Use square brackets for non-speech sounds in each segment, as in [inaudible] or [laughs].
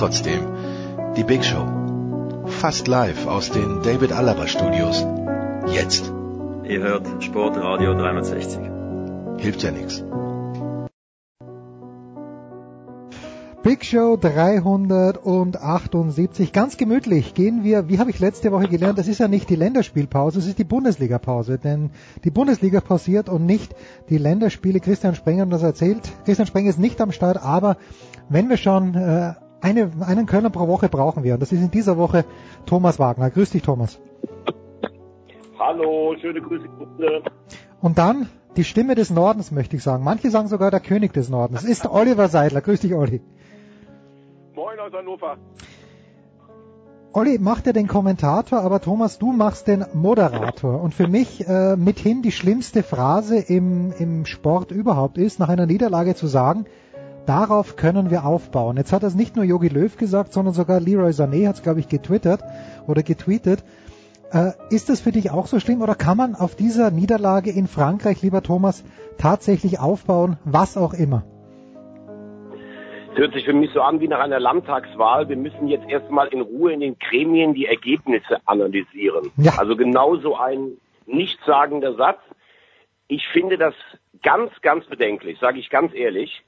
Trotzdem, die Big Show. Fast live aus den David Alaba Studios. Jetzt. Ihr hört Sportradio 360. Hilft ja nichts. Big Show 378. Ganz gemütlich gehen wir, wie habe ich letzte Woche gelernt, das ist ja nicht die Länderspielpause, es ist die Bundesliga-Pause, denn die Bundesliga pausiert und nicht die Länderspiele. Christian Sprenger hat das erzählt. Christian Sprenger ist nicht am Start, aber wenn wir schon äh, eine, einen Kölner pro Woche brauchen wir, und das ist in dieser Woche Thomas Wagner. Grüß dich, Thomas. Hallo, schöne Grüße. Und dann die Stimme des Nordens, möchte ich sagen. Manche sagen sogar der König des Nordens. Es ist Oliver Seidler. Grüß dich, Olli. Moin aus Hannover. Olli macht ja den Kommentator, aber Thomas, du machst den Moderator. Und für mich äh, mithin die schlimmste Phrase im, im Sport überhaupt ist, nach einer Niederlage zu sagen, darauf können wir aufbauen. Jetzt hat das nicht nur Jogi Löw gesagt, sondern sogar Leroy Sané hat es, glaube ich, getwittert oder getweetet. Äh, ist das für dich auch so schlimm oder kann man auf dieser Niederlage in Frankreich, lieber Thomas, tatsächlich aufbauen, was auch immer? Es hört sich für mich so an wie nach einer Landtagswahl. Wir müssen jetzt erstmal in Ruhe in den Gremien die Ergebnisse analysieren. Ja. Also genauso ein nichtssagender Satz. Ich finde das ganz, ganz bedenklich, sage ich ganz ehrlich.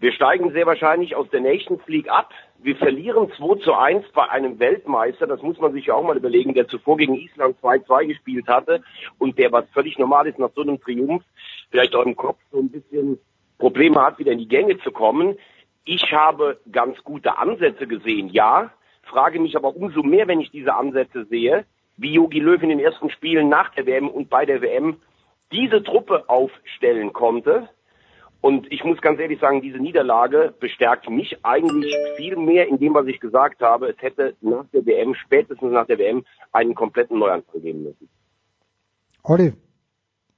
Wir steigen sehr wahrscheinlich aus der Nations League ab. Wir verlieren 2 zu 1 bei einem Weltmeister. Das muss man sich ja auch mal überlegen, der zuvor gegen Island 2-2 gespielt hatte und der, was völlig normal ist nach so einem Triumph, vielleicht auch im Kopf so ein bisschen Probleme hat, wieder in die Gänge zu kommen. Ich habe ganz gute Ansätze gesehen, ja, frage mich aber umso mehr, wenn ich diese Ansätze sehe, wie Jogi Löw in den ersten Spielen nach der WM und bei der WM diese Truppe aufstellen konnte. Und ich muss ganz ehrlich sagen, diese Niederlage bestärkt mich eigentlich viel mehr in dem, was ich gesagt habe. Es hätte nach der WM, spätestens nach der WM, einen kompletten Neuanfang geben müssen. Olli,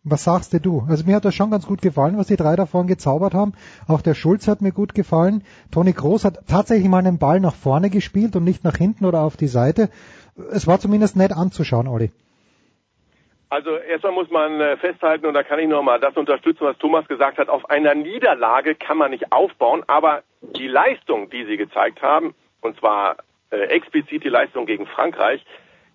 was sagst du? Also mir hat das schon ganz gut gefallen, was die drei da vorne gezaubert haben. Auch der Schulz hat mir gut gefallen. Toni Groß hat tatsächlich mal einen Ball nach vorne gespielt und nicht nach hinten oder auf die Seite. Es war zumindest nett anzuschauen, Olli. Also erstmal muss man äh, festhalten, und da kann ich nochmal das unterstützen, was Thomas gesagt hat, auf einer Niederlage kann man nicht aufbauen, aber die Leistung, die sie gezeigt haben, und zwar äh, explizit die Leistung gegen Frankreich,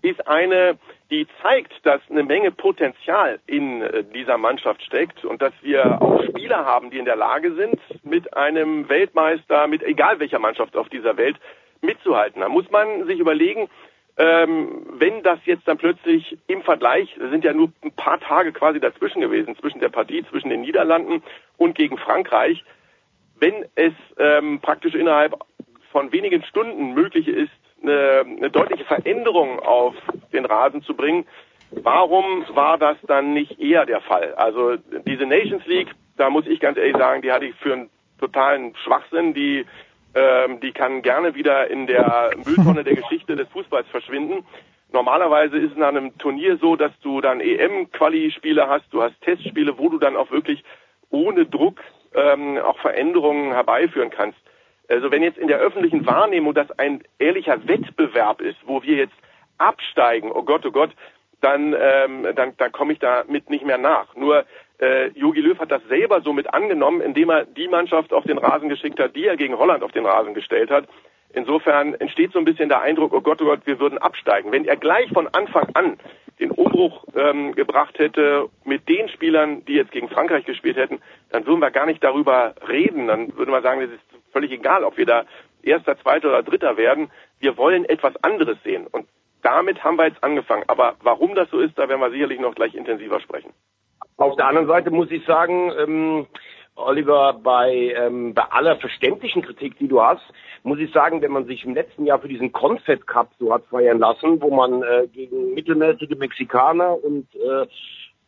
ist eine, die zeigt, dass eine Menge Potenzial in äh, dieser Mannschaft steckt und dass wir auch Spieler haben, die in der Lage sind, mit einem Weltmeister, mit egal welcher Mannschaft auf dieser Welt mitzuhalten. Da muss man sich überlegen, ähm, wenn das jetzt dann plötzlich im Vergleich, sind ja nur ein paar Tage quasi dazwischen gewesen, zwischen der Partie, zwischen den Niederlanden und gegen Frankreich, wenn es ähm, praktisch innerhalb von wenigen Stunden möglich ist, eine, eine deutliche Veränderung auf den Rasen zu bringen, warum war das dann nicht eher der Fall? Also diese Nations League, da muss ich ganz ehrlich sagen, die hatte ich für einen totalen Schwachsinn, die ähm, die kann gerne wieder in der Mülltonne der Geschichte des Fußballs verschwinden. Normalerweise ist es nach einem Turnier so, dass du dann EM-Quali-Spiele hast, du hast Testspiele, wo du dann auch wirklich ohne Druck ähm, auch Veränderungen herbeiführen kannst. Also wenn jetzt in der öffentlichen Wahrnehmung das ein ehrlicher Wettbewerb ist, wo wir jetzt absteigen, oh Gott, oh Gott, dann, ähm, dann, dann komme ich damit nicht mehr nach. Nur Jogi Löw hat das selber so mit angenommen, indem er die Mannschaft auf den Rasen geschickt hat, die er gegen Holland auf den Rasen gestellt hat. Insofern entsteht so ein bisschen der Eindruck, oh Gott, oh Gott, wir würden absteigen. Wenn er gleich von Anfang an den Umbruch ähm, gebracht hätte mit den Spielern, die jetzt gegen Frankreich gespielt hätten, dann würden wir gar nicht darüber reden. Dann würden wir sagen, es ist völlig egal, ob wir da Erster, Zweiter oder Dritter werden. Wir wollen etwas anderes sehen. Und damit haben wir jetzt angefangen. Aber warum das so ist, da werden wir sicherlich noch gleich intensiver sprechen. Auf der anderen Seite muss ich sagen, ähm, Oliver, bei, ähm, bei aller verständlichen Kritik, die du hast, muss ich sagen, wenn man sich im letzten Jahr für diesen Confed Cup so hat feiern lassen, wo man äh, gegen mittelmäßige Mexikaner und äh,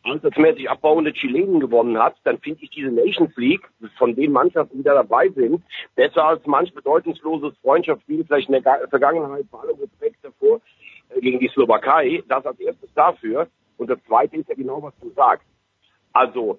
ansatzmäßig abbauende Chilenen gewonnen hat, dann finde ich diese Nations League, von den Mannschaften, die da dabei sind, besser als manch bedeutungsloses Freundschaftsspiel, vielleicht in der Vergangenheit, bei allem Respekt davor, äh, gegen die Slowakei. Das als erstes dafür. Und das zweite ist ja genau, was du sagst. Also,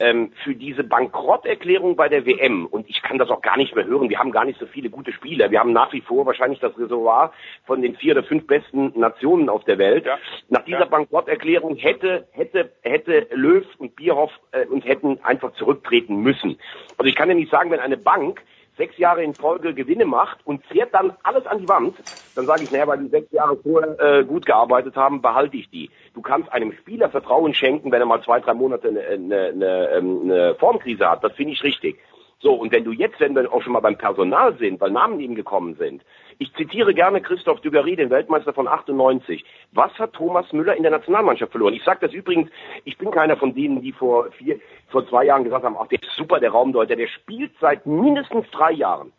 ähm, für diese Bankrotterklärung bei der WM, und ich kann das auch gar nicht mehr hören, wir haben gar nicht so viele gute Spieler, wir haben nach wie vor wahrscheinlich das Reservoir von den vier oder fünf besten Nationen auf der Welt. Ja. Nach dieser Ja. Bankrotterklärung hätte, hätte, hätte Löw und Bierhoff äh, uns hätten einfach zurücktreten müssen. Also ich kann ja nicht sagen, wenn eine Bank sechs Jahre in Folge Gewinne macht und zehrt dann alles an die Wand, dann sage ich, naja, weil die sechs Jahre vorher äh, gut gearbeitet haben, behalte ich die. Du kannst einem Spieler Vertrauen schenken, wenn er mal zwei, drei Monate eine, eine, eine, ähm, Formkrise hat. Das finde ich richtig. So, und wenn du jetzt, wenn wir auch schon mal beim Personal sind, weil Namen eben gekommen sind, ich zitiere gerne Christoph Dugarry, den Weltmeister von 98. Was hat Thomas Müller in der Nationalmannschaft verloren? Ich sage das übrigens, ich bin keiner von denen, die vor vier, vor zwei Jahren gesagt haben, ach, der ist super, der Raumdeuter, der spielt seit mindestens drei Jahren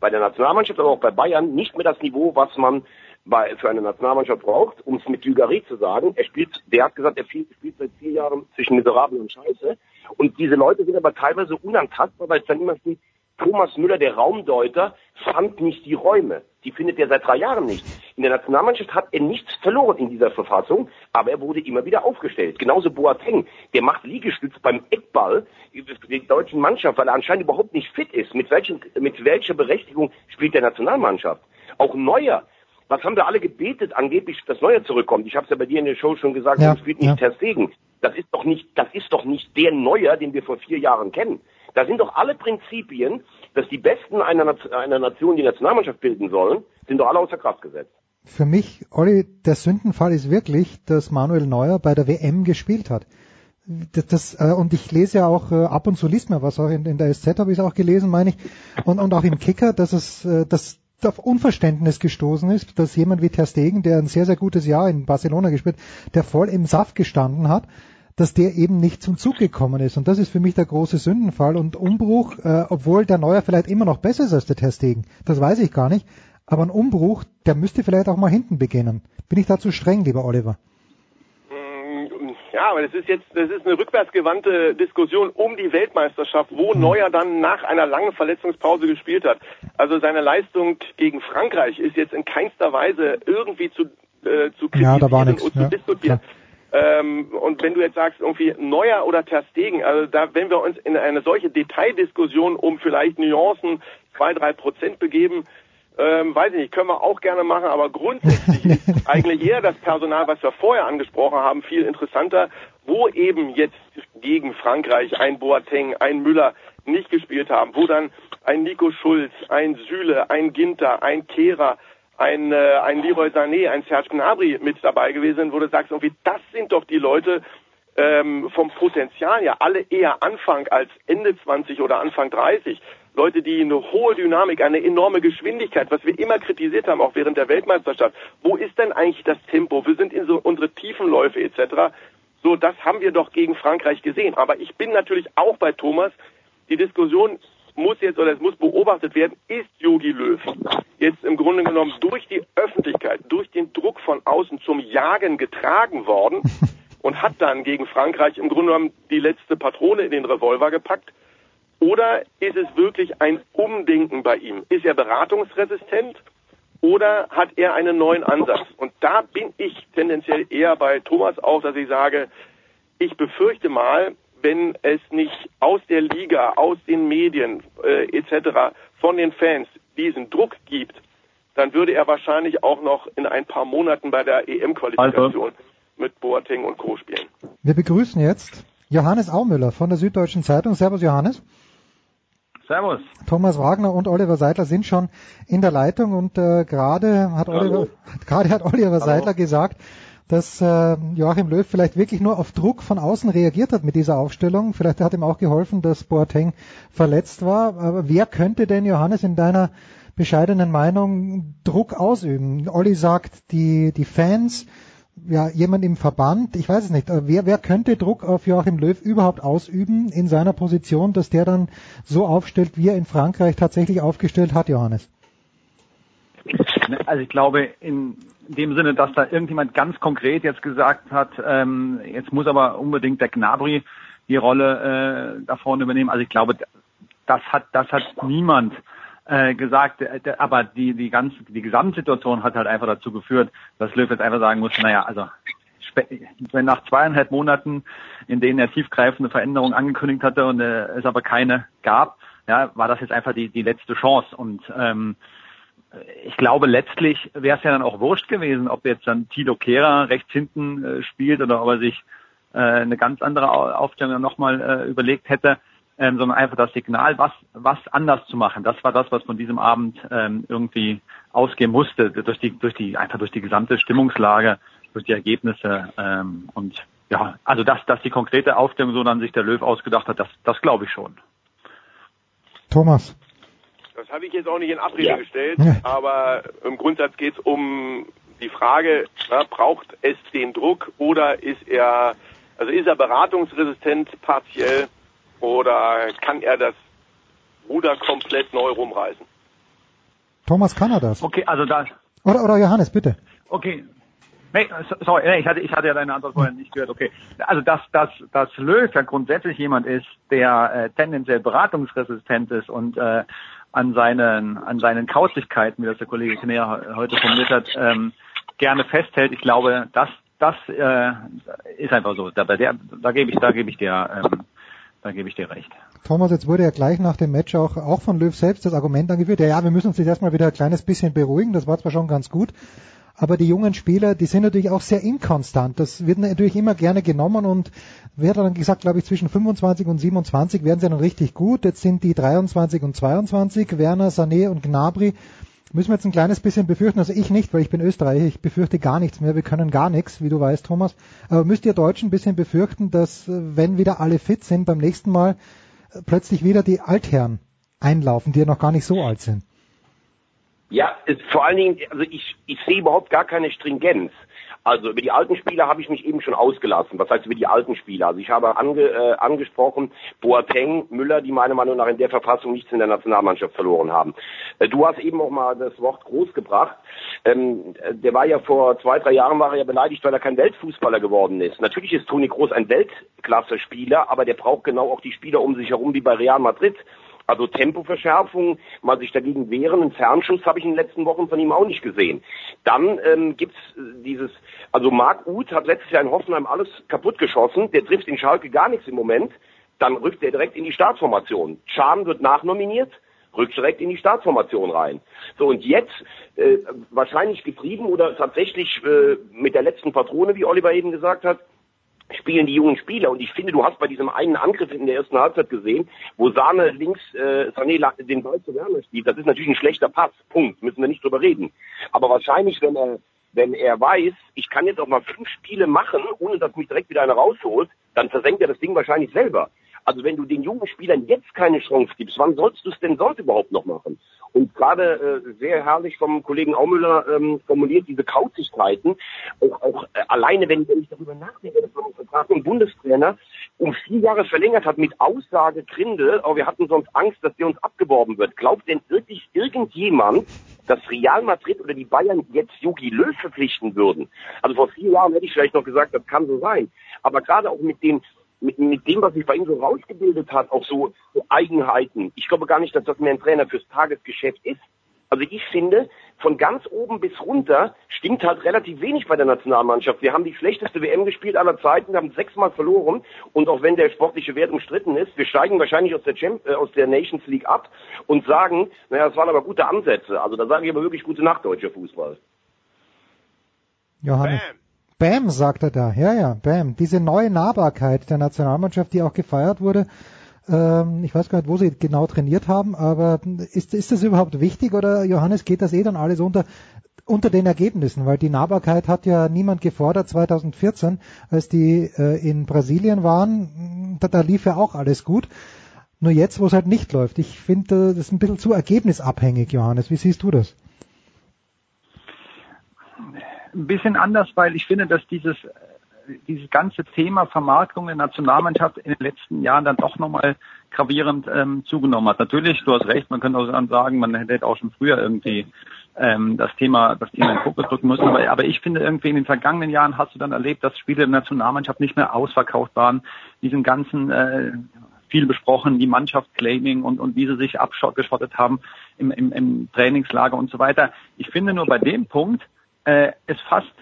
bei der Nationalmannschaft, aber auch bei Bayern nicht mehr das Niveau, was man bei, für eine Nationalmannschaft braucht, um es mit Dugarry zu sagen. Er spielt, der hat gesagt, er spielt seit vier Jahren zwischen Miserabel und Scheiße. Und diese Leute sind aber teilweise unantastbar, weil es dann immer steht, Thomas Müller, der Raumdeuter, fand nicht die Räume. Die findet er seit drei Jahren nicht. In der Nationalmannschaft hat er nichts verloren in dieser Verfassung, aber er wurde immer wieder aufgestellt. Genauso Boateng, der macht Liegestütz beim Eckball der deutschen Mannschaft, weil er anscheinend überhaupt nicht fit ist. Mit, welchen, mit welcher Berechtigung spielt der Nationalmannschaft? Auch Neuer. Was haben wir alle gebetet, angeblich, dass Neuer zurückkommt? Ich habe es ja bei dir in der Show schon gesagt, Ja, spielt nicht ja. Ter Stegen. Das ist doch nicht, das ist doch nicht der Neuer, den wir vor vier Jahren kennen. Da sind doch alle Prinzipien, dass die Besten einer, Nation- einer Nation die Nationalmannschaft bilden sollen, sind doch alle außer Kraft gesetzt. Für mich, Olli, der Sündenfall ist wirklich, dass Manuel Neuer bei der WM gespielt hat. Das, das, äh, und ich lese ja auch äh, ab und zu liest man was, auch in, in der SZ habe ich es auch gelesen, meine ich, und, und auch im Kicker, dass es äh, dass auf Unverständnis gestoßen ist, dass jemand wie Ter Stegen, der ein sehr, sehr gutes Jahr in Barcelona gespielt, der voll im Saft gestanden hat, dass der eben nicht zum Zug gekommen ist. Und das ist für mich der große Sündenfall und Umbruch, äh, obwohl der Neuer vielleicht immer noch besser ist als der Ter Stegen. Das weiß ich gar nicht. Aber ein Umbruch, der müsste vielleicht auch mal hinten beginnen. Bin ich da zu streng, lieber Oliver? Mm, Ja, aber das ist jetzt, das ist eine rückwärtsgewandte Diskussion um die Weltmeisterschaft, wo Neuer dann nach einer langen Verletzungspause gespielt hat. Also seine Leistung gegen Frankreich ist jetzt in keinster Weise irgendwie zu, äh, zu Ja, da war kritisieren nichts, und zu ja, diskutieren. Ähm, und wenn du jetzt sagst, irgendwie Neuer oder Ter Stegen, also da, wenn wir uns in eine solche Detaildiskussion um vielleicht Nuancen zwei, drei Prozent begeben, ähm, weiß ich nicht, können wir auch gerne machen, aber grundsätzlich [laughs] ist eigentlich eher das Personal, was wir vorher angesprochen haben, viel interessanter, wo eben jetzt gegen Frankreich ein Boateng, ein Müller nicht gespielt haben, wo dann ein Nico Schulz, ein Süle, ein Ginter, ein Kehrer, ein, äh, ein Leroy Sané, ein Serge Gnabry mit dabei gewesen sind, wo du sagst, irgendwie, das sind doch die Leute ähm, vom Potenzial ja alle eher Anfang als Ende 20 oder Anfang 30. Leute, die eine hohe Dynamik, eine enorme Geschwindigkeit, was wir immer kritisiert haben, auch während der Weltmeisterschaft. Wo ist denn eigentlich das Tempo? Wir sind in so unsere Tiefenläufe etc. So, das haben wir doch gegen Frankreich gesehen. Aber ich bin natürlich auch bei Thomas. Die Diskussion muss jetzt oder es muss beobachtet werden, ist Jogi Löw jetzt im Grunde genommen durch die Öffentlichkeit, durch den Druck von außen zum Jagen getragen worden [laughs] und hat dann gegen Frankreich im Grunde genommen die letzte Patrone in den Revolver gepackt? Oder ist es wirklich ein Umdenken bei ihm? Ist er beratungsresistent oder hat er einen neuen Ansatz? Und da bin ich tendenziell eher bei Thomas auch, dass ich sage, ich befürchte mal, wenn es nicht aus der Liga, aus den Medien äh, etc., von den Fans diesen Druck gibt, dann würde er wahrscheinlich auch noch in ein paar Monaten bei der EM-Qualifikation mit Boateng und Co. spielen. Wir begrüßen jetzt Johannes Aumüller von der Süddeutschen Zeitung. Servus Johannes. Servus. Thomas Wagner und Oliver Seidler sind schon in der Leitung und äh, gerade hat Oliver [laughs] gerade hat Oliver Seidler gesagt, dass äh, Joachim Löw vielleicht wirklich nur auf Druck von außen reagiert hat mit dieser Aufstellung. Vielleicht hat ihm auch geholfen, dass Boateng verletzt war. Aber wer könnte denn Johannes in deiner bescheidenen Meinung Druck ausüben. Olli sagt, die, die Fans, ja, jemand im Verband, ich weiß es nicht, wer, wer könnte Druck auf Joachim Löw überhaupt ausüben in seiner Position, dass der dann so aufstellt, wie er in Frankreich tatsächlich aufgestellt hat, Johannes? Also ich glaube, in dem Sinne, dass da irgendjemand ganz konkret jetzt gesagt hat, ähm, jetzt muss aber unbedingt der Gnabry die Rolle äh, da vorne übernehmen. Also ich glaube, das hat, das hat niemand äh, gesagt, aber die, die ganze, die Gesamtsituation hat halt einfach dazu geführt, dass Löw jetzt einfach sagen muss, naja, also wenn nach zweieinhalb Monaten, in denen er tiefgreifende Veränderungen angekündigt hatte und äh, es aber keine gab, ja, war das jetzt einfach die, die letzte Chance. Und ähm, ich glaube, letztlich wäre es ja dann auch wurscht gewesen, ob jetzt dann Tilo Kehrer rechts hinten äh, spielt oder ob er sich äh, eine ganz andere Aufstellung nochmal äh, überlegt hätte ähm, sondern einfach das Signal, was, was anders zu machen. Das war das, was von diesem Abend ähm, irgendwie ausgehen musste, durch die, durch die, einfach durch die gesamte Stimmungslage, durch die Ergebnisse. Ähm, und ja, also dass, dass die konkrete Aufstellung so dann sich der Löw ausgedacht hat, das, das glaube ich schon. Thomas. Das habe ich jetzt auch nicht in Abrede ja. gestellt, aber im Grundsatz geht es um die Frage, na, braucht es den Druck oder ist er, also ist er beratungsresistent partiell? Oder kann er das Ruder komplett neu rumreißen? Thomas kann er das. Okay, also da. Oder, oder Johannes, bitte. Okay. Nee, sorry, ich hatte, ich hatte ja deine Antwort vorher nicht gehört. Okay. Also, dass, dass, dass Löw ja grundsätzlich jemand ist, der äh, tendenziell beratungsresistent ist und äh, an seinen, an seinen Kauzigkeiten, wie das der Kollege Kner heute formuliert hat, ähm, gerne festhält. Ich glaube, das, das äh, ist einfach so. Da, der, da gebe ich, da gebe ich dir ähm, da gebe ich dir recht. Thomas, jetzt wurde ja gleich nach dem Match auch, auch von Löw selbst das Argument angeführt, ja, ja, wir müssen uns jetzt erstmal wieder ein kleines bisschen beruhigen, das war zwar schon ganz gut, aber die jungen Spieler, die sind natürlich auch sehr inkonstant. Das wird natürlich immer gerne genommen und wird dann gesagt, glaube ich, zwischen 25 und 27 werden sie dann richtig gut. Jetzt sind die 23 und 22, Werner, Sané und Gnabry müssen wir jetzt ein kleines bisschen befürchten, also ich nicht, weil ich bin Österreicher, ich befürchte gar nichts mehr, wir können gar nichts, wie du weißt, Thomas. Aber müsst ihr Deutschen ein bisschen befürchten, dass äh, wenn wieder alle fit sind, beim nächsten Mal äh, plötzlich wieder die Altherren einlaufen, die ja noch gar nicht so alt sind? Ja, es, vor allen Dingen, also ich, ich sehe überhaupt gar keine Stringenz. Also über die alten Spieler habe ich mich eben schon ausgelassen. Was heißt über die alten Spieler? Also ich habe ange, äh, angesprochen Boateng, Müller, die meiner Meinung nach in der Verfassung nichts in der Nationalmannschaft verloren haben. Äh, du hast eben auch mal das Wort groß gebracht. Ähm, der war ja vor zwei, drei Jahren war er ja beleidigt, weil er kein Weltfußballer geworden ist. Natürlich ist Toni Groß ein Weltklasse-Spieler, aber der braucht genau auch die Spieler um sich herum wie bei Real Madrid. Also Tempoverschärfung, mal sich dagegen wehren, einen Fernschuss habe ich in den letzten Wochen von ihm auch nicht gesehen. Dann ähm, gibt's äh, dieses, also Marc Uth hat letztes Jahr in Hoffenheim alles kaputt geschossen, der trifft in Schalke gar nichts im Moment, dann rückt er direkt in die Staatsformation. Schahn wird nachnominiert, rückt direkt in die Staatsformation rein. So und jetzt äh, wahrscheinlich getrieben oder tatsächlich äh, mit der letzten Patrone, wie Oliver eben gesagt hat, spielen die jungen Spieler. Und ich finde, du hast bei diesem einen Angriff in der ersten Halbzeit gesehen, wo Sahne links äh, Sané den Ball zu Werner spielt. Das ist natürlich ein schlechter Pass. Punkt. Müssen wir nicht drüber reden. Aber wahrscheinlich, wenn er wenn er weiß, ich kann jetzt auch mal fünf Spiele machen, ohne dass mich direkt wieder einer rausholt, dann versenkt er das Ding wahrscheinlich selber. Also wenn du den jungen Spielern jetzt keine Chance gibst, wann sollst du es denn sonst überhaupt noch machen? Und gerade äh, sehr herrlich vom Kollegen Aumüller ähm, formuliert, diese Kauzigkeiten, auch, auch äh, alleine, wenn, wenn ich darüber nachdenke, dass man einen Vertrag mit Bundestrainer um vier Jahre verlängert hat mit Aussage Grindel, aber wir hatten sonst Angst, dass der uns abgeworben wird. Glaubt denn wirklich irgendjemand, dass Real Madrid oder die Bayern jetzt Jogi Löw verpflichten würden? Also vor vier Jahren hätte ich vielleicht noch gesagt, das kann so sein. Aber gerade auch mit den mit, mit dem, was sich bei ihm so rausgebildet hat, auch so, so Eigenheiten. Ich glaube gar nicht, dass das mehr ein Trainer fürs Tagesgeschäft ist. Also ich finde, von ganz oben bis runter stimmt halt relativ wenig bei der Nationalmannschaft. Wir haben die schlechteste WM gespielt aller Zeiten, haben sechsmal verloren und auch wenn der sportliche Wert umstritten ist, wir steigen wahrscheinlich aus der, Champ äh, aus der Nations League ab und sagen, naja, das waren aber gute Ansätze. Also da sage ich aber wirklich gute Nacht, deutscher Fußball. Johannes. Bam. Bam, sagt er da. Ja, ja, Bam. Diese neue Nahbarkeit der Nationalmannschaft, die auch gefeiert wurde. Ähm, ich weiß gar nicht, wo sie genau trainiert haben, aber ist, ist das überhaupt wichtig oder Johannes geht das eh dann alles unter, unter den Ergebnissen? Weil die Nahbarkeit hat ja niemand gefordert 2014, als die äh, in Brasilien waren. Da, da lief ja auch alles gut. Nur jetzt, wo es halt nicht läuft. Ich finde, das ist ein bisschen zu ergebnisabhängig, Johannes. Wie siehst du das? Ein bisschen anders, weil ich finde, dass dieses dieses ganze Thema Vermarktung der Nationalmannschaft in den letzten Jahren dann doch nochmal gravierend ähm, zugenommen hat. Natürlich, du hast recht, man könnte auch sagen, man hätte auch schon früher irgendwie ähm, das Thema, das Thema in Fokus drücken müssen. Aber, aber ich finde irgendwie in den vergangenen Jahren hast du dann erlebt, dass Spiele der Nationalmannschaft nicht mehr ausverkauft waren. Diesen ganzen äh, viel besprochen, die Mannschaftsclaiming und, und wie sie sich abgeschottet haben im, im, im Trainingslager und so weiter. Ich finde nur bei dem Punkt, äh, es fast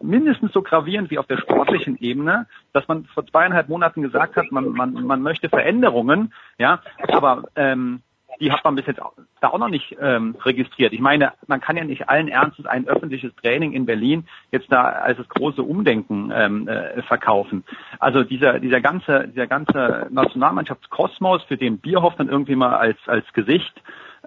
mindestens so gravierend wie auf der sportlichen Ebene, dass man vor zweieinhalb Monaten gesagt hat, man, man, man möchte Veränderungen, ja, aber ähm, die hat man bis jetzt da auch noch nicht ähm, registriert. Ich meine, man kann ja nicht allen Ernstes ein öffentliches Training in Berlin jetzt da als das große Umdenken ähm, äh, verkaufen. Also dieser dieser ganze dieser ganze Nationalmannschaftskosmos, für den Bierhoff dann irgendwie mal als als Gesicht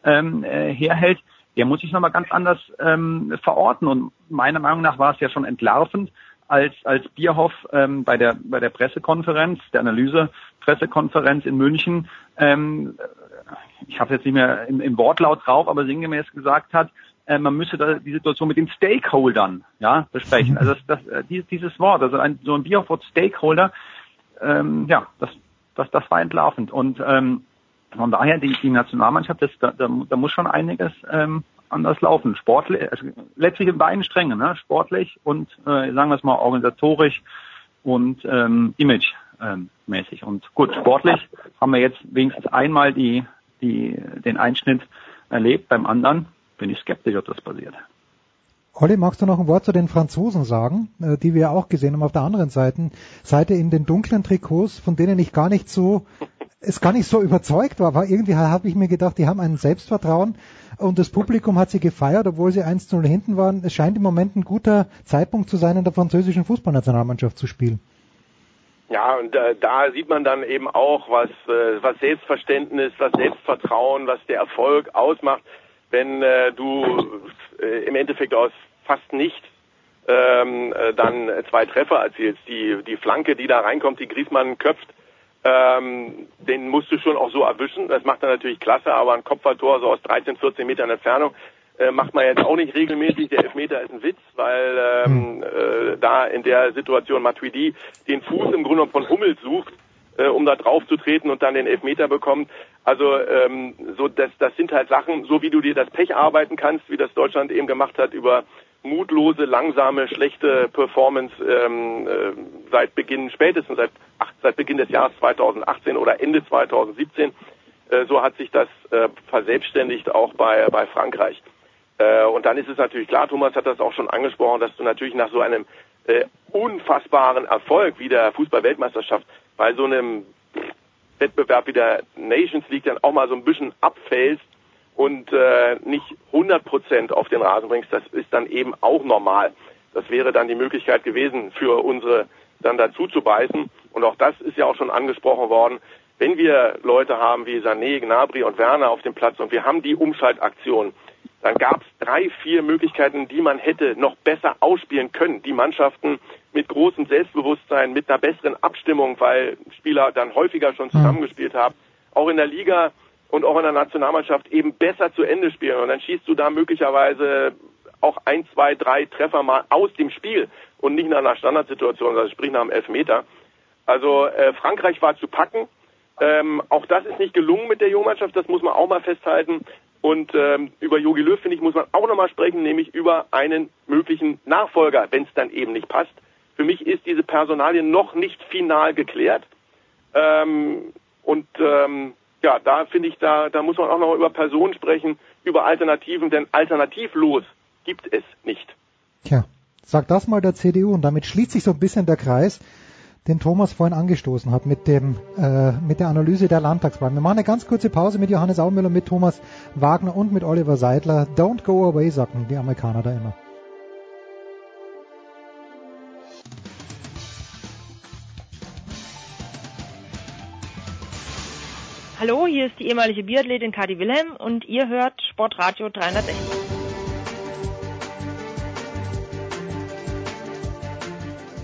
ähm, äh, herhält, der muss sich nochmal ganz anders ähm, verorten. Und meiner Meinung nach war es ja schon entlarvend, als, als Bierhoff ähm, bei, der, bei der Pressekonferenz, der Analyse-Pressekonferenz in München, ähm, ich habe jetzt nicht mehr im, im Wortlaut drauf, aber sinngemäß gesagt hat, äh, man müsse da die Situation mit den Stakeholdern ja, besprechen. Also das, das, äh, dieses, Wort, also ein, so ein Bierhoff-Wort Stakeholder, ähm, ja, das, das, das war entlarvend. Und ähm, von daher, die, die Nationalmannschaft, das, da, da, da muss schon einiges ähm, anders laufen. Sportlich, also letztlich in beiden Strängen, ne? sportlich und äh, sagen wir es mal organisatorisch und ähm, image ähm, mäßig. Und gut, sportlich haben wir jetzt wenigstens einmal die, die, den Einschnitt erlebt. Beim anderen bin ich skeptisch, ob das passiert. Olli, magst du noch ein Wort zu den Franzosen sagen, äh, die wir auch gesehen haben auf der anderen Seite, Seite in den dunklen Trikots, von denen ich gar nicht so es gar nicht so überzeugt war, aber irgendwie habe ich mir gedacht, die haben ein Selbstvertrauen und das Publikum hat sie gefeiert, obwohl sie 1 zu 0 hinten waren. Es scheint im Moment ein guter Zeitpunkt zu sein, in der französischen Fußballnationalmannschaft zu spielen. Ja, und äh, da sieht man dann eben auch, was, äh, was Selbstverständnis, was Selbstvertrauen, was der Erfolg ausmacht, wenn äh, du äh, im Endeffekt aus fast nicht ähm, äh, dann zwei Treffer erzielst. Die, die Flanke, die da reinkommt, die Griesmann köpft, ähm, den musst du schon auch so erwischen. Das macht er natürlich klasse, aber ein Kopfballtor so aus 13, 14 Metern Entfernung äh, macht man jetzt auch nicht regelmäßig. Der Elfmeter ist ein Witz, weil ähm, äh, da in der Situation Matuidi den Fuß im Grunde von Hummels sucht, äh, um da drauf zu treten und dann den Elfmeter bekommt. Also ähm, so das, das sind halt Sachen, so wie du dir das Pech arbeiten kannst, wie das Deutschland eben gemacht hat über mutlose, langsame, schlechte Performance ähm, äh, seit Beginn, spätestens seit, seit Beginn des Jahres 2018 oder Ende 2017. Äh, so hat sich das äh, verselbstständigt auch bei, bei Frankreich. Äh, und dann ist es natürlich klar, Thomas hat das auch schon angesprochen, dass du natürlich nach so einem unfassbaren Erfolg wie der Fußball-Weltmeisterschaft bei so einem Wettbewerb wie der Nations League dann auch mal so ein bisschen abfällst und nicht 100 Prozent auf den Rasen bringst, das ist dann eben auch normal. Das wäre dann die Möglichkeit gewesen, für unsere dann dazu zu beißen. Und auch das ist ja auch schon angesprochen worden. Wenn wir Leute haben wie Sané, Gnabry und Werner auf dem Platz und wir haben die Umschaltaktion, dann gab es drei, vier Möglichkeiten, die man hätte noch besser ausspielen können. Die Mannschaften mit großem Selbstbewusstsein, mit einer besseren Abstimmung, weil Spieler dann häufiger schon zusammengespielt haben. Auch in der Liga und auch in der Nationalmannschaft eben besser zu Ende spielen. Und dann schießt du da möglicherweise auch ein, zwei, drei Treffer mal aus dem Spiel und nicht nach einer Standardsituation, also sprich nach einem Elfmeter. Also äh, Frankreich war zu packen. Ähm, auch das ist nicht gelungen mit der Jungmannschaft, das muss man auch mal festhalten. Und ähm, über Jogi Löw, finde ich, muss man auch nochmal sprechen, nämlich über einen möglichen Nachfolger, wenn es dann eben nicht passt. Für mich ist diese Personalie noch nicht final geklärt. Ähm, und ähm, ja, da finde ich, da, da muss man auch noch über Personen sprechen, über Alternativen, denn alternativlos gibt es nicht. Tja, sag das mal der CDU und damit schließt sich so ein bisschen der Kreis, den Thomas vorhin angestoßen hat mit dem äh, mit der Analyse der Landtagswahl. Wir machen eine ganz kurze Pause mit Johannes Aumüller, mit Thomas Wagner und mit Oliver Seidler. Don't go away, sagen die Amerikaner da immer. Hallo, hier ist die ehemalige Biathletin Kadi Wilhelm und ihr hört Sportradio 360.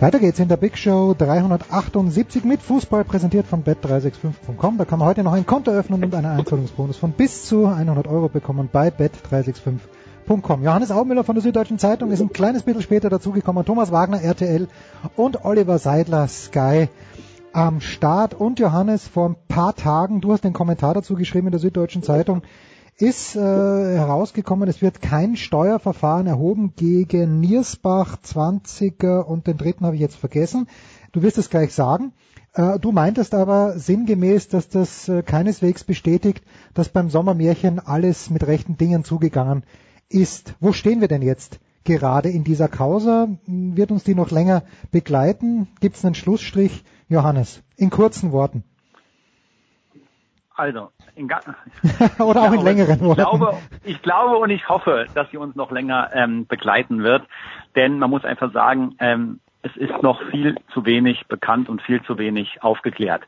Weiter geht's in der Big Show 378 mit Fußball, präsentiert von bet365.com. Da kann man heute noch ein Konto öffnen und einen Einzahlungsbonus von bis zu 100 Euro bekommen bei bet365.com. Johannes Aubmüller von der Süddeutschen Zeitung ist ein kleines bisschen später dazugekommen. Thomas Wagner, RTL und Oliver Seidler, Sky am Start. Und Johannes, vor ein paar Tagen, du hast den Kommentar dazu geschrieben in der Süddeutschen Zeitung, ist äh, herausgekommen, es wird kein Steuerverfahren erhoben gegen Niersbach, 20er und den dritten habe ich jetzt vergessen. Du wirst es gleich sagen. Äh, du meintest aber sinngemäß, dass das äh, keineswegs bestätigt, dass beim Sommermärchen alles mit rechten Dingen zugegangen ist. Wo stehen wir denn jetzt gerade in dieser Causa? Wird uns die noch länger begleiten? Gibt es einen Schlussstrich? Johannes, in kurzen Worten. Also, in [laughs] oder auch in längeren Worten. Ich glaube, ich glaube und ich hoffe, dass sie uns noch länger ähm, begleiten wird, denn man muss einfach sagen, ähm, es ist noch viel zu wenig bekannt und viel zu wenig aufgeklärt.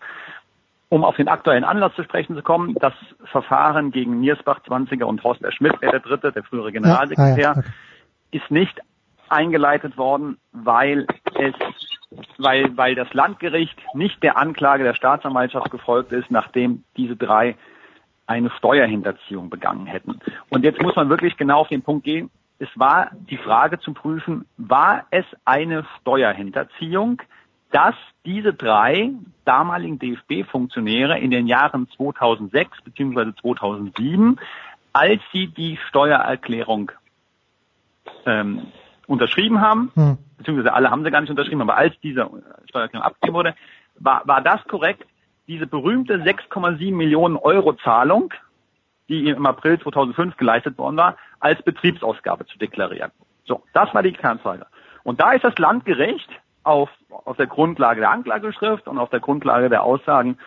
Um auf den aktuellen Anlass zu sprechen zu kommen, das Verfahren gegen Niersbach, Zwanziger und Horst R. Schmidt, der Dritte, der frühere Generalsekretär, ja, ah, ja, okay. ist nicht eingeleitet worden, weil es weil, weil das Landgericht nicht der Anklage der Staatsanwaltschaft gefolgt ist, nachdem diese drei eine Steuerhinterziehung begangen hätten. Und jetzt muss man wirklich genau auf den Punkt gehen. Es war die Frage zu prüfen, war es eine Steuerhinterziehung, dass diese drei damaligen DFB-Funktionäre in den Jahren 2006 bzw. 2007, als sie die Steuererklärung ähm, unterschrieben haben, hm. beziehungsweise alle haben sie gar nicht unterschrieben, aber als diese Steuererklärung abgegeben wurde, war, war das korrekt, diese berühmte 6,7 Millionen Euro Zahlung, die im April 2005 geleistet worden war, als Betriebsausgabe zu deklarieren. So, das war die Kernfrage. Und da ist das Landgericht auf, auf der Grundlage der Anklageschrift und auf der Grundlage der Aussagen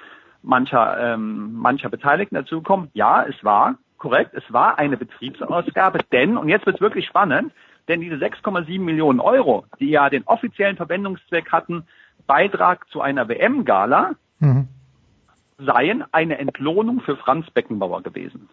mancher, ähm, mancher Beteiligten dazu gekommen, ja, es war korrekt, es war eine Betriebsausgabe, denn, und jetzt wird es wirklich spannend, denn diese 6,7 Millionen Euro, die ja den offiziellen Verwendungszweck hatten, Beitrag zu einer WM-Gala, mhm. seien eine Entlohnung für Franz Beckenbauer gewesen.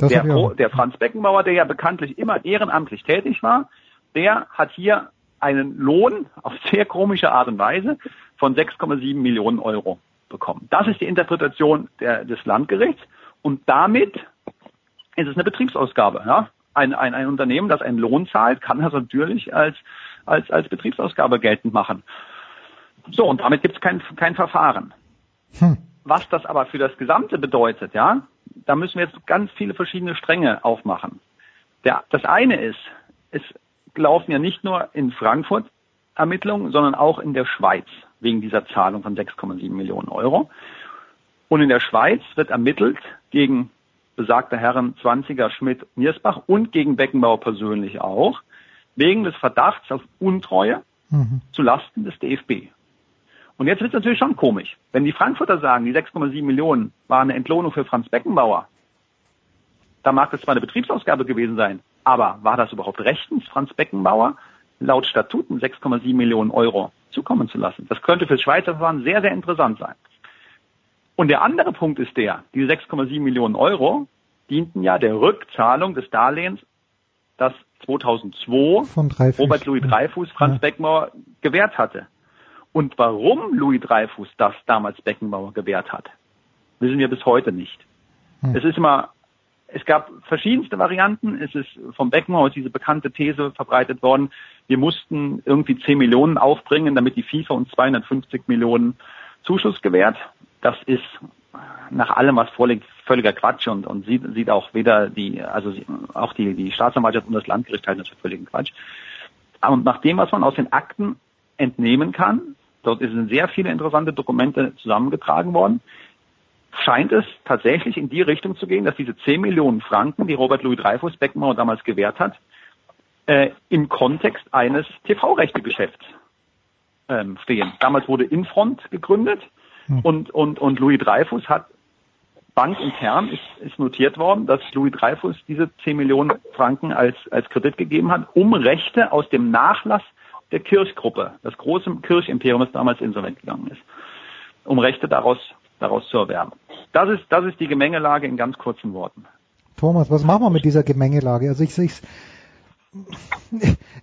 Der, der, Franz Beckenbauer, der ja bekanntlich immer ehrenamtlich tätig war, der hat hier einen Lohn [laughs] auf sehr komische Art und Weise von 6,7 Millionen Euro bekommen. Das ist die Interpretation der, des Landgerichts und damit ist es eine Betriebsausgabe. Ja? Ein, ein, ein Unternehmen, das einen Lohn zahlt, kann das natürlich als, als, als Betriebsausgabe geltend machen. So, und damit gibt es kein, kein Verfahren. Hm. Was das aber für das Gesamte bedeutet, ja, da müssen wir jetzt ganz viele verschiedene Stränge aufmachen. Der, das eine ist, es laufen ja nicht nur in Frankfurt Ermittlungen, sondern auch in der Schweiz wegen dieser Zahlung von 6,7 Millionen Euro. Und in der Schweiz wird ermittelt gegen besagter Herren Zwanziger, Schmidt, Niersbach und gegen Beckenbauer persönlich auch, wegen des Verdachts auf Untreue mhm. zu Lasten des DFB. Und jetzt wird es natürlich schon komisch. Wenn die Frankfurter sagen, die 6,7 Millionen waren eine Entlohnung für Franz Beckenbauer, da mag das zwar eine Betriebsausgabe gewesen sein, aber war das überhaupt rechtens, Franz Beckenbauer laut Statuten 6,7 Millionen Euro zukommen zu lassen? Das könnte fürs Schweizer Verfahren sehr, sehr interessant sein. Und der andere Punkt ist der, diese 6,7 Millionen Euro dienten ja der Rückzahlung des Darlehens, das 2002 Von Robert Louis Dreyfus Franz ja. Beckenbauer gewährt hatte. Und warum Louis Dreyfus das damals Beckenbauer gewährt hat, wissen wir bis heute nicht. Hm. Es ist immer, es gab verschiedenste Varianten. Es ist vom Beckenbauer diese bekannte These verbreitet worden. Wir mussten irgendwie 10 Millionen aufbringen, damit die FIFA uns 250 Millionen Zuschuss gewährt das ist nach allem, was vorliegt, völliger Quatsch und, und sieht, sieht auch weder die, also auch die, die Staatsanwaltschaft und das Landgericht halten das für völligen Quatsch. Und nach dem, was man aus den Akten entnehmen kann, dort sind sehr viele interessante Dokumente zusammengetragen worden, scheint es tatsächlich in die Richtung zu gehen, dass diese 10 Millionen Franken, die Robert Louis Dreyfus Beckenbauer damals gewährt hat, äh, im Kontext eines TV-Rechtegeschäfts ähm, stehen. Damals wurde Infront gegründet hm. Und, und, und Louis Dreyfus hat bankintern ist, ist notiert worden, dass Louis Dreyfus diese 10 Millionen Franken als, als Kredit gegeben hat, um Rechte aus dem Nachlass der Kirchgruppe, das große Kirchimperium, das damals insolvent gegangen ist, um Rechte daraus, daraus zu erwerben. Das ist, das ist die Gemengelage in ganz kurzen Worten. Thomas, was machen wir mit dieser Gemengelage? Also ich, ich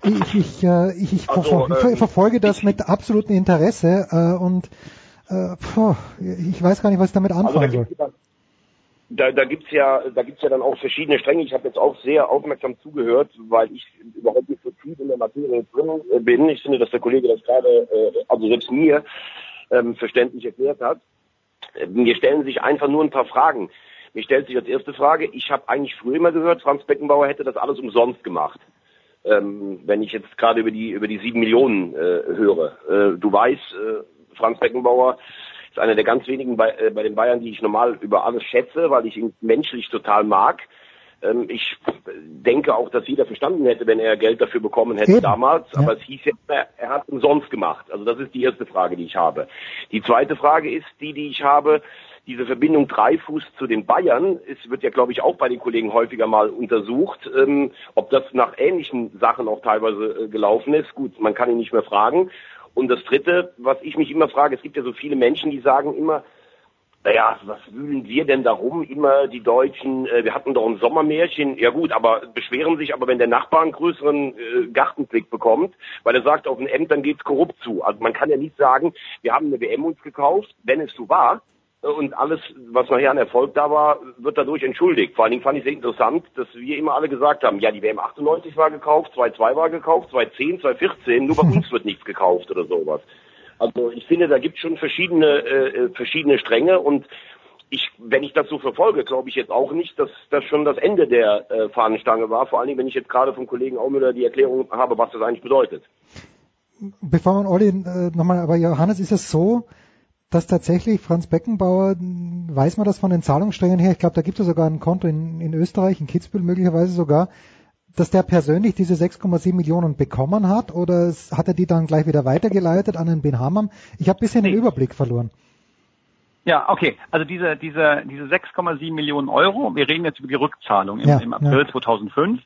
Ich, ich, äh, ich, ich, Also, ähm, verfolge das mit absolutem Interesse äh, und äh, puh, ich weiß gar nicht, was ich damit Also da anfangen soll. da, da gibt's ja, da gibt's ja dann auch verschiedene Stränge. Ich habe jetzt auch sehr aufmerksam zugehört, weil ich überhaupt nicht so tief in der Materie drin äh, bin. Ich finde, dass der Kollege das gerade, äh, also selbst mir ähm, verständlich erklärt hat. Äh, Mir stellen sich einfach nur ein paar Fragen. Mir stellt sich als erste Frage, ich habe eigentlich früher immer gehört, Franz Beckenbauer hätte das alles umsonst gemacht. Ähm, wenn ich jetzt gerade über die über die sieben Millionen äh, höre. Äh, du weißt, äh, Franz Beckenbauer ist einer der ganz wenigen bei, äh, bei den Bayern, die ich normal über alles schätze, weil ich ihn menschlich total mag. Ähm, ich denke auch, dass jeder verstanden hätte, wenn er Geld dafür bekommen hätte Eben, damals. ja. Aber es hieß ja, er, er hat umsonst gemacht. Also das ist die erste Frage, die ich habe. Die zweite Frage ist die, die ich habe. Diese Verbindung Dreifuß zu den Bayern, es wird ja, glaube ich, auch bei den Kollegen häufiger mal untersucht, ähm, ob das nach ähnlichen Sachen auch teilweise äh, gelaufen ist. Gut, man kann ihn nicht mehr fragen. Und das Dritte, was ich mich immer frage, es gibt ja so viele Menschen, die sagen immer, naja, was wühlen wir denn darum? Immer die Deutschen, äh, wir hatten doch ein Sommermärchen. Ja gut, aber beschweren sich aber, wenn der Nachbar einen größeren äh, Gartenblick bekommt, weil er sagt, auf den Ämtern geht's korrupt zu. Also man kann ja nicht sagen, wir haben eine WM uns gekauft, wenn es so war. Äh, Und alles, was nachher an Erfolg da war, wird dadurch entschuldigt. Vor allen Dingen fand ich sehr interessant, dass wir immer alle gesagt haben, ja, die WM 98 war gekauft, 2-2 war gekauft, 2-10, 2-14, nur bei [laughs] uns wird nichts gekauft oder sowas. Also ich finde, da gibt es schon verschiedene, äh, verschiedene Stränge und ich, wenn ich das so verfolge, glaube ich jetzt auch nicht, dass das schon das Ende der äh, Fahnenstange war. Vor allen Dingen, wenn ich jetzt gerade vom Kollegen Aumüller die Erklärung habe, was das eigentlich bedeutet. Bevor man Olli äh, nochmal, aber Johannes, ist es so, dass tatsächlich Franz Beckenbauer, weiß man das von den Zahlungssträngen her, ich glaube, da gibt es sogar ein Konto in, in Österreich, in Kitzbühel möglicherweise sogar, dass der persönlich diese 6,7 Millionen bekommen hat oder hat er die dann gleich wieder weitergeleitet an den Ben Hammam? Ich habe ein bisschen den Nee. Überblick verloren. Ja, okay. Also diese, diese, diese 6,7 Millionen Euro, wir reden jetzt über die Rückzahlung im, Ja, im April ja. 2005,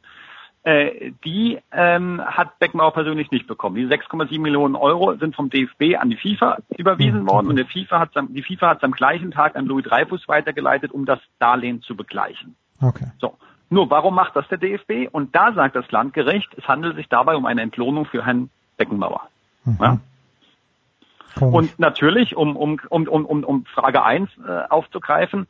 äh, die ähm, hat Beckenbauer persönlich nicht bekommen. Diese 6,7 Millionen Euro sind vom DFB an die FIFA überwiesen Mhm. worden und der FIFA hat, die FIFA hat es am gleichen Tag an Louis Dreyfus weitergeleitet, um das Darlehen zu begleichen. Okay. So. Nur warum macht das der DFB? Und da sagt das Landgericht, es handelt sich dabei um eine Entlohnung für Herrn Beckenbauer. Mhm. Ja? Und natürlich, um, um, um, um, um, um Frage eins äh, aufzugreifen,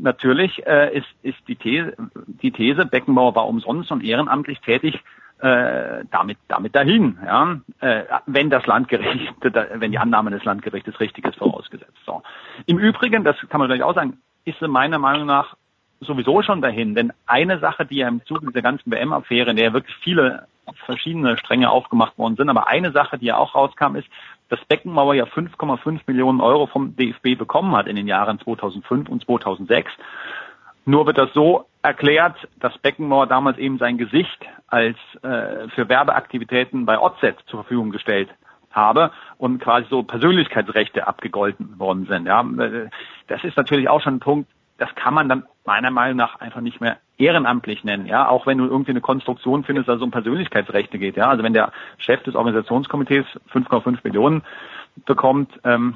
natürlich äh, ist, ist die, These, die These, Beckenbauer war umsonst und ehrenamtlich tätig, äh, damit, damit dahin, ja, äh, wenn das Landgericht, wenn die Annahme des Landgerichtes richtig ist, vorausgesetzt. So. Im Übrigen, das kann man gleich auch sagen, ist sie meiner Meinung nach sowieso schon dahin, denn eine Sache, die ja im Zuge dieser ganzen WM-Affäre, in der wirklich viele verschiedene Stränge aufgemacht worden sind, aber eine Sache, die ja auch rauskam, ist, dass Beckenbauer ja 5,5 Millionen Euro vom DFB bekommen hat in den Jahren 2005 und 2006. Nur wird das so erklärt, dass Beckenbauer damals eben sein Gesicht als äh, für Werbeaktivitäten bei OZ zur Verfügung gestellt habe und quasi so Persönlichkeitsrechte abgegolten worden sind. Ja, Äh, das ist natürlich auch schon ein Punkt, das kann man dann meiner Meinung nach einfach nicht mehr ehrenamtlich nennen, ja, auch wenn du irgendwie eine Konstruktion findest, dass es um Persönlichkeitsrechte geht, ja, also wenn der Chef des Organisationskomitees 5,5 Millionen bekommt ähm,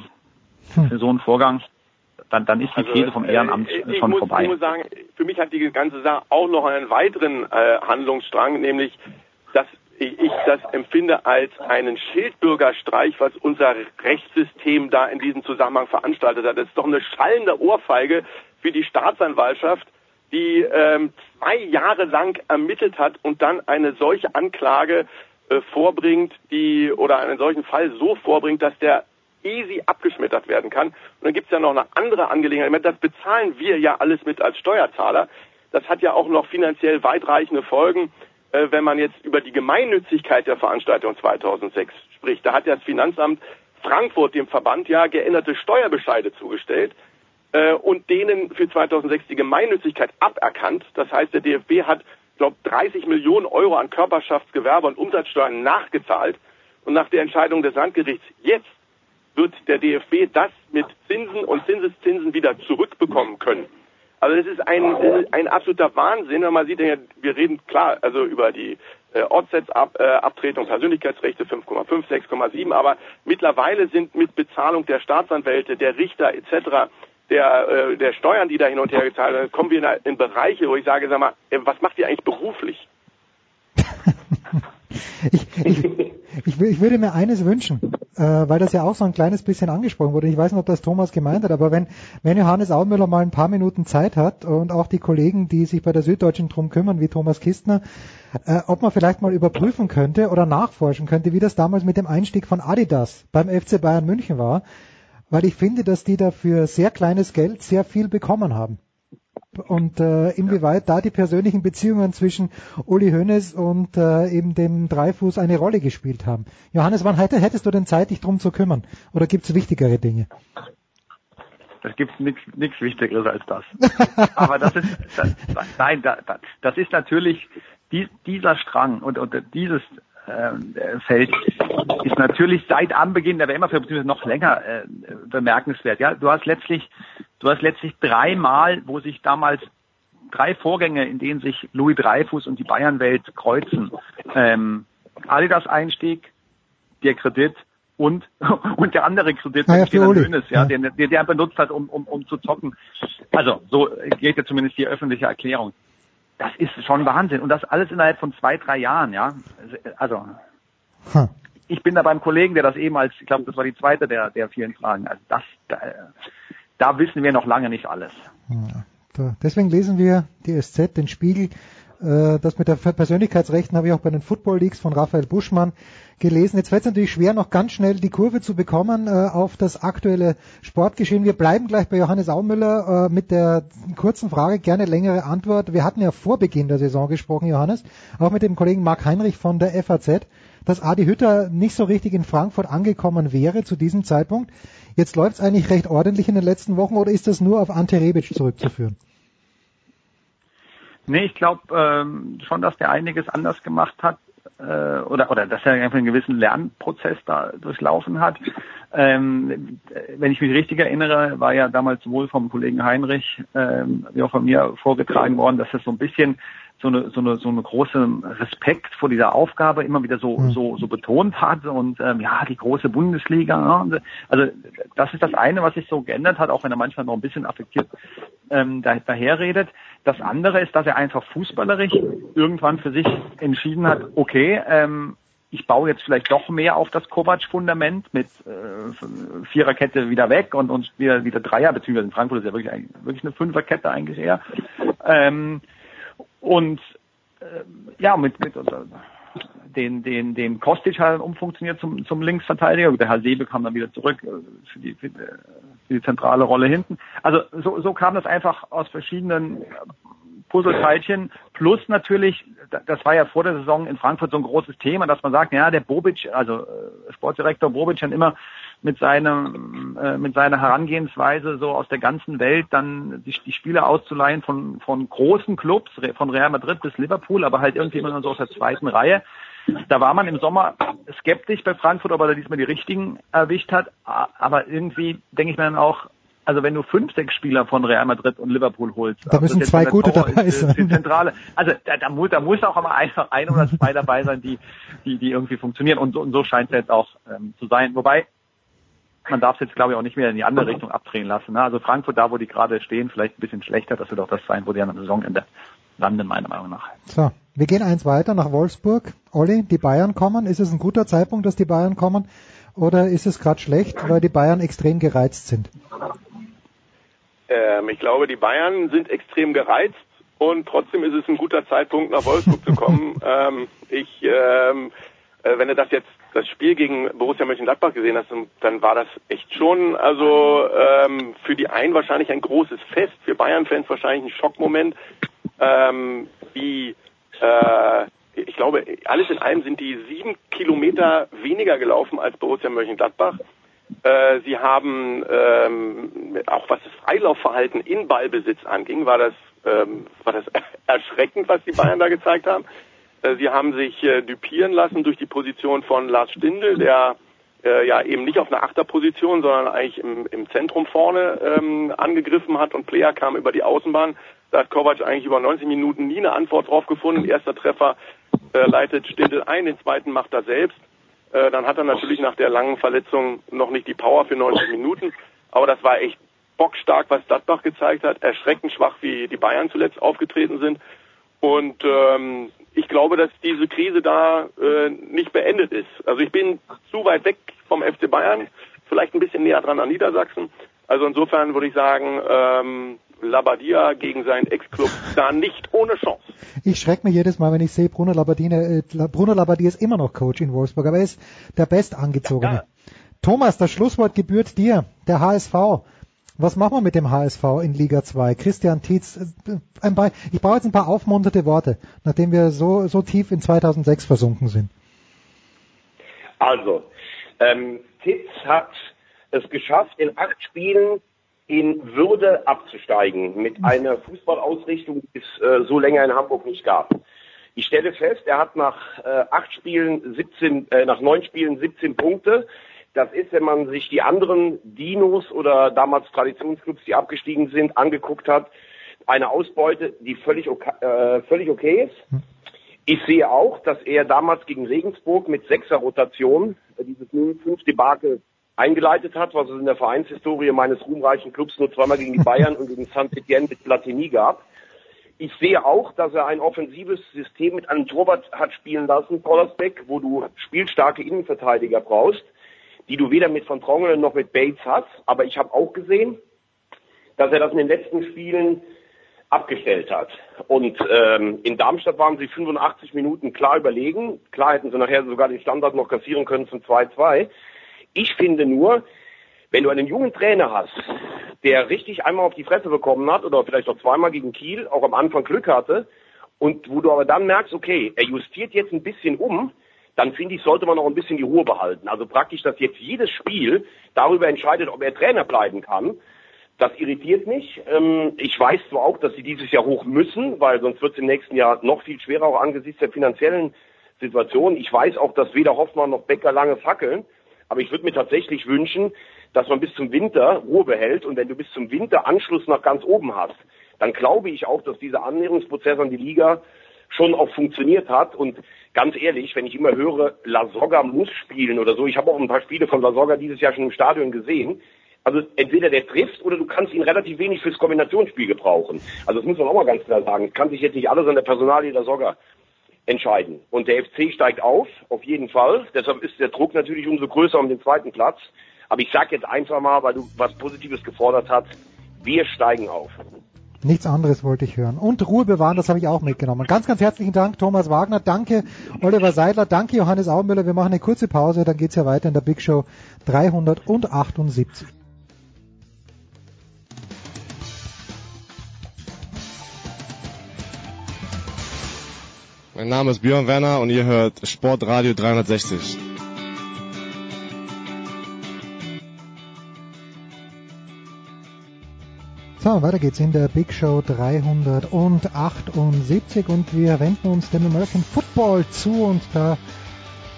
für so einen Vorgang, dann, dann ist die These vom Ehrenamt äh, schon muss, vorbei. Ich muss sagen, für mich hat die ganze Sache auch noch einen weiteren äh, Handlungsstrang, nämlich, dass ich, ich das empfinde als einen Schildbürgerstreich, was unser Rechtssystem da in diesem Zusammenhang veranstaltet hat. Das ist doch eine schallende Ohrfeige für die Staatsanwaltschaft, die ähm, zwei Jahre lang ermittelt hat und dann eine solche Anklage äh, vorbringt, die oder einen solchen Fall so vorbringt, dass der easy abgeschmettert werden kann. Und dann gibt es ja noch eine andere Angelegenheit. Meine, Das bezahlen wir ja alles mit als Steuerzahler. Das hat ja auch noch finanziell weitreichende Folgen, äh, wenn man jetzt über die Gemeinnützigkeit der Veranstaltung 2006 spricht. Da hat ja das Finanzamt Frankfurt dem Verband ja geänderte Steuerbescheide zugestellt und denen für 2006 die Gemeinnützigkeit aberkannt. Das heißt, der DFB hat, glaube 30 Millionen Euro an Körperschaftsgewerbe und Umsatzsteuern nachgezahlt. Und nach der Entscheidung des Landgerichts jetzt wird der DFB das mit Zinsen und Zinseszinsen wieder zurückbekommen können. Also das ist ein, ein absoluter Wahnsinn, wenn man sieht, wir reden klar also über die äh, Ortssets-Ab, äh, Persönlichkeitsrechte 5,5, 6,7, aber mittlerweile sind mit Bezahlung der Staatsanwälte, der Richter etc., der, äh, der Steuern, die da hin und her gezahlt werden, kommen wir in, in Bereiche, wo ich sage, sag mal, äh, was macht ihr eigentlich beruflich? ich, ich, ich, ich, würde mir eines wünschen, äh, weil das ja auch so ein kleines bisschen angesprochen wurde. Ich weiß nicht, ob das Thomas gemeint hat, aber wenn, wenn Johannes Aumüller mal ein paar Minuten Zeit hat und auch die Kollegen, die sich bei der Süddeutschen drum kümmern, wie Thomas Kistner, äh, ob man vielleicht mal überprüfen könnte oder nachforschen könnte, wie das damals mit dem Einstieg von Adidas beim FC Bayern München war, weil ich finde, dass die dafür sehr kleines Geld sehr viel bekommen haben und äh, inwieweit da die persönlichen Beziehungen zwischen Uli Hoeneß und äh, eben dem Dreifuß eine Rolle gespielt haben. Johannes, wann hätte, hättest du denn Zeit, dich drum zu kümmern? Oder gibt es wichtigere Dinge? Es gibt nichts Wichtigeres als das. [laughs] Aber das ist, das, nein, das, das ist natürlich die, dieser Strang und, und dieses Feld ist natürlich seit Anbeginn der WM, beziehungsweise noch länger äh, bemerkenswert. Ja, du hast letztlich, du hast letztlich dreimal, wo sich damals drei Vorgänge, in denen sich Louis Dreyfus und die Bayernwelt kreuzen. Ähm, Adidas Einstieg, der Kredit und [laughs] und der andere Kredit, naja, Hönes, ja, ja. Den, den der benutzt hat, um, um, um zu zocken. Also so geht ja zumindest die öffentliche Erklärung das ist schon Wahnsinn. Und das alles innerhalb von zwei, drei Jahren, ja. Also, hm. ich bin da beim Kollegen, der das eben als, ich glaube, das war die zweite der, der vielen Fragen. Also das, da, da wissen wir noch lange nicht alles. Ja, deswegen lesen wir die SZ, den Spiegel, das mit der Persönlichkeitsrechten habe ich auch bei den Football Leagues von Raphael Buschmann gelesen. Jetzt wird es natürlich schwer, noch ganz schnell die Kurve zu bekommen äh, auf das aktuelle Sportgeschehen. Wir bleiben gleich bei Johannes Aumüller äh, mit der kurzen Frage, gerne längere Antwort. Wir hatten ja vor Beginn der Saison gesprochen, Johannes, auch mit dem Kollegen Marc Heinrich von der FAZ, dass Adi Hütter nicht so richtig in Frankfurt angekommen wäre zu diesem Zeitpunkt. Jetzt läuft es eigentlich recht ordentlich in den letzten Wochen oder ist das nur auf Ante Rebic zurückzuführen? Nee, ich glaube ähm, schon, dass der einiges anders gemacht hat äh, oder oder dass er einfach einen gewissen Lernprozess da durchlaufen hat. Ähm, wenn ich mich richtig erinnere, war ja damals sowohl vom Kollegen Heinrich ähm, wie auch von mir vorgetragen worden, dass es so ein bisschen so eine, so eine, so eine große Respekt vor dieser Aufgabe immer wieder so, mhm. so, so betont hat und ähm, ja, die große Bundesliga. Ne? Also das ist das eine, was sich so geändert hat, auch wenn er manchmal noch ein bisschen affektiert ähm, da, daherredet. Das andere ist, dass er einfach fußballerisch irgendwann für sich entschieden hat, okay, ähm, ich baue jetzt vielleicht doch mehr auf das Kovac-Fundament mit äh, Viererkette wieder weg und, und wieder, wieder Dreier, beziehungsweise in Frankfurt ist ja wirklich, wirklich eine Fünferkette eigentlich eher. Ähm, und äh, ja, mit, mit also, den, den, den Kostic hat umfunktioniert zum, zum Linksverteidiger. Der Herr Sebe kam dann wieder zurück äh, für die, für die zentrale Rolle hinten. Also so, so kam das einfach aus verschiedenen Puzzleteilchen. Plus natürlich, das war ja vor der Saison in Frankfurt so ein großes Thema, dass man sagt, ja, der Bobic, also äh, Sportdirektor Bobic hat immer mit seinem äh, mit seiner Herangehensweise so aus der ganzen Welt dann die, die Spieler auszuleihen von von großen Clubs von Real Madrid bis Liverpool, aber halt irgendwie immer so aus der zweiten Reihe. Da war man im Sommer skeptisch bei Frankfurt, ob er diesmal die richtigen erwischt hat. Aber irgendwie denke ich mir dann auch, also wenn du fünf, sechs Spieler von Real Madrid und Liverpool holst, da müssen zwei gute Power dabei ist, sein. Die Zentrale, also da, da, muss, da muss auch immer ein, ein oder zwei dabei sein, die, die, die irgendwie funktionieren. Und so, und so scheint es jetzt auch ähm, zu sein. Wobei man darf es jetzt, glaube ich, auch nicht mehr in die andere Richtung abdrehen lassen. Ne? Also Frankfurt, da wo die gerade stehen, vielleicht ein bisschen schlechter, das wird auch das sein, wo die am Saisonende landen, meiner Meinung nach. So, wir gehen eins weiter nach Wolfsburg. Olli, die Bayern kommen. Ist es ein guter Zeitpunkt, dass die Bayern kommen? Oder ist es gerade schlecht, weil die Bayern extrem gereizt sind? Ähm, ich glaube, die Bayern sind extrem gereizt und trotzdem ist es ein guter Zeitpunkt, nach Wolfsburg zu kommen. [laughs] ähm, ich, ähm, äh, wenn du das jetzt das Spiel gegen Borussia Mönchengladbach gesehen hast, dann war das echt schon, also ähm, für die einen wahrscheinlich ein großes Fest, für Bayern-Fans wahrscheinlich ein Schockmoment, ähm, wie äh, ich glaube, alles in allem sind die sieben Kilometer weniger gelaufen als Borussia Mönchengladbach. Äh, sie haben ähm, auch was das Freilaufverhalten in Ballbesitz anging, war das ähm, war das [laughs] erschreckend, was die Bayern da gezeigt haben. Äh, sie haben sich äh, dupieren lassen durch die Position von Lars Stindl, der äh, ja eben nicht auf einer Achterposition, sondern eigentlich im, im Zentrum vorne ähm, angegriffen hat und Player kam über die Außenbahn. Da hat Kovac eigentlich über 90 Minuten nie eine Antwort drauf gefunden. Erster Treffer äh, leitet Stindl ein, den zweiten macht er selbst. Äh, dann hat er natürlich nach der langen Verletzung noch nicht die Power für 90 Minuten. Aber das war echt bockstark, was Gladbach gezeigt hat. Erschreckend schwach, wie die Bayern zuletzt aufgetreten sind. Und ähm, ich glaube, dass diese Krise da äh, nicht beendet ist. Also ich bin zu weit weg vom FC Bayern, vielleicht ein bisschen näher dran an Niedersachsen. Also insofern würde ich sagen, ähm, Labadia gegen seinen Ex-Club da nicht ohne Chance. Ich schrecke mich jedes Mal, wenn ich sehe, Bruno Labbadia, äh, Bruno Labbadia ist immer noch Coach in Wolfsburg, aber er ist der Bestangezogene. Ja. Thomas, das Schlusswort gebührt dir, der HSV. Was machen wir mit dem HSV in Liga 2? Christian Tietz, äh, ein paar, ich brauche jetzt ein paar aufmunterte Worte, nachdem wir so, so tief in 2006 versunken sind. Also, ähm, Tietz hat es geschafft, in acht Spielen in Würde abzusteigen mit einer Fußballausrichtung, die es äh, so länger in Hamburg nicht gab. Ich stelle fest, er hat nach äh, acht Spielen 17, äh, nach neun Spielen 17 Punkte. Das ist, wenn man sich die anderen Dinos oder damals Traditionsclubs, die abgestiegen sind, angeguckt hat, eine Ausbeute, die völlig okay, äh, völlig okay ist. Ich sehe auch, dass er damals gegen Regensburg mit sechser Rotation äh, dieses 0-5 Debakel eingeleitet hat, was es in der Vereinshistorie meines ruhmreichen Clubs nur zweimal gegen die Bayern und gegen Saint-Étienne mit Platini gab. Ich sehe auch, dass er ein offensives System mit einem Torwart hat spielen lassen, Pollersbeck, wo du spielstarke Innenverteidiger brauchst die du weder mit Van Trongelen noch mit Bates hast. Aber ich habe auch gesehen, dass er das in den letzten Spielen abgestellt hat. Und ähm, in Darmstadt waren sie 85 Minuten klar überlegen. Klar hätten sie nachher sogar den Standard noch kassieren können zum 2-2. Ich finde nur, wenn du einen jungen Trainer hast, der richtig einmal auf die Fresse bekommen hat oder vielleicht auch zweimal gegen Kiel, auch am Anfang Glück hatte, und wo du aber dann merkst, okay, er justiert jetzt ein bisschen um, dann finde ich, sollte man noch ein bisschen die Ruhe behalten. Also praktisch, dass jetzt jedes Spiel darüber entscheidet, ob er Trainer bleiben kann. Das irritiert mich. Ähm, ich weiß zwar auch, dass sie dieses Jahr hoch müssen, weil sonst wird es im nächsten Jahr noch viel schwerer, auch angesichts der finanziellen Situation. Ich weiß auch, dass weder Hoffmann noch Becker lange fackeln. Aber ich würde mir tatsächlich wünschen, dass man bis zum Winter Ruhe behält. Und wenn du bis zum Winter Anschluss nach ganz oben hast, dann glaube ich auch, dass dieser Annäherungsprozess an die Liga schon auch funktioniert hat. Und ganz ehrlich, wenn ich immer höre, La Soga muss spielen oder so, ich habe auch ein paar Spiele von La Soga dieses Jahr schon im Stadion gesehen. Also entweder der trifft oder du kannst ihn relativ wenig fürs Kombinationsspiel gebrauchen. Also das muss man auch mal ganz klar sagen. Kann sich jetzt nicht alles an der Personalie La Soga entscheiden. Und der FC steigt auf, auf jeden Fall. Deshalb ist der Druck natürlich umso größer um den zweiten Platz. Aber ich sage jetzt einfach mal, weil du was Positives gefordert hast, wir steigen auf. Nichts anderes wollte ich hören. Und Ruhe bewahren, das habe ich auch mitgenommen. Ganz, ganz herzlichen Dank, Thomas Wagner. Danke, Oliver Seidler. Danke, Johannes Aumüller. Wir machen eine kurze Pause, dann geht's ja weiter in der Big Show 378. Mein Name ist Björn Werner und ihr hört Sportradio 360. So, weiter geht's in der Big Show 378 und wir wenden uns dem American Football zu und da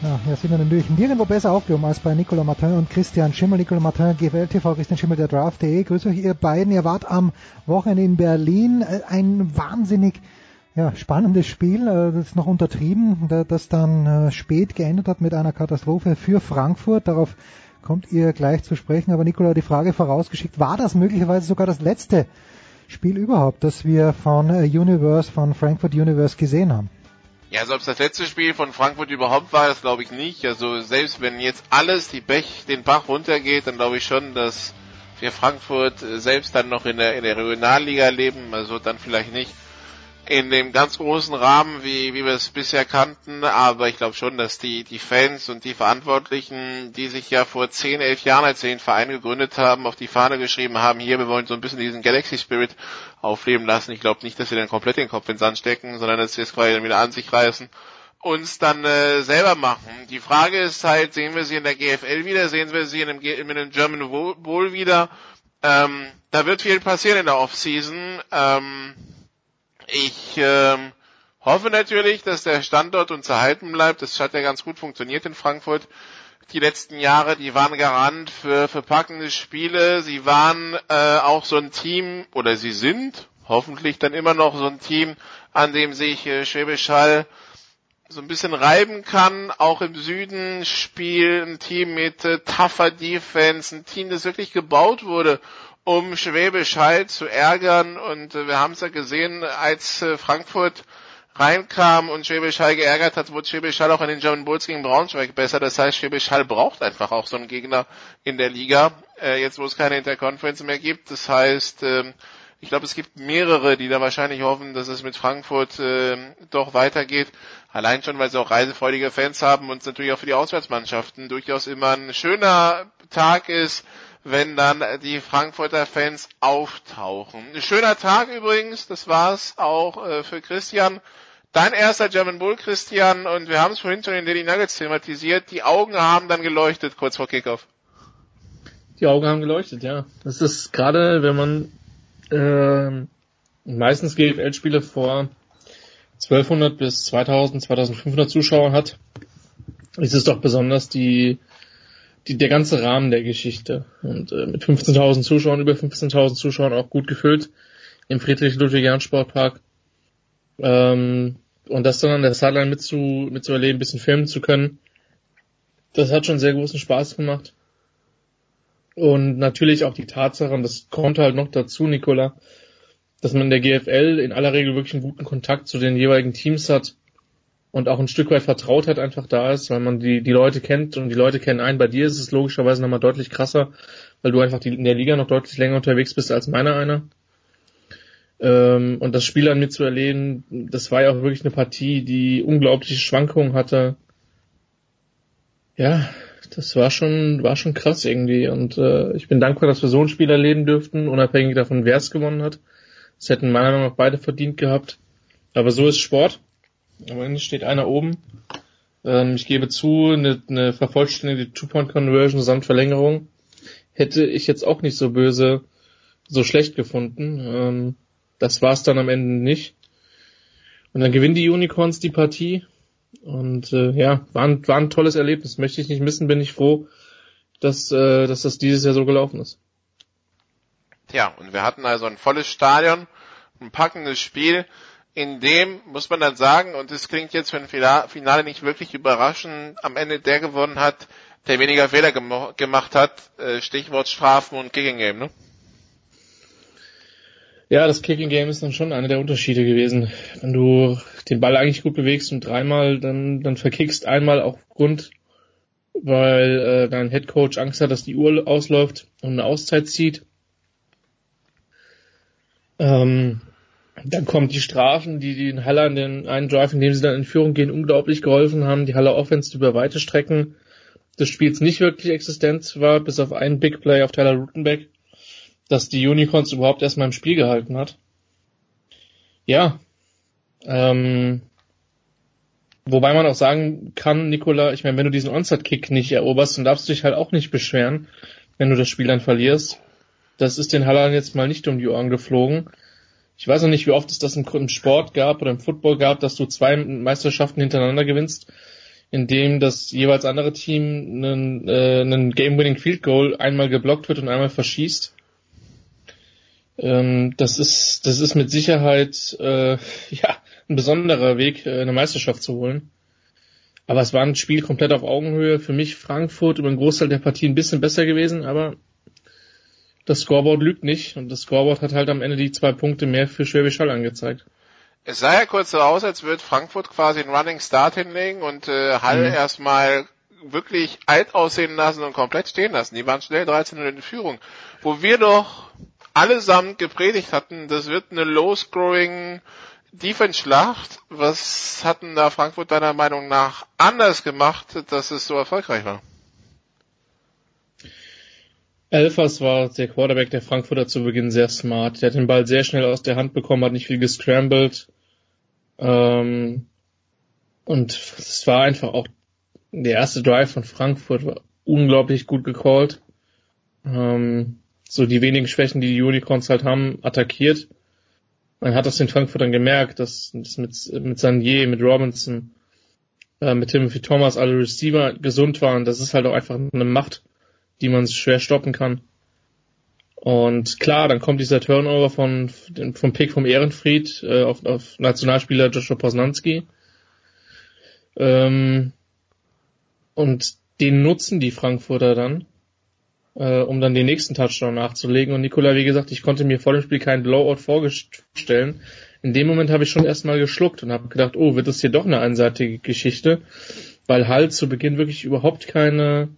ja, ja, sind wir natürlich nirgendwo besser aufgehoben als bei Nicolas Martin und Christian Schimmel. Nicolas Martin, GFL TV, Christian Schimmel, der Draft.de. Grüß euch, ihr beiden. Ihr wart am Wochenende in Berlin. Äh, ein wahnsinnig ja, spannendes Spiel, äh, das ist noch untertrieben, das dann äh, spät geendet hat mit einer Katastrophe für Frankfurt. Darauf kommt ihr gleich zu sprechen. Aber Nikola, die Frage vorausgeschickt, war das möglicherweise sogar das letzte Spiel überhaupt, das wir von äh, Universe, von Frankfurt Universe gesehen haben? Ja, also ob es das letzte Spiel von Frankfurt überhaupt war, das glaube ich nicht. Also selbst wenn jetzt alles die Bech den Bach runtergeht, dann glaube ich schon, dass wir Frankfurt selbst dann noch in der, in der Regionalliga leben, also dann vielleicht nicht in dem ganz großen Rahmen, wie, wie wir es bisher kannten, aber ich glaube schon, dass die, die Fans und die Verantwortlichen, die sich ja vor zehn, elf Jahren, als den Verein gegründet haben, auf die Fahne geschrieben haben, hier, wir wollen so ein bisschen diesen Galaxy Spirit aufleben lassen. Ich glaube nicht, dass sie dann komplett den Kopf ins Sand stecken, sondern dass sie es quasi dann wieder an sich reißen uns dann äh, selber machen. Die Frage ist halt, sehen wir sie in der GFL wieder, sehen wir sie in einem, in einem German Bowl wieder? Ähm, da wird viel passieren in der Offseason. Ähm, ich ähm, hoffe natürlich, dass der Standort uns erhalten bleibt. Das hat ja ganz gut funktioniert in Frankfurt. Die letzten Jahre, die waren Garant für, für packende Spiele. Sie waren äh, auch so ein Team, oder sie sind hoffentlich dann immer noch so ein Team, an dem sich äh, Schwäbisch Hall so ein bisschen reiben kann. Auch im Süden spielt ein Team mit äh, tougher Defense, ein Team, das wirklich gebaut wurde, um Schwäbisch Hall zu ärgern. Und äh, wir haben es ja gesehen, als äh, Frankfurt reinkam und Schwäbisch Hall geärgert hat, wurde Schwäbisch Hall auch in den German Bulls gegen Braunschweig besser. Das heißt, Schwäbisch Hall braucht einfach auch so einen Gegner in der Liga, äh, jetzt wo es keine Interconference mehr gibt. Das heißt, ähm, ich glaube, es gibt mehrere, die da wahrscheinlich hoffen, dass es mit Frankfurt äh, doch weitergeht. Allein schon, weil sie auch reisefreudige Fans haben und es natürlich auch für die Auswärtsmannschaften durchaus immer ein schöner Tag ist, wenn dann die Frankfurter Fans auftauchen. Ein schöner Tag übrigens, das war's auch äh, für Christian. Dein erster German Bull, Christian, und wir haben es vorhin schon in Daily Nuggets thematisiert. Die Augen haben dann geleuchtet kurz vor Kickoff. Die Augen haben geleuchtet, ja. Das ist gerade, wenn man äh, meistens GFL-Spiele vor 1200 bis 2000, 2500 Zuschauern hat, ist es doch besonders die, die, der ganze Rahmen der Geschichte. Und äh, mit 15.000 Zuschauern, über 15.000 Zuschauern auch gut gefüllt im Friedrich-Ludwig-Jahn-Sportpark. Ähm, und das dann an der Sideline mitzu, mitzuerleben, ein bisschen filmen zu können, das hat schon sehr großen Spaß gemacht. Und natürlich auch die Tatsache, und das kommt halt noch dazu, Nicola, dass man in der GFL in aller Regel wirklich einen guten Kontakt zu den jeweiligen Teams hat und auch ein Stück weit Vertrautheit einfach da ist, weil man die, die Leute kennt und die Leute kennen einen. Bei dir ist es logischerweise nochmal deutlich krasser, weil du einfach die, in der Liga noch deutlich länger unterwegs bist als meiner einer. Ähm, und das Spiel an mir zu erleben, das war ja auch wirklich eine Partie, die unglaubliche Schwankungen hatte. Ja, das war schon, war schon krass irgendwie. Und äh, ich bin dankbar, dass wir so ein Spiel erleben dürften, unabhängig davon, wer es gewonnen hat. Das hätten meiner Meinung nach beide verdient gehabt. Aber so ist Sport. Am Ende steht einer oben. Ähm, ich gebe zu, eine, eine vervollständigte Two-Point-Conversion samt Verlängerung hätte ich jetzt auch nicht so böse, so schlecht gefunden. Ähm, das war es dann am Ende nicht. Und dann gewinnen die Unicorns die Partie. Und äh, ja, war ein, war ein tolles Erlebnis. Möchte ich nicht missen, bin ich froh, dass, äh, dass das dieses Jahr so gelaufen ist. Tja, und wir hatten also ein volles Stadion, ein packendes Spiel, in dem, muss man dann sagen, und das klingt jetzt für ein Finale nicht wirklich überraschend, am Ende der gewonnen hat, der weniger Fehler gem gemacht hat, äh, Stichwort Strafen und Kicking Game, ne? Ja, das Kicking Game ist dann schon einer der Unterschiede gewesen. Wenn du den Ball eigentlich gut bewegst und dreimal dann, dann verkickst, einmal auch Grund, weil äh, dein Head Coach Angst hat, dass die Uhr ausläuft und eine Auszeit zieht. Ähm, dann kommt die Strafen, die den Haller an den einen Drive, in dem sie dann in Führung gehen, unglaublich geholfen haben. Die Haller Offense über weite Strecken des Spiels nicht wirklich existent war, bis auf einen Big Play auf Tyler Rutenbeck dass die Unicorns überhaupt erstmal im Spiel gehalten hat. Ja. Ähm, wobei man auch sagen kann, Nikola, ich meine, wenn du diesen Onside-Kick nicht eroberst, dann darfst du dich halt auch nicht beschweren, wenn du das Spiel dann verlierst. Das ist den Hallern jetzt mal nicht um die Ohren geflogen. Ich weiß noch nicht, wie oft es das im Sport gab oder im Football gab, dass du zwei Meisterschaften hintereinander gewinnst, indem das jeweils andere Team einen, äh, einen Game-Winning Field Goal einmal geblockt wird und einmal verschießt. Ähm, das ist, das ist mit Sicherheit äh, [laughs] ja ein besonderer Weg, äh, eine Meisterschaft zu holen. Aber es war ein Spiel komplett auf Augenhöhe. Für mich Frankfurt über einen Großteil der Partie ein bisschen besser gewesen, aber das Scoreboard lügt nicht und das Scoreboard hat halt am Ende die zwei Punkte mehr für Schwäbisch Hall angezeigt. Es sah ja kurz so aus, als würde Frankfurt quasi einen Running Start hinlegen und äh, Hall mhm. erstmal wirklich alt aussehen lassen und komplett stehen lassen. Die waren schnell 13 in Führung. Wo wir doch allesamt gepredigt hatten, das wird eine low-scoring Defense-Schlacht. Was hatten da Frankfurt deiner Meinung nach anders gemacht, dass es so erfolgreich war? Elfers war der Quarterback der Frankfurter zu Beginn sehr smart. Der hat den Ball sehr schnell aus der Hand bekommen, hat nicht viel gescrambled. Ähm, und es war einfach auch der erste Drive von Frankfurt war unglaublich gut gecallt. Ähm, so die wenigen Schwächen, die die Unicorns halt haben, attackiert. Man hat das in Frankfurt dann gemerkt, dass, dass mit, mit Sanier, mit Robinson, äh, mit Timothy Thomas alle Receiver gesund waren. Das ist halt auch einfach eine Macht, die man schwer stoppen kann. Und klar, dann kommt dieser Turnover von, vom Pick vom Ehrenfried äh, auf, auf Nationalspieler Joshua Posnanski. Ähm, und den nutzen die Frankfurter dann äh, um dann den nächsten Touchdown nachzulegen. Und Nikola, wie gesagt, ich konnte mir vor dem Spiel keinen Blowout vorstellen. in dem Moment habe ich schon erstmal geschluckt und habe gedacht, oh, wird das hier doch eine einseitige Geschichte, weil Hall zu Beginn wirklich überhaupt keine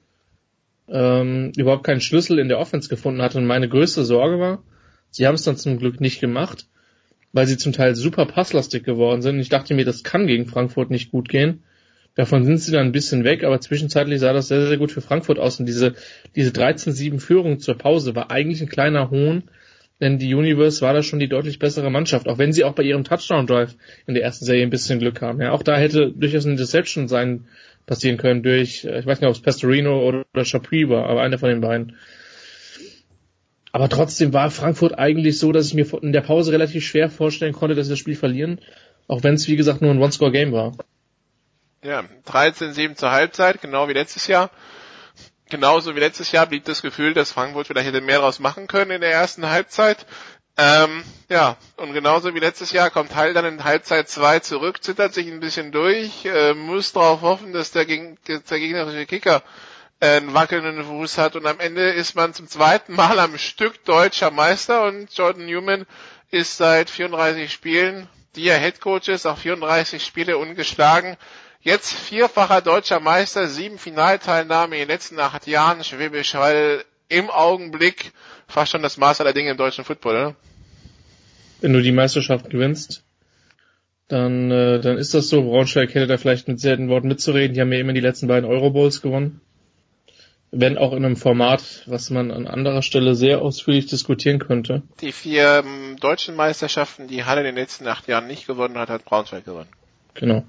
ähm, überhaupt keinen Schlüssel in der Offense gefunden hatte und meine größte Sorge war, sie haben es dann zum Glück nicht gemacht, weil sie zum Teil super passlastig geworden sind. Und ich dachte mir, das kann gegen Frankfurt nicht gut gehen. Davon sind sie dann ein bisschen weg, aber zwischenzeitlich sah das sehr, sehr gut für Frankfurt aus. Und diese, diese 13-7 Führung zur Pause war eigentlich ein kleiner Hohn, denn die Universe war da schon die deutlich bessere Mannschaft, auch wenn sie auch bei ihrem Touchdown-Drive in der ersten Serie ein bisschen Glück haben. Ja, auch da hätte durchaus eine Deception sein passieren können durch, äh, ich weiß nicht, ob es Pastorino oder, oder Chapuis war, aber einer von den beiden. Aber trotzdem war Frankfurt eigentlich so, dass ich mir in der Pause relativ schwer vorstellen konnte, dass sie das Spiel verlieren, auch wenn es wie gesagt nur ein One-Score-Game war. Ja, 13-7 zur Halbzeit, genau wie letztes Jahr. Genauso wie letztes Jahr blieb das Gefühl, dass Frankfurt vielleicht hätte mehr draus machen können in der ersten Halbzeit. Ähm, ja, und genauso wie letztes Jahr kommt Heil dann in Halbzeit 2 zurück, zittert sich ein bisschen durch, äh, muss darauf hoffen, dass der, der gegnerische Kicker äh, einen wackelnden Fuß hat und am Ende ist man zum zweiten Mal am Stück deutscher Meister und Jordan Newman ist seit 34 Spielen, die er Headcoach ist, auch 34 Spiele ungeschlagen. Jetzt vierfacher deutscher Meister, sieben Finalteilnahme in den letzten acht Jahren. Schwäbisch Hall im Augenblick fast schon das Maß aller Dinge im deutschen Football, oder? Wenn du die Meisterschaft gewinnst, dann, äh, dann ist das so. Braunschweig hätte da vielleicht mit seltenen Worten mitzureden. Die haben ja immer die letzten beiden Euro Bowls gewonnen. Wenn auch in einem Format, was man an anderer Stelle sehr ausführlich diskutieren könnte. Die vier ähm, deutschen Meisterschaften, die Halle in den letzten acht Jahren nicht gewonnen hat, hat Braunschweig gewonnen. Genau.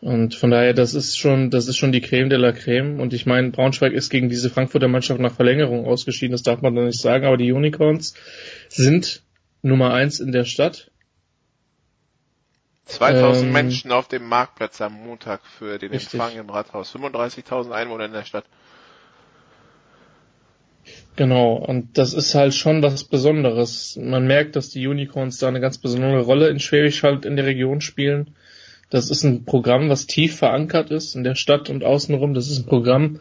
Und von daher, das ist schon, das ist schon die Creme de la Creme. Und ich meine, Braunschweig ist gegen diese Frankfurter Mannschaft nach Verlängerung ausgeschieden, das darf man doch nicht sagen, aber die Unicorns sind Nummer eins in der Stadt. 2000 ähm, Menschen auf dem Marktplatz am Montag für den richtig. Empfang im Rathaus. 35.000 Einwohner in der Stadt. Genau, und das ist halt schon was Besonderes. Man merkt, dass die Unicorns da eine ganz besondere Rolle in Schwäbisch halt in der Region spielen. Das ist ein Programm, was tief verankert ist in der Stadt und außenrum. Das ist ein Programm,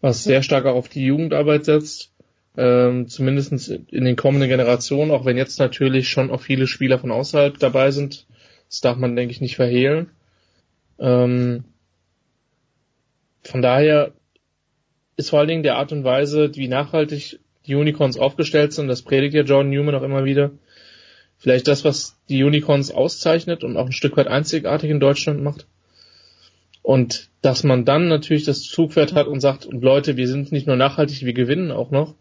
was sehr stark auch auf die Jugendarbeit setzt, ähm, zumindest in den kommenden Generationen, auch wenn jetzt natürlich schon auch viele Spieler von außerhalb dabei sind. Das darf man, denke ich, nicht verhehlen. Ähm, von daher ist vor allen Dingen der Art und Weise, wie nachhaltig die Unicorns aufgestellt sind, das predigt ja John Newman auch immer wieder, vielleicht das, was die Unicorns auszeichnet und auch ein Stück weit einzigartig in Deutschland macht. Und dass man dann natürlich das Zugpferd hat und sagt, und Leute, wir sind nicht nur nachhaltig, wir gewinnen auch noch,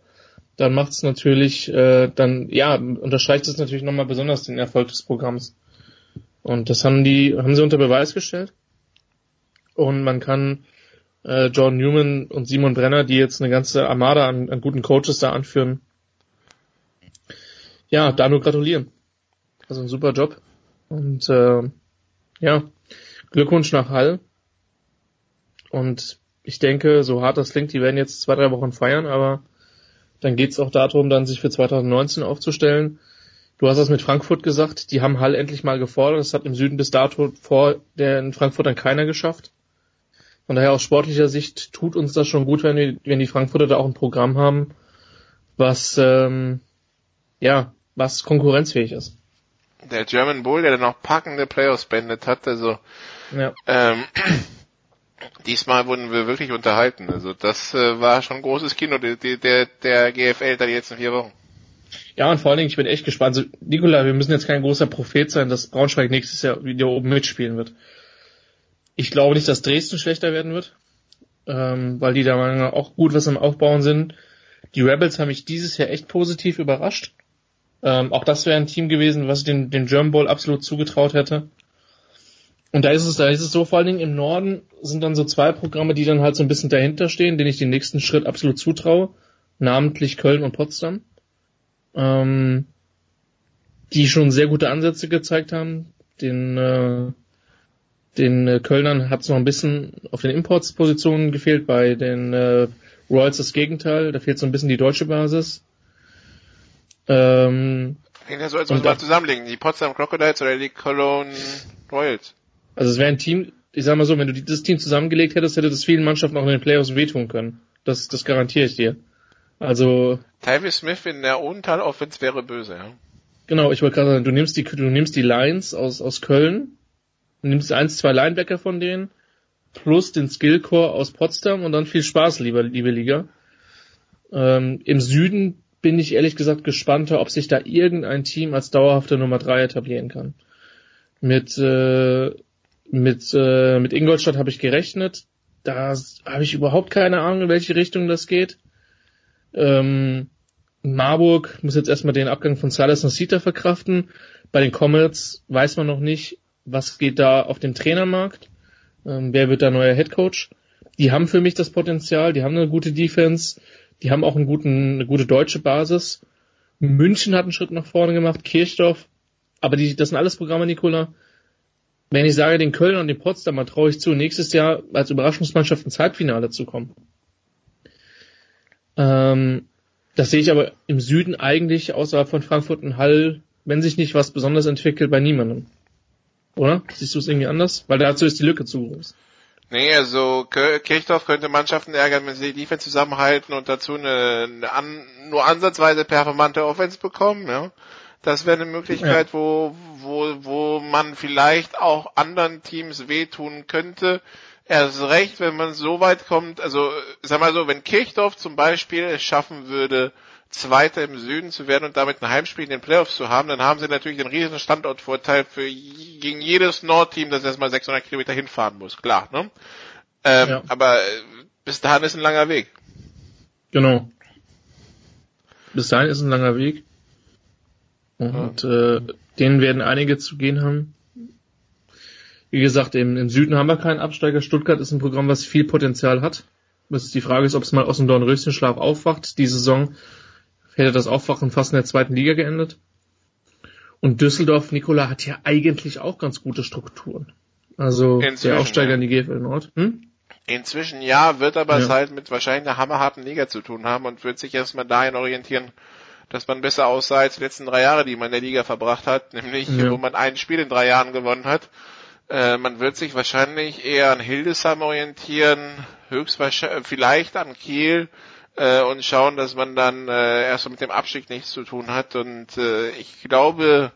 dann macht es natürlich, äh, dann, ja, unterstreicht es natürlich nochmal besonders den Erfolg des Programms. Und das haben die, haben sie unter Beweis gestellt. Und man kann äh, John Newman und Simon Brenner, die jetzt eine ganze Armada an, an guten Coaches da anführen, ja, da nur gratulieren. Also ein super Job. Und äh, ja, Glückwunsch nach Hall. Und ich denke, so hart das klingt, die werden jetzt zwei, drei Wochen feiern, aber dann geht's auch darum, dann sich für 2019 aufzustellen. Du hast das mit Frankfurt gesagt, die haben Hall endlich mal gefordert. Das hat im Süden bis dato vor der in Frankfurt dann keiner geschafft. Von daher aus sportlicher Sicht tut uns das schon gut, wenn, wir, wenn die Frankfurter da auch ein Programm haben, was ähm, ja, was konkurrenzfähig ist der German Bull, der dann auch packende Playoffs beendet hat, also ja. ähm, [clears throat] diesmal wurden wir wirklich unterhalten. Also das äh, war schon großes Kino, der, der, der GFL da die letzten vier Wochen. Ja, und vor allen Dingen, ich bin echt gespannt. Also, Nikola, wir müssen jetzt kein großer Prophet sein, dass Braunschweig nächstes Jahr wieder oben mitspielen wird. Ich glaube nicht, dass Dresden schlechter werden wird, ähm, weil die da auch gut was am Aufbauen sind. Die Rebels haben mich dieses Jahr echt positiv überrascht. Ähm, auch das wäre ein Team gewesen, was ich den, den German Bowl absolut zugetraut hätte. Und da ist es, da ist es so, vor allen Dingen im Norden sind dann so zwei Programme, die dann halt so ein bisschen dahinter stehen, denen ich den nächsten Schritt absolut zutraue, namentlich Köln und Potsdam, ähm, die schon sehr gute Ansätze gezeigt haben. Den, äh, den äh, Kölnern hat es noch ein bisschen auf den Importspositionen gefehlt, bei den äh, Royals das Gegenteil, da fehlt so ein bisschen die deutsche Basis. Ähm, ja, so als muss man zusammenlegen. Die Potsdam Crocodiles oder die Cologne Royals. Also es wäre ein Team, ich sag mal so, wenn du das Team zusammengelegt hättest, hätte das vielen Mannschaften auch in den Playoffs wehtun können. Das, das garantiere ich dir. Also. Tyvis Smith in der Odenthal Offense wäre böse, ja. Genau, ich wollte gerade sagen, du nimmst die, du nimmst die Lions aus, aus Köln, nimmst eins, zwei Linebacker von denen, plus den Skillcore aus Potsdam und dann viel Spaß, lieber, liebe Liga. Ähm, Im Süden bin ich ehrlich gesagt gespannter, ob sich da irgendein Team als dauerhafte Nummer drei etablieren kann. Mit, äh, mit, äh, mit Ingolstadt habe ich gerechnet. Da habe ich überhaupt keine Ahnung, in welche Richtung das geht. Ähm, Marburg muss jetzt erstmal den Abgang von Salas Nasita verkraften. Bei den Comets weiß man noch nicht, was geht da auf dem Trainermarkt. Ähm, wer wird da neuer Head Coach? Die haben für mich das Potenzial, die haben eine gute Defense, die haben auch einen guten, eine gute deutsche Basis. München hat einen Schritt nach vorne gemacht, Kirchdorf. Aber die, das sind alles Programme, Nikola. Wenn ich sage, den Köln und den Potsdamer traue ich zu, nächstes Jahr als Überraschungsmannschaft ins Halbfinale zu kommen. Ähm, das sehe ich aber im Süden eigentlich außerhalb von Frankfurt und Hall, wenn sich nicht was besonders entwickelt, bei niemandem. Oder? Siehst du es irgendwie anders? Weil dazu ist die Lücke zu groß. Nee, also Kirchdorf könnte Mannschaften ärgern, wenn sie die Defense zusammenhalten und dazu eine, eine an, nur ansatzweise performante Offense bekommen, ja. Das wäre eine Möglichkeit, ja. wo, wo, wo man vielleicht auch anderen Teams wehtun könnte. Erst recht, wenn man so weit kommt, also sag mal so, wenn Kirchdorf zum Beispiel es schaffen würde, Zweiter im Süden zu werden und damit ein Heimspiel in den Playoffs zu haben, dann haben sie natürlich einen riesen Standortvorteil für gegen jedes Nordteam, das erstmal 600 Kilometer hinfahren muss, klar. Ne? Ähm, ja. Aber äh, bis dahin ist ein langer Weg. Genau. Bis dahin ist ein langer Weg. Und ja. äh, denen werden einige zu gehen haben. Wie gesagt, im, im Süden haben wir keinen Absteiger. Stuttgart ist ein Programm, was viel Potenzial hat. Das ist die Frage ist, ob es mal aus dem Dornröschenschlaf aufwacht. Die Saison hätte das Aufwachen fast in der zweiten Liga geendet. Und Düsseldorf, Nikola, hat ja eigentlich auch ganz gute Strukturen. Also Inzwischen, der Aufsteiger ja. in die GFL Nord. Hm? Inzwischen ja, wird aber ja. halt mit wahrscheinlich einer hammerharten Liga zu tun haben und wird sich erstmal dahin orientieren, dass man besser aussah als die letzten drei Jahre, die man in der Liga verbracht hat, nämlich ja. wo man ein Spiel in drei Jahren gewonnen hat. Äh, man wird sich wahrscheinlich eher an Hildesheim orientieren, höchstwahrscheinlich vielleicht an Kiel, äh, und schauen, dass man dann äh, erst mit dem Abstieg nichts zu tun hat. Und äh, ich glaube,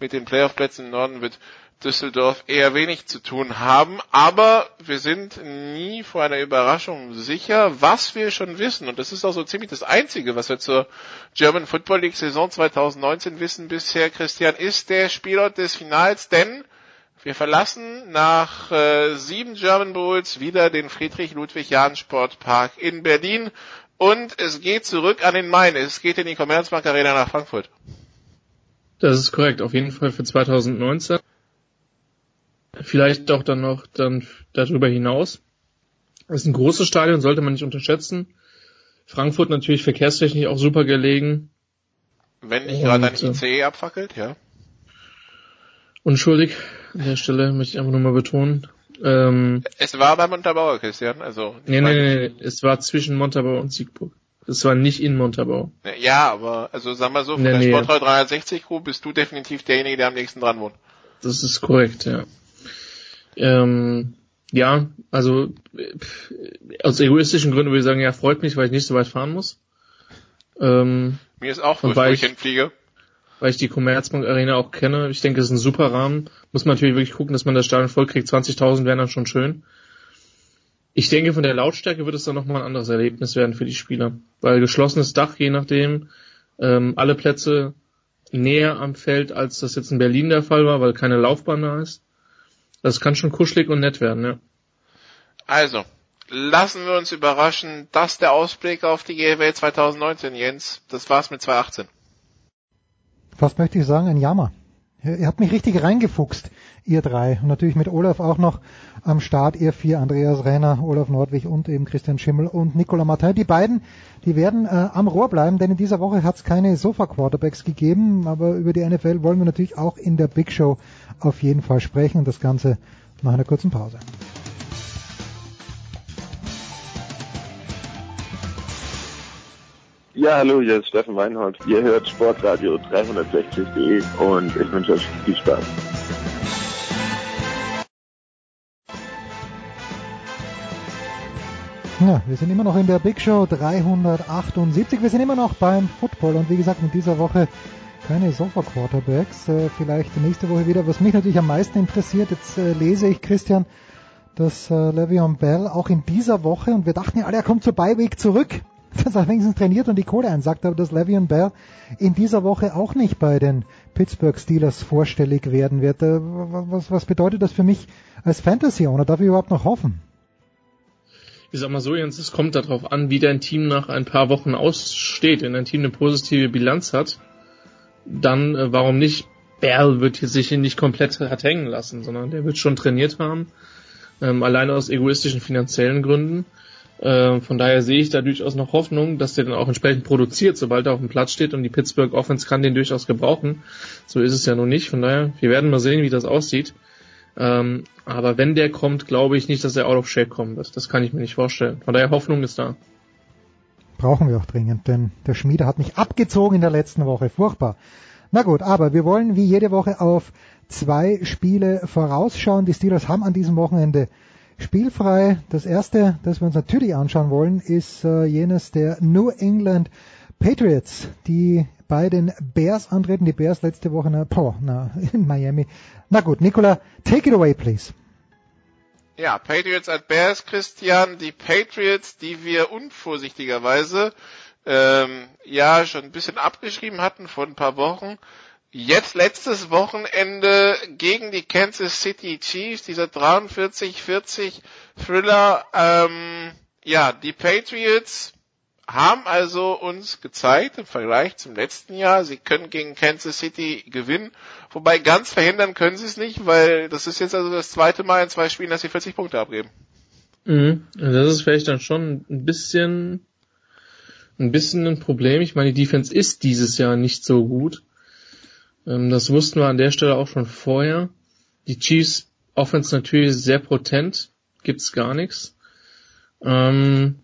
mit den Playoff-Plätzen im Norden wird Düsseldorf eher wenig zu tun haben, aber wir sind nie vor einer Überraschung sicher, was wir schon wissen. Und das ist auch so ziemlich das Einzige, was wir zur German Football League Saison 2019 wissen bisher, Christian, ist der Spielort des Finals, denn wir verlassen nach äh, sieben German Bowls wieder den Friedrich-Ludwig-Jahn-Sportpark in Berlin und es geht zurück an den Main. Es geht in die Commerzbank Arena nach Frankfurt. Das ist korrekt, auf jeden Fall für 2019. Vielleicht doch dann noch dann darüber hinaus. Das ist ein großes Stadion, sollte man nicht unterschätzen. Frankfurt natürlich verkehrstechnisch auch super gelegen. Wenn nicht gerade ein ICE abfackelt, ja. Unschuldig an der Stelle möchte ich einfach nur mal betonen. Ähm, es war bei Montabaur, Christian, also. Nee, nee, nee, es war zwischen Montabaur und Siegburg. Es war nicht in Montabaur. Ja, aber, also sag mal so, von der Sportrau 360 Crew bist du definitiv derjenige, der am nächsten dran wohnt. Das ist korrekt, ja. Ähm, ja, also aus egoistischen Gründen würde ich sagen, ja, freut mich, weil ich nicht so weit fahren muss. Ähm, Mir ist auch, bevor ich hinfliege weil ich die Commerzbank Arena auch kenne. Ich denke, es ist ein super Rahmen. Muss man natürlich wirklich gucken, dass man das Stadion voll kriegt. 20.000 wären dann schon schön. Ich denke, von der Lautstärke wird es dann nochmal ein anderes Erlebnis werden für die Spieler. Weil geschlossenes Dach, je nachdem, ähm, alle Plätze näher am Feld, als das jetzt in Berlin der Fall war, weil keine Laufbahn da ist. Das kann schon kuschelig und nett werden, ja. Also, lassen wir uns überraschen. Das der Ausblick auf die GFL 2019, Jens. Das war's mit 2018 fast möchte ich sagen, ein Jammer. Ihr habt mich richtig reingefuchst, ihr drei. Und natürlich mit Olaf auch noch am Start, ihr vier, Andreas Renner, Olaf Nordwig und eben Christian Schimmel und Nicola Martin. Die beiden, die werden äh, am Rohr bleiben, denn in dieser Woche hat es keine Sofa-Quarterbacks gegeben, aber über die NFL wollen wir natürlich auch in der Big Show auf jeden Fall sprechen und das Ganze nach einer kurzen Pause. Ja, hallo, hier ist Steffen Weinhold. Ihr hört Sportradio 360.de und ich wünsche euch viel Spaß. Ja, wir sind immer noch in der Big Show 378. Wir sind immer noch beim Football und wie gesagt, in dieser Woche keine Sofa-Quarterbacks. Äh, vielleicht nächste Woche wieder. Was mich natürlich am meisten interessiert, jetzt äh, lese ich, Christian, dass äh, Le'Veon Bell auch in dieser Woche, und wir dachten ja alle, er kommt zur Beiweg zurück, [laughs] dass er wenigstens trainiert und die Kohle einsackt, aber dass Le'Veon Bell in dieser Woche auch nicht bei den Pittsburgh Steelers vorstellig werden wird. Äh, was, was bedeutet das für mich als Fantasy-Owner? Darf ich überhaupt noch hoffen? Ich sag mal so, Jens, es kommt darauf an, wie dein Team nach ein paar Wochen aussteht. Wenn dein Team eine positive Bilanz hat, dann äh, warum nicht? Bell wird sich nicht komplett hat hängen lassen, sondern der wird schon trainiert haben, ähm, alleine aus egoistischen finanziellen Gründen. Äh, von daher sehe ich da durchaus noch Hoffnung, dass der dann auch entsprechend produziert, sobald er auf dem Platz steht und die Pittsburgh Offense kann den durchaus gebrauchen. So ist es ja noch nicht. Von daher, wir werden mal sehen, wie das aussieht. Ähm, aber wenn der kommt, glaube ich nicht, dass er out of shape kommen wird. Das kann ich mir nicht vorstellen. Von daher Hoffnung ist da. Brauchen wir auch dringend, denn der Schmiede hat mich abgezogen in der letzten Woche. Furchtbar. Na gut, aber wir wollen wie jede Woche auf zwei Spiele vorausschauen. Die Steelers haben an diesem Wochenende spielfrei. Das erste, das wir uns natürlich anschauen wollen, ist äh, jenes der New England Patriots, die bei den Bears antreten. Die Bears letzte Woche na, boah, na, [laughs] in Miami. Na gut, Nicola, take it away, please. Ja, Patriots at Bears, Christian. Die Patriots, die wir unvorsichtigerweise ähm, ja schon ein bisschen abgeschrieben hatten vor ein paar Wochen, Jetzt letztes Wochenende gegen die Kansas City Chiefs, dieser 43-40 Thriller. Ähm, ja, die Patriots haben also uns gezeigt im Vergleich zum letzten Jahr, sie können gegen Kansas City gewinnen. Wobei ganz verhindern können sie es nicht, weil das ist jetzt also das zweite Mal in zwei Spielen, dass sie 40 Punkte abgeben. Mhm. Das ist vielleicht dann schon ein bisschen, ein bisschen ein Problem. Ich meine, die Defense ist dieses Jahr nicht so gut. Ähm, das wussten wir an der Stelle auch schon vorher. Die Chiefs Offense natürlich sehr potent, gibt's gar nichts. Ähm,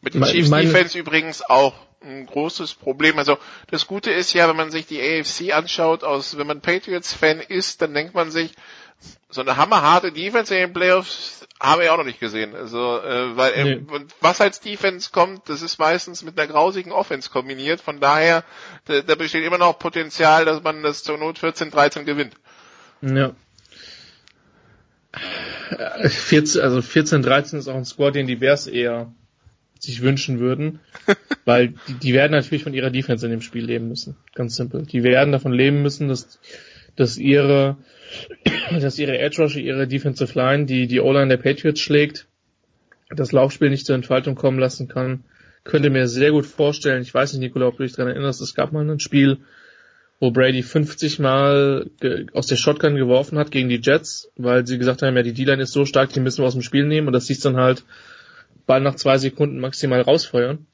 Mit den Chiefs Defense übrigens auch ein großes Problem. Also das Gute ist ja, wenn man sich die AFC anschaut, aus wenn man Patriots Fan ist, dann denkt man sich, so eine hammerharte Defense in den Playoffs habe ich auch noch nicht gesehen. Also, äh, weil nee. äh, was als Defense kommt, das ist meistens mit einer grausigen Offense kombiniert. Von daher, da, da besteht immer noch Potenzial, dass man das zur Not 14-13 gewinnt. Ja. 14, also 14-13 ist auch ein Score, den die Bears eher sich wünschen würden, [laughs] weil die, die werden natürlich von ihrer Defense in dem Spiel leben müssen. Ganz simpel. Die werden davon leben müssen, dass, dass ihre dass ihre Edge Rusher, ihre Defensive Line, die die O-Line der Patriots schlägt, das Laufspiel nicht zur Entfaltung kommen lassen kann. Könnte mir sehr gut vorstellen, ich weiß nicht, Nikola, ob du dich daran erinnerst, es gab mal ein Spiel, wo Brady 50 Mal aus der Shotgun geworfen hat gegen die Jets, weil sie gesagt haben, ja, die D-Line ist so stark, die müssen wir aus dem Spiel nehmen und das hieß dann halt Ball nach zwei Sekunden maximal rausfeuern.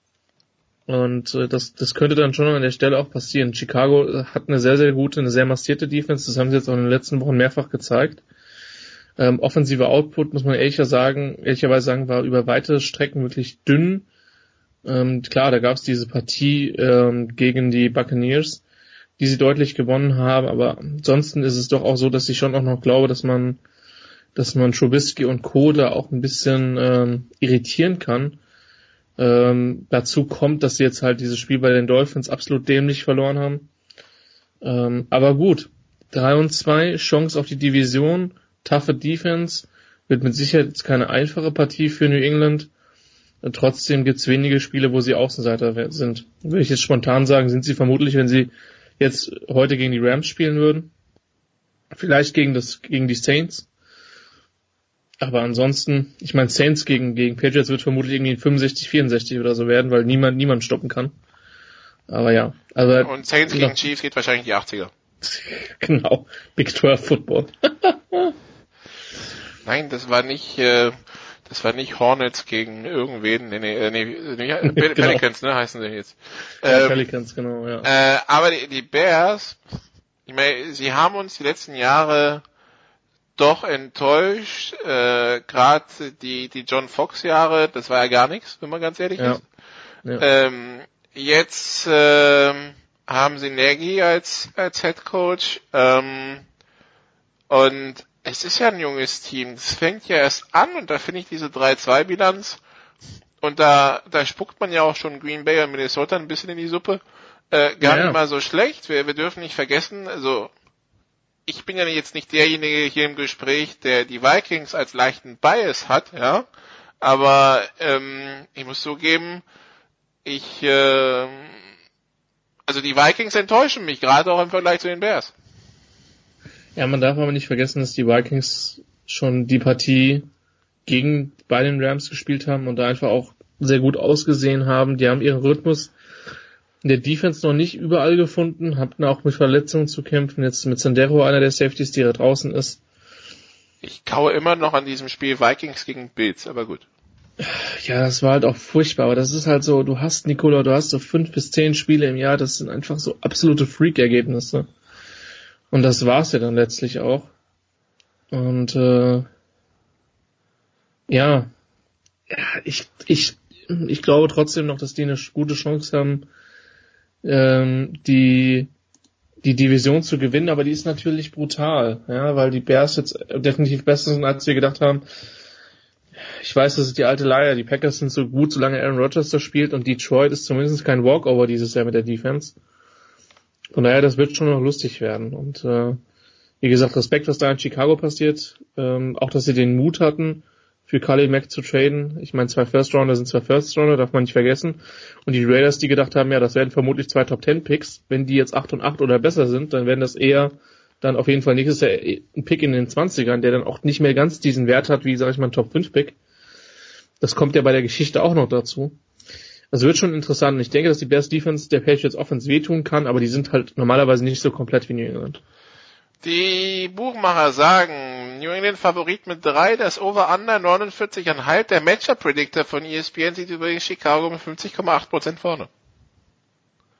Und äh, das, das könnte dann schon an der Stelle auch passieren. Chicago äh, hat eine sehr, sehr gute, eine sehr massierte Defense. Das haben sie jetzt auch in den letzten Wochen mehrfach gezeigt. Ähm, offensive Output, muss man ehrlicher sagen, ehrlicherweise sagen, war über weite Strecken wirklich dünn. Ähm, klar, da gab es diese Partie ähm, gegen die Buccaneers, die sie deutlich gewonnen haben, aber ansonsten ist es doch auch so, dass ich schon auch noch glaube, dass man, dass man Trubisky und Co. da auch ein bisschen ähm, irritieren kann ähm, dazu kommt, dass sie jetzt halt dieses Spiel bei den Dolphins absolut dämlich verloren haben. Ähm, aber gut, 3 und 2, Chance auf die Division, toughe Defense, wird mit Sicherheit jetzt keine einfache Partie für New England. Und trotzdem gibt's wenige Spiele, wo sie Außenseiter sind. Würde ich jetzt spontan sagen, sind sie vermutlich, wenn sie jetzt heute gegen die Rams spielen würden. Vielleicht gegen das, gegen die Saints. Aber ansonsten, ich meine, Saints gegen, gegen Patriots wird vermutlich irgendwie 65, 64 oder so werden, weil niemand, niemand stoppen kann. Aber ja. Also, Und Saints gegen Chiefs geht wahrscheinlich die 80er. [laughs] genau. Big 12 Football. [laughs] Nein, das war nicht, äh, das war nicht Hornets gegen irgendwen, nee, nee, äh, nee, nee [laughs] genau. Pelicans, ne, heißen sie jetzt. Ja, ähm, Pelicans, genau, ja. Äh, aber die, die Bears, ich meine, sie haben uns die letzten Jahre doch enttäuscht. Äh, Gerade die, die John Fox Jahre, das war ja gar nichts, wenn man ganz ehrlich ja. ist. Ja. Ähm, jetzt ähm, haben sie Nagy als, als Head Coach. Ähm, und es ist ja ein junges Team. Es fängt ja erst an und da finde ich diese 3-2-Bilanz und da, da spuckt man ja auch schon Green Bay und Minnesota ein bisschen in die Suppe, äh, gar Ja, ja. nicht mal so schlecht. Wir, wir dürfen nicht vergessen, also ich bin ja jetzt nicht derjenige hier im Gespräch, der die Vikings als leichten Bias hat, ja. Aber ähm, ich muss zugeben, ich ähm, also die Vikings enttäuschen mich, gerade auch im Vergleich zu den Bears. Ja, man darf aber nicht vergessen, dass die Vikings schon die Partie gegen bei den Rams gespielt haben und da einfach auch sehr gut ausgesehen haben. Die haben ihren Rhythmus in der Defense noch nicht überall gefunden, hatten auch mit Verletzungen zu kämpfen. Jetzt mit Sandero, einer der Safeties, die da draußen ist. Ich kaue immer noch an diesem Spiel Vikings gegen Bills, aber gut. Ja, das war halt auch furchtbar, aber das ist halt so, du hast, Nikola, du hast so fünf bis zehn Spiele im Jahr, das sind einfach so absolute Freak-Ergebnisse. Und das war's ja dann letztlich auch. Und äh, ja, ja, ich, ich, ich glaube trotzdem noch, dass die eine gute Chance haben, ähm, die die Division zu gewinnen, aber die ist natürlich brutal, ja, weil die Bears jetzt definitiv besser sind, als wir gedacht haben. Ich weiß, das ist die alte Leier. Die Packers sind so gut, solange Aaron Rodgers da spielt und Detroit ist zumindest kein Walkover dieses Jahr mit der Defense. Von daher, das wird schon noch lustig werden. Und äh, wie gesagt, Respekt, was da in Chicago passiert. Ähm, auch, dass sie den Mut hatten, für Khalil Mack zu traden. Ich meine, zwei First Rounder sind zwei First Rounder, darf man nicht vergessen. Und die Raiders, die gedacht haben, ja, das werden vermutlich zwei Top Ten Picks. Wenn die jetzt 8 und 8 oder besser sind, dann werden das eher dann auf jeden Fall nächstes Jahr ein Pick in den 20ern, der dann auch nicht mehr ganz diesen Wert hat, wie, sag ich mal, ein Top 5 Pick. Das kommt ja bei der Geschichte auch noch dazu. Also wird schon interessant. Ich denke, dass die Bears Defense der Patriots Offense wehtun kann, aber die sind halt normalerweise nicht so komplett wie New England. Die Buchmacher sagen, New England Favorit mit 3, das Over-Under 49,5. Der Matchup-Predictor von ESPN sieht übrigens Chicago mit 50,8% vorne.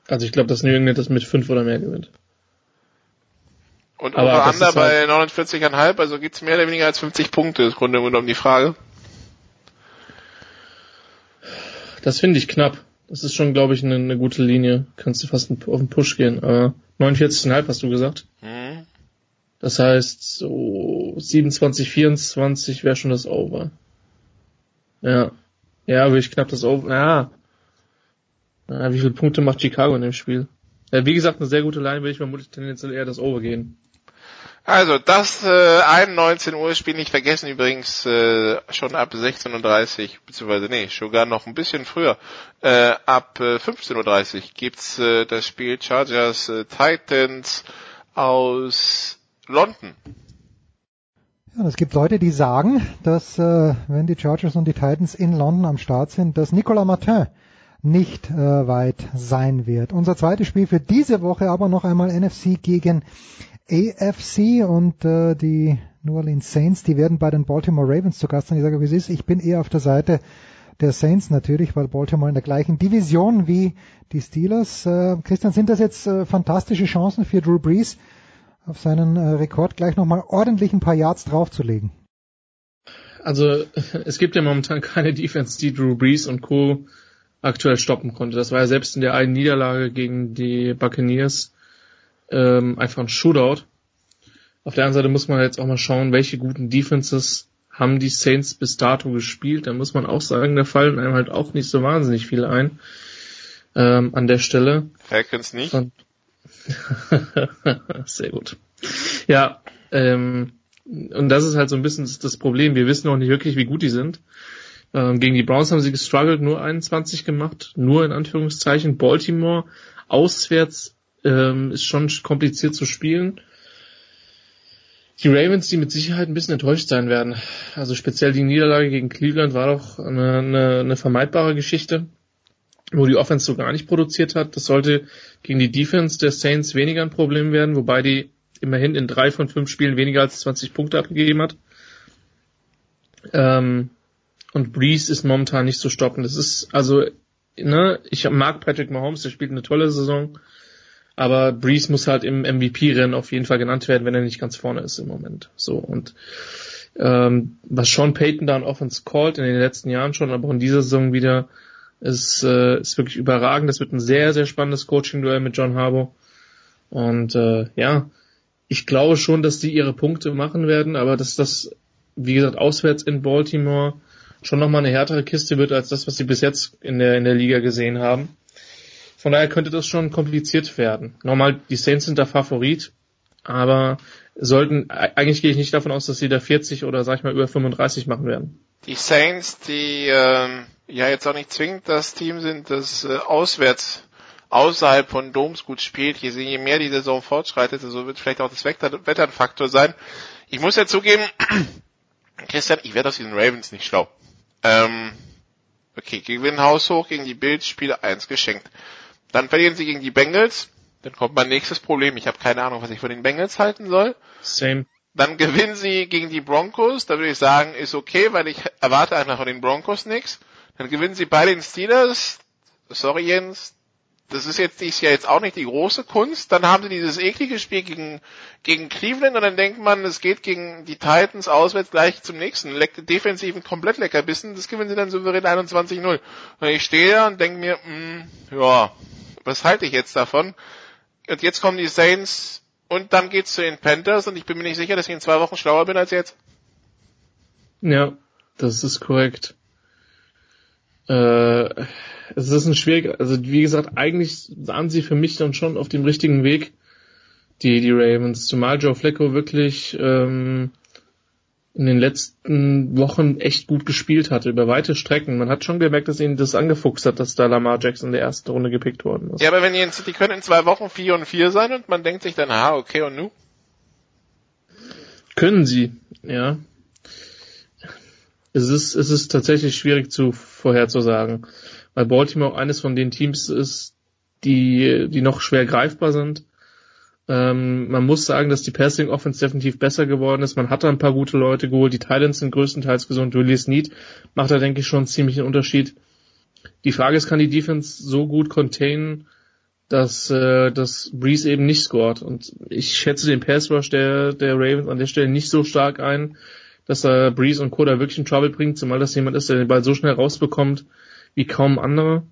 Also ich glaube, dass New England das mit 5 oder mehr gewinnt. Und Over-Under ist bei halt- 49,5, also gibt's mehr oder weniger als 50 Punkte, ist Grunde genommen die Frage. Das finde ich knapp. Das ist schon, glaube ich, eine, eine gute Linie. Kannst du fast auf den Push gehen. Aber 49,5 hast du gesagt. Hm. Das heißt, so 27, 24 wäre schon das Over. Ja. Ja, würde ich knapp das Over. Ja. ja. Wie viele Punkte macht Chicago in dem Spiel? Ja, wie gesagt, eine sehr gute Line würde ich vermutlich tendenziell eher das Over gehen. Also das äh, ein 19 Uhr Spiel nicht vergessen übrigens äh, schon ab 16.30 Uhr, beziehungsweise nee, sogar noch ein bisschen früher. Äh, ab äh, 15.30 Uhr gibt's äh, das Spiel Chargers äh, Titans aus London. Ja, es gibt Leute, die sagen, dass äh, wenn die Chargers und die Titans in London am Start sind, dass Nicolas Martin nicht äh, weit sein wird. Unser zweites Spiel für diese Woche aber noch einmal NFC gegen AFC und äh, die New Orleans Saints, die werden bei den Baltimore Ravens zu Gast sein. Ich sage, wie es ist, ich bin eher auf der Seite der Saints natürlich, weil Baltimore in der gleichen Division wie die Steelers. Äh, Christian, sind das jetzt äh, fantastische Chancen für Drew Brees, auf seinen äh, Rekord gleich nochmal ordentlich ein paar Yards draufzulegen? Also [laughs] es gibt ja momentan keine Defense, die Drew Brees und Co. aktuell stoppen konnte. Das war ja selbst in der einen Niederlage gegen die Buccaneers ähm, einfach ein Shootout. Auf der anderen Seite muss man jetzt auch mal schauen, welche guten Defenses haben die Saints bis dato gespielt. Da muss man auch sagen, da fallen einem halt auch nicht so wahnsinnig viele ein ähm, an der Stelle. Falcons nicht. Und [laughs] Sehr gut. Ja, ähm, und das ist halt so ein bisschen das, Problem. Wir wissen auch nicht wirklich, wie gut die sind. Ähm, gegen die Browns haben sie gestruggelt, nur 21 gemacht, nur in Anführungszeichen. Baltimore auswärts ähm, ist schon kompliziert zu spielen. Die Ravens, die mit Sicherheit ein bisschen enttäuscht sein werden. Also speziell die Niederlage gegen Cleveland war doch eine, eine, eine vermeidbare Geschichte, wo die Offense so gar nicht produziert hat. Das sollte gegen die Defense der Saints weniger ein Problem werden, wobei die immerhin in drei von fünf Spielen weniger als 20 Punkte abgegeben hat. Ähm, und Breeze ist momentan nicht zu stoppen. Das ist, also, ne, ich mag Patrick Mahomes, der spielt eine tolle Saison. Aber Breeze muss halt im MVP-Rennen auf jeden Fall genannt werden, wenn er nicht ganz vorne ist im Moment. So und ähm, was Sean Payton da an Offense called in den letzten Jahren schon, aber auch in dieser Saison wieder, ist, äh, ist wirklich überragend. Das wird ein sehr, sehr spannendes Coaching-Duell mit John Harbour. Und äh, ja, ich glaube schon, dass die ihre Punkte machen werden, aber dass das, wie gesagt, auswärts in Baltimore schon nochmal eine härtere Kiste wird als das, was sie bis jetzt in der, in der Liga gesehen haben. Von daher könnte das schon kompliziert werden. Normal, die Saints sind der Favorit, aber sollten, eigentlich gehe ich nicht davon aus, dass sie da 40 oder sag ich mal über 35 machen werden. Die Saints, die ähm, ja jetzt auch nicht zwingend das Team sind, das äh, auswärts außerhalb von Doms gut spielt, je, je mehr die Saison fortschreitet, so wird vielleicht auch das Wetter ein Faktor sein. Ich muss ja zugeben, [clears throat] Christian, ich werde aus diesen Ravens nicht schlau. Ähm, okay, gewinnen Haus hoch gegen die Bills, Spiele 1 geschenkt. Dann verlieren sie gegen die Bengals. Dann kommt mein nächstes Problem. Ich habe keine Ahnung, was ich von den Bengals halten soll. Same. Dann gewinnen sie gegen die Broncos. Da würde ich sagen, ist okay, weil ich erwarte einfach von den Broncos nichts. Dann gewinnen sie bei den Steelers. Sorry Jens, das ist jetzt dieses Jahr jetzt auch nicht die große Kunst. Dann haben sie dieses eklige Spiel gegen, gegen Cleveland und dann denkt man, es geht gegen die Titans auswärts gleich zum nächsten. Leck, defensiven komplett leckerbissen. Das gewinnen sie dann souverän 21-0. Und ich stehe da und denke mir, mh, hm, ja, was halte ich jetzt davon? Und jetzt kommen die Saints und dann geht's zu den Panthers und ich bin mir nicht sicher, dass ich in zwei Wochen schlauer bin als jetzt. Ja, das ist korrekt. Äh, es ist ein schwierig, also wie gesagt, eigentlich sahen sie für mich dann schon auf dem richtigen Weg, die, die Ravens, zumal Joe Flacco wirklich ähm, in den letzten Wochen echt gut gespielt hatte, über weite Strecken. Man hat schon gemerkt, dass ihn das angefuchst hat, dass da Lamar Jackson in der ersten Runde gepickt worden ist. Ja, aber wenn die, die können in zwei Wochen vier und vier sein und man denkt sich dann, ah, okay, und nu? Können sie, ja. Es ist, es ist tatsächlich schwierig zu vorherzusagen, weil Baltimore eines von den Teams ist, die, die noch schwer greifbar sind ähm, man muss sagen, dass die Passing Offense definitiv besser geworden ist. Man hat da ein paar gute Leute geholt. Die Titans sind größtenteils gesund. Willis Need macht da, denke ich, schon einen Unterschied. Die Frage ist, kann die Defense so gut containen, dass, äh, dass Breeze eben nicht scored? Und ich schätze den Pass Rush der, der Ravens an der Stelle nicht so stark ein, dass er Breeze und Koda wirklich in Trouble bringt, zumal das jemand ist, der den Ball so schnell rausbekommt wie kaum andere.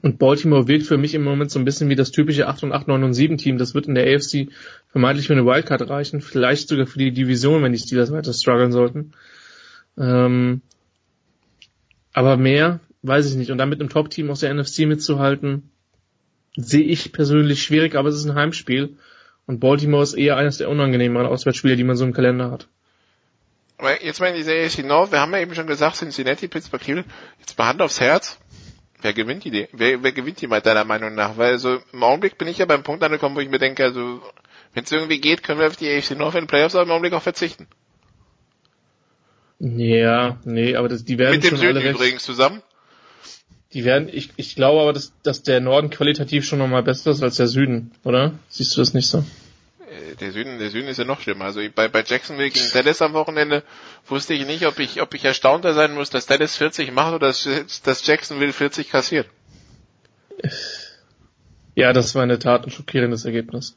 Und Baltimore wirkt für mich im Moment so ein bisschen wie das typische 8 und 8, 9 und 7 Team. Das wird in der AFC vermeintlich für eine Wildcard reichen, vielleicht sogar für die Division, wenn die Steelers weiter strugglen sollten. Ähm, aber mehr weiß ich nicht. Und dann mit einem Top-Team aus der NFC mitzuhalten, sehe ich persönlich schwierig, aber es ist ein Heimspiel. Und Baltimore ist eher eines der unangenehmeren Auswärtsspiele, die man so im Kalender hat. Aber jetzt mal in dieser AFC North, wir haben ja eben schon gesagt, Cincinnati, Pittsburgh, Cleveland, jetzt mal Hand aufs Herz Wer gewinnt die? Wer, wer gewinnt die mal deiner Meinung nach? Weil also im Augenblick bin ich ja beim Punkt angekommen, wo ich mir denke, also wenn es irgendwie geht, können wir auf die AFC North in den Playoffs aber im Augenblick auch verzichten. Ja, nee, aber das, die werden Mit dem schon Süden alle recht, übrigens zusammen. Die werden, ich, ich glaube aber, dass, dass der Norden qualitativ schon nochmal besser ist als der Süden, oder? Siehst du das nicht so? Der Süden, der Süden ist ja noch schlimmer. Also bei, bei Jacksonville gegen Dallas am Wochenende wusste ich nicht, ob ich, ob ich erstaunter sein muss, dass Dallas 40 macht oder dass, dass Jacksonville 40 kassiert. Ja, das war in der Tat ein schockierendes Ergebnis.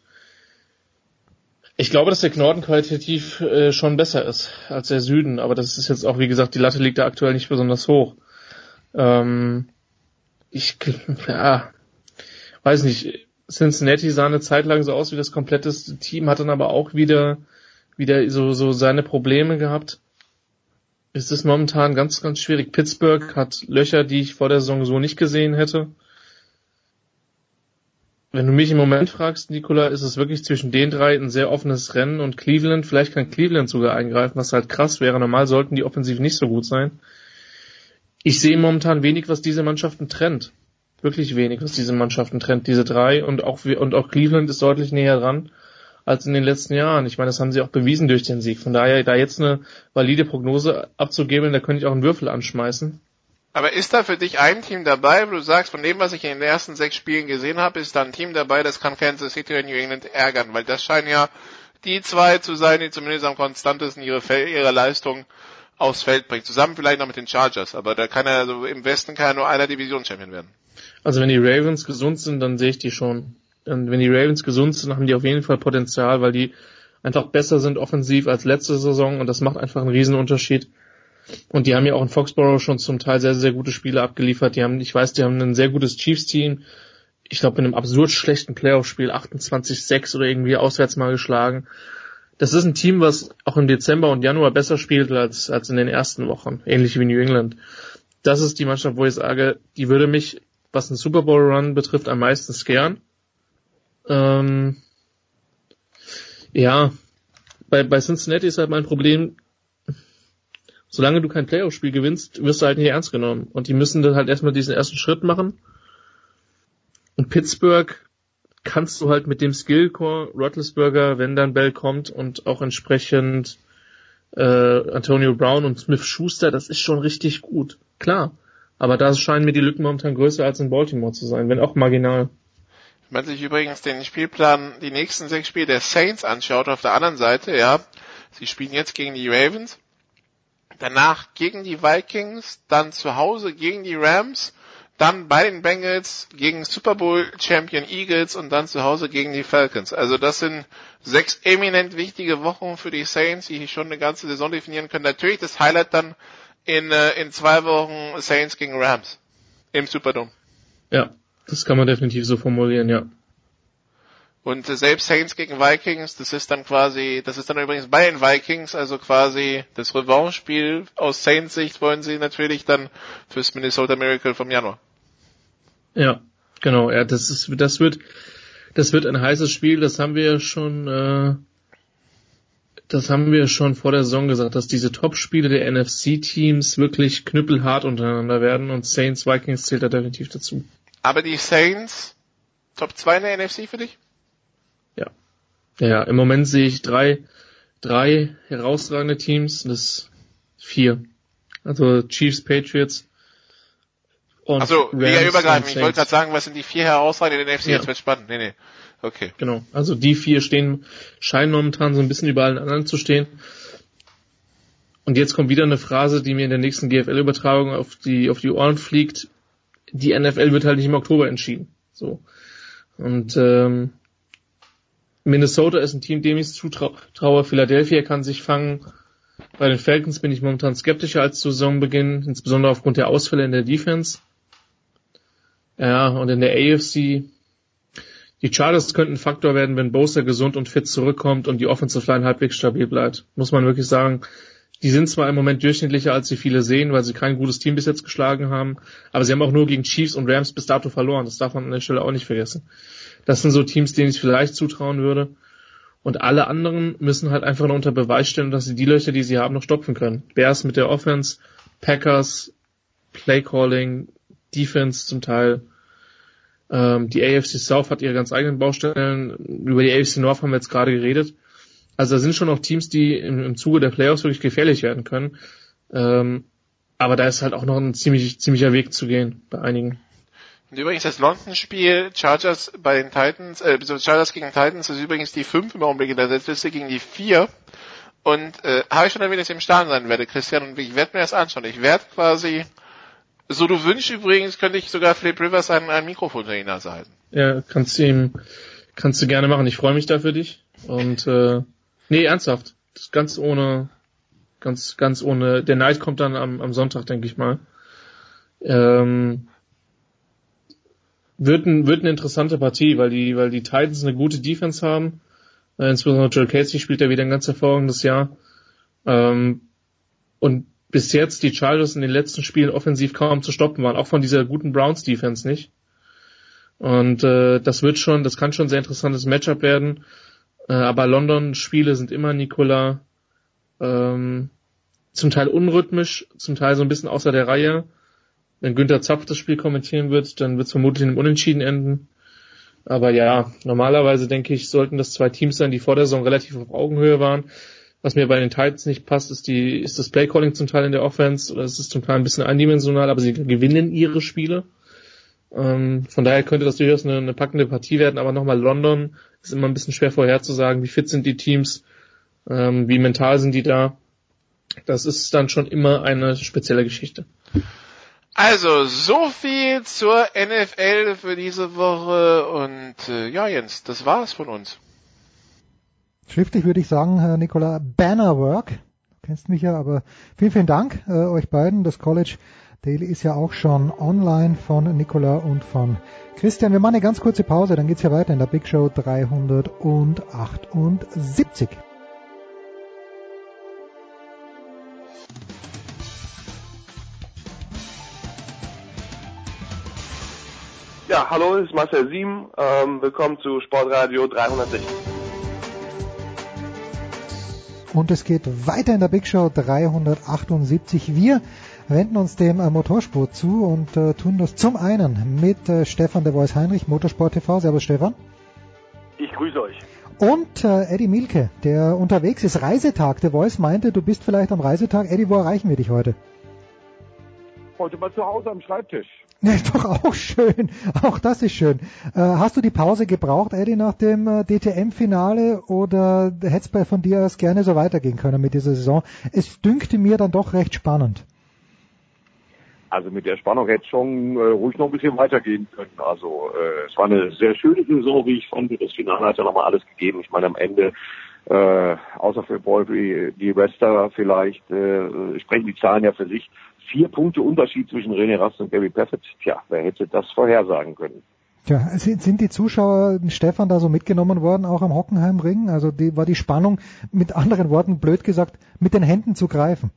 Ich glaube, dass der Norden qualitativ äh, schon besser ist als der Süden, aber das ist jetzt auch, wie gesagt, die Latte liegt da aktuell nicht besonders hoch. Ähm, ich, ja, weiß nicht, Cincinnati sah eine Zeit lang so aus wie das komplette Team, hat dann aber auch wieder, wieder so, so seine Probleme gehabt. Es ist momentan ganz, ganz schwierig. Pittsburgh hat Löcher, die ich vor der Saison so nicht gesehen hätte. Wenn du mich im Moment fragst, Nikola, ist es wirklich zwischen den drei ein sehr offenes Rennen und Cleveland. Vielleicht kann Cleveland sogar eingreifen, was halt krass wäre. Normal sollten die offensiv nicht so gut sein. Ich sehe momentan wenig, was diese Mannschaften trennt wirklich wenig, was diese Mannschaften trennt, diese drei und auch und auch Cleveland ist deutlich näher dran als in den letzten Jahren. Ich meine, das haben sie auch bewiesen durch den Sieg. Von daher, da jetzt eine valide Prognose abzugeben, da könnte ich auch einen Würfel anschmeißen. Aber ist da für dich ein Team dabei, wo du sagst, von dem, was ich in den ersten sechs Spielen gesehen habe, ist da ein Team dabei, das kann Kansas City oder New England ärgern? Weil das scheinen ja die zwei zu sein, die zumindest am konstantesten ihre, ihre Leistung aufs Feld bringen. Zusammen vielleicht noch mit den Chargers, aber da kann er, also im Westen kann ja nur einer Divisionschampion werden. Also wenn die Ravens gesund sind, dann sehe ich die schon. Und wenn die Ravens gesund sind, haben die auf jeden Fall Potenzial, weil die einfach besser sind offensiv als letzte Saison und das macht einfach einen Riesenunterschied. Und die haben ja auch in Foxborough schon zum Teil sehr, sehr gute Spiele abgeliefert. Die haben, ich weiß, die haben ein sehr gutes Chiefs-Team. Ich glaube, in einem absurd schlechten Playoff-Spiel 28-6 oder irgendwie auswärts mal geschlagen das ist ein Team, was auch im Dezember und Januar besser spielt als, als in den ersten Wochen, ähnlich wie New England. Das ist die Mannschaft, wo ich sage, die würde mich, was den Super Bowl Run betrifft, am meisten scaren. Ähm, ja, bei, bei Cincinnati ist halt mein Problem, solange du kein Playoff-Spiel gewinnst, wirst du halt nicht ernst genommen. Und die müssen dann halt erstmal diesen ersten Schritt machen. Und Pittsburgh kannst du halt mit dem Skillcore Roethlisberger, wenn dann Bell kommt und auch entsprechend äh, Antonio Brown und Smith Schuster, das ist schon richtig gut. Klar. Aber da scheinen mir die Lücken momentan größer als in Baltimore zu sein, wenn auch marginal. Wenn man sich übrigens den Spielplan, die nächsten sechs Spiele der Saints anschaut, auf der anderen Seite, ja, sie spielen jetzt gegen die Ravens, danach gegen die Vikings, dann zu Hause gegen die Rams, dann bei den Bengals gegen Super Bowl Champion Eagles und dann zu Hause gegen die Falcons. Also das sind sechs eminent wichtige Wochen für die Saints, die schon eine ganze Saison definieren können. Natürlich das Highlight dann in, äh, in zwei Wochen Saints gegen Rams im Superdome. Ja, das kann man definitiv so formulieren, ja. Und äh, selbst Saints gegen Vikings, das ist dann quasi, das ist dann übrigens bei den Vikings, also quasi das Revanche-Spiel aus Saints Sicht wollen sie natürlich dann fürs Minnesota Miracle vom Januar. Ja, genau, ja, das ist, das wird, das wird ein heißes Spiel, das haben wir schon, äh, das haben wir schon vor der Saison gesagt, dass diese Top-Spiele der NFC-Teams wirklich knüppelhart untereinander werden und Saints Vikings zählt da definitiv dazu. Aber die Saints Top 2 in der NFC für dich? Ja. Ja, im Moment sehe ich drei, drei herausragende Teams, das vier. Also Chiefs, Patriots und Also Liga übergreifend. Ich wollte gerade sagen, was sind die vier herausragenden in der NFC? Ja. Jetzt wird spannend. Nee, nee. Okay. Genau. Also die vier stehen, scheinen momentan so ein bisschen über allen anderen zu stehen. Und jetzt kommt wieder eine Phrase, die mir in der nächsten GFL-Übertragung auf die, auf die Ohren fliegt. Die NFL wird halt nicht im Oktober entschieden. So. Und ähm, Minnesota ist ein Team, dem ich zutraue. Philadelphia kann sich fangen. Bei den Falcons bin ich momentan skeptischer als zu Saisonbeginn, insbesondere aufgrund der Ausfälle in der Defense. Ja, und in der AFC die Chargers könnten ein Faktor werden, wenn Bosa gesund und fit zurückkommt und die Offensive Line halbwegs stabil bleibt. Muss man wirklich sagen. Die sind zwar im Moment durchschnittlicher, als sie viele sehen, weil sie kein gutes Team bis jetzt geschlagen haben, aber sie haben auch nur gegen Chiefs und Rams bis dato verloren. Das darf man an der Stelle auch nicht vergessen. Das sind so Teams, denen ich vielleicht zutrauen würde. Und alle anderen müssen halt einfach noch unter Beweis stellen, dass sie die Löcher, die sie haben, noch stopfen können. Bears mit der Offense, Packers, Playcalling, Defense zum Teil. Ähm, die AFC South hat ihre ganz eigenen Baustellen. Über die AFC North haben wir jetzt gerade geredet. Also da sind schon noch Teams, die im, im Zuge der Playoffs wirklich gefährlich werden können. Ähm, aber da ist halt auch noch ein ziemlich, ziemlicher Weg zu gehen bei einigen. Und übrigens das London-Spiel Chargers bei den Titans, äh, Chargers gegen Titans ist übrigens die 5 im Augenblick in der Setzliste gegen die 4. Und äh, habe ich schon erwähnt, dass ich im Stadion sein werde, Christian, und ich werde mir das anschauen. Ich werde quasi so du wünschst übrigens, könnte ich sogar Philip Rivers ein, ein Mikrofon für ihn halten. Ja, kannst du ihm, kannst du gerne machen. Ich freue mich da für dich. Und äh, nee, ernsthaft. Ganz ohne, ganz, ganz ohne. Der Night kommt dann am, am Sonntag, denke ich mal. Ähm, wird, ein, wird eine interessante Partie, weil die, weil die Titans eine gute Defense haben. Äh, insbesondere Joel Casey spielt ja wieder ein ganz hervorragendes Jahr. Ähm, und bis jetzt die Chargers in den letzten Spielen offensiv kaum zu stoppen waren, auch von dieser guten Browns Defense nicht. Und äh, das wird schon, das kann schon ein sehr interessantes Matchup werden. Äh, aber London-Spiele sind immer, Nicola, ähm, zum Teil unrhythmisch, zum Teil so ein bisschen außer der Reihe. Wenn Günther Zapf das Spiel kommentieren wird, dann wird es vermutlich einem Unentschieden enden. Aber ja, normalerweise denke ich, sollten das zwei Teams sein, die vor der Saison relativ auf Augenhöhe waren. Was mir bei den Titans nicht passt, ist die, ist das Playcalling zum Teil in der Offense oder es ist zum Teil ein bisschen eindimensional, aber sie gewinnen ihre Spiele. Ähm, von daher könnte das durchaus eine, eine packende Partie werden, aber nochmal London ist immer ein bisschen schwer vorherzusagen, wie fit sind die Teams, ähm, wie mental sind die da. Das ist dann schon immer eine spezielle Geschichte. Also, so viel zur NFL für diese Woche und äh, ja, Jens, das war's von uns. Schriftlich würde ich sagen, Herr Nicola, Bannerwork. Du kennst mich ja, aber vielen, vielen Dank äh, euch beiden. Das College Daily ist ja auch schon online von Nicola und von Christian. Wir machen eine ganz kurze Pause, dann geht es ja weiter in der Big Show 378. Ja, hallo, es ist Marcel Sieben. Ähm, willkommen zu Sportradio 360. Und es geht weiter in der Big Show 378. Wir wenden uns dem äh, Motorsport zu und äh, tun das zum einen mit äh, Stefan de Vois Heinrich, Motorsport TV. Servus Stefan. Ich grüße euch. Und äh, Eddie Milke, der unterwegs ist. Reisetag. Der Voice meinte, du bist vielleicht am Reisetag. Eddie, wo erreichen wir dich heute? Heute mal zu Hause am Schreibtisch. Ja, [laughs] doch auch schön. Auch das ist schön. Äh, hast du die Pause gebraucht, Eddie, nach dem äh, DTM-Finale oder hätte es von dir aus gerne so weitergehen können mit dieser Saison? Es dünkte mir dann doch recht spannend. Also mit der Spannung hätte schon äh, ruhig noch ein bisschen weitergehen können. Also äh, es war eine sehr schöne Saison, wie ich fand. Das Finale hat ja nochmal alles gegeben. Ich meine, am Ende, äh, außer für Paul, die Rester vielleicht, äh, sprechen die Zahlen ja für sich vier Punkte Unterschied zwischen René Rast und Gary Paffett. Tja, wer hätte das vorhersagen können? Tja, sind die Zuschauer Stefan da so mitgenommen worden, auch am Hockenheimring? Also die, war die Spannung, mit anderen Worten blöd gesagt, mit den Händen zu greifen?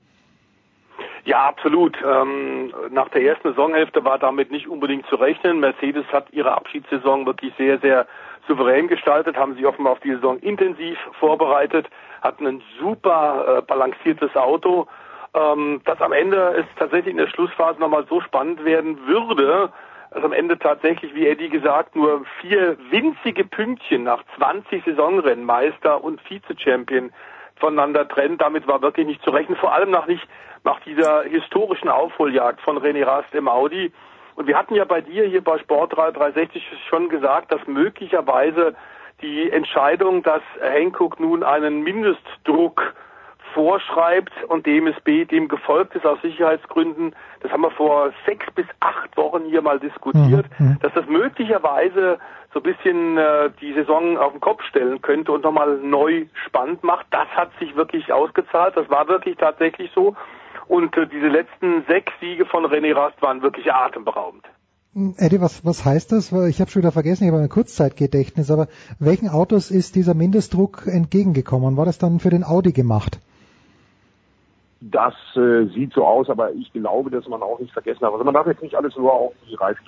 Ja, absolut. Ähm, nach der ersten Saisonhälfte war damit nicht unbedingt zu rechnen. Mercedes hat ihre Abschiedssaison wirklich sehr, sehr souverän gestaltet, haben sich offenbar auf die Saison intensiv vorbereitet, hatten ein super äh, balanciertes Auto, ähm, dass am Ende es tatsächlich in der Schlussphase nochmal so spannend werden würde, dass am Ende tatsächlich, wie Eddie gesagt, nur vier winzige Pünktchen nach 20 Saisonrennen, Meister und Vize-Champion voneinander trennt. Damit war wirklich nicht zu rechnen, vor allem nach nicht nach dieser historischen Aufholjagd von René Rast im Audi. Und wir hatten ja bei dir hier bei Sport 360 schon gesagt, dass möglicherweise die Entscheidung, dass Hankook nun einen Mindestdruck vorschreibt und DMSB dem gefolgt ist aus Sicherheitsgründen, das haben wir vor sechs bis acht Wochen hier mal diskutiert, mhm. mhm. dass das möglicherweise so ein bisschen äh, die Saison auf den Kopf stellen könnte und nochmal neu spannend macht. Das hat sich wirklich ausgezahlt, das war wirklich tatsächlich so. Und äh, diese letzten sechs Siege von René Rast waren wirklich atemberaubend. Eddie, was, was heißt das? Ich habe schon wieder vergessen, ich habe ein Kurzzeitgedächtnis, aber welchen Autos ist dieser Mindestdruck entgegengekommen? War das dann für den Audi gemacht? Das äh, sieht so aus, aber ich glaube, dass man auch nicht vergessen hat. Also man darf jetzt nicht alles nur auf die Reifen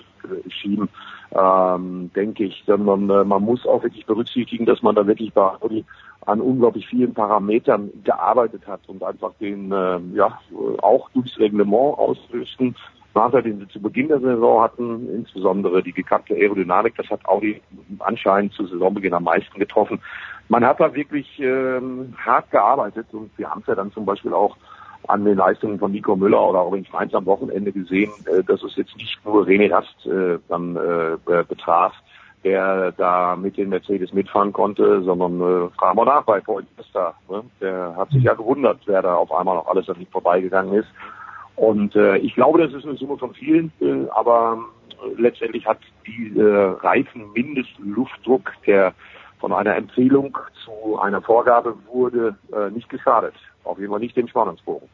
schieben, ähm, denke ich, sondern äh, man muss auch wirklich berücksichtigen, dass man da wirklich bei Audi an unglaublich vielen Parametern gearbeitet hat und einfach den äh, ja auch durchs Reglement ausrüsten. Nachteil, den sie zu Beginn der Saison hatten, insbesondere die gekappte Aerodynamik, das hat Audi anscheinend zu Saisonbeginn am meisten getroffen. Man hat da wirklich ähm, hart gearbeitet und wir haben es ja dann zum Beispiel auch an den Leistungen von Nico Müller oder auch in Mainz am Wochenende gesehen, äh, dass es jetzt nicht nur René Rast äh, dann äh, betraf, der da mit den Mercedes mitfahren konnte, sondern äh, fragen wir nach bei Paul Costa. Ne? Der hat sich ja gewundert, wer da auf einmal noch alles an ihm vorbeigegangen ist. Und äh, ich glaube, das ist eine Summe von vielen, äh, aber äh, letztendlich hat die äh, Reifenmindestluftdruck, der von einer Empfehlung zu einer Vorgabe wurde, äh, nicht geschadet. Auf jeden Fall nicht dem Spannungsbogen.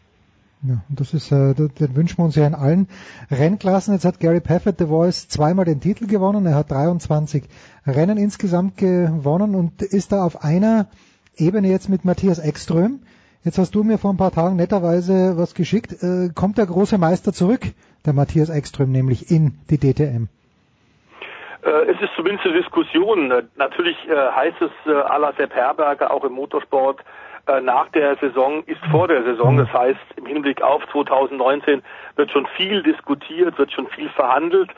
Ja, das ist, äh, den wünschen wir uns ja in allen Rennklassen. Jetzt hat Gary Paffett The Voice zweimal den Titel gewonnen. Er hat 23 Rennen insgesamt gewonnen und ist da auf einer Ebene jetzt mit Matthias Ekström. Jetzt hast du mir vor ein paar Tagen netterweise was geschickt. Äh, kommt der große Meister zurück, der Matthias Ekström, nämlich in die DTM? Äh, es ist zumindest eine Diskussion. Natürlich äh, heißt es äh, à la Sepp Herberger auch im Motorsport, äh, nach der Saison ist vor der Saison. Das heißt, im Hinblick auf 2019 wird schon viel diskutiert, wird schon viel verhandelt.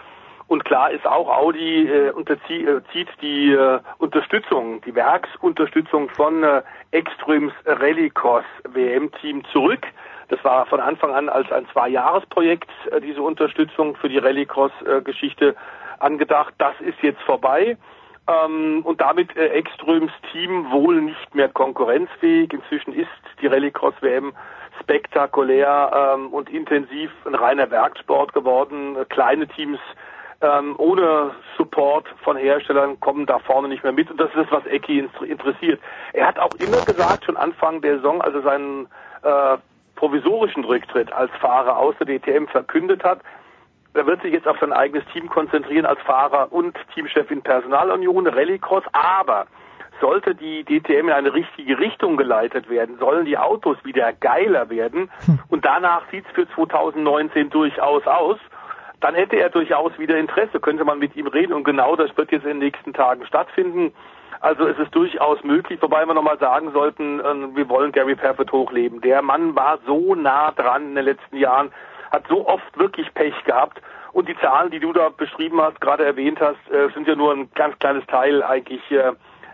Und klar ist auch, Audi äh, unterzieht äh, zieht die äh, Unterstützung, die Werksunterstützung von äh, Extrems Rallycross WM-Team zurück. Das war von Anfang an als ein Zwei-Jahres-Projekt, äh, diese Unterstützung für die Rallycross-Geschichte angedacht. Das ist jetzt vorbei ähm, und damit äh, Ekströms Team wohl nicht mehr konkurrenzfähig. Inzwischen ist die Rallycross WM spektakulär ähm, und intensiv ein reiner Werksport geworden. Kleine Teams ähm, ohne Support von Herstellern kommen da vorne nicht mehr mit und das ist das, was Ecki interessiert. Er hat auch immer gesagt, schon Anfang der Saison, als er seinen äh, provisorischen Rücktritt als Fahrer aus der DTM verkündet hat, er wird sich jetzt auf sein eigenes Team konzentrieren als Fahrer und Teamchef in Personalunion, Rallycross, aber sollte die DTM in eine richtige Richtung geleitet werden, sollen die Autos wieder geiler werden hm. und danach sieht es für 2019 durchaus aus, dann hätte er durchaus wieder Interesse, könnte man mit ihm reden und genau das wird jetzt in den nächsten Tagen stattfinden. Also es ist durchaus möglich, wobei wir nochmal sagen sollten, äh, wir wollen Gary Perfett hochleben. Der Mann war so nah dran in den letzten Jahren, hat so oft wirklich Pech gehabt und die Zahlen, die du da beschrieben hast, gerade erwähnt hast, äh, sind ja nur ein ganz kleines Teil eigentlich äh,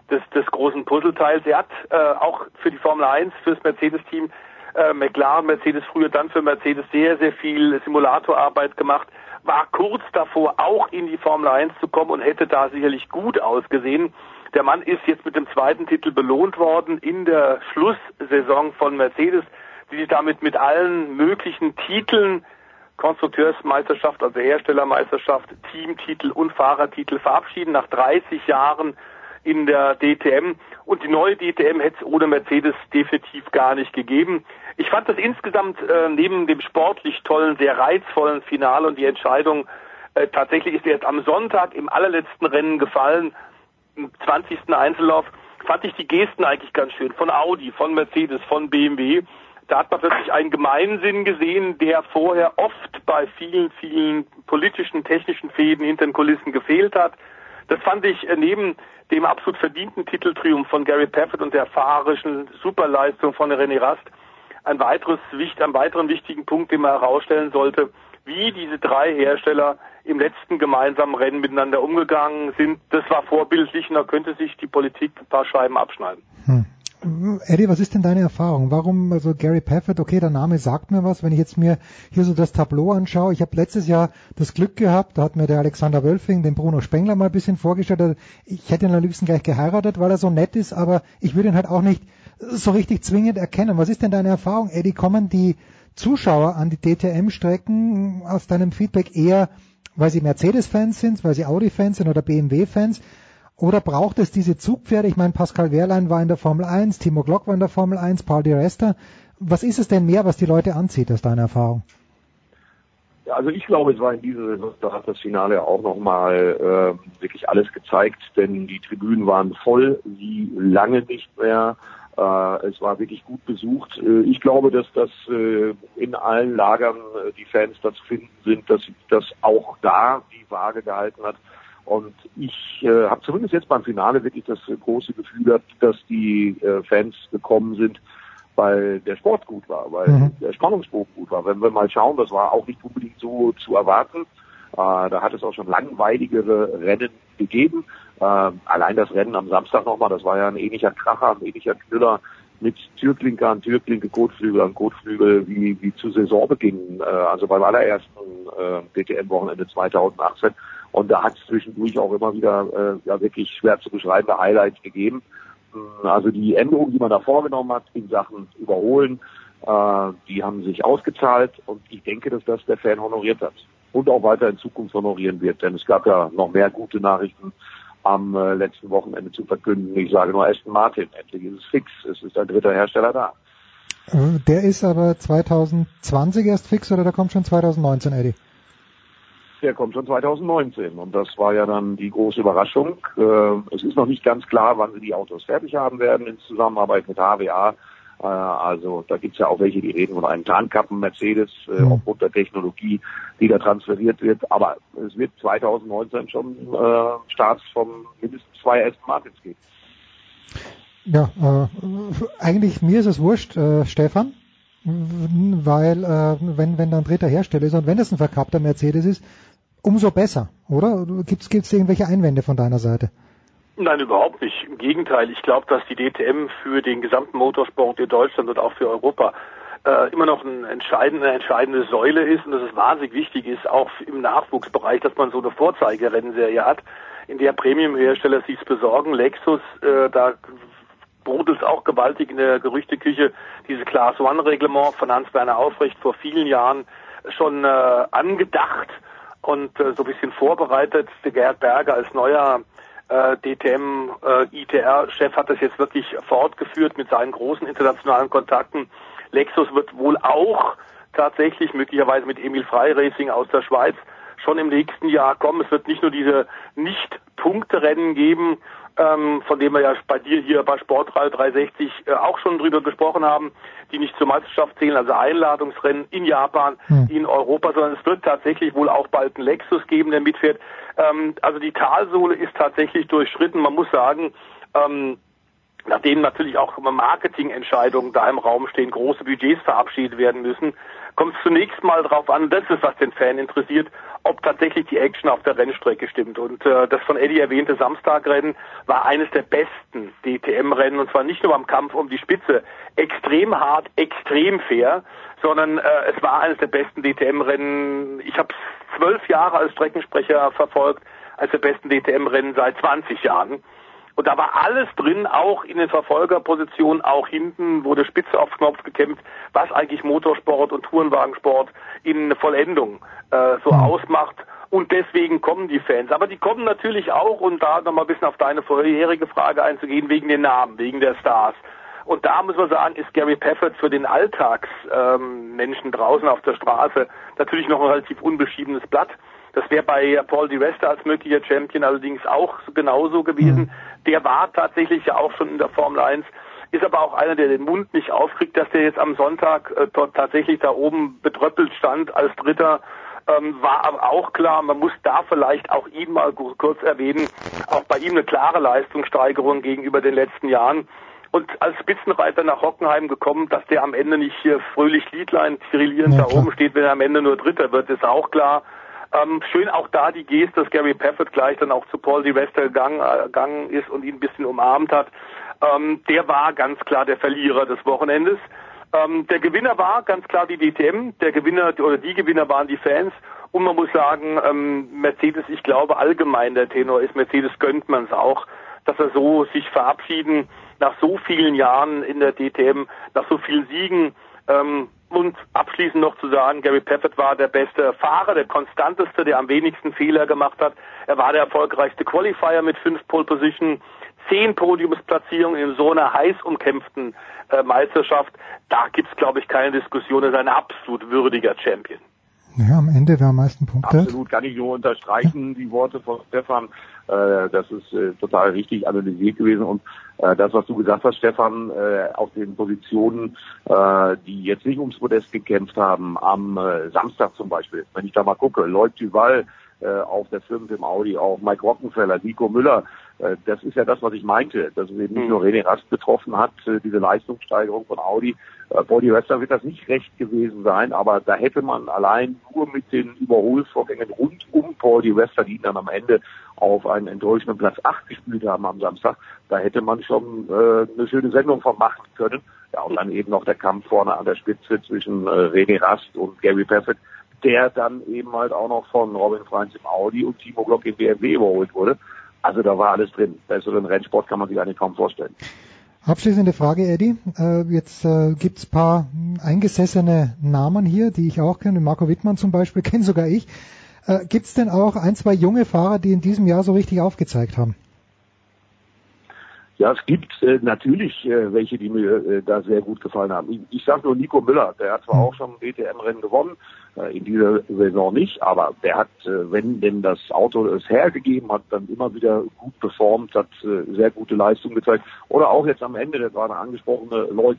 des, des großen Puzzleteils. Er hat äh, auch für die Formel 1, fürs Mercedes-Team, äh, McLaren, Mercedes früher dann für Mercedes sehr, sehr viel Simulatorarbeit gemacht, war kurz davor, auch in die Formel 1 zu kommen und hätte da sicherlich gut ausgesehen. Der Mann ist jetzt mit dem zweiten Titel belohnt worden in der Schlusssaison von Mercedes, die sich damit mit allen möglichen Titeln Konstrukteursmeisterschaft, also Herstellermeisterschaft, Teamtitel und Fahrertitel verabschieden nach 30 Jahren in der DTM. Und die neue DTM hätte es ohne Mercedes definitiv gar nicht gegeben. Ich fand das insgesamt äh, neben dem sportlich tollen, sehr reizvollen Finale und die Entscheidung, äh, tatsächlich ist erst am Sonntag im allerletzten Rennen gefallen, im 20. Einzellauf, fand ich die Gesten eigentlich ganz schön. Von Audi, von Mercedes, von BMW. Da hat man plötzlich einen Gemeinsinn gesehen, der vorher oft bei vielen, vielen politischen, technischen Fäden hinter den Kulissen gefehlt hat. Das fand ich äh, neben dem absolut verdienten Titeltriumph von Gary Paffett und der fahrerischen Superleistung von René Rast ein weiteres, einen weiteren wichtigen Punkt, den man herausstellen sollte, wie diese drei Hersteller im letzten gemeinsamen Rennen miteinander umgegangen sind. Das war vorbildlich und da könnte sich die Politik ein paar Scheiben abschneiden. Hm. Eddie, was ist denn deine Erfahrung? Warum, also Gary Paffett, okay, der Name sagt mir was, wenn ich jetzt mir hier so das Tableau anschaue. Ich habe letztes Jahr das Glück gehabt, da hat mir der Alexander Wölfing den Bruno Spengler mal ein bisschen vorgestellt. Ich hätte ihn am liebsten gleich geheiratet, weil er so nett ist, aber ich würde ihn halt auch nicht so richtig zwingend erkennen. Was ist denn deine Erfahrung, Eddie? Kommen die Zuschauer an die DTM-Strecken aus deinem Feedback eher, weil sie Mercedes-Fans sind, weil sie Audi-Fans sind oder BMW-Fans? Oder braucht es diese Zugpferde? Ich meine, Pascal Wehrlein war in der Formel 1, Timo Glock war in der Formel 1, Paul Di Resta. Was ist es denn mehr, was die Leute anzieht, aus deiner Erfahrung? Ja, also ich glaube, es war in dieser Saison, da hat das Finale auch nochmal äh, wirklich alles gezeigt, denn die Tribünen waren voll, wie lange nicht mehr. Äh, es war wirklich gut besucht. Äh, ich glaube, dass das äh, in allen Lagern äh, die Fans dazu finden sind, dass das auch da die Waage gehalten hat. Und ich äh, habe zumindest jetzt beim Finale wirklich das große Gefühl gehabt, dass die äh, Fans gekommen sind, weil der Sport gut war, weil mhm. der Spannungsbogen gut war. Wenn wir mal schauen, das war auch nicht unbedingt so zu erwarten. Äh, da hat es auch schon langweiligere Rennen gegeben. Äh, allein das Rennen am Samstag nochmal, das war ja ein ähnlicher Kracher, ein ähnlicher Knüller mit Türklinker an Türklinke, Kotflügel an Kotflügel, wie, wie zu Saisonbeginn, äh, also beim allerersten äh, DTM-Wochenende 2018. Und da hat es zwischendurch auch immer wieder äh, ja wirklich schwer zu beschreibende Highlights gegeben. Hm, also die Änderungen, die man da vorgenommen hat in Sachen Überholen, äh, die haben sich ausgezahlt und ich denke, dass das der Fan honoriert hat und auch weiter in Zukunft honorieren wird, denn es gab ja noch mehr gute Nachrichten am äh, letzten Wochenende zu verkünden. Ich sage nur Aston Martin, endlich ist es fix, es ist ein dritter Hersteller da. Äh, der ist aber 2020 erst fix oder der kommt schon 2019, Eddie? Der kommt schon 2019. Und das war ja dann die große Überraschung. Äh, es ist noch nicht ganz klar, wann sie die Autos fertig haben werden in Zusammenarbeit mit HWA. Äh, also da gibt's ja auch welche, die reden von einem Tarnkappen Mercedes äh, mhm. aufgrund der Technologie, die da transferiert wird. Aber es wird 2019 schon äh, Starts von mindestens zwei Aston Martins geben. Ja, äh, eigentlich mir ist es wurscht, äh, Stefan, weil äh, wenn wenn da ein dritter Hersteller ist und wenn es ein verkappter Mercedes ist, umso besser, oder? Gibt es irgendwelche Einwände von deiner Seite? Nein, überhaupt nicht. Im Gegenteil, ich glaube, dass die DTM für den gesamten Motorsport in Deutschland und auch für Europa äh, immer noch eine entscheidende, eine entscheidende Säule ist und dass es wahnsinnig wichtig ist, auch im Nachwuchsbereich, dass man so eine Vorzeigerennserie hat, in der Premium-Hersteller sich's besorgen. Lexus, äh, da brodelt es auch gewaltig in der Gerüchteküche, diese Class One-Reglement von Hans-Werner Aufrecht vor vielen Jahren schon äh, angedacht und äh, so ein bisschen vorbereitet. Der Gerd Berger als neuer äh, DTM äh, hat das jetzt wirklich fortgeführt mit seinen großen internationalen Kontakten. Lexus wird wohl auch tatsächlich möglicherweise mit Emil Frey Racing aus der Schweiz schon im nächsten Jahr kommen. Es wird nicht nur diese Nicht-Punkte-Rennen geben, ähm, von dem wir ja bei dir hier bei Sportrall 360 äh, auch schon drüber gesprochen haben, die nicht zur Meisterschaft zählen, also Einladungsrennen in Japan, hm. in Europa, sondern es wird tatsächlich wohl auch bald einen Lexus geben, der mitfährt. Ähm, also die Talsohle ist tatsächlich durchschritten. Man muss sagen, ähm, nachdem natürlich auch Marketingentscheidungen da im Raum stehen, große Budgets verabschiedet werden müssen, kommt es zunächst mal darauf an, das ist, was den Fan interessiert, ob tatsächlich die Action auf der Rennstrecke stimmt. Und äh, das von Eddie erwähnte Samstagrennen war eines der besten DTM-Rennen, und zwar nicht nur beim Kampf um die Spitze, extrem hart, extrem fair, sondern äh, es war eines der besten DTM-Rennen. Ich habe zwölf Jahre als Streckensprecher verfolgt, als der besten DTM-Rennen seit 20 Jahren. Und da war alles drin, auch in den Verfolgerpositionen, auch hinten wurde Spitze auf Knopf gekämpft, was eigentlich Motorsport und Tourenwagensport in Vollendung äh, so mhm. ausmacht. Und deswegen kommen die Fans. Aber die kommen natürlich auch, und da nochmal ein bisschen auf deine vorherige Frage einzugehen, wegen den Namen, wegen der Stars. Und da muss man sagen, ist Gary Paffett für den Alltagsmenschen ähm, draußen auf der Straße natürlich noch ein relativ unbeschriebenes Blatt. Das wäre bei Paul Di Resta als möglicher Champion allerdings auch genauso gewesen. Mhm. Der war tatsächlich ja auch schon in der Formel 1 ist aber auch einer, der den Mund nicht aufkriegt, dass der jetzt am Sonntag äh, dort tatsächlich da oben betröppelt stand als Dritter. Ähm, war aber auch klar, man muss da vielleicht auch ihn mal kurz erwähnen, auch bei ihm eine klare Leistungssteigerung gegenüber den letzten Jahren. Und als Spitzenreiter nach Hockenheim gekommen, dass der am Ende nicht hier fröhlich Liedlein trillierend ja, da oben steht, wenn er am Ende nur Dritter wird, ist auch klar. Ähm, schön auch da die Geste, dass Gary Paffett gleich dann auch zu Paul Di Wester gegangen, äh, ist und ihn ein bisschen umarmt hat. Ähm, der war ganz klar der Verlierer des Wochenendes. Ähm, der Gewinner war ganz klar die DTM. Der Gewinner oder die Gewinner waren die Fans. Und man muss sagen, ähm, Mercedes, ich glaube allgemein der Tenor ist, Mercedes gönnt man es auch, dass er so sich verabschieden nach so vielen Jahren in der DTM, nach so vielen Siegen. Ähm, und abschließend noch zu sagen, Gary Paffett war der beste Fahrer, der konstanteste, der am wenigsten Fehler gemacht hat. Er war der erfolgreichste Qualifier mit fünf Pole Position, zehn Podiumsplatzierungen in so einer heiß umkämpften äh, Meisterschaft. Da gibt's, glaube ich, keine Diskussion. Er ist ein absolut würdiger Champion. Ja, am Ende der meisten Punkte. Absolut, kann ich nur unterstreichen, die Worte von Stefan. Äh, das ist äh, total richtig analysiert gewesen. Und äh, das, was du gesagt hast, Stefan, auf den Positionen, die jetzt nicht ums Podest gekämpft haben, am Samstag zum Beispiel, wenn ich da mal gucke, Lloyd Duval auf der 5 im Audi, auch Mike Rockenfeller, Nico Müller, das ist ja das, was ich meinte, dass es eben nicht nur René Rast betroffen hat, diese Leistungssteigerung von Audi. Body Wester wird das nicht recht gewesen sein, aber da hätte man allein nur mit den Überholvorgängen rund um Di Wester, die ihn dann am Ende auf einen enttäuschenden Platz 8 gespielt haben am Samstag, da hätte man schon äh, eine schöne Sendung von machen können. Ja, und dann eben noch der Kampf vorne an der Spitze zwischen äh, René Rast und Gary Paffett, der dann eben halt auch noch von Robin Freins im Audi und Timo Glock im BMW überholt wurde. Also da war alles drin. Besseren Rennsport kann man sich eigentlich kaum vorstellen. Abschließende Frage, Eddie. Äh, jetzt äh, gibt's paar eingesessene Namen hier, die ich auch kenne. Marco Wittmann zum Beispiel, [laughs] kenne sogar ich. Äh, gibt's denn auch ein, zwei junge Fahrer, die in diesem Jahr so richtig aufgezeigt haben? Ja, es gibt äh, natürlich äh, welche, die mir äh, da sehr gut gefallen haben. Ich, ich sage nur Nico Müller, der hat zwar hm. auch schon ein DTM-Rennen gewonnen, in dieser Saison nicht, aber der hat, äh, wenn denn das Auto es hergegeben hat, dann immer wieder gut performt, hat äh, sehr gute Leistungen gezeigt. Oder auch jetzt am Ende der gerade angesprochene Lloyd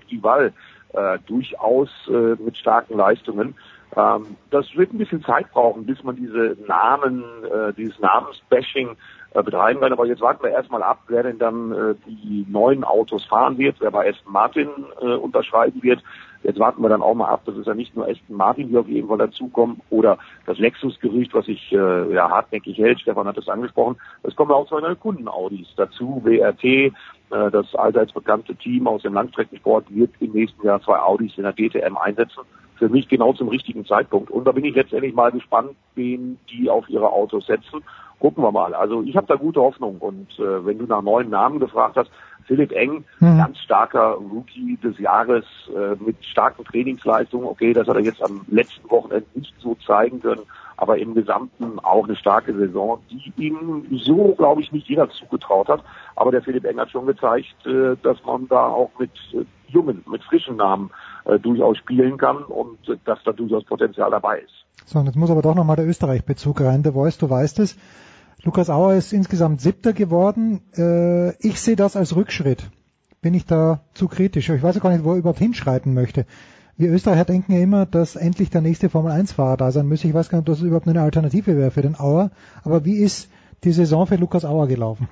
äh, durchaus äh, mit starken Leistungen. Ähm, das wird ein bisschen Zeit brauchen, bis man diese Namen, äh, dieses Namensbashing äh, betreiben kann. Aber jetzt warten wir erstmal ab, wer denn dann äh, die neuen Autos fahren wird, wer bei Aston Martin äh, unterschreiben wird. Jetzt warten wir dann auch mal ab, das ist ja nicht nur Aston Martin, die auf jeden Fall dazukommen, oder das Lexus-Gerücht, was sich äh, ja, hartnäckig hält, Stefan hat es angesprochen, es kommen auch zwei neue Kunden-Audis dazu, WRT, äh, das allseits bekannte Team aus dem Langstreckensport wird im nächsten Jahr zwei Audis in der DTM einsetzen für mich genau zum richtigen Zeitpunkt. Und da bin ich letztendlich mal gespannt, wen die auf ihre Autos setzen. Gucken wir mal. Also ich habe da gute Hoffnung. Und äh, wenn du nach neuen Namen gefragt hast, Philipp Eng, mhm. ganz starker Rookie des Jahres äh, mit starken Trainingsleistungen. Okay, das hat er jetzt am letzten Wochenende nicht so zeigen können, aber im Gesamten auch eine starke Saison, die ihm so, glaube ich, nicht jeder zugetraut hat. Aber der Philipp Eng hat schon gezeigt, äh, dass man da auch mit äh, jungen, mit frischen Namen äh, durchaus spielen kann und äh, dass da durchaus Potenzial dabei ist. So, und jetzt muss aber doch nochmal der Österreich-Bezug rein. Der Voice, du weißt es. Lukas Auer ist insgesamt Siebter geworden. Äh, ich sehe das als Rückschritt. Bin ich da zu kritisch? Ich weiß gar nicht, wo er überhaupt hinschreiten möchte. Wir Österreicher denken ja immer, dass endlich der nächste Formel-1-Fahrer da sein müsse. Ich weiß gar nicht, ob das überhaupt eine Alternative wäre für den Auer. Aber wie ist die Saison für Lukas Auer gelaufen?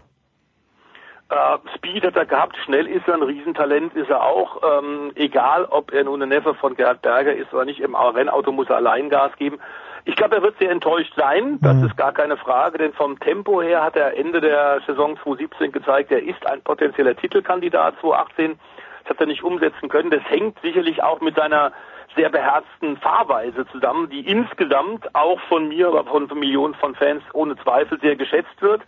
Äh, Speed hat er gehabt, schnell ist er, ein Riesentalent ist er auch. Ähm, egal, ob er nun ein Neffe von Gerhard Berger ist oder nicht, im Rennauto muss er allein Gas geben. Ich glaube, er wird sehr enttäuscht sein, das mhm. ist gar keine Frage, denn vom Tempo her hat er Ende der Saison 2017 gezeigt, er ist ein potenzieller Titelkandidat 2018. Das hat er nicht umsetzen können. Das hängt sicherlich auch mit seiner sehr beherzten Fahrweise zusammen, die insgesamt auch von mir, aber von Millionen von Fans ohne Zweifel sehr geschätzt wird.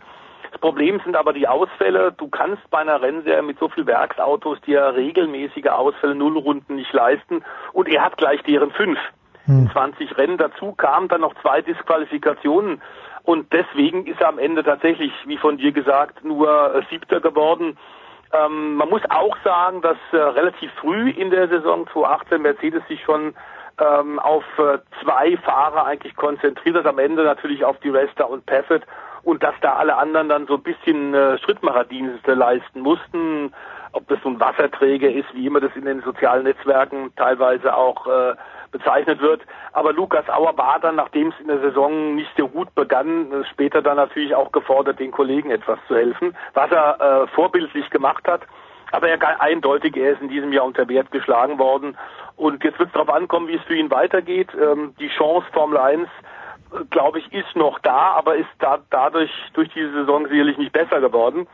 Das Problem sind aber die Ausfälle. Du kannst bei einer Rennserie mit so viel Werksautos dir regelmäßige Ausfälle, Nullrunden nicht leisten. Und er hat gleich deren fünf. Hm. 20 Rennen dazu kamen dann noch zwei Disqualifikationen. Und deswegen ist er am Ende tatsächlich, wie von dir gesagt, nur äh, Siebter geworden. Ähm, man muss auch sagen, dass äh, relativ früh in der Saison 2018 Mercedes sich schon ähm, auf äh, zwei Fahrer eigentlich konzentriert hat. Am Ende natürlich auf die Resta und Paffett und dass da alle anderen dann so ein bisschen äh, Schrittmacherdienste leisten mussten, ob das nun Wasserträger ist, wie immer das in den sozialen Netzwerken teilweise auch äh, bezeichnet wird. Aber Lukas Auer war dann, nachdem es in der Saison nicht so gut begann, äh, später dann natürlich auch gefordert, den Kollegen etwas zu helfen, was er äh, vorbildlich gemacht hat. Aber er eindeutig, er ist in diesem Jahr unter Wert geschlagen worden. Und jetzt wird es darauf ankommen, wie es für ihn weitergeht. Ähm, die Chance Formel 1 glaube ich, ist noch da, aber ist da, dadurch durch diese Saison sicherlich nicht besser geworden.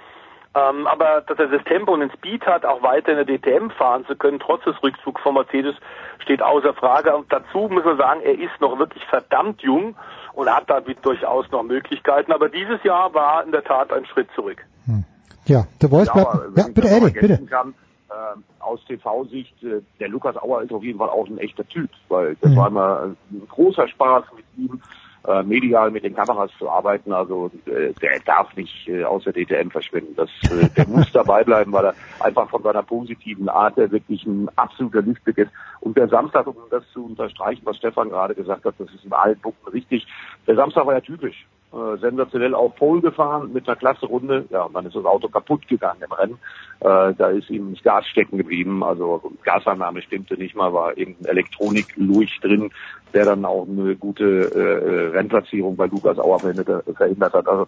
Ähm, aber dass er das Tempo und den Speed hat, auch weiter in der DTM fahren zu können, trotz des Rückzugs von Mercedes, steht außer Frage. Und dazu muss man sagen, er ist noch wirklich verdammt jung und hat da durchaus noch Möglichkeiten. Aber dieses Jahr war in der Tat ein Schritt zurück. Hm. Ja, der Voice ja, bleibt, ja, bitte Eddie, bitte. Kann, äh, aus TV-Sicht, äh, der Lukas Auer ist auf jeden Fall auch ein echter Typ, weil das mhm. war immer ein großer Spaß mit ihm äh, medial mit den Kameras zu arbeiten. Also äh, der darf nicht äh, aus der DTM verschwinden. Das, äh, der muss [laughs] dabei bleiben, weil er einfach von seiner positiven Art der wirklich ein absoluter Lichtblick ist. Und der Samstag, um das zu unterstreichen, was Stefan gerade gesagt hat, das ist in allen Punkten richtig. Der Samstag war ja typisch äh, sensationell auf Pole gefahren mit einer klasse Runde. Ja, und dann ist das Auto kaputt gegangen im Rennen. Äh, da ist ihm das Gas stecken geblieben. Also Gasannahme stimmte nicht mal, war irgendein Elektronik-Lurch drin, der dann auch eine gute äh, Rennplatzierung bei Lukas Auer verhindert hat. Also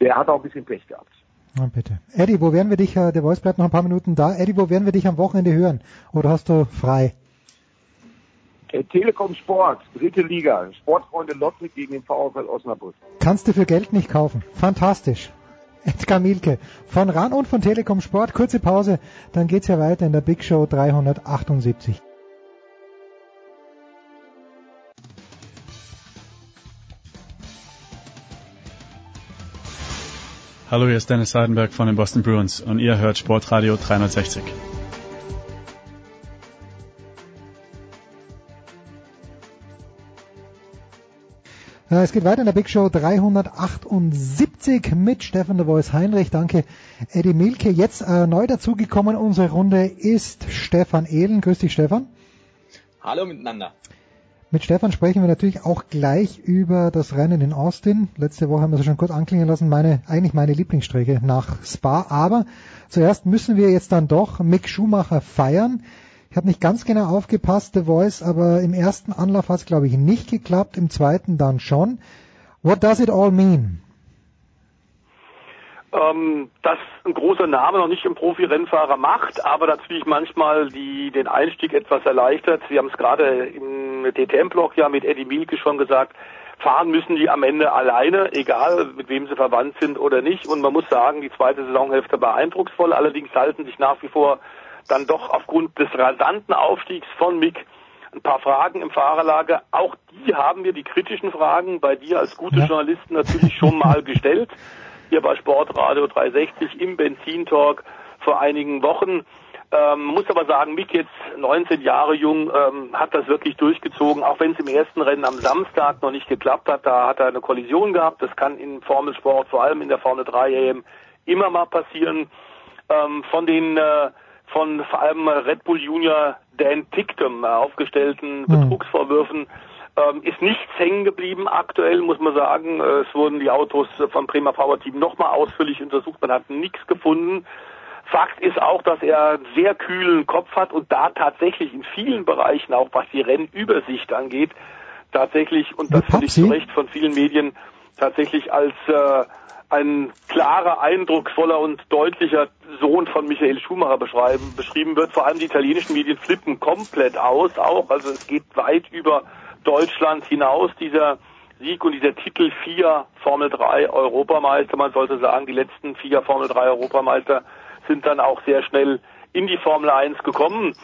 der hat auch ein bisschen Pech gehabt. Na bitte. Eddie, wo werden wir dich, äh, der Voice bleibt noch ein paar Minuten da. Eddie, wo werden wir dich am Wochenende hören? Oder hast du frei? Äh, Telekom Sport, dritte Liga, Sportfreunde Lotte gegen den VfL Osnabrück. Kannst du für Geld nicht kaufen. Fantastisch. [laughs] Edgar Mielke von RAN und von Telekom Sport. Kurze Pause, dann geht's ja weiter in der Big Show 378. Hallo, hier ist Dennis Seidenberg von den Boston Bruins und ihr hört Sportradio 360. es geht weiter in der Big Show 378 mit Stefan de Voice Heinrich. Danke, Eddie Milke. Jetzt äh, neu dazugekommen unsere Runde ist Stefan Ehlen. Grüß dich, Stefan. Hallo miteinander. Mit Stefan sprechen wir natürlich auch gleich über das Rennen in Austin. Letzte Woche haben wir es schon kurz anklingen lassen, meine, eigentlich meine Lieblingsstrecke nach Spa. Aber zuerst müssen wir jetzt dann doch Mick Schumacher feiern. Ich habe nicht ganz genau aufgepasst, The Voice, aber im ersten Anlauf hat es, glaube ich, nicht geklappt, im zweiten dann schon. What does it all mean? Ähm, dass ein großer Name noch nicht im Profi-Rennfahrer macht, aber natürlich manchmal die, den Einstieg etwas erleichtert. Sie haben es gerade im DTM-Blog ja mit Eddie Mielke schon gesagt, fahren müssen die am Ende alleine, egal mit wem sie verwandt sind oder nicht. Und man muss sagen, die zweite Saisonhälfte war eindrucksvoll, allerdings halten sich nach wie vor dann doch aufgrund des rasanten Aufstiegs von Mick ein paar Fragen im Fahrerlager. Auch die haben wir, die kritischen Fragen, bei dir als gute ja. Journalisten natürlich schon mal [laughs] gestellt. Hier bei Sportradio 360 im Benzintalk vor einigen Wochen. Ähm, muss aber sagen, Mick jetzt 19 Jahre jung, ähm, hat das wirklich durchgezogen, auch wenn es im ersten Rennen am Samstag noch nicht geklappt hat. Da hat er eine Kollision gehabt. Das kann in Formelsport, vor allem in der Formel 3 AM, immer mal passieren. Ähm, von den äh, von vor allem Red Bull Junior Dan Tictum aufgestellten hm. Betrugsvorwürfen Ähm, ist nichts hängen geblieben aktuell, muss man sagen. Äh, es wurden die Autos vom Bremer Power Team nochmal ausführlich untersucht. Man hat nichts gefunden. Fakt ist auch, dass er einen sehr kühlen Kopf hat und da tatsächlich in vielen Bereichen, auch was die Rennübersicht angeht, tatsächlich, und das finde ich zu Recht von vielen Medien, tatsächlich als äh, ein klarer, eindrucksvoller und deutlicher Sohn von Michael Schumacher beschreiben, beschrieben wird. Vor allem die italienischen Medien flippen komplett aus auch. Also es geht weit über Deutschland hinaus, dieser Sieg und dieser Titel vier Formel 3 Europameister. Man sollte sagen, die letzten vier Formel 3 Europameister sind dann auch sehr schnell in die Formel 1 gekommen.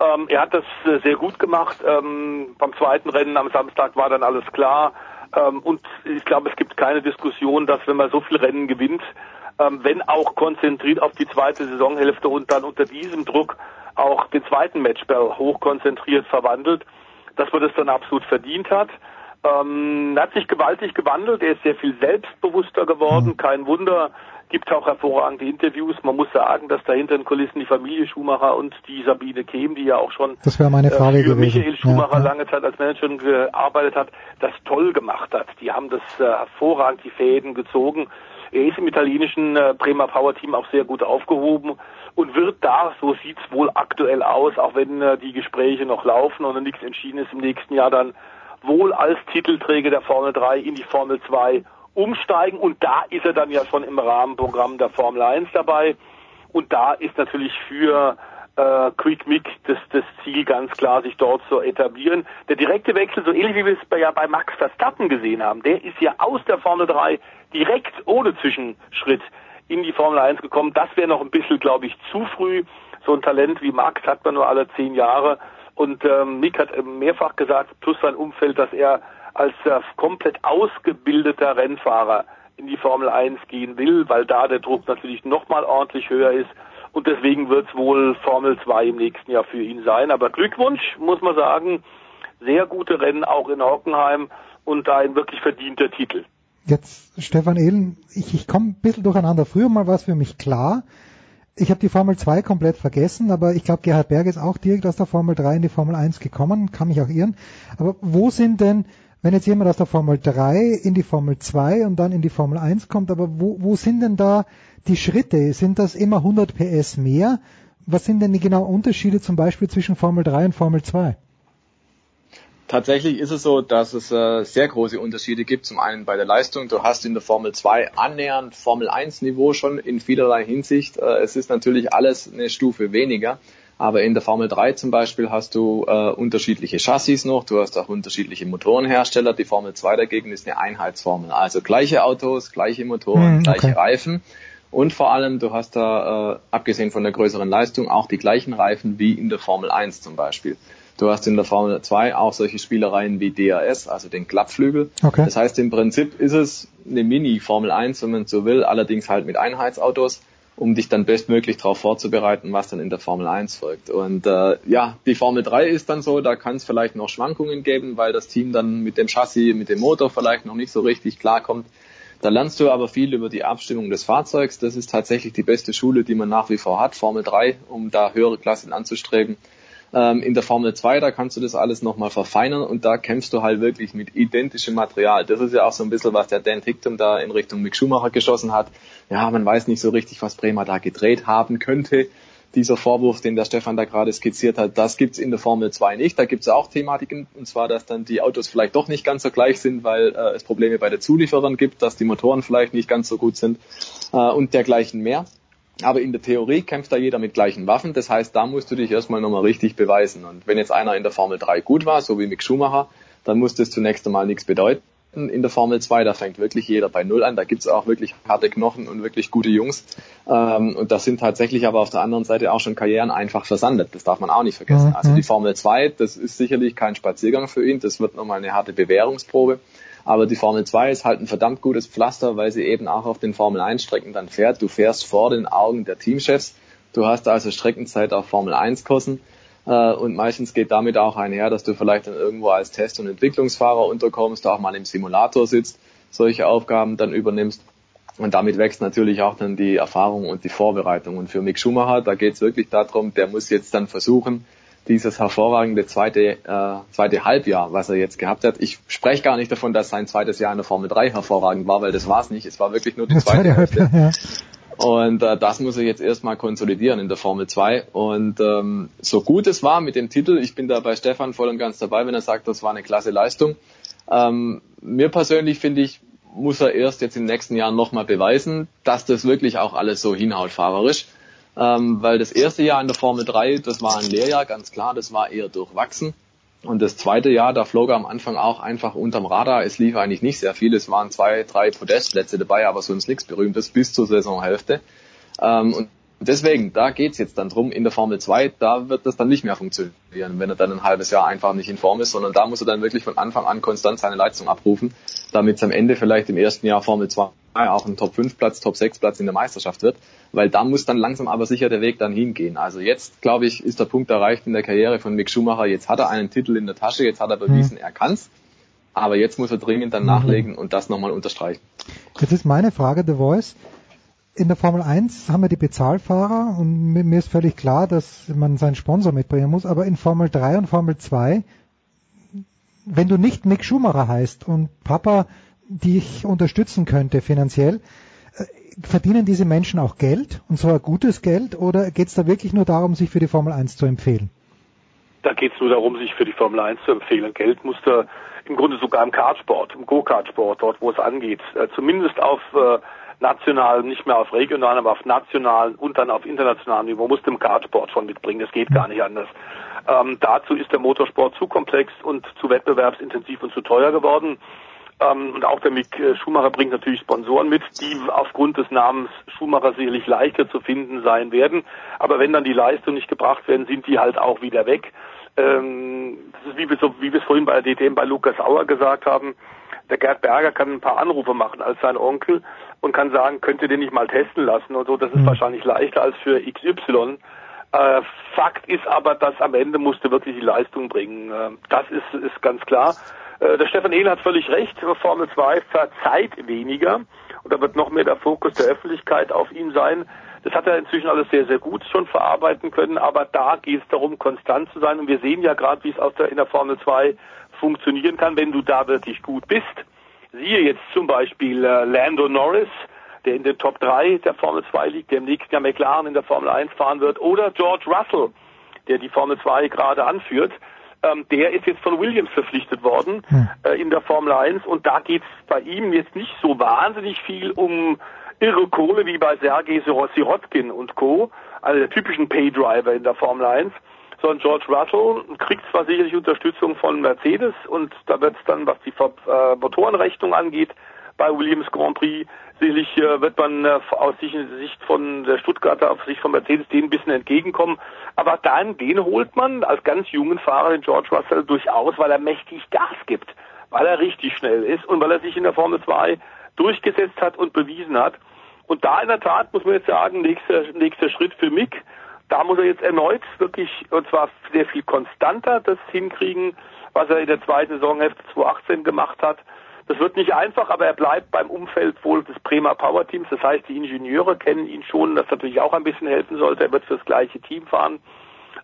Ähm, er hat das äh, sehr gut gemacht. Ähm, beim zweiten Rennen am Samstag war dann alles klar. Ähm, und ich glaube, es gibt keine Diskussion, dass wenn man so viel Rennen gewinnt, ähm, wenn auch konzentriert auf die zweite Saisonhälfte und dann unter diesem Druck auch den zweiten Matchball hochkonzentriert verwandelt, dass man das dann absolut verdient hat. Ähm, hat sich gewaltig gewandelt, er ist sehr viel selbstbewusster geworden, kein Wunder, gibt auch hervorragende Interviews. Man muss sagen, dass dahinter in Kulissen die Familie Schumacher und die Sabine Kehm, die ja auch schon das meine Frage äh, für gewesen. Michael Schumacher ja, ja. lange Zeit als Managerin gearbeitet hat, das toll gemacht hat. Die haben das äh, hervorragend die Fäden gezogen. Er ist im italienischen äh, Bremer Power Team auch sehr gut aufgehoben und wird da, so sieht's wohl aktuell aus, auch wenn äh, die Gespräche noch laufen und nichts entschieden ist, im nächsten Jahr dann wohl als Titelträger der Formel 3 in die Formel 2 umsteigen und da ist er dann ja schon im Rahmenprogramm der Formel 1 dabei und da ist natürlich für äh, Quick Mick das, das Ziel ganz klar, sich dort zu etablieren. Der direkte Wechsel, so ähnlich wie wir es bei, ja bei Max Verstappen gesehen haben, der ist ja aus der Formel 3 direkt ohne Zwischenschritt in die Formel 1 gekommen. Das wäre noch ein bisschen, glaube ich, zu früh. So ein Talent wie Max hat man nur alle zehn Jahre. Und ähm, Mick hat mehrfach gesagt, plus sein Umfeld, dass er als äh, komplett ausgebildeter Rennfahrer in die Formel 1 gehen will, weil da der Druck natürlich nochmal ordentlich höher ist. Und deswegen wird es wohl Formel 2 im nächsten Jahr für ihn sein. Aber Glückwunsch, muss man sagen. Sehr gute Rennen auch in Hockenheim und da ein wirklich verdienter Titel. Jetzt, Stefan Ehlen, ich, ich komme ein bisschen durcheinander. Früher mal war es für mich klar, ich habe die Formel 2 komplett vergessen, aber ich glaube, Gerhard Berg ist auch direkt aus der Formel 3 in die Formel 1 gekommen, kann mich auch irren. Aber wo sind denn, wenn jetzt jemand aus der Formel 3 in die Formel 2 und dann in die Formel 1 kommt, aber wo, wo sind denn da die Schritte? Sind das immer 100 PS mehr? Was sind denn die genauen Unterschiede zum Beispiel zwischen Formel 3 und Formel 2? Tatsächlich ist es so, dass es äh, sehr große Unterschiede gibt. Zum einen bei der Leistung. Du hast in der Formel 2 annähernd Formel 1 Niveau schon in vielerlei Hinsicht. Äh, es ist natürlich alles eine Stufe weniger. Aber in der Formel 3 zum Beispiel hast du äh, unterschiedliche Chassis noch, du hast auch unterschiedliche Motorenhersteller. Die Formel 2 dagegen ist eine Einheitsformel. Also gleiche Autos, gleiche Motoren, Hm, gleiche okay. Reifen. Und vor allem, du hast da, äh, abgesehen von der größeren Leistung, auch die gleichen Reifen wie in der Formel 1 zum Beispiel. Du hast in der Formel 2 auch solche Spielereien wie DRS, also den Klappflügel. Okay. Das heißt, im Prinzip ist es eine Mini-Formel 1, wenn man so will, allerdings halt mit Einheitsautos, um dich dann bestmöglich darauf vorzubereiten, was dann in der Formel 1 folgt. Und äh, ja, die Formel 3 ist dann so, da kann es vielleicht noch Schwankungen geben, weil das Team dann mit dem Chassis, mit dem Motor vielleicht noch nicht so richtig klarkommt. Da lernst du aber viel über die Abstimmung des Fahrzeugs. Das ist tatsächlich die beste Schule, die man nach wie vor hat, Formel 3, um da höhere Klassen anzustreben. Ähm, in der Formel 2, da kannst du das alles nochmal verfeinern und da kämpfst du halt wirklich mit identischem Material. Das ist ja auch so ein bisschen, was der Dan Ticktum da in Richtung Mick Schumacher geschossen hat. Ja, man weiß nicht so richtig, was Bremer da gedreht haben könnte. Dieser Vorwurf, den der Stefan da gerade skizziert hat, das gibt's in der Formel 2 nicht. Da gibt's auch Thematiken, und zwar, dass dann die Autos vielleicht doch nicht ganz so gleich sind, weil äh, es Probleme bei den Zulieferern gibt, dass die Motoren vielleicht nicht ganz so gut sind äh, und dergleichen mehr. Aber in der Theorie kämpft da jeder mit gleichen Waffen. Das heißt, da musst du dich erstmal nochmal richtig beweisen. Und wenn jetzt einer in der Formel 3 gut war, so wie Mick Schumacher, dann muss das zunächst einmal nichts bedeuten. In der Formel 2, da fängt wirklich jeder bei Null an. Da gibt's auch wirklich harte Knochen und wirklich gute Jungs. Ähm, und das sind tatsächlich aber auf der anderen Seite auch schon Karrieren einfach versandet. Das darf man auch nicht vergessen. Mhm. Also die Formel 2, das ist sicherlich kein Spaziergang für ihn. Das wird nochmal eine harte Bewährungsprobe. Aber die Formel 2 ist halt ein verdammt gutes Pflaster, weil sie eben auch auf den Formel 1 Strecken dann fährt. Du fährst vor den Augen der Teamchefs. Du hast also Streckenzeit auf Formel 1 Kursen. Äh, Und meistens geht damit auch einher, dass du vielleicht dann irgendwo als Test- und Entwicklungsfahrer unterkommst, auch mal im Simulator sitzt, solche Aufgaben dann übernimmst. Und damit wächst natürlich auch dann die Erfahrung und die Vorbereitung. Und für Mick Schumacher, da geht es wirklich darum, der muss jetzt dann versuchen, dieses hervorragende zweite, äh, zweite Halbjahr, was er jetzt gehabt hat. Ich spreche gar nicht davon, dass sein zweites Jahr in der Formel 3 hervorragend war, weil das war es nicht. Es war wirklich nur die zweite Hälfte. Ja. Und äh, das muss er jetzt erstmal konsolidieren in der Formel 2. Und ähm, so gut es war mit dem Titel, ich bin da bei Stefan voll und ganz dabei, wenn er sagt, das war eine klasse Leistung. Ähm, mir persönlich finde ich, muss er erst jetzt im nächsten Jahr nochmal beweisen, dass das wirklich auch alles so hinhaut fahrerisch. Ähm, weil das erste Jahr in der Formel 3, das war ein Lehrjahr, ganz klar, das war eher durchwachsen. Und das zweite Jahr, da flog er am Anfang auch einfach unterm Radar. Es lief eigentlich nicht sehr viel. Es waren zwei, drei Podestplätze dabei, aber sonst nichts Berühmtes bis zur Saisonhälfte. Ähm, und deswegen, da geht's jetzt dann drum in der Formel 2, da wird das dann nicht mehr funktionieren, wenn er dann ein halbes Jahr einfach nicht in Form ist, sondern da muss er dann wirklich von Anfang an konstant seine Leistung abrufen, damit es am Ende vielleicht im ersten Jahr Formel 2 auch ein Top 5 Platz, Top 6 Platz in der Meisterschaft wird, weil da muss dann langsam aber sicher der Weg dann hingehen. Also jetzt, glaube ich, ist der Punkt erreicht in der Karriere von Mick Schumacher. Jetzt hat er einen Titel in der Tasche, jetzt hat er bewiesen, mhm. er kann's. Aber jetzt muss er dringend dann mhm. nachlegen und das nochmal unterstreichen. Jetzt ist meine Frage, The Voice. In der Formel 1 haben wir die Bezahlfahrer und mir ist völlig klar, dass man seinen Sponsor mitbringen muss, aber in Formel 3 und Formel 2, wenn du nicht Mick Schumacher heißt und Papa dich unterstützen könnte finanziell, äh, verdienen diese Menschen auch Geld und zwar gutes Geld oder geht es da wirklich nur darum, sich für die Formel 1 zu empfehlen? Da geht es nur darum, sich für die Formel 1 zu empfehlen. Geld muss da im Grunde sogar im Kartsport, im Go-Kart-Sport, dort wo es angeht, äh, zumindest auf äh, nationalen, nicht mehr auf regionalen, aber auf nationalen und dann auf internationalem Niveau, muss im Kartsport schon mitbringen. Das geht gar nicht anders. Ähm, dazu ist der Motorsport zu komplex und zu wettbewerbsintensiv und zu teuer geworden. Ähm, und auch der Mick äh, Schumacher bringt natürlich Sponsoren mit, die aufgrund des Namens Schumacher sicherlich leichter zu finden sein werden. Aber wenn dann die Leistungen nicht gebracht werden, sind die halt auch wieder weg. Ähm, das ist wie wir, so, wie wir es vorhin bei der DTM bei Lukas Auer gesagt haben. Der Gerd Berger kann ein paar Anrufe machen als sein Onkel und kann sagen, könnt ihr den nicht mal testen lassen und so. Das ist mhm. wahrscheinlich leichter als für XY. Äh, Fakt ist aber, dass am Ende musste wirklich die Leistung bringen. Äh, das ist, ist ganz klar. Äh, der Stefan Ehl hat völlig recht, Formel 2 verzeiht weniger und da wird noch mehr der Fokus der Öffentlichkeit auf ihn sein. Das hat er inzwischen alles sehr, sehr gut schon verarbeiten können, aber da geht es darum, konstant zu sein und wir sehen ja gerade, wie es aus der, in der Formel 2 funktionieren kann, wenn du da wirklich gut bist. Siehe jetzt zum Beispiel äh, Lando Norris, der in den Top 3 der Formel 2 liegt, der im nächsten Jahr McLaren in der Formel 1 fahren wird, oder George Russell, der die Formel 2 gerade anführt ähm, der ist jetzt von Williams verpflichtet worden hm. äh, in der Formel 1 und da geht's bei ihm jetzt nicht so wahnsinnig viel um irre Kohle wie bei Sergei Sirotkin und Co., also der typischen Paydriver in der Formel 1, sondern George Russell kriegt zwar sicherlich Unterstützung von Mercedes und da wird es dann, was die äh, Motorenrechnung angeht, bei Williams Grand Prix sicherlich äh, wird man äh, aus Sicht von der Stuttgarter auf Sicht von Mercedes denen ein bisschen entgegenkommen. Aber dann, den holt man als ganz jungen Fahrer, den George Russell, durchaus, weil er mächtig Gas gibt, weil er richtig schnell ist und weil er sich in der Formel 2 durchgesetzt hat und bewiesen hat. Und da in der Tat muss man jetzt sagen, nächster, nächster Schritt für Mick, da muss er jetzt erneut wirklich, und zwar sehr viel konstanter das hinkriegen, was er in der zweiten Saisonhälfte 2018 gemacht hat. Das wird nicht einfach, aber er bleibt beim Umfeld wohl des Bremer Power Teams. Das heißt, die Ingenieure kennen ihn schon, das natürlich auch ein bisschen helfen sollte. Er wird für das gleiche Team fahren.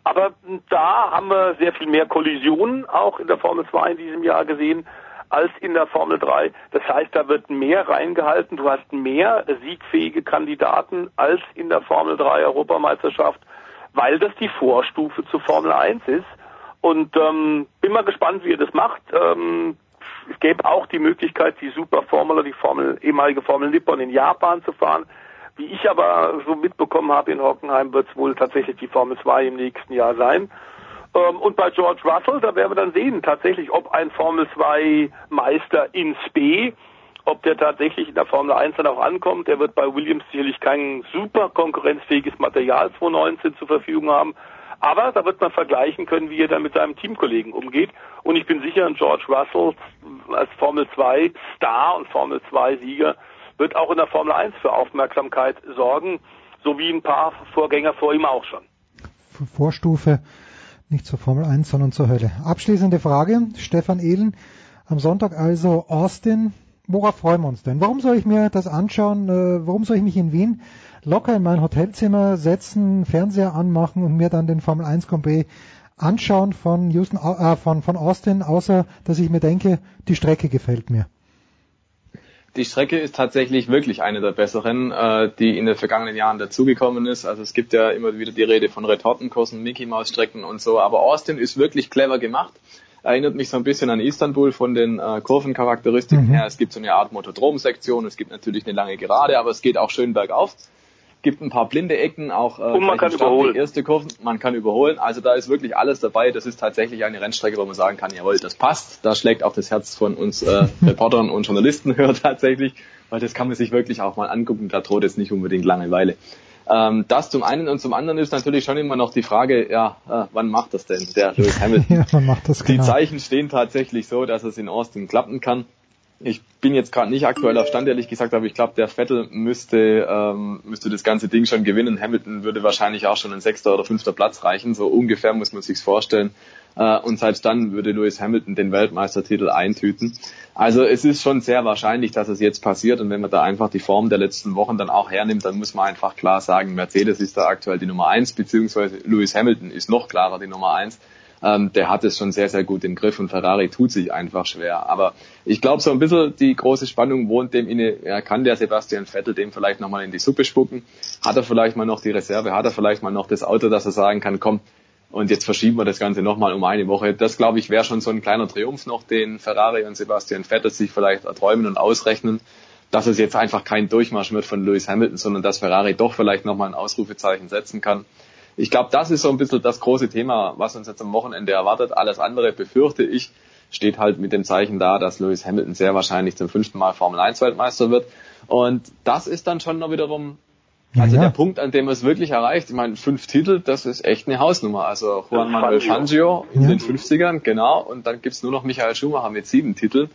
Aber da haben wir sehr viel mehr Kollisionen auch in der Formel 2 in diesem Jahr gesehen als in der Formel 3. Das heißt, da wird mehr reingehalten. Du hast mehr siegfähige Kandidaten als in der Formel 3 Europameisterschaft, weil das die Vorstufe zur Formel 1 ist. Und ähm, bin mal gespannt, wie er das macht. Ähm, es gäbe auch die Möglichkeit, die Superformula, die Formel, ehemalige Formel Nippon in Japan zu fahren. Wie ich aber so mitbekommen habe in Hockenheim, wird es wohl tatsächlich die Formel 2 im nächsten Jahr sein. Ähm, und bei George Russell, da werden wir dann sehen, tatsächlich, ob ein Formel 2 Meister in Spee, ob der tatsächlich in der Formel 1 dann auch ankommt. Der wird bei Williams sicherlich kein super konkurrenzfähiges Material 2019 zur Verfügung haben. Aber da wird man vergleichen können, wie er dann mit seinem Teamkollegen umgeht. Und ich bin sicher, George Russell als Formel 2 Star und Formel 2 Sieger wird auch in der Formel 1 für Aufmerksamkeit sorgen, so wie ein paar Vorgänger vor ihm auch schon. Vorstufe nicht zur Formel 1, sondern zur Hölle. Abschließende Frage, Stefan Ehlen. Am Sonntag also Austin. Worauf freuen wir uns denn? Warum soll ich mir das anschauen? Äh, warum soll ich mich in Wien locker in mein Hotelzimmer setzen, Fernseher anmachen und mir dann den Formel 1 Grand Anschauen von, Houston, äh, von, von Austin, außer dass ich mir denke, die Strecke gefällt mir. Die Strecke ist tatsächlich wirklich eine der besseren, äh, die in den vergangenen Jahren dazugekommen ist. Also es gibt ja immer wieder die Rede von Retortenkursen, Mickey Maus Strecken und so, aber Austin ist wirklich clever gemacht. Erinnert mich so ein bisschen an Istanbul von den äh, Kurvencharakteristiken mhm. her. Es gibt so eine Art Motodromsektion, es gibt natürlich eine lange Gerade, aber es geht auch schön bergauf gibt ein paar blinde Ecken, auch äh, und man kann überholen. erste Kurven, man kann überholen. Also da ist wirklich alles dabei. Das ist tatsächlich eine Rennstrecke, wo man sagen kann, jawohl, das passt. Da schlägt auch das Herz von uns äh, [laughs] Reportern und Journalisten höher [laughs] tatsächlich, weil das kann man sich wirklich auch mal angucken. Da droht jetzt nicht unbedingt Langeweile. Ähm, das zum einen und zum anderen ist natürlich schon immer noch die Frage, ja, äh, wann macht das denn der Lewis [laughs] Hamilton? ja, wann macht das die genau? Zeichen stehen tatsächlich so, dass es in Austin klappen kann. Ich bin jetzt gerade nicht aktuell auf Stand, ehrlich gesagt, aber ich glaube, der Vettel müsste, ähm, müsste das ganze Ding schon gewinnen. Hamilton würde wahrscheinlich auch schon ein sechster oder fünfter Platz reichen. So ungefähr muss man sich's vorstellen. Äh, und seit dann würde Lewis Hamilton den Weltmeistertitel eintüten. Also es ist schon sehr wahrscheinlich, dass es jetzt passiert. Und wenn man da einfach die Form der letzten Wochen dann auch hernimmt, dann muss man einfach klar sagen, Mercedes ist da aktuell die Nummer eins, beziehungsweise Lewis Hamilton ist noch klarer die Nummer eins ähm, der hat es schon sehr, sehr gut im Griff und Ferrari tut sich einfach schwer. Aber ich glaube, so ein bisschen die große Spannung wohnt dem inne, ja, kann der Sebastian Vettel dem vielleicht nochmal in die Suppe spucken? Hat er vielleicht mal noch die Reserve? Hat er vielleicht mal noch das Auto, dass er sagen kann, komm, und jetzt verschieben wir das Ganze nochmal um eine Woche. Das, glaube ich, wäre schon so ein kleiner Triumph noch, den Ferrari und Sebastian Vettel sich vielleicht erträumen und ausrechnen, dass es jetzt einfach kein Durchmarsch wird von Lewis Hamilton, sondern dass Ferrari doch vielleicht nochmal ein Ausrufezeichen setzen kann ich glaube, das ist so ein bisschen das große Thema, was uns jetzt am Wochenende erwartet. Alles andere befürchte ich, steht halt mit dem Zeichen da, dass Lewis Hamilton sehr wahrscheinlich zum fünften Mal Formel 1 Weltmeister wird. Und das ist dann schon noch wiederum also ja. der Punkt, an dem er es wirklich erreicht, ich meine, fünf Titel, das ist echt eine Hausnummer. Also Juan Manuel Fangio in ja. den 50ern, genau, und dann gibt's nur noch Michael Schumacher mit sieben Titeln.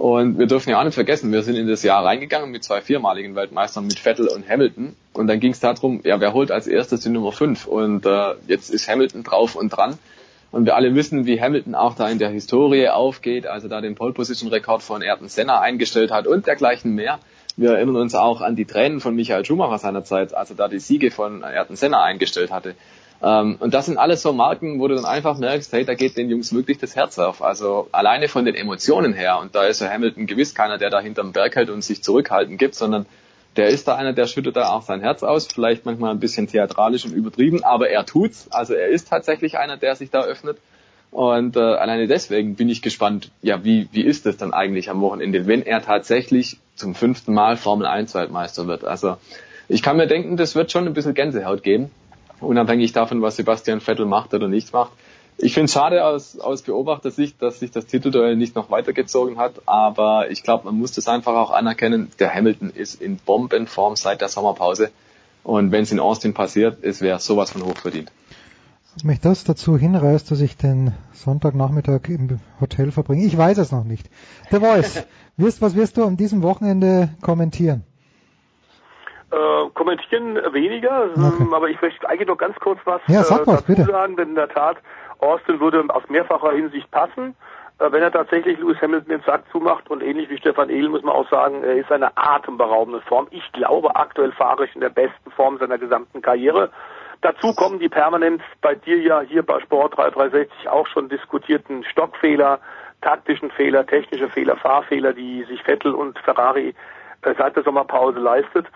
Und wir dürfen ja auch nicht vergessen, wir sind in das Jahr reingegangen mit zwei viermaligen Weltmeistern, mit Vettel und Hamilton. Und dann ging es darum, ja, wer holt als erstes die Nummer 5? Und äh, jetzt ist Hamilton drauf und dran. Und wir alle wissen, wie Hamilton auch da in der Historie aufgeht, also da den Pole Position Rekord von Ayrton Senna eingestellt hat und dergleichen mehr. Wir erinnern uns auch an die Tränen von Michael Schumacher seinerzeit, als er da die Siege von Ayrton Senna eingestellt hatte. Ähm, und das sind alles so Marken, wo du dann einfach merkst, hey, da geht den Jungs wirklich das Herz auf. Also alleine von den Emotionen her, und da ist Hamilton gewiss keiner, der da hinterm Berg hält und sich zurückhalten gibt, sondern der ist da einer, der schüttet da auch sein Herz aus, vielleicht manchmal ein bisschen theatralisch und übertrieben, aber er tut's. Also er ist tatsächlich einer, der sich da öffnet. Und äh, alleine deswegen bin ich gespannt, ja, wie, wie ist das dann eigentlich am Wochenende, wenn er tatsächlich zum fünften Mal Formel 1 Weltmeister wird. Also ich kann mir denken, das wird schon ein bisschen Gänsehaut geben unabhängig davon, was Sebastian Vettel macht oder nicht macht. Ich finde es schade aus, aus Beobachtersicht, dass sich das Titelduell nicht noch weitergezogen hat, aber ich glaube, man muss das einfach auch anerkennen. Der Hamilton ist in Bombenform seit der Sommerpause und wenn es in Austin passiert, es wäre sowas von hoch verdient. Ob mich das dazu hinreißt, dass ich den Sonntagnachmittag im Hotel verbringe, ich weiß es noch nicht. Der Voice, [laughs] wirst, was wirst du an diesem Wochenende kommentieren? Äh, kommentieren weniger, ähm, okay. aber ich möchte eigentlich noch ganz kurz was, ja, sag was äh, dazu bitte. sagen, denn in der Tat, Austin würde aus mehrfacher Hinsicht passen. Äh, wenn er tatsächlich Lewis Hamilton den Sack zumacht und ähnlich wie Stefan Ehl muss man auch sagen, er ist eine atemberaubende Form. Ich glaube, aktuell fahre ich in der besten Form seiner gesamten Karriere. Dazu kommen die permanent bei dir ja hier bei Sport 3360 auch schon diskutierten Stockfehler, taktischen Fehler, technische Fehler, Fahrfehler, die sich Vettel und Ferrari äh, seit der Sommerpause leistet.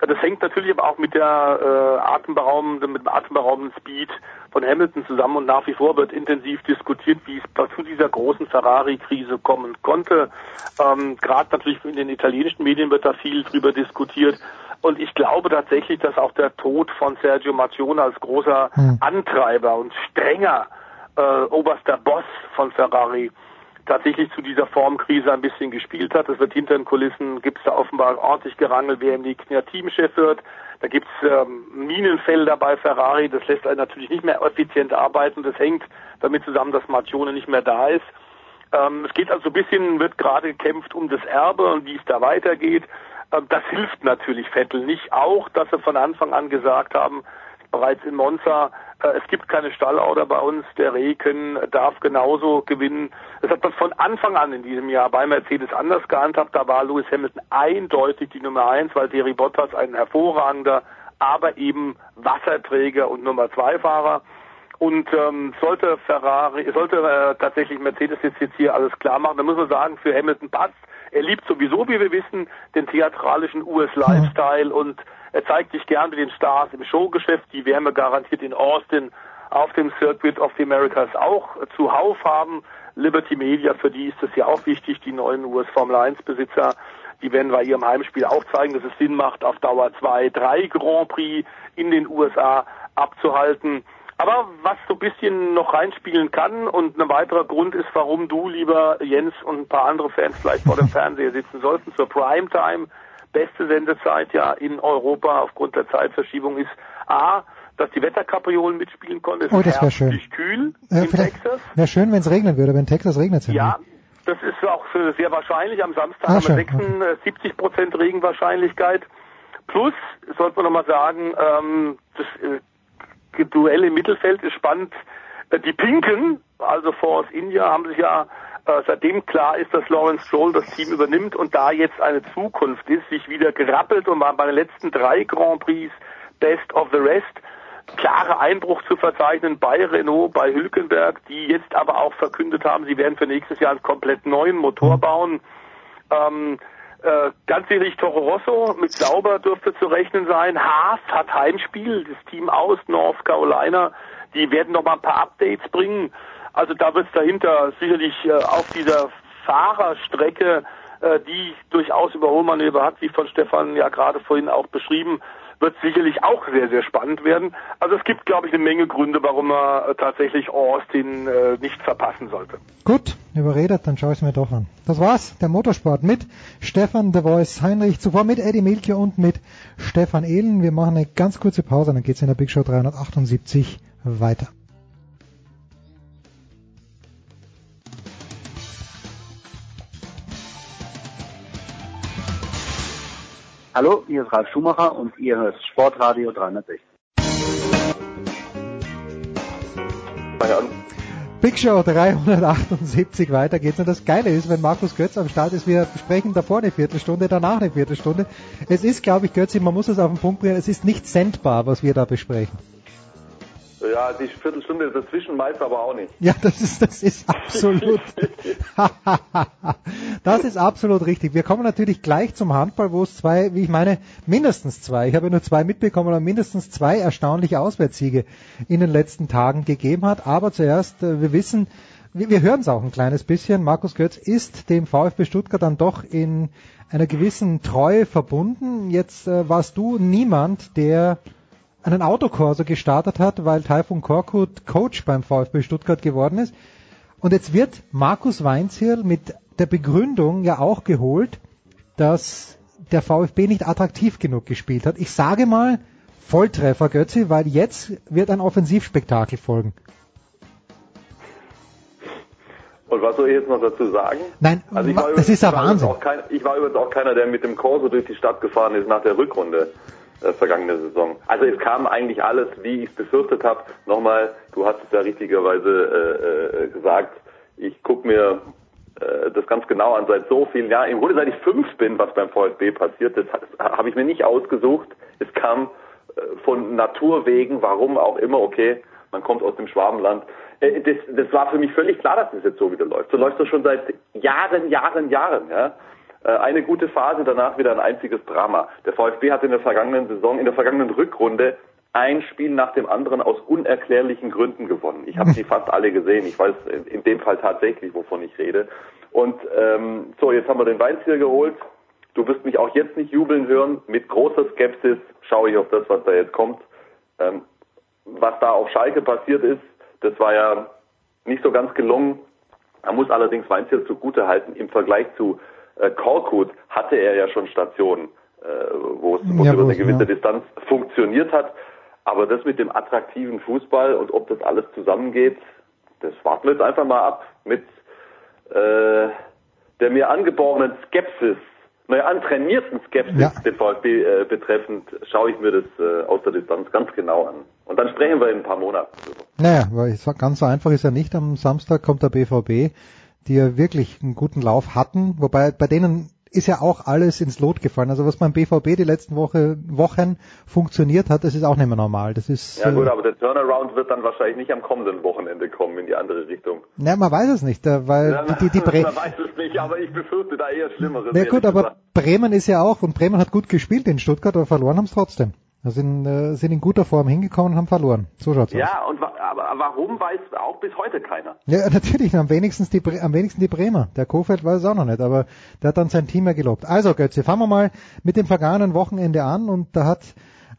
Das hängt natürlich aber auch mit der äh, atemberaubenden, mit dem atemberaubenden Speed von Hamilton zusammen und nach wie vor wird intensiv diskutiert, wie es zu dieser großen Ferrari-Krise kommen konnte. Ähm, Gerade natürlich in den italienischen Medien wird da viel drüber diskutiert. Und ich glaube tatsächlich, dass auch der Tod von Sergio Marcione als großer hm. Antreiber und strenger äh, oberster Boss von Ferrari tatsächlich zu dieser Formkrise ein bisschen gespielt hat. Es wird hinter den Kulissen, gibt es da offenbar ordentlich gerangelt, wer im nächsten Jahr Teamchef wird. Da gibt es ähm, Minenfelder bei Ferrari, das lässt einen natürlich nicht mehr effizient arbeiten. Das hängt damit zusammen, dass Marcione nicht mehr da ist. Ähm, es geht also ein bisschen, wird gerade gekämpft um das Erbe und wie es da weitergeht. Ähm, das hilft natürlich Vettel nicht. Auch, dass sie von Anfang an gesagt haben, bereits in Monza, äh, es gibt keine Stallorder bei uns, der Reken darf genauso gewinnen. Das hat man von Anfang an in diesem Jahr bei Mercedes anders gehandhabt. Da war Lewis Hamilton eindeutig die Nummer eins, weil Thierry Bottas ein hervorragender, aber eben Wasserträger und Nummer zwei Fahrer Und ähm, sollte Ferrari, sollte äh, tatsächlich Mercedes jetzt, jetzt hier alles klar machen, dann muss man sagen, für Hamilton passt. Er liebt sowieso, wie wir wissen, den theatralischen US-Lifestyle und er zeigt sich gern mit den Stars im Showgeschäft. Die werden wir garantiert in Austin auf dem Circuit of the Americas auch zuhauf haben. Liberty Media, für die ist das ja auch wichtig, die neuen US Formel 1 Besitzer. Die werden bei ihrem Heimspiel auch zeigen, dass es Sinn macht, auf Dauer zwei, drei Grand Prix in den USA abzuhalten. Aber was so ein bisschen noch reinspielen kann und ein weiterer Grund ist, warum du, lieber Jens und ein paar andere Fans vielleicht vor dem [laughs] Fernseher sitzen sollten, zur Primetime, beste Sendezeit ja in Europa aufgrund der Zeitverschiebung ist A, dass die Wetterkapriolen mitspielen konnten. Es Oh, ist das wäre schön. kühl Ja, in Texas. wäre schön, wenn es regnen würde, in Texas regnet es ja. Ja, das ist auch äh, sehr wahrscheinlich. Am Samstag Ah, haben wir 76 Prozent Regenwahrscheinlichkeit. Plus, sollte man nochmal sagen, ähm, das äh, Duell im Mittelfeld ist spannend. Äh, die Pinken, also Force India, haben sich ja äh, seitdem klar ist, dass Lawrence Stroll das Team übernimmt und da jetzt eine Zukunft ist, sich wieder gerappelt und war bei den letzten drei Grand Prix Best of the Rest klare Einbruch zu verzeichnen bei Renault, bei Hülkenberg, die jetzt aber auch verkündet haben, sie werden für nächstes Jahr einen komplett neuen Motor bauen. Ähm, äh, ganz sicherlich Toro Rosso mit Sauber dürfte zu rechnen sein. Haas hat Heimspiel, das Team aus North Carolina. Die werden noch mal ein paar Updates bringen. Also da wird es dahinter sicherlich äh, auf dieser Fahrerstrecke, äh, die durchaus Überholmanöver hat, wie von Stefan ja gerade vorhin auch beschrieben, wird sicherlich auch sehr, sehr spannend werden. Also es gibt, glaube ich, eine Menge Gründe, warum man äh, tatsächlich Austin äh, nicht verpassen sollte. Gut, überredet, dann schaue ich es mir doch an. Das war's, der Motorsport mit Stefan The Voice Heinrich, zuvor mit Eddie Milke und mit Stefan Ehlen. Wir machen eine ganz kurze Pause, dann geht's in der Big Show 378 weiter. Hallo, hier ist Ralf Schumacher und ihr hört Sportradio 360. Big Show 378, weiter geht's. Und das Geile ist, wenn Markus Götz am Start ist, wir sprechen davor eine Viertelstunde, danach eine Viertelstunde. Es ist, glaube ich, Götzi, man muss es auf den Punkt bringen, es ist nicht sendbar, was wir da besprechen. Ja, die Viertelstunde dazwischen meist aber auch nicht. Ja, das ist, das ist absolut, [laughs] das ist absolut richtig. Wir kommen natürlich gleich zum Handball, wo es zwei, wie ich meine, mindestens zwei, ich habe ja nur zwei mitbekommen, aber mindestens zwei erstaunliche Auswärtssiege in den letzten Tagen gegeben hat. Aber zuerst, äh, wir wissen, wir, hören es auch ein kleines bisschen, Markus Götz ist dem VfB Stuttgart dann doch in einer gewissen Treue verbunden. Jetzt äh, warst du niemand, der einen Autokorso gestartet hat, weil Taifun Korkut Coach beim VfB Stuttgart geworden ist. Und jetzt wird Markus Weinzierl mit der Begründung ja auch geholt, dass der VfB nicht attraktiv genug gespielt hat. Ich sage mal Volltreffer, Götzi, weil jetzt wird ein Offensivspektakel folgen. Und was soll ich jetzt noch dazu sagen? Nein, Also ich war das übrigens- ist ja Wahnsinn. Auch kein, ich war übrigens auch keiner, der mit dem Corso durch die Stadt gefahren ist nach der Rückrunde äh, vergangene Saison. Also es kam eigentlich alles, wie ich es befürchtet habe. Nochmal, du hast es ja richtigerweise äh, äh, gesagt, ich gucke mir äh, das ganz genau an seit so vielen Jahren. Im Grunde seit ich fünf bin, was beim VfB passiert ist, ha- habe ich mir nicht ausgesucht. Es kam äh, von Naturwegen, warum auch immer, okay, man kommt aus dem Schwabenland. Das, das war für mich völlig klar, dass das jetzt so wieder läuft. So läuft das schon seit Jahren, Jahren, Jahren. Ja? Äh, Eine gute Phase, danach wieder ein einziges Drama. Der VfB hat in der vergangenen Saison, in der vergangenen Rückrunde ein Spiel nach dem anderen aus unerklärlichen Gründen gewonnen. Ich habe die [laughs] fast alle gesehen. Ich weiß in- in dem Fall tatsächlich, wovon ich rede. Und ähm, so, jetzt haben wir den Weinziel geholt. Du wirst mich auch jetzt nicht jubeln hören. Mit großer Skepsis schaue ich auf das, was da jetzt kommt. Ähm, was da auf Schalke passiert ist, das war ja nicht so ganz gelungen. Man muss allerdings Weinziel zugute halten, im Vergleich zu äh, Korkut hatte er ja schon Stationen, äh, wo es Ja, über eine gewisse ja. Distanz funktioniert hat. Aber das mit dem attraktiven Fußball und ob das alles zusammengeht, das warten wir jetzt einfach mal ab mit äh, der mir angeborenen Skepsis, naja, antrainierten Skepsis Ja. den VfB äh, betreffend, schaue ich mir das äh, aus der Distanz ganz genau an. Und dann sprechen wir in ein paar Monaten. Naja, weil ganz so einfach ist ja nicht. Am Samstag kommt der BVB, die ja wirklich einen guten Lauf hatten, wobei bei denen ist ja auch alles ins Lot gefallen. Also was beim BVB die letzten Woche, Wochen funktioniert hat, das ist auch nicht mehr normal. Das ist, Ja gut, äh, aber der Turnaround wird dann wahrscheinlich nicht am kommenden Wochenende kommen in die andere Richtung. na, man weiß es nicht, äh, weil Ja, die, die, die [laughs] Bre man weiß es nicht, aber ich befürchte da eher Schlimmeres. Na gut, aber gesagt. Bremen ist ja auch, und Bremen hat gut gespielt in Stuttgart, aber verloren haben es trotzdem. Sind, äh, sind in guter Form hingekommen und haben verloren. So schaut's aus. Ja, und wa aber warum weiß auch bis heute keiner. Ja, [laughs] natürlich, am wenigsten die, Bre- am wenigsten die Bremer. Der Kofeld weiß es auch noch nicht, aber der hat dann sein Team ja gelobt. Also Götze, fangen wir mal mit dem vergangenen Wochenende an und da hat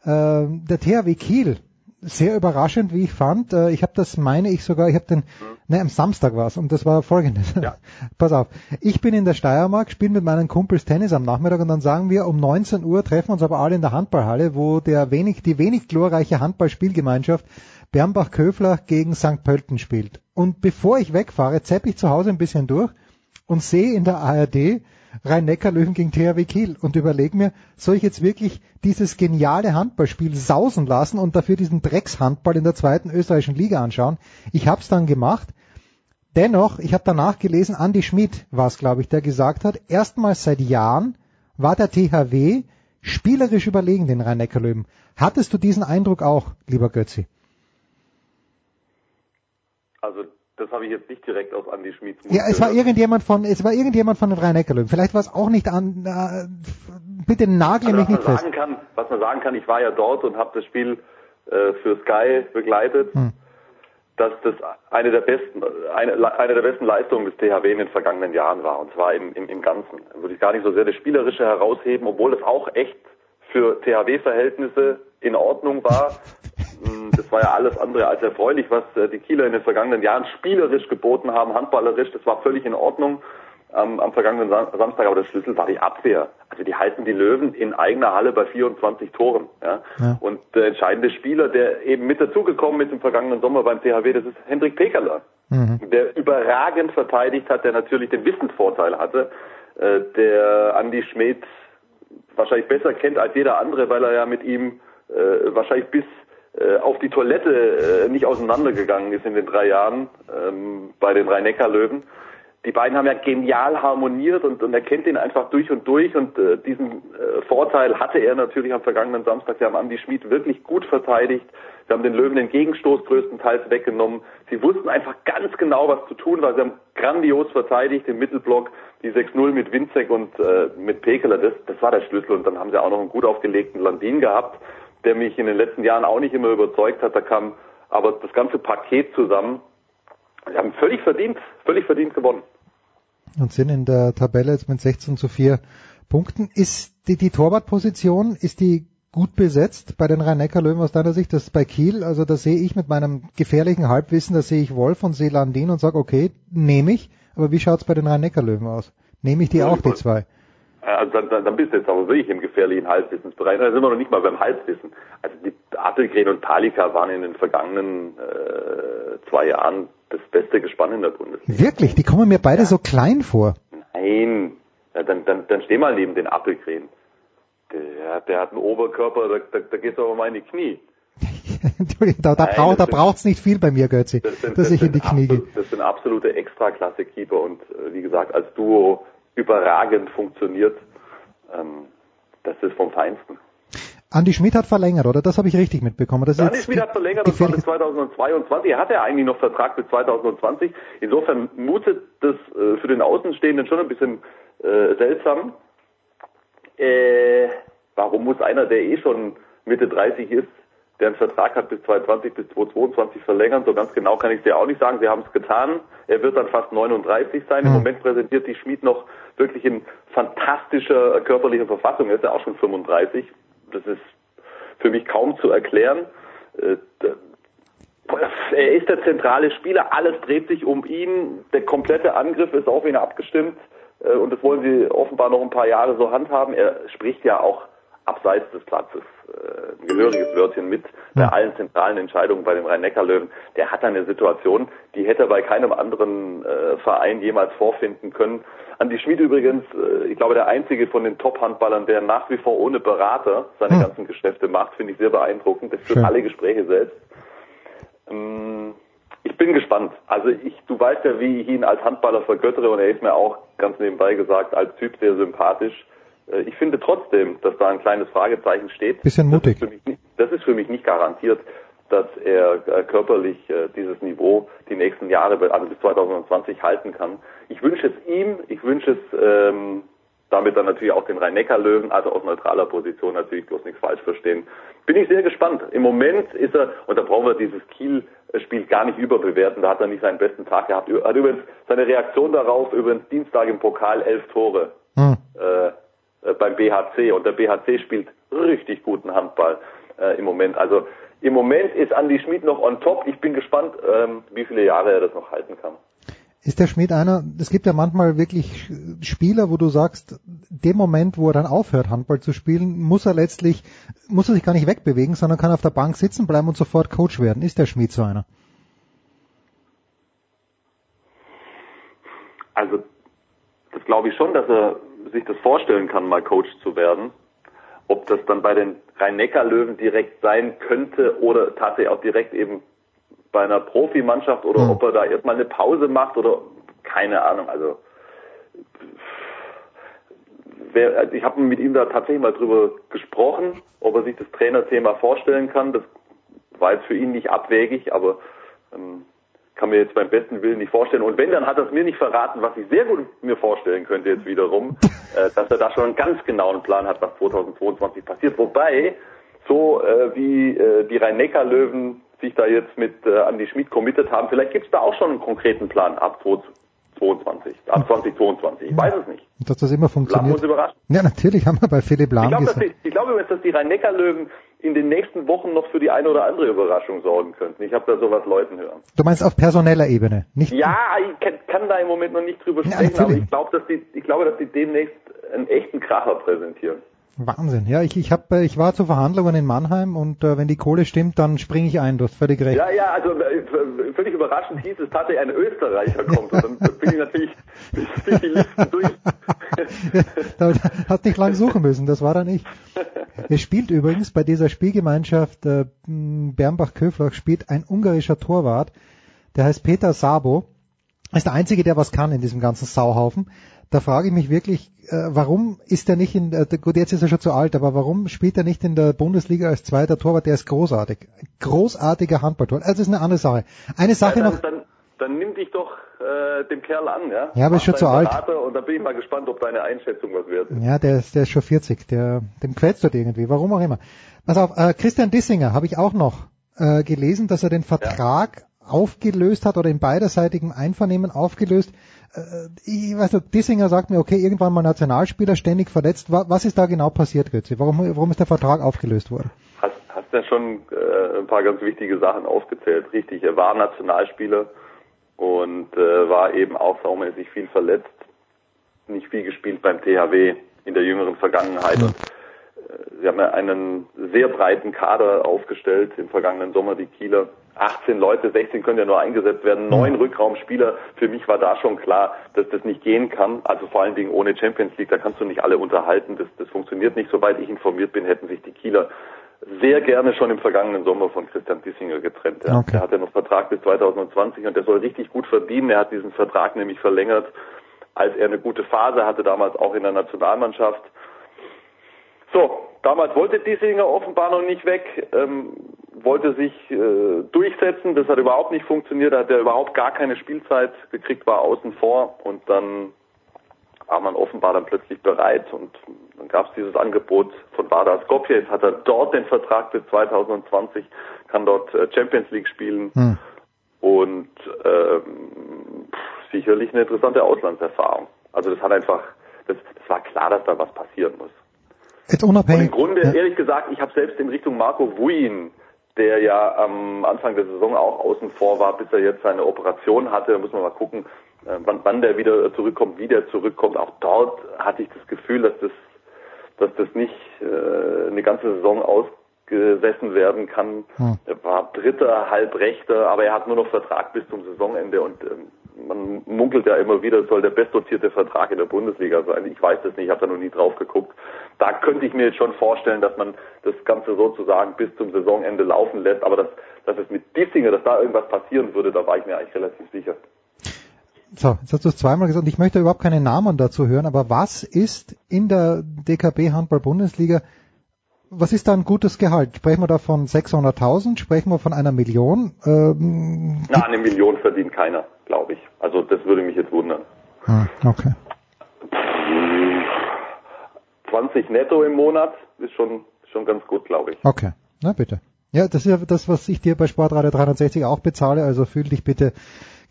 äh, der THW Kiel sehr überraschend, wie ich fand. Äh, ich habe das, meine ich sogar, ich habe den, ne, am Samstag war's und das war folgendes. [laughs] Pass auf, ich bin in der Steiermark, spiele mit meinen Kumpels Tennis am Nachmittag und dann sagen wir, um 19 Uhr treffen uns aber alle in der Handballhalle, wo der wenig, die wenig glorreiche Handballspielgemeinschaft Bernbach-Köfler gegen St. Pölten spielt. Und bevor ich wegfahre, zapp ich zu Hause ein bisschen durch und sehe in der ARD Rhein-Neckar-Löwen gegen THW Kiel und überlege mir, soll ich jetzt wirklich dieses geniale Handballspiel sausen lassen und dafür diesen Dreckshandball in der zweiten österreichischen Liga anschauen? Ich habe es dann gemacht. Dennoch, ich habe danach gelesen, Andy Schmidt war es, glaube ich, der gesagt hat, erstmals seit Jahren war der THW spielerisch überlegen den Rhein-Neckar-Löwen. Hattest du diesen Eindruck auch, lieber Götzi? Also das habe ich jetzt nicht direkt aus Andy Schmieds Mund Ja, es war irgendjemand von, es war irgendjemand von den Rhein-Neckar-Löwen. Vielleicht war es auch nicht an, äh, bitte nagle Also, mich nicht fest. kann, was man sagen kann, ich war ja dort und habe das Spiel äh, für Sky begleitet, Hm. Dass das eine der besten, eine, eine der besten Leistungen des THW in den vergangenen Jahren war, und zwar im, im, im Ganzen. Würde ich gar nicht so sehr das Spielerische herausheben, obwohl es auch echt für THW-Verhältnisse in Ordnung war. Mm, Das war ja alles andere als erfreulich, was äh, die Kieler in den vergangenen Jahren spielerisch geboten haben, handballerisch. Das war völlig in Ordnung am, am vergangenen Sam- Samstag, aber der Schlüssel war die Abwehr. Also die halten die Löwen in eigener Halle bei 24 Toren. Ja? Ja. Und der entscheidende Spieler, der eben mit dazugekommen ist im vergangenen Sommer beim THW, das ist Hendrik Pekerler, Mhm. der überragend verteidigt hat, der natürlich den Wissensvorteil hatte, äh, der Andy Schmidt wahrscheinlich besser kennt als jeder andere, weil er ja mit ihm äh, wahrscheinlich bis äh, auf die Toilette äh, nicht auseinandergegangen ist in den drei Jahren ähm, bei den Rhein-Neckar-Löwen. Die beiden haben ja genial harmoniert und, und er kennt ihn einfach durch und durch und äh, diesen äh, Vorteil hatte er natürlich am vergangenen Samstag. Sie haben Andi Schmid wirklich gut verteidigt. Sie haben den Löwen den Gegenstoß größtenteils weggenommen. Sie wussten einfach ganz genau, was zu tun war. Sie haben grandios verteidigt im Mittelblock. Die 6-0 mit Winzek und äh, mit Pekeler, das, das war der Schlüssel. Und dann haben sie auch noch einen gut aufgelegten Landin gehabt, der mich in den letzten Jahren auch nicht immer überzeugt hat. Da kam aber das ganze Paket zusammen. Sie haben völlig verdient, völlig verdient gewonnen. Und sind in der Tabelle jetzt mit 16 zu 4 Punkten. Ist die, die Torwartposition, ist die gut besetzt bei den Rhein-Neckar-Löwen aus deiner Sicht? Das ist bei Kiel, also da sehe ich mit meinem gefährlichen Halbwissen, da sehe ich Wolf und sehe Landin und sage, okay, nehme ich. Aber wie schaut's bei den Rhein-Neckar-Löwen aus? Nehme ich die auch, die zwei? Also dann, dann, dann bist du jetzt aber wirklich im gefährlichen Halbwissensbereich. Da sind wir noch nicht mal beim Halbwissen. Also die Apelgren und Palika waren in den vergangenen äh, zwei Jahren das beste Gespann in der Bundesliga. Wirklich? Die kommen mir beide so klein vor. Nein, ja, dann, dann, dann steh mal neben den Apelgren. Der, der hat einen Oberkörper, da, da, da geht's aber mal in die Knie. [laughs] Da, da, Nein, braucht, da das sind- braucht's nicht viel bei mir, Götzi, Das sind, dass ich in die Knie gehe. Das sind absolute Extraklasse-Keeper und äh, wie gesagt, als Duo überragend funktioniert. Ähm, das ist vom Feinsten. Andi Schmidt hat verlängert, oder? Das habe ich richtig mitbekommen. Das Andi jetzt Schmid hat verlängert, das war bis 2022. Er hatte ja eigentlich noch Vertrag bis 2020. Insofern mutet das äh, für den Außenstehenden schon ein bisschen äh, seltsam. Äh, warum muss einer, der eh schon Mitte 30 ist, der einen Vertrag hat bis 2020 bis 2022 verlängern? So ganz genau kann ich es dir auch nicht sagen. Sie haben es getan. Er wird dann fast 39 sein. Im Hm. Moment präsentiert die Schmid noch wirklich in fantastischer körperlicher Verfassung. Er ist ja auch schon 35. Das ist für mich kaum zu erklären. Äh, Er ist der zentrale Spieler, alles dreht sich um ihn, der komplette Angriff ist auf ihn abgestimmt äh, und das wollen sie offenbar noch ein paar Jahre so handhaben. Er spricht ja auch abseits des Platzes äh, ein gehöriges Wörtchen mit bei allen zentralen Entscheidungen bei dem Rhein-Neckar-Löwen. Der hat eine Situation, die hätte er bei keinem anderen äh, Verein jemals vorfinden können. Andi Schmid übrigens, äh, ich glaube der einzige von den Top-Handballern, der nach wie vor ohne Berater seine ganzen Geschäfte macht, finde ich sehr beeindruckend. Das führt Schön. alle Gespräche selbst. Ähm, ich bin gespannt. Also ich, du weißt ja, wie ich ihn als Handballer vergöttere und er ist mir auch ganz nebenbei gesagt als Typ sehr sympathisch. Äh, Ich finde trotzdem, dass da ein kleines Fragezeichen steht. Bisschen mutig. Das ist für mich nicht, das ist für mich nicht garantiert, dass er äh, körperlich äh, dieses Niveau die nächsten Jahre, also bis 2020 halten kann. Ich wünsche es ihm, ich wünsche es ähm, damit dann natürlich auch den Rhein-Neckar-Löwen, also aus neutraler Position natürlich bloß nichts falsch verstehen. Bin ich sehr gespannt. Im Moment ist er, und da brauchen wir dieses Kiel-Spiel gar nicht überbewerten, da hat er nicht seinen besten Tag gehabt. Er hat übrigens seine Reaktion darauf, übrigens Dienstag im Pokal elf Tore Hm. äh, beim BHC und der BHC spielt richtig guten Handball äh, im Moment. Also im Moment ist Andy Schmid noch on top. Ich bin gespannt, ähm, wie viele Jahre er das noch halten kann. Ist der Schmidt einer, es gibt ja manchmal wirklich Spieler, wo du sagst, dem Moment, wo er dann aufhört, Handball zu spielen, muss er letztlich, muss er sich gar nicht wegbewegen, sondern kann auf der Bank sitzen bleiben und sofort Coach werden. Ist der Schmidt so einer? Also das glaube ich schon, dass er sich das vorstellen kann, mal Coach zu werden. Ob das dann bei den Rhein-Neckar-Löwen direkt sein könnte oder tatsächlich auch direkt eben bei einer Profimannschaft oder Hm. ob er da erstmal eine Pause macht oder keine Ahnung. Also wer, also ich habe mit ihm da tatsächlich mal drüber gesprochen, ob er sich das Trainerthema vorstellen kann. Das war jetzt für ihn nicht abwegig, aber ähm, kann mir jetzt beim besten Willen nicht vorstellen. Und wenn, dann hat er es mir nicht verraten, was ich sehr gut mir vorstellen könnte jetzt wiederum, [laughs] äh, dass er da schon einen ganz genauen Plan hat, was 2022 passiert. Wobei, so äh, wie äh, die Rhein-Neckar-Löwen sich da jetzt mit äh, Andy Schmid committed haben, vielleicht gibt es da auch schon einen konkreten Plan ab 2022, ab 2022. Ich weiß es nicht. Und dass das immer funktioniert. uns überraschen. Ja, natürlich haben wir bei Philipp Ich Lahm glaube, dass gesagt. die, ich glaube übrigens, dass die Rhein-Neckar-Löwen in den nächsten Wochen noch für die eine oder andere Überraschung sorgen könnten. Ich habe da sowas Leuten hören. Du meinst auf personeller Ebene, nicht? Ja, ich kann, kann da im Moment noch nicht drüber Ja, sprechen, aber natürlich. ich glaube, dass die, ich glaube, dass die demnächst einen echten Kracher präsentieren. Wahnsinn. Ja, ich, ich, hab, äh, ich war zu Verhandlungen in Mannheim und äh, wenn die Kohle stimmt, dann springe ich ein. Du hast völlig recht. Ja, ja, also äh, völlig überraschend hieß es tatsächlich ein Österreicher kommt und dann bin ich natürlich [laughs] durch die Listen durch. [laughs] da hat nicht lang suchen müssen, das war dann ich. Es spielt übrigens bei dieser Spielgemeinschaft äh, Bernbach-Köflach spielt ein ungarischer Torwart, der heißt Peter Sabo. Ist der einzige, der was kann in diesem ganzen Sauhaufen. Da frage ich mich wirklich, äh, warum ist er nicht in, äh, gut, jetzt ist er schon zu alt, aber warum spielt er nicht in der Bundesliga als zweiter Torwart? Der ist großartig. Großartiger Handballtor. Also das ist eine andere Sache. Eine Sache ja, dann, noch, Dann, dann nimm dich doch äh, dem Kerl an, ja? Ja, aber ist schon zu alt. Und dann bin ich mal gespannt, ob deine Einschätzung was ist. Ja, der ist, der ist schon 40, der, dem quält's dort irgendwie, warum auch immer. Pass auf, äh, Christian Dissinger habe ich auch noch äh, gelesen, dass er den Vertrag aufgelöst hat oder in beiderseitigem Einvernehmen aufgelöst. Äh, ich weiß nicht, Dissinger sagt mir, okay, irgendwann mal Nationalspieler, ständig verletzt. Wa- Was ist da genau passiert, Götze? Warum, warum ist der Vertrag aufgelöst worden? Hast, hast ja schon äh, ein paar ganz wichtige Sachen aufgezählt. Richtig, er war Nationalspieler und äh, war eben auch saumäßig viel verletzt. Nicht viel gespielt beim THW in der jüngeren Vergangenheit. Und äh, sie haben ja einen sehr breiten Kader aufgestellt im vergangenen Sommer, die Kieler. 18 Leute, 16 können ja nur eingesetzt werden, neun Rückraumspieler. Für mich war da schon klar, dass das nicht gehen kann. Also vor allen Dingen ohne Champions League, da kannst du nicht alle unterhalten. Das, das funktioniert nicht. Soweit ich informiert bin, hätten sich die Kieler sehr gerne schon im vergangenen Sommer von Christian Dissinger getrennt. Ja. Okay. Der hat ja noch Vertrag bis 2020 und der soll richtig gut verdienen. Er hat diesen Vertrag nämlich verlängert, als er eine gute Phase hatte, damals auch in der Nationalmannschaft. So, damals wollte Dissinger offenbar noch nicht weg, ähm, wollte sich äh, durchsetzen. Das hat überhaupt nicht funktioniert. Da hat er überhaupt gar keine Spielzeit gekriegt, war außen vor und dann war man offenbar dann plötzlich bereit und dann gab es dieses Angebot von Vardar Skopje. Jetzt hat er dort den Vertrag bis 2020, kann dort äh, Champions League spielen Hm. und ähm, pff, sicherlich eine interessante Auslandserfahrung. Also das hat einfach, das, das war klar, dass da was passieren muss. Jetzt Und im unabhängig. Grunde, Ja. ehrlich gesagt, ich habe selbst in Richtung Marco Wuin, der ja am Anfang der Saison auch außen vor war, bis er jetzt seine Operation hatte, da muss man mal gucken, äh, wann, wann der wieder zurückkommt, wie der zurückkommt. Auch dort hatte ich das Gefühl, dass das, dass das nicht äh, eine ganze Saison ausgesessen werden kann. Hm. Er war Dritter, halb Rechter, aber er hat nur noch Vertrag bis zum Saisonende und ähm, man munkelt ja immer wieder, es soll der bestdotierte Vertrag in der Bundesliga sein. Ich weiß es nicht, ich habe da noch nie drauf geguckt. Da könnte ich mir jetzt schon vorstellen, dass man das Ganze sozusagen bis zum Saisonende laufen lässt. Aber dass, dass es mit Dissinger, dass da irgendwas passieren würde, da war ich mir eigentlich relativ sicher. So, jetzt hast du es zweimal gesagt, ich möchte überhaupt keine Namen dazu hören, aber was ist in der DKB Handball Bundesliga, was ist da ein gutes Gehalt? Sprechen wir da von 600.000? Sprechen wir von einer Million? Ähm, Na, eine Million verdient keiner, glaube ich. Also das würde mich jetzt wundern. ah, okay. 20 netto im Monat ist schon, schon ganz gut, glaube ich. Okay, na bitte. Ja, das ist ja das, was ich dir bei Sportradio 360 auch bezahle, also fühl dich bitte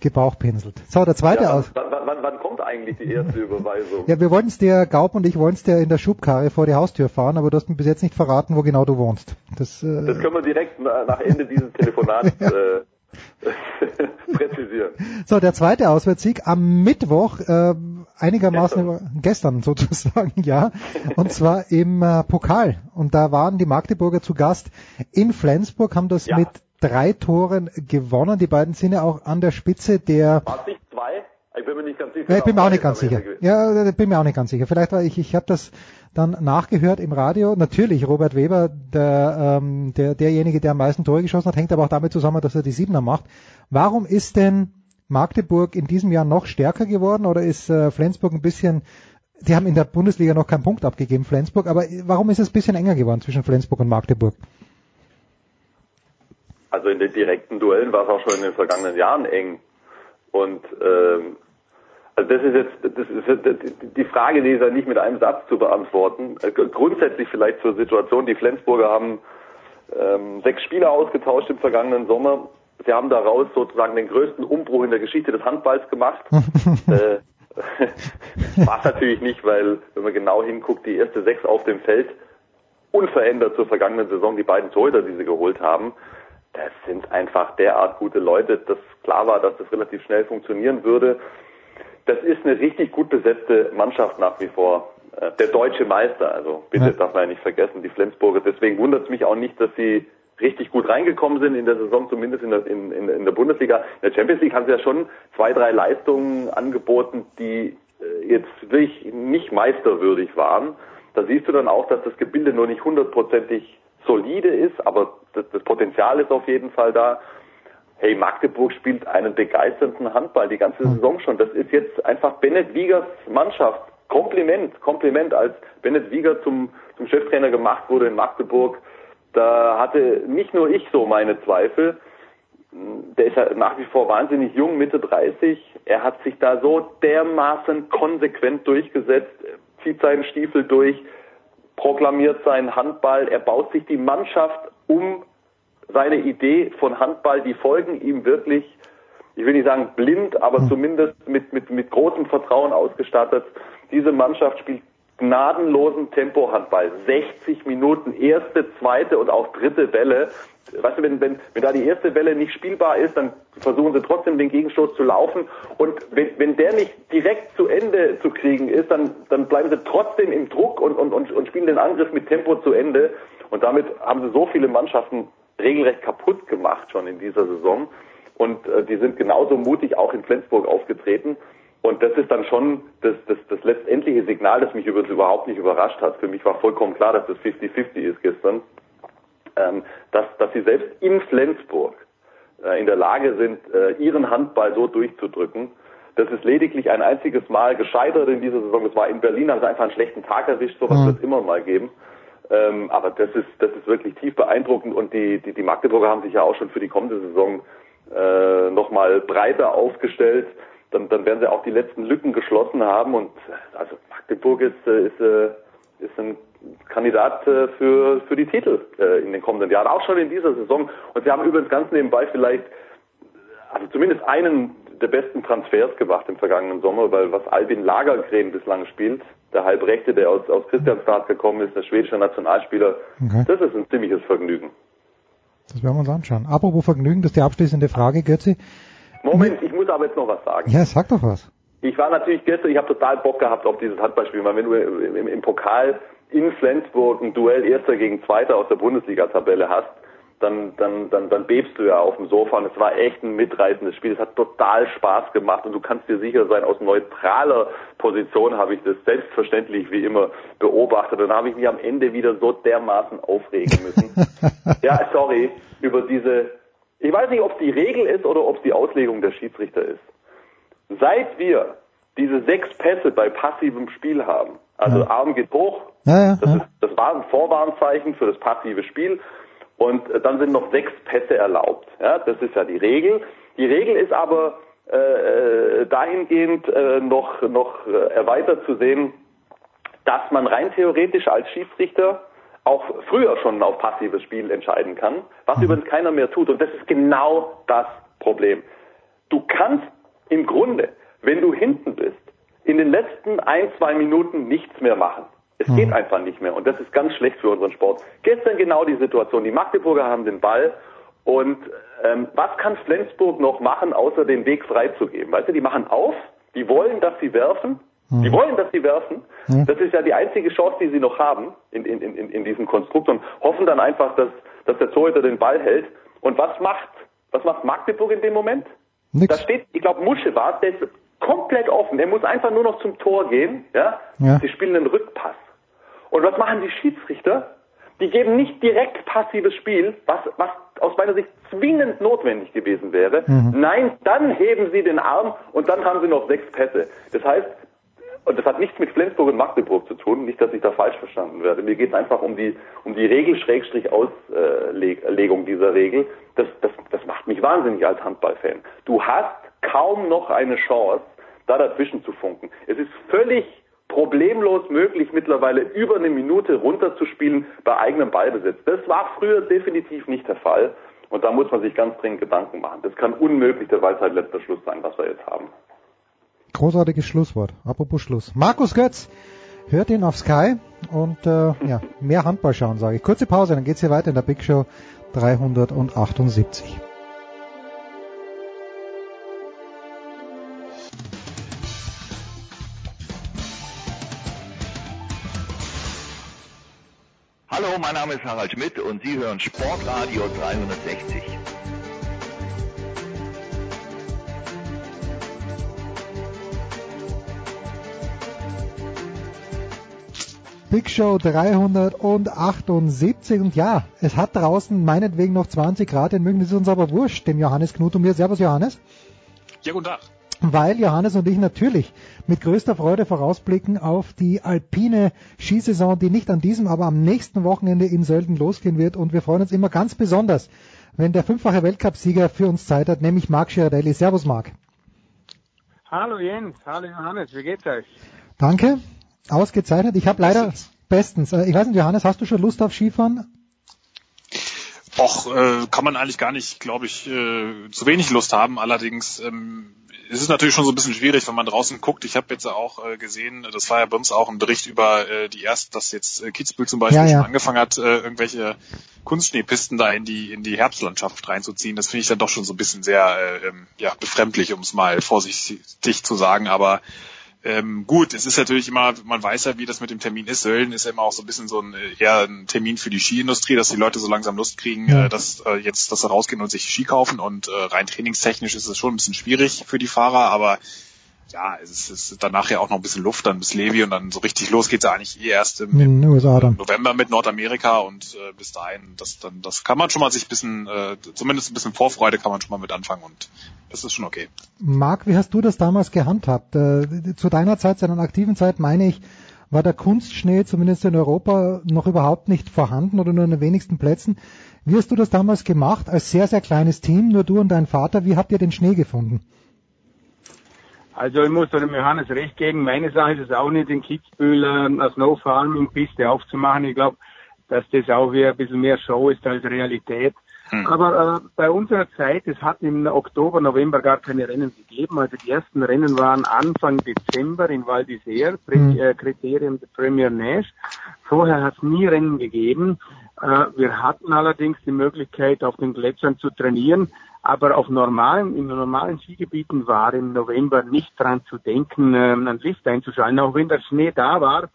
gebauchpinselt. So, der zweite Ja, aus. wann, wann, wann, eigentlich die erste Überweisung? Ja, wir wollten es dir, Gaub und ich wollten es dir in der Schubkarre vor die Haustür fahren, aber du hast mir bis jetzt nicht verraten, wo genau du wohnst. Das, äh, Das können wir direkt na- nach Ende dieses Telefonats [laughs] äh, [laughs] präzisieren. So, der zweite Auswärtssieg am Mittwoch, äh, einigermaßen über, gestern sozusagen, ja, und zwar im äh, Pokal. Und da waren die Magdeburger zu Gast in Flensburg, haben das mit drei Toren gewonnen. Die beiden sind ja auch an der Spitze der War es nicht zwei? Ich bin mir nicht ganz sicher. ja, ich bin mir auch nicht ganz sicher. Ja, bin mir auch nicht ganz sicher. Vielleicht war ich, ich habe das dann nachgehört im Radio. Natürlich, Robert Weber, der, ähm, der, derjenige, der am meisten Tore geschossen hat, hängt aber auch damit zusammen, dass er die Siebener macht. Warum ist denn Magdeburg in diesem Jahr noch stärker geworden oder ist äh, Flensburg ein bisschen, die haben in der Bundesliga noch keinen Punkt abgegeben, Flensburg, aber warum ist es ein bisschen enger geworden zwischen Flensburg und Magdeburg? Also in den direkten Duellen war es auch schon in den vergangenen Jahren eng. Und ähm, also das ist jetzt das ist die Frage, die ist ja nicht mit einem Satz zu beantworten. Äh, Grundsätzlich vielleicht zur Situation, die Flensburger haben ähm, sechs Spieler ausgetauscht im vergangenen Sommer. Sie haben daraus sozusagen den größten Umbruch in der Geschichte des Handballs gemacht. [laughs] äh, [laughs] war natürlich nicht, weil wenn man genau hinguckt, die erste sechs auf dem Feld unverändert zur vergangenen Saison, die beiden Torhüter, die sie geholt haben, das sind einfach derart gute Leute, dass klar war, dass das relativ schnell funktionieren würde. Das ist eine richtig gut besetzte Mannschaft nach wie vor. Äh, Der deutsche Meister, also bitte darf man ja nicht vergessen, die Flensburger. Deswegen wundert es mich auch nicht, dass sie richtig gut reingekommen sind in der Saison, zumindest in der, in, in, in der Bundesliga. In der Champions League haben sie ja schon zwei, drei Leistungen angeboten, die äh, jetzt wirklich nicht meisterwürdig waren. Da siehst du dann auch, dass das Gebilde nur nicht hundertprozentig solide ist, aber das, das Potenzial ist auf jeden Fall da. Hey, Magdeburg spielt einen begeisternden Handball die ganze Saison schon. Das ist jetzt einfach Bennett Wiegers Mannschaft. Kompliment, Kompliment, als Bennett Wieger zum, zum Cheftrainer gemacht wurde in Magdeburg. Da hatte nicht nur ich so meine Zweifel. Der ist ja nach wie vor wahnsinnig jung, Mitte 30. Er hat sich da so dermaßen konsequent durchgesetzt, zieht seinen Stiefel durch, proklamiert seinen Handball. Er baut sich die Mannschaft um seine Idee von Handball. Die folgen ihm wirklich, ich will nicht sagen blind, aber zumindest mit, mit, mit großem Vertrauen ausgestattet. Diese Mannschaft spielt gnadenlosen Tempo-Handball. 60 Minuten, erste, zweite und auch dritte Welle. Weißt du, wenn, wenn, wenn da die erste Welle nicht spielbar ist, dann versuchen sie trotzdem den Gegenstoß zu laufen. Und wenn, wenn der nicht direkt zu Ende zu kriegen ist, dann, dann bleiben sie trotzdem im Druck und, und, und, und spielen den Angriff mit Tempo zu Ende. Und damit haben sie so viele Mannschaften regelrecht kaputt gemacht schon in dieser Saison. Und äh, die sind genauso mutig auch in Flensburg aufgetreten. Und das ist dann schon das, das, das letztendliche Signal, das mich übrigens überhaupt nicht überrascht hat. Für mich war vollkommen klar, dass das 50-50 ist gestern. Ähm, dass, dass sie selbst in Flensburg äh, in der Lage sind, äh, ihren Handball so durchzudrücken. Das ist lediglich ein einziges Mal gescheitert in dieser Saison. Das war in Berlin, haben sie einfach einen schlechten Tag erwischt. Sowas Mhm. wird es immer mal geben. Ähm, aber das ist, das ist wirklich tief beeindruckend und die, die, die Magdeburger haben sich ja auch schon für die kommende Saison äh, nochmal breiter aufgestellt. Dann, dann werden sie auch die letzten Lücken geschlossen haben und äh, also Magdeburg ist, äh, ist, äh, ist ein Kandidat für, für die Titel in den kommenden Jahren, auch schon in dieser Saison. Und sie haben übrigens ganz nebenbei vielleicht, also zumindest einen der besten Transfers gemacht im vergangenen Sommer, weil was Albin Lagergren bislang spielt, der Halbrechte, der aus, aus Christianstad gekommen ist, der schwedische Nationalspieler, Okay. das ist ein ziemliches Vergnügen. Das werden wir uns anschauen. Apropos Vergnügen, das ist die abschließende Frage, Götzi. Moment, ich muss aber jetzt noch was sagen. Ja, sag doch was. Ich war natürlich gestern, ich habe total Bock gehabt auf dieses Handballspiel, weil wenn du im, im Pokal in Flensburg ein Duell Erster gegen Zweiter aus der Bundesliga-Tabelle hast, dann, dann, dann, dann bebst du ja auf dem Sofa und es war echt ein mitreißendes Spiel. Es hat total Spaß gemacht und du kannst dir sicher sein, aus neutraler Position habe ich das selbstverständlich wie immer beobachtet und dann habe ich mich am Ende wieder so dermaßen aufregen müssen. [laughs] ja, sorry, über diese, ich weiß nicht, ob es die Regel ist oder ob es die Auslegung der Schiedsrichter ist. Seit wir diese sechs Pässe bei passivem Spiel haben, also Ja. Arm geht hoch, Ja, ja, das, ist, das war ein Vorwarnzeichen für das passive Spiel. Und äh, dann sind noch sechs Pässe erlaubt. Ja, das ist ja die Regel. Die Regel ist aber äh, äh, dahingehend äh, noch, noch äh, erweitert zu sehen, dass man rein theoretisch als Schiedsrichter auch früher schon auf passives Spiel entscheiden kann, was übrigens keiner mehr tut. Und das ist genau das Problem. Du kannst im Grunde, wenn du hinten bist, in den letzten ein, zwei Minuten nichts mehr machen. Es geht einfach nicht mehr und das ist ganz schlecht für unseren Sport. Gestern genau die Situation. Die Magdeburger haben den Ball und ähm, was kann Flensburg noch machen, außer den Weg freizugeben? Weißt du, die machen auf, die wollen, dass sie werfen, die wollen, dass sie werfen. Das ist ja die einzige Chance, die sie noch haben in, in, in, in diesem Konstrukt und hoffen dann einfach, dass, dass der Torhüter den Ball hält. Und was macht, was macht Magdeburg in dem Moment? Da steht, ich glaube, Musche war, der ist komplett offen. Er muss einfach nur noch zum Tor gehen. Ja? Ja. Sie spielen einen Rückpass. Und was machen die Schiedsrichter? Die geben nicht direkt passives Spiel, was, was aus meiner Sicht zwingend notwendig gewesen wäre. Mhm. Nein, dann heben sie den Arm und dann haben sie noch sechs Pässe. Das heißt, und das hat nichts mit Flensburg und Magdeburg zu tun, nicht, dass ich da falsch verstanden werde. Mir geht es einfach um die, um die Regel Schrägstrich Auslegung dieser Regel. Das, das, das macht mich wahnsinnig als Handballfan. Du hast kaum noch eine Chance, da dazwischen zu funken. Es ist völlig problemlos möglich, mittlerweile über eine Minute runterzuspielen bei eigenem Ballbesitz. Das war früher definitiv nicht der Fall. Und da muss man sich ganz dringend Gedanken machen. Das kann unmöglich der Weisheit letzter Schluss sein, was wir jetzt haben. Großartiges Schlusswort. Apropos Schluss. Markus Götz, hört ihn auf Sky und äh, [laughs] ja, mehr Handball schauen, sage ich. Kurze Pause, dann geht's hier weiter in der Big Show 378. Hallo, mein Name ist Harald Schmidt und Sie hören Sportradio 360. Big Show 378 und ja, es hat draußen meinetwegen noch 20 Grad in München, das ist uns aber wurscht, dem Johannes Knut und mir. Servus Johannes. Ja, guten Tag. Weil Johannes und ich natürlich mit größter Freude vorausblicken auf die alpine Skisaison, die nicht an diesem, aber am nächsten Wochenende in Sölden losgehen wird. Und wir freuen uns immer ganz besonders, wenn der fünffache Weltcupsieger für uns Zeit hat, nämlich Marc Girardelli. Servus Marc. Hallo Jens, hallo Johannes, wie geht's euch? Danke, ausgezeichnet. Ich habe leider bestens. Äh, Ich weiß nicht, Johannes, hast du schon Lust auf Skifahren? Och, äh, kann man eigentlich gar nicht, glaube ich, äh, zu wenig Lust haben. Allerdings ähm, es ist natürlich schon so ein bisschen schwierig, wenn man draußen guckt. Ich habe jetzt auch äh, gesehen, das war ja bei uns auch ein Bericht über äh, die erst, dass jetzt äh, Kitzbühel zum Beispiel Ja, ja. schon angefangen hat, äh, irgendwelche Kunstschneepisten da in die in die Herbstlandschaft reinzuziehen. Das finde ich dann doch schon so ein bisschen sehr äh, ähm, ja, befremdlich, um es mal vorsichtig zu sagen. Aber ähm, gut, es ist natürlich immer, man weiß ja, wie das mit dem Termin ist. Sölden ist ja immer auch so ein bisschen so ein eher ein Termin für die Skiindustrie, dass die Leute so langsam Lust kriegen, Ja. äh, dass äh, jetzt, dass sie rausgehen und sich Ski kaufen. Und äh, rein trainingstechnisch ist es schon ein bisschen schwierig für die Fahrer, aber ja, es ist, es ist danach ja auch noch ein bisschen Luft dann bis Levi und dann so richtig los geht's ja eigentlich eh erst im, dann. November mit Nordamerika und äh, bis dahin, das dann, das kann man schon mal sich ein bisschen, äh, zumindest ein bisschen Vorfreude kann man schon mal mit anfangen und das ist schon okay. Marc, wie hast du das damals gehandhabt? Äh, Zu deiner Zeit, zu deiner aktiven Zeit, meine ich, war der Kunstschnee zumindest in Europa noch überhaupt nicht vorhanden oder nur in den wenigsten Plätzen. Wie hast du das damals gemacht als sehr, sehr kleines Team, nur du und dein Vater? Wie habt ihr den Schnee gefunden? Also ich muss dem Johannes recht geben, meine Sache ist es auch nicht, in Kitzbühel äh, eine Snow Farming Piste aufzumachen. Ich glaube, dass das auch wieder ein bisschen mehr Show ist als Realität. Aber äh, bei unserer Zeit, es hat im Oktober, November gar keine Rennen gegeben. Also die ersten Rennen waren Anfang Dezember in Val d'Isère, Pre Mhm. äh, Kriterium der Premier Nash. Vorher hat es nie Rennen gegeben. Äh, wir hatten allerdings die Möglichkeit, auf den Gletschern zu trainieren. Aber auf normalen, in normalen Skigebieten war im November nicht dran zu denken, ähm, einen Lift einzuschalten. Auch wenn der Schnee da war,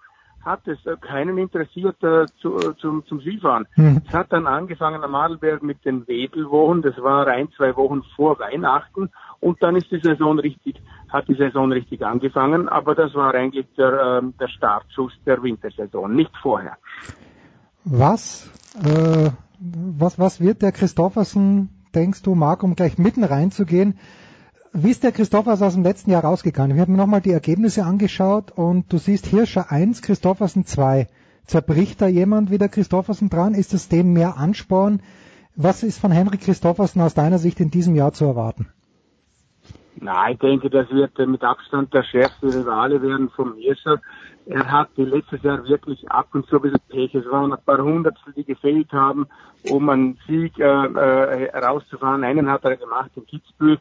hat es äh, keinen interessiert äh, zu, äh, zum, zum Skifahren. Mhm. Es hat dann angefangen am Adelberg mit den Wedelwochen, das war ein, zwei Wochen vor Weihnachten und dann ist die Saison richtig, hat die Saison richtig angefangen, aber das war eigentlich der, ähm, der Startschuss der Wintersaison, nicht vorher. Was, äh, was, was wird der Christoffersen, denkst du, Marc, um gleich mitten reinzugehen? Wie ist der Christoffersen aus dem letzten Jahr rausgegangen? Ich habe mir nochmal die Ergebnisse angeschaut und du siehst Hirscher 1, Christoffersen 2. Zerbricht da jemand wie der Christoffersen dran? Ist es dem mehr Ansporn? Was ist von Henrik Christoffersen aus deiner Sicht in diesem Jahr zu erwarten? Na, ich denke, das wird äh, mit Abstand der schärfste Rivale werden vom Hirscher. Er hat die letztes Jahr wirklich ab und zu ein bisschen Pech. Es waren ein paar Hundertstel, die gefehlt haben, um einen Sieg äh, äh, rauszufahren. Einen hat er gemacht in Kitzbühel.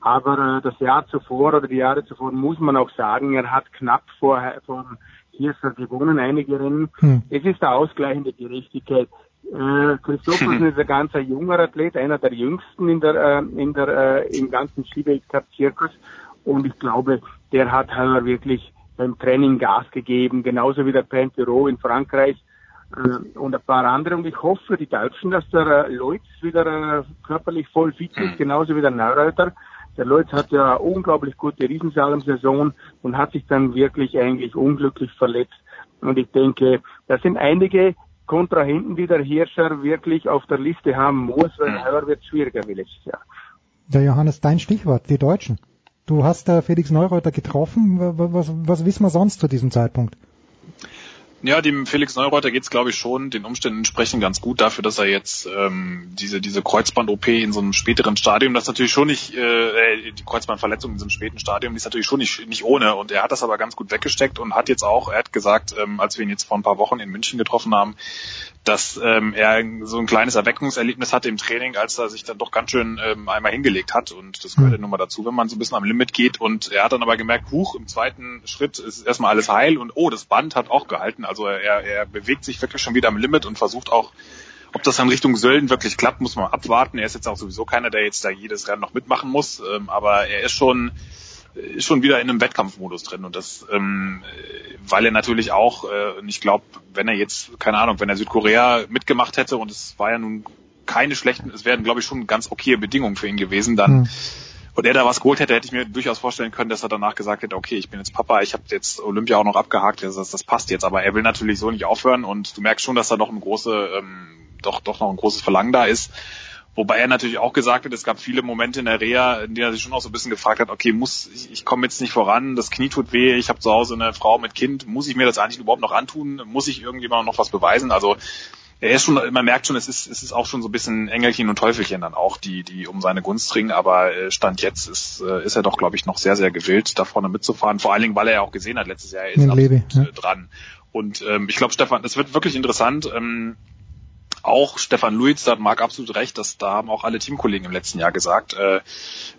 Aber äh, das Jahr zuvor oder die Jahre zuvor muss man auch sagen, er hat knapp vor, vor Hirscher gewonnen, einige Rennen. Hm. Es ist der ausgleichende Gerechtigkeit. Äh, Christophersen ist [laughs] ein ganz junger Athlet, einer der jüngsten in der, äh, in der, äh, im ganzen Skiweltcup-Zirkus. Und ich glaube, der hat halt wirklich beim Training Gas gegeben, genauso wie der Pentero in Frankreich äh, und ein paar andere. Und ich hoffe die Deutschen, dass der äh, Leutz wieder äh, körperlich voll fit ist, genauso wie der Neureuter. Der Leutz hat ja unglaublich gute Riesensalm-Saison und hat sich dann wirklich eigentlich unglücklich verletzt. Und ich denke, da sind einige Kontrahenten, die der Hirscher wirklich auf der Liste haben muss, weil heuer wird es schwieriger wie letztes Jahr. Ja, Johannes, dein Stichwort, die Deutschen. Du hast da Felix Neureuter getroffen. Was, was, was wissen wir sonst zu diesem Zeitpunkt? Ja, dem Felix Neureuter geht's, glaube ich, schon den Umständen entsprechend ganz gut dafür, dass er jetzt ähm, diese diese Kreuzband-OP in so einem späteren Stadium, das ist natürlich schon nicht äh, die Kreuzbandverletzung in so einem späten Stadium, die ist natürlich schon nicht nicht ohne. Und er hat das aber ganz gut weggesteckt und hat jetzt auch, er hat gesagt, ähm, als wir ihn jetzt vor ein paar Wochen in München getroffen haben, dass ähm, er so ein kleines Erweckungserlebnis hatte im Training, als er sich dann doch ganz schön ähm, einmal hingelegt hat. Und das gehört ja nun mal dazu, wenn man so ein bisschen am Limit geht. Und er hat dann aber gemerkt, huch, im zweiten Schritt ist erstmal alles heil und oh, das Band hat auch gehalten, also er, er bewegt sich wirklich schon wieder am Limit und versucht auch ob das dann Richtung Sölden wirklich klappt, muss man abwarten. Er ist jetzt auch sowieso keiner, der jetzt da jedes Rennen noch mitmachen muss, ähm, aber er ist schon ist schon wieder in einem Wettkampfmodus drin und das, ähm, weil er natürlich auch, äh, ich glaube, wenn er jetzt, keine Ahnung, wenn er Südkorea mitgemacht hätte und es war ja nun keine schlechten, es wären, glaube ich, schon ganz okaye Bedingungen für ihn gewesen, dann Hm. Und er da was geholt hätte, hätte ich mir durchaus vorstellen können, dass er danach gesagt hätte, okay, ich bin jetzt Papa, ich habe jetzt Olympia auch noch abgehakt, das, das, passt jetzt, aber er will natürlich so nicht aufhören und du merkst schon, dass da noch ein große, ähm, doch, doch noch ein großes Verlangen da ist. Wobei er natürlich auch gesagt hat, es gab viele Momente in der Reha, in denen er sich schon auch so ein bisschen gefragt hat, okay, muss ich, ich komme jetzt nicht voran, das Knie tut weh, ich habe zu Hause eine Frau mit Kind, muss ich mir das eigentlich überhaupt noch antun? Muss ich irgendjemandem noch was beweisen? Also er ist schon, man merkt schon, es ist, es ist auch schon so ein bisschen Engelchen und Teufelchen dann auch, die, die um seine Gunst ringen, aber äh, Stand jetzt ist, äh, ist er doch, glaube ich, noch sehr, sehr gewillt, da vorne mitzufahren. Vor allen Dingen, weil er ja auch gesehen hat letztes Jahr, er ist Levi, ja. äh, dran. Und ähm, ich glaube, Stefan, es wird wirklich interessant. Ähm, auch Stefan Luiz, hat Marc absolut recht, dass da haben auch alle Teamkollegen im letzten Jahr gesagt. Äh,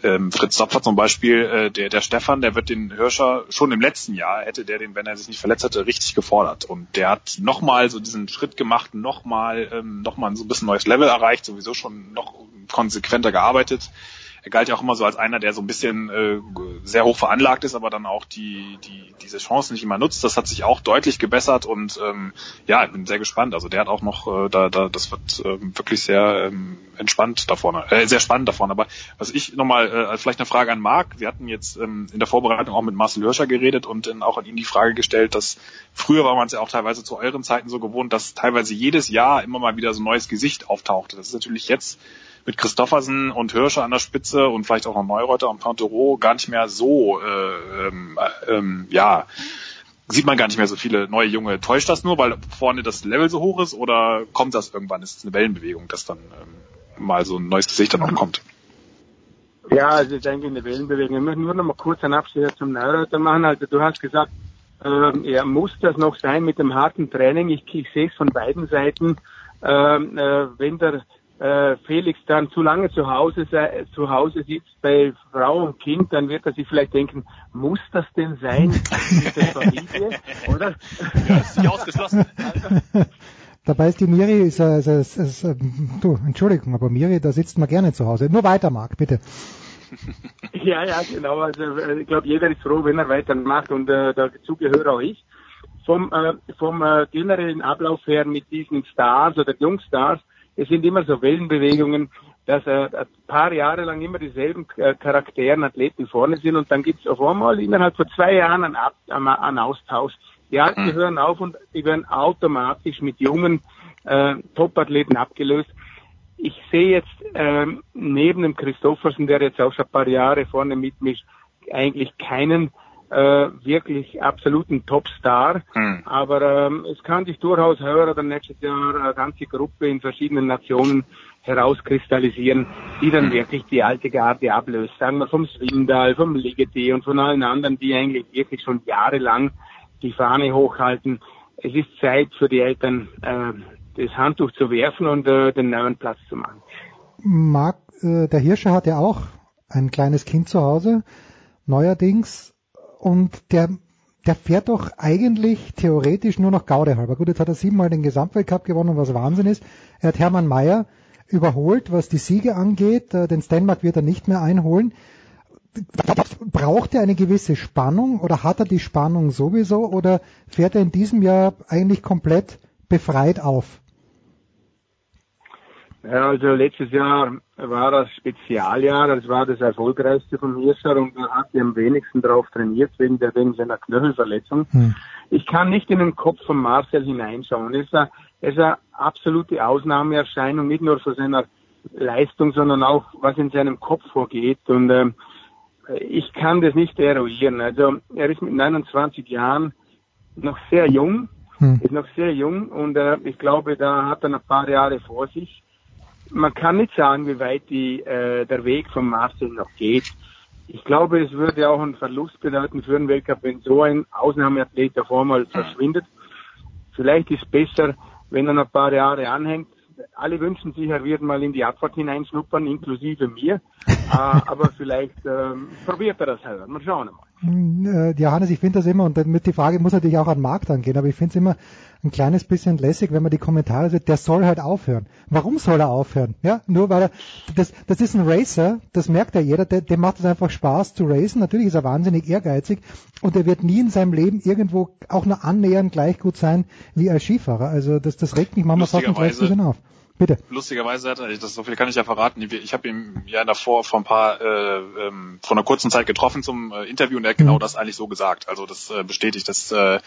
ähm, Fritz Zapfer zum Beispiel, äh, der, der Stefan, der wird den Hirscher schon im letzten Jahr, hätte der den, wenn er sich nicht verletzt hätte, richtig gefordert. Und der hat nochmal so diesen Schritt gemacht, nochmal ähm, noch so ein bisschen neues Level erreicht, sowieso schon noch konsequenter gearbeitet. Er galt ja auch immer so als einer, der so ein bisschen äh, sehr hoch veranlagt ist, aber dann auch die, die diese Chance nicht immer nutzt. Das hat sich auch deutlich gebessert und ähm, ja, ich bin sehr gespannt. Also der hat auch noch, äh, da, da, das wird ähm, wirklich sehr ähm, entspannt da vorne, äh, sehr spannend da vorne. Aber was ich nochmal, äh, vielleicht eine Frage an Marc. Wir hatten jetzt ähm, in der Vorbereitung auch mit Marcel Hirscher geredet und dann auch an ihn die Frage gestellt, dass früher war man es ja auch teilweise zu euren Zeiten so gewohnt, dass teilweise jedes Jahr immer mal wieder so ein neues Gesicht auftauchte. Das ist natürlich jetzt mit Christoffersen und Hirscher an der Spitze und vielleicht auch noch Neureuter und Pantereau gar nicht mehr so, äh, ähm, äh, ähm, ja, sieht man gar nicht mehr so viele neue Junge. Täuscht das nur, weil vorne das Level so hoch ist oder kommt das irgendwann? Ist es eine Wellenbewegung, dass dann ähm, mal so ein neues Gesicht dann auch kommt? Ja, also ich denke in der Wellenbewegung. Ich möchte nur noch mal kurz einen Abstecher zum Neureuter machen. Also du hast gesagt, ähm, er muss das noch sein mit dem harten Training. Ich, ich sehe es von beiden Seiten. Ähm, äh, wenn der äh, Felix dann zu lange zu Hause sei, zu Hause sitzt bei Frau und Kind, dann wird er sich vielleicht denken, muss das denn sein mit der [laughs] Familie, oder? Ja, ist nicht ausgeschlossen. [laughs] Dabei ist die Miri, ist, äh, ist, ist, ist, äh, du, Entschuldigung, aber Miri, da sitzt man gerne zu Hause. Nur weiter, Marc, bitte. [laughs] Ja, ja, genau. Also äh, ich glaube, jeder ist froh, wenn er weitermacht und äh, dazu gehöre auch ich. vom, äh, vom äh, generellen Ablauf her mit diesen Stars oder Jungstars, es sind immer so Wellenbewegungen, dass äh, ein paar Jahre lang immer dieselben äh, Charakteren, Athleten vorne sind und dann gibt es auf einmal innerhalb von zwei Jahren einen, Ab einen, einen Austausch. Die Alten Mhm. hören auf und die werden automatisch mit jungen äh, Top-Athleten abgelöst. Ich sehe jetzt ähm, neben dem Christoffersen, der jetzt auch schon ein paar Jahre vorne mitmischt, eigentlich keinen äh, wirklich absoluten Topstar. Hm. Aber ähm, es kann sich durchaus heuer oder nächstes Jahr eine ganze Gruppe in verschiedenen Nationen herauskristallisieren, die dann wirklich die alte Garde ablöst. Sagen wir vom Swindal, vom Ligeti und von allen anderen, die eigentlich wirklich schon jahrelang die Fahne hochhalten. Es ist Zeit für die Eltern, äh, das Handtuch zu werfen und äh, den neuen Platz zu machen. Marc, äh, der Hirscher hat ja auch ein kleines Kind zu Hause, neuerdings, und der, der fährt doch eigentlich theoretisch nur noch Gaude halber. Gut, jetzt hat er siebenmal den Gesamtweltcup gewonnen, was Wahnsinn ist. Er hat Hermann Mayer überholt, was die Siege angeht. Äh, Den Stenmark wird er nicht mehr einholen. Braucht er eine gewisse Spannung oder hat er die Spannung sowieso oder fährt er in diesem Jahr eigentlich komplett befreit auf? Ja, also letztes Jahr war das Spezialjahr, das war das erfolgreichste von Hirscher und er hat am wenigsten darauf trainiert wegen, der, wegen seiner Knöchelverletzung. Ich kann nicht in den Kopf von Marcel hineinschauen. Er ist eine, er ist eine absolute Ausnahmeerscheinung, nicht nur für seiner Leistung, sondern auch was in seinem Kopf vorgeht. Und ähm, ich kann das nicht eruieren. Also er ist mit 29 Jahren noch sehr jung, ist noch sehr jung und äh, ich glaube, da hat er noch ein paar Jahre vor sich. Man kann nicht sagen, wie weit die, äh, der Weg von Marcel noch geht. Ich glaube, es würde auch einen Verlust bedeuten für den Weltcup, wenn so ein Ausnahmeathlet auf einmal verschwindet. Vielleicht ist es besser, wenn er noch ein paar Jahre anhängt. Alle wünschen sich, er wird mal in die Abfahrt hineinschnuppern, inklusive mir. äh, [laughs] aber vielleicht ähm, probiert er das halt. Mal schauen mal. Äh, Johannes, ich finde das immer, und damit die Frage muss natürlich auch an den Markt angehen, aber ich finde es immer ein kleines bisschen lässig, wenn man die Kommentare sieht, der soll halt aufhören. Warum soll er aufhören? Ja, nur weil er, das, das ist ein Racer, das merkt ja jeder, der, dem macht es einfach Spaß zu racen. Natürlich ist er wahnsinnig ehrgeizig und er wird nie in seinem Leben irgendwo auch nur annähernd gleich gut sein wie als Skifahrer. Also das, das regt mich manchmal fast ein bisschen auf. Bitte. Lustigerweise hat er, das so viel kann ich ja verraten, ich habe ihn ja davor vor ein paar, äh, ähm, vor einer kurzen Zeit getroffen zum äh, Interview und er hat genau das eigentlich so gesagt. Also das äh, bestätigt, dass äh,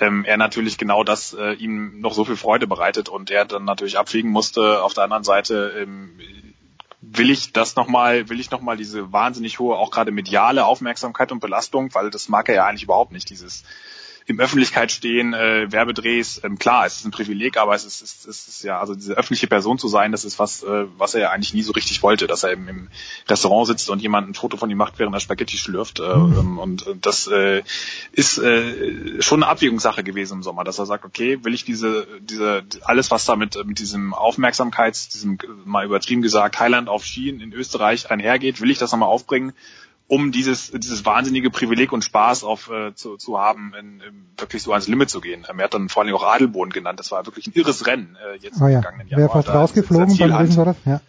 ähm, er natürlich genau das äh, ihm noch so viel Freude bereitet und er dann natürlich abwägen musste. Auf der anderen Seite ähm, will ich das nochmal, will ich nochmal diese wahnsinnig hohe, auch gerade mediale Aufmerksamkeit und Belastung, weil das mag er ja eigentlich überhaupt nicht, dieses im Öffentlichkeit stehen, äh, Werbedrehs, ähm, klar, es ist ein Privileg, aber es ist, es, ist, es ist ja, also diese öffentliche Person zu sein, das ist was, äh, was er ja eigentlich nie so richtig wollte, dass er im, im Restaurant sitzt und jemand ein Foto von ihm macht, während er Spaghetti schlürft. Äh, ähm, und äh, das äh, ist äh, schon eine Abwägungssache gewesen im Sommer, dass er sagt, okay, will ich diese, diese, alles, was da mit, mit diesem Aufmerksamkeits, diesem mal übertrieben gesagt, Highland auf Skien in Österreich einhergeht, will ich das nochmal aufbringen? Um dieses dieses wahnsinnige Privileg und Spaß auf äh, zu, zu haben, in, in, wirklich so ans Limit zu gehen. Ähm, er hat dann vor allem auch Adelboden genannt. Das war wirklich ein irres Rennen äh, jetzt Oh im ja, vergangenen wäre Jahr. fast Da rausgeflogen beim Zielhand. Riesendorf. Ja.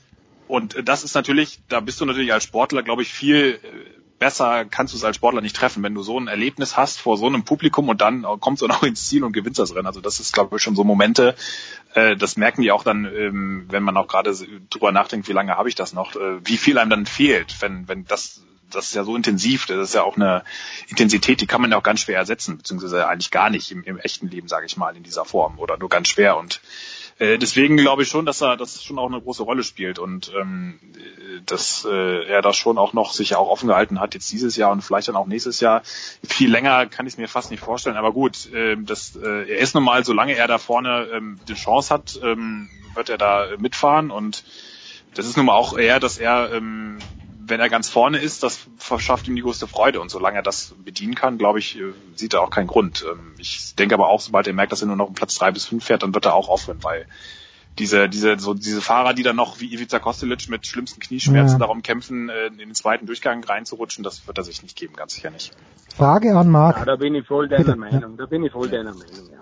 Und äh, das ist natürlich, da bist du natürlich als Sportler, glaube ich, viel äh, besser kannst du es als Sportler nicht treffen, wenn du so ein Erlebnis hast vor so einem Publikum und dann kommst du [laughs] noch ins Ziel und gewinnst das Rennen. Also das ist, glaube ich, schon so Momente, äh, das merken die auch dann, ähm, wenn man auch gerade drüber nachdenkt, wie lange habe ich das noch, äh, wie viel einem dann fehlt, wenn, wenn das das ist ja so intensiv, das ist ja auch eine Intensität, die kann man ja auch ganz schwer ersetzen, beziehungsweise eigentlich gar nicht im, im echten Leben, sage ich mal, in dieser Form oder nur ganz schwer. Und äh, deswegen glaube ich schon, dass er das schon auch eine große Rolle spielt und ähm, äh, dass äh, er das schon auch noch sich auch offen gehalten hat jetzt dieses Jahr und vielleicht dann auch nächstes Jahr. Viel länger kann ich es mir fast nicht vorstellen, aber gut, äh, das, äh, er ist nun mal, solange er da vorne ähm, die Chance hat, ähm, wird er da mitfahren und das ist nun mal auch eher, dass er ähm, wenn er ganz vorne ist, das verschafft ihm die größte Freude. Und solange er das bedienen kann, glaube ich, äh, sieht er auch keinen Grund. Ähm, Ich denke aber auch, sobald er merkt, dass er nur noch um Platz drei bis fünf fährt, dann wird er auch aufhören, weil diese, diese, so diese Fahrer, die dann noch wie Ivica Kostelic mit schlimmsten Knieschmerzen Ja. darum kämpfen, äh, in den zweiten Durchgang reinzurutschen, das wird er sich nicht geben, ganz sicher nicht. Frage an Marc. Ja, da bin ich voll deiner Bitte, Meinung. Da bin ich voll deiner Meinung, ja.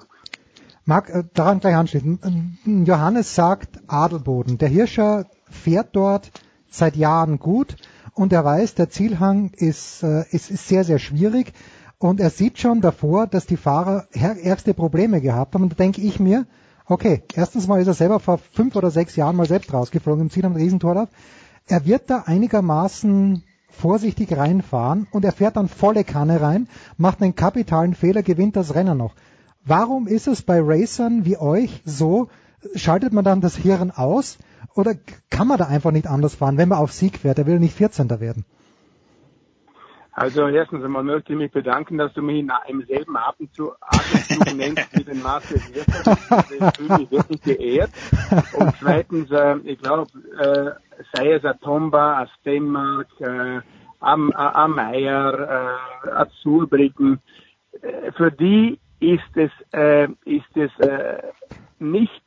Marc, äh, daran gleich anschließen. Johannes sagt Adelboden. Der Hirscher fährt dort seit Jahren gut und er weiß, der Zielhang ist, äh, ist, ist sehr, sehr schwierig. und er sieht schon davor, dass die Fahrer ärgste Probleme gehabt haben. Und da denke ich mir, okay, erstens mal ist er selber vor fünf oder sechs Jahren mal selbst rausgeflogen im Ziel am Riesentorlauf. Er wird da einigermaßen vorsichtig reinfahren und er fährt dann volle Kanne rein, macht einen kapitalen Fehler, gewinnt das Rennen noch. Warum ist es bei Racern wie euch so, schaltet man dann das Hirn aus oder kann man da einfach nicht anders fahren, wenn man auf Sieg fährt? Er will nicht 14. werden. Also erstens einmal möchte ich mich bedanken, dass du mich in einem selben Atemzug, Atemzug [laughs] nennst wie den Marcel Hirschner. Ich fühle mich wirklich geehrt. Und zweitens, äh, ich glaube, äh, sei es ein Tomba, ein Stenmark, äh, ein Meier, äh, ein Zurbrücken, äh, für die ist es, äh, ist es äh, nicht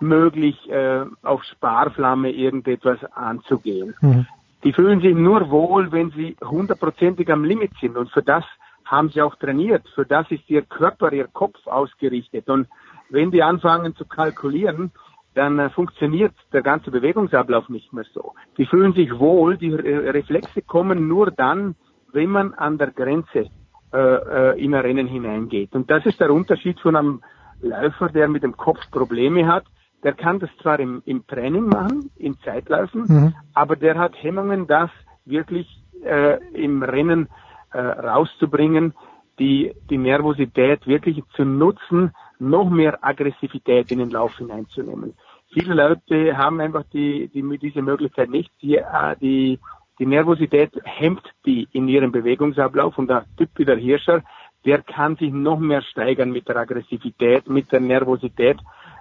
möglich, äh, auf Sparflamme irgendetwas anzugehen. Mhm. Die fühlen sich nur wohl, wenn sie hundertprozentig am Limit sind. Und für das haben sie auch trainiert. Für das ist ihr Körper, ihr Kopf ausgerichtet. Und wenn die anfangen zu kalkulieren, dann äh, funktioniert der ganze Bewegungsablauf nicht mehr so. Die fühlen sich wohl, die Reflexe kommen nur dann, wenn man an der Grenze äh, äh, in ein Rennen hineingeht. Und das ist der Unterschied von einem Läufer, der mit dem Kopf Probleme hat, der kann das zwar im, im Training machen, in Zeitläufen, mhm. aber der hat Hemmungen, das wirklich äh, im Rennen äh, rauszubringen, die, die Nervosität wirklich zu nutzen, noch mehr Aggressivität in den Lauf hineinzunehmen. Viele Leute haben einfach die, die, diese Möglichkeit nicht. Die, äh, die, die Nervosität hemmt die in ihrem Bewegungsablauf und der Typ wie der Hirscher, der kann sich noch mehr steigern mit der Aggressivität, mit der Nervosität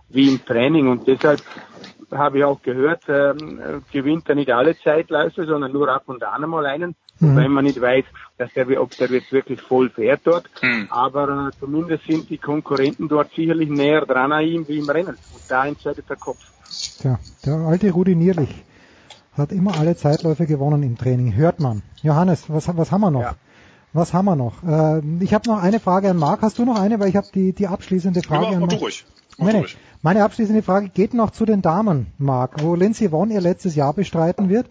wie im Training. Und deshalb habe ich auch gehört, ähm, gewinnt er nicht alle Zeitläufe, sondern nur ab und an einmal einen, mhm. weil man nicht weiß, dass der, ob der jetzt wirklich voll fährt dort. Mhm. Aber äh, zumindest sind die Konkurrenten dort sicherlich näher dran an ihm wie im Rennen. Und da entscheidet der Kopf. Tja, der alte Rudi Nierlich hat immer alle Zeitläufe gewonnen im Training. Hört man. Johannes, was, was haben wir noch? Ja. Was haben wir noch? Äh, ich habe noch eine Frage an Marc. Hast du noch eine? Weil ich habe die, die abschließende Frage ja, an Marc. Ruhig. Meine, meine abschließende Frage geht noch zu den Damen, Marc, wo Lindsay Vonn ihr letztes Jahr bestreiten wird.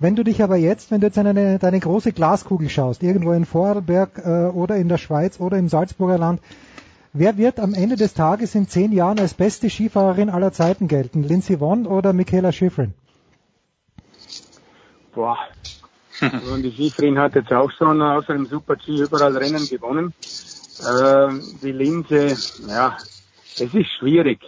Wenn du dich aber jetzt, wenn du jetzt eine, deine große Glaskugel schaust, irgendwo in Vorarlberg äh, oder in der Schweiz oder im Salzburger Land, wer wird am Ende des Tages in zehn Jahren als beste Skifahrerin aller Zeiten gelten? Lindsay Vonn oder Michaela Schifrin? Boah. Und die Schifrin hat jetzt auch schon außer dem Super-G überall Rennen gewonnen. Ähm, die Linse, ja, es ist schwierig.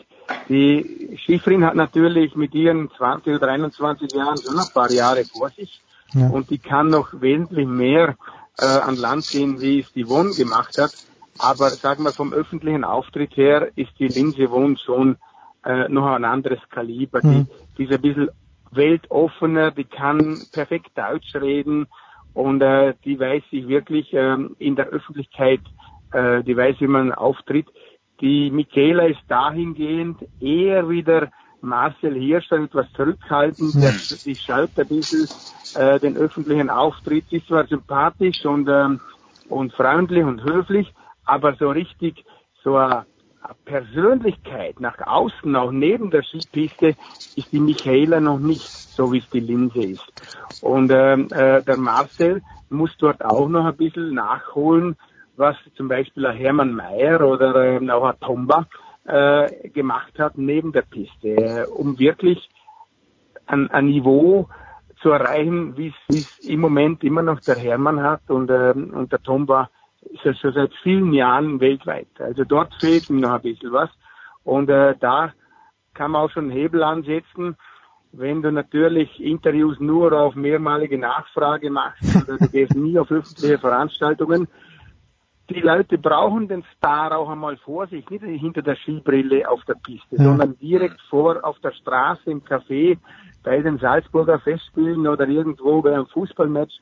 Die Schifrin hat natürlich mit ihren 20 oder 21 Jahren schon noch ein paar Jahre vor sich ja. und die kann noch wesentlich mehr äh, an Land gehen, wie es die Won gemacht hat. Aber sagen wir vom öffentlichen Auftritt her ist die Linse Won schon äh, noch ein anderes Kaliber. Mhm. Die, die ist ein bisschen weltoffener, die kann perfekt Deutsch reden und äh, die weiß sich wirklich ähm, in der Öffentlichkeit, äh, die weiß, wie man auftritt. Die Michaela ist dahingehend eher wieder Marcel Hirscher etwas zurückhaltend, der, die schaut ein bisschen äh, den öffentlichen Auftritt, ist zwar sympathisch und, ähm, und freundlich und höflich, aber so richtig so eine Persönlichkeit nach außen, auch neben der Skipiste, ist die Michaela noch nicht so, wie es die Linse ist. Und ähm, äh, der Marcel muss dort auch noch ein bisschen nachholen, was zum Beispiel ein Hermann Mayer oder ähm, auch ein Tomba äh, gemacht hat neben der Piste, äh, um wirklich ein, ein Niveau zu erreichen, wie es im Moment immer noch der Hermann hat und, ähm, und der Tomba ist ja schon seit vielen Jahren weltweit. Also dort fehlt mir noch ein bisschen was und äh, da kann man auch schon einen Hebel ansetzen, wenn du natürlich Interviews nur auf mehrmalige Nachfrage machst [laughs] oder du gehst nie auf öffentliche Veranstaltungen, die Leute brauchen den Star auch einmal vor sich, nicht hinter der Skibrille auf der Piste, ja. sondern direkt vor auf der Straße, im Café, bei den Salzburger Festspielen oder irgendwo bei einem Fußballmatch,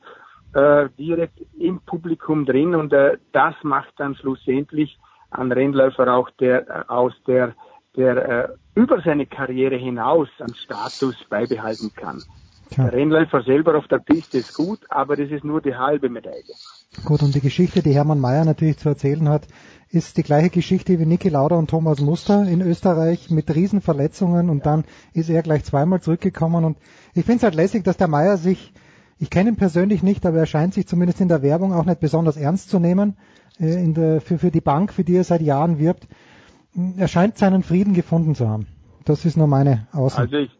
äh, direkt im Publikum drin und äh, das macht dann schlussendlich einen Rennläufer auch der äh, aus der der äh, über seine Karriere hinaus an Status beibehalten kann. Ja. Der Rennläufer selber auf der Piste ist gut, aber das ist nur die halbe Medaille. Gut, und die Geschichte, die Hermann Mayer natürlich zu erzählen hat, ist die gleiche Geschichte wie Niki Lauda und Thomas Muster in Österreich mit Riesenverletzungen und dann ist er gleich zweimal zurückgekommen und ich finde es halt lässig, dass der Mayer sich, ich kenne ihn persönlich nicht, aber er scheint sich zumindest in der Werbung auch nicht besonders ernst zu nehmen. äh, in der, für, für die Bank, für die er seit Jahren wirbt. Er scheint seinen Frieden gefunden zu haben. Das ist nur meine Aussage. Also ich,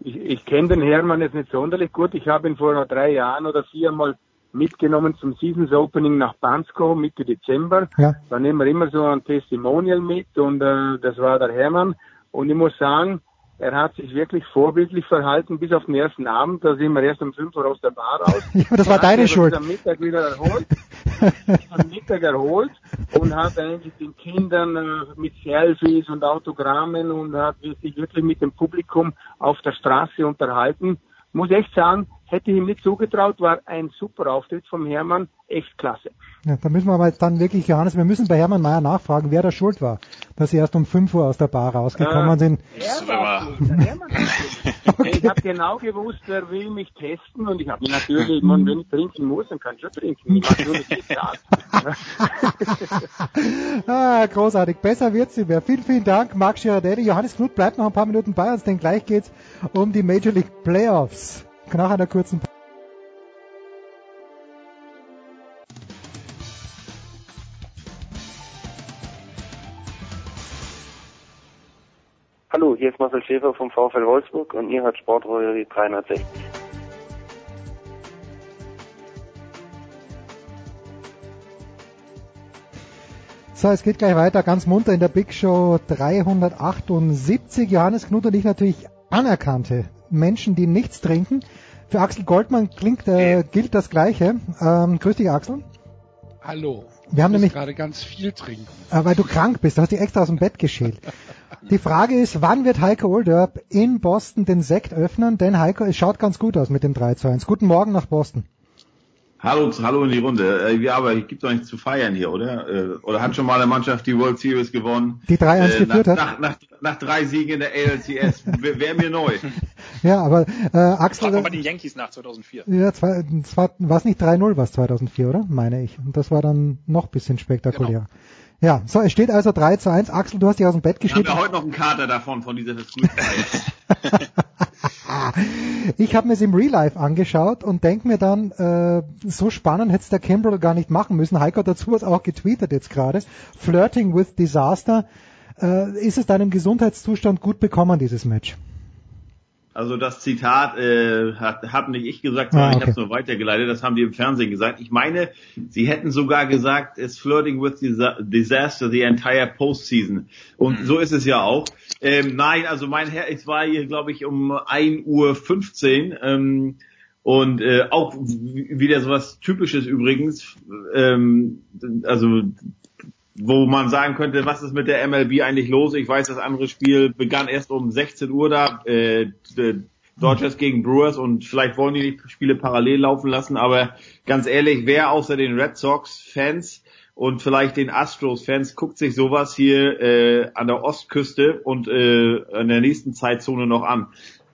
ich, ich kenne den Hermann jetzt nicht sonderlich gut. Ich habe ihn vor drei Jahren oder vier Mal mitgenommen zum Seasons Opening nach Bansko Mitte Dezember. Ja. Da nehmen wir immer so ein Testimonial mit und äh, das war der Hermann. Und ich muss sagen, er hat sich wirklich vorbildlich verhalten bis auf den ersten Abend. Da sind wir erst um 5 Uhr aus der Bar raus. [laughs] Ja, das war deine hat er Schuld. sich Am Mittag wieder erholt, am Mittag erholt und hat eigentlich den Kindern äh, mit Selfies und Autogrammen und hat sich wirklich mit dem Publikum auf der Straße unterhalten. Muss echt sagen, hätte ich ihm nicht zugetraut, war ein super Auftritt vom Hermann, echt klasse. Ja, da müssen wir aber dann wirklich, Johannes, wir müssen bei Hermann Mayer nachfragen, wer da schuld war, dass sie erst um 5 Uhr aus der Bar rausgekommen Äh, sind. Er war [laughs] schuld. Ich habe genau gewusst, wer will mich testen und ich habe natürlich, man, wenn ich trinken muss, dann kann ich schon trinken. Ich. [laughs] Ah, großartig. Besser wird's nicht mehr. Vielen, vielen Dank, Marc Girardelli. Johannes Knut bleibt noch ein paar Minuten bei uns, denn gleich geht's um die Major League Playoffs. Nach einer kurzen Pause. Hallo, hier ist Marcel Schäfer vom VfL Wolfsburg und ihr hört Sportradio 360. So, es geht gleich weiter, ganz munter in der Big Show 378. Johannes Knut und ich natürlich anerkannte Menschen, die nichts trinken. Für Axel Goldmann klingt, äh, gilt das Gleiche. Ähm, grüß dich, Axel. Hallo. Wir haben nämlich- gerade ganz viel trinken. Äh, weil du krank bist, du hast dich extra aus dem Bett geschält. [laughs] Die Frage ist, wann wird Heiko Olderb in Boston den Sekt öffnen? Denn Heiko, es schaut ganz gut aus mit dem 3 zu 1. Guten Morgen nach Boston. Hallo, hallo in die Runde. Äh, ja, aber es gibt doch nichts zu feiern hier, oder? Äh, Oder hat schon mal eine Mannschaft die World Series gewonnen? Die 3-1 Äh, geführt nach, hat? Nach, nach, nach drei Siegen in der ALCS. [laughs] Wäre wär mir neu. [laughs] Ja, aber äh, Axel, Frag mal den Yankees nach 2004. ja, zwei, es war es nicht 3-0 was 2004, oder? Meine ich. Und das war dann noch bisschen spektakulärer. Ja, so, es steht also 3 zu 1. Axel, du hast dich aus dem Bett Ich habe geschickt. ja heute noch einen Kater davon, von dieser. [laughs] Ich habe mir es im Real Life angeschaut und denk mir dann, äh, so spannend hätte es der Kimbrel gar nicht machen müssen. Heiko hat dazu was auch getweetet jetzt gerade. Flirting with Disaster. Äh, ist es deinem Gesundheitszustand gut bekommen, dieses Match? Also das Zitat äh, hat, hat nicht ich gesagt, Ah, sondern ich okay. habe es nur weitergeleitet. Das haben die im Fernsehen gesagt. Ich meine, sie hätten sogar gesagt, it's flirting with disa- disaster the entire postseason. Und so ist es ja auch. Ähm, nein, also mein Herr, es war hier, glaube ich, um 1 Uhr 15. Ähm, und äh, auch wieder sowas Typisches übrigens. Ähm, also wo man sagen könnte, was ist mit der MLB eigentlich los? Ich weiß, das andere Spiel begann erst um 16 Uhr da, äh, d- Dodgers gegen Brewers und vielleicht wollen die die Spiele parallel laufen lassen, aber ganz ehrlich, wer außer den Red Sox-Fans und vielleicht den Astros-Fans guckt sich sowas hier äh, an der Ostküste und äh, in der nächsten Zeitzone noch an?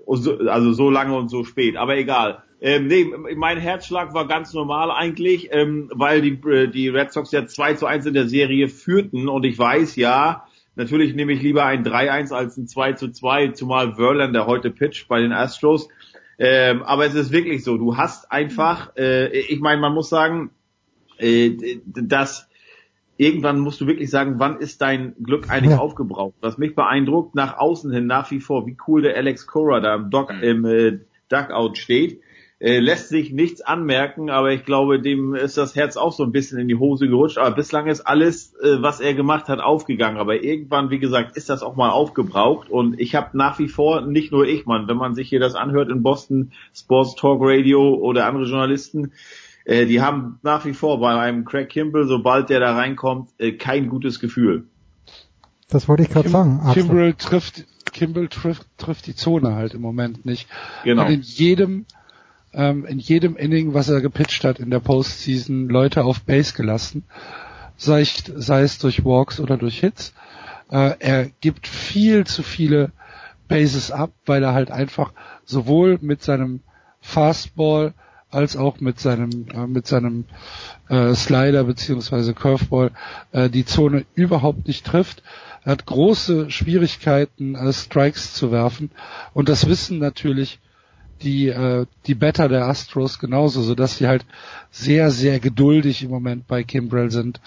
Also so lange und so spät, aber egal. Ähm, nee, mein Herzschlag war ganz normal eigentlich, ähm, weil die, äh, die Red Sox ja 2 zu 1 in der Serie führten und ich weiß ja, natürlich nehme ich lieber ein 3-1 als ein 2 zu 2, zumal Verlander heute pitcht bei den Astros. Ähm, aber es ist wirklich so, du hast einfach, äh, ich meine, man muss sagen, äh, dass irgendwann musst du wirklich sagen, wann ist dein Glück eigentlich Ja. aufgebraucht? Was mich beeindruckt, nach außen hin nach wie vor, wie cool der Alex Cora da im, Dock, im äh, Duckout steht. Äh, lässt sich nichts anmerken, aber ich glaube, dem ist das Herz auch so ein bisschen in die Hose gerutscht. Aber bislang ist alles, äh, was er gemacht hat, aufgegangen. Aber irgendwann, wie gesagt, ist das auch mal aufgebraucht. Und ich habe nach wie vor, nicht nur ich, Mann, wenn man sich hier das anhört in Boston, Sports Talk Radio oder andere Journalisten, äh, die haben nach wie vor bei einem Craig Kimball, sobald der da reinkommt, äh, kein gutes Gefühl. Das wollte ich gerade sagen. Axel. Kimbrel trifft, Kimbrel trifft, trifft die Zone halt im Moment nicht. Genau. Und in jedem, ähm, in jedem Inning, was er gepitcht hat in der Postseason, Leute auf Base gelassen. Sei, sei es durch Walks oder durch Hits. Äh, er gibt viel zu viele Bases ab, weil er halt einfach sowohl mit seinem Fastball als auch mit seinem äh, mit seinem äh, Slider beziehungsweise Curveball äh, die Zone überhaupt nicht trifft. Er hat große Schwierigkeiten, äh, Strikes zu werfen und das wissen natürlich die äh, die Better der Astros genauso, so dass sie halt sehr sehr geduldig im Moment bei Kimbrell sind.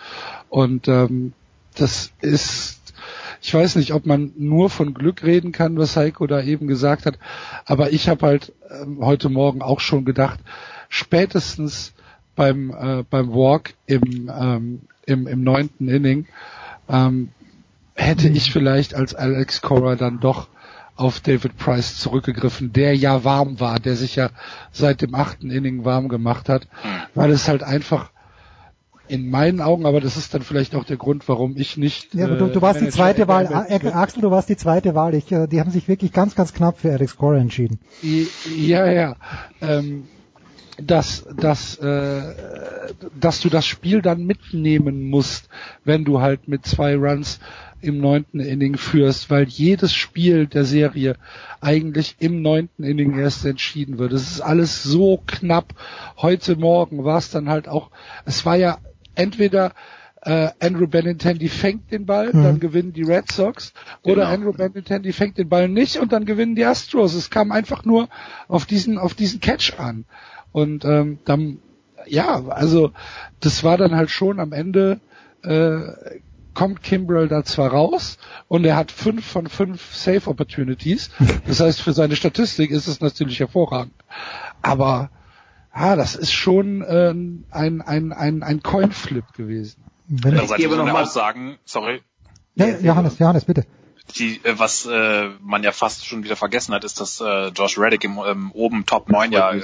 Und ähm, das ist ich weiß nicht, ob man nur von Glück reden kann, was Heiko da eben gesagt hat, aber ich habe halt ähm, heute Morgen auch schon gedacht, spätestens beim äh, beim Walk im ähm, im, im neunten Inning ähm, hätte ich vielleicht als Alex Cora dann doch auf David Price zurückgegriffen, der ja warm war, der sich ja seit dem achten Inning warm gemacht hat, weil es halt einfach in meinen Augen, aber das ist dann vielleicht auch der Grund, warum ich nicht. Ja, aber du, du warst die zweite Wahl, äh, Axel, du warst die zweite Wahl. Ich, äh, die haben sich wirklich ganz, ganz knapp für Alex Cora entschieden. Ja, ja. Ähm, dass, dass, äh, dass du das Spiel dann mitnehmen musst, wenn du halt mit zwei Runs im neunten Inning führst, weil jedes Spiel der Serie eigentlich im neunten Inning erst entschieden wird. Es ist alles so knapp. Heute Morgen war es dann halt auch, es war ja entweder äh, Andrew Benintendi fängt den Ball, mhm. dann gewinnen die Red Sox, oder genau. Andrew Benintendi fängt den Ball nicht und dann gewinnen die Astros. Es kam einfach nur auf diesen auf diesen Catch an. Und ähm, dann, ja, also das war dann halt schon am Ende, äh, kommt Kimbrell da zwar raus und er hat fünf von fünf Safe Opportunities. [laughs] Das heißt, für seine Statistik ist es natürlich hervorragend. Aber ja, das ist schon äh, ein, ein, ein, ein Coinflip gewesen. Wenn ich gebe noch mal sagen, sorry. Ja, Johannes, Johannes, bitte. Die, äh, was äh, man ja fast schon wieder vergessen hat, ist, dass äh, Josh Reddick im, ähm, oben Top 9 ja äh,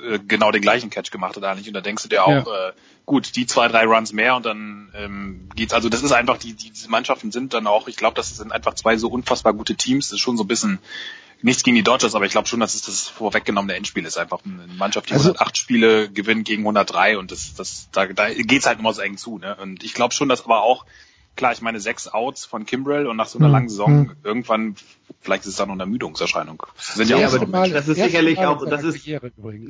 äh, genau den gleichen Catch gemacht hat eigentlich. Und da denkst du dir auch, ja. äh, gut, die zwei, drei Runs mehr und dann ähm, geht's. Also das ist einfach, die, die diese Mannschaften sind dann auch, ich glaube, das sind einfach zwei so unfassbar gute Teams. Das ist schon so ein bisschen nichts gegen die Dodgers, aber ich glaube schon, dass es das vorweggenommene Endspiel ist. Einfach eine Mannschaft, die also, 108 Spiele gewinnt gegen 103 und das, das, da, da geht's halt immer so eng zu. Ne? Und ich glaube schon, dass aber auch klar, ich meine sechs Outs von Kimbrell und nach so einer hm, langen Saison mhm. irgendwann, vielleicht ist es dann noch eine Ermüdungserscheinung. Das sind ja, ja auch aber das ist sicherlich auch, das ist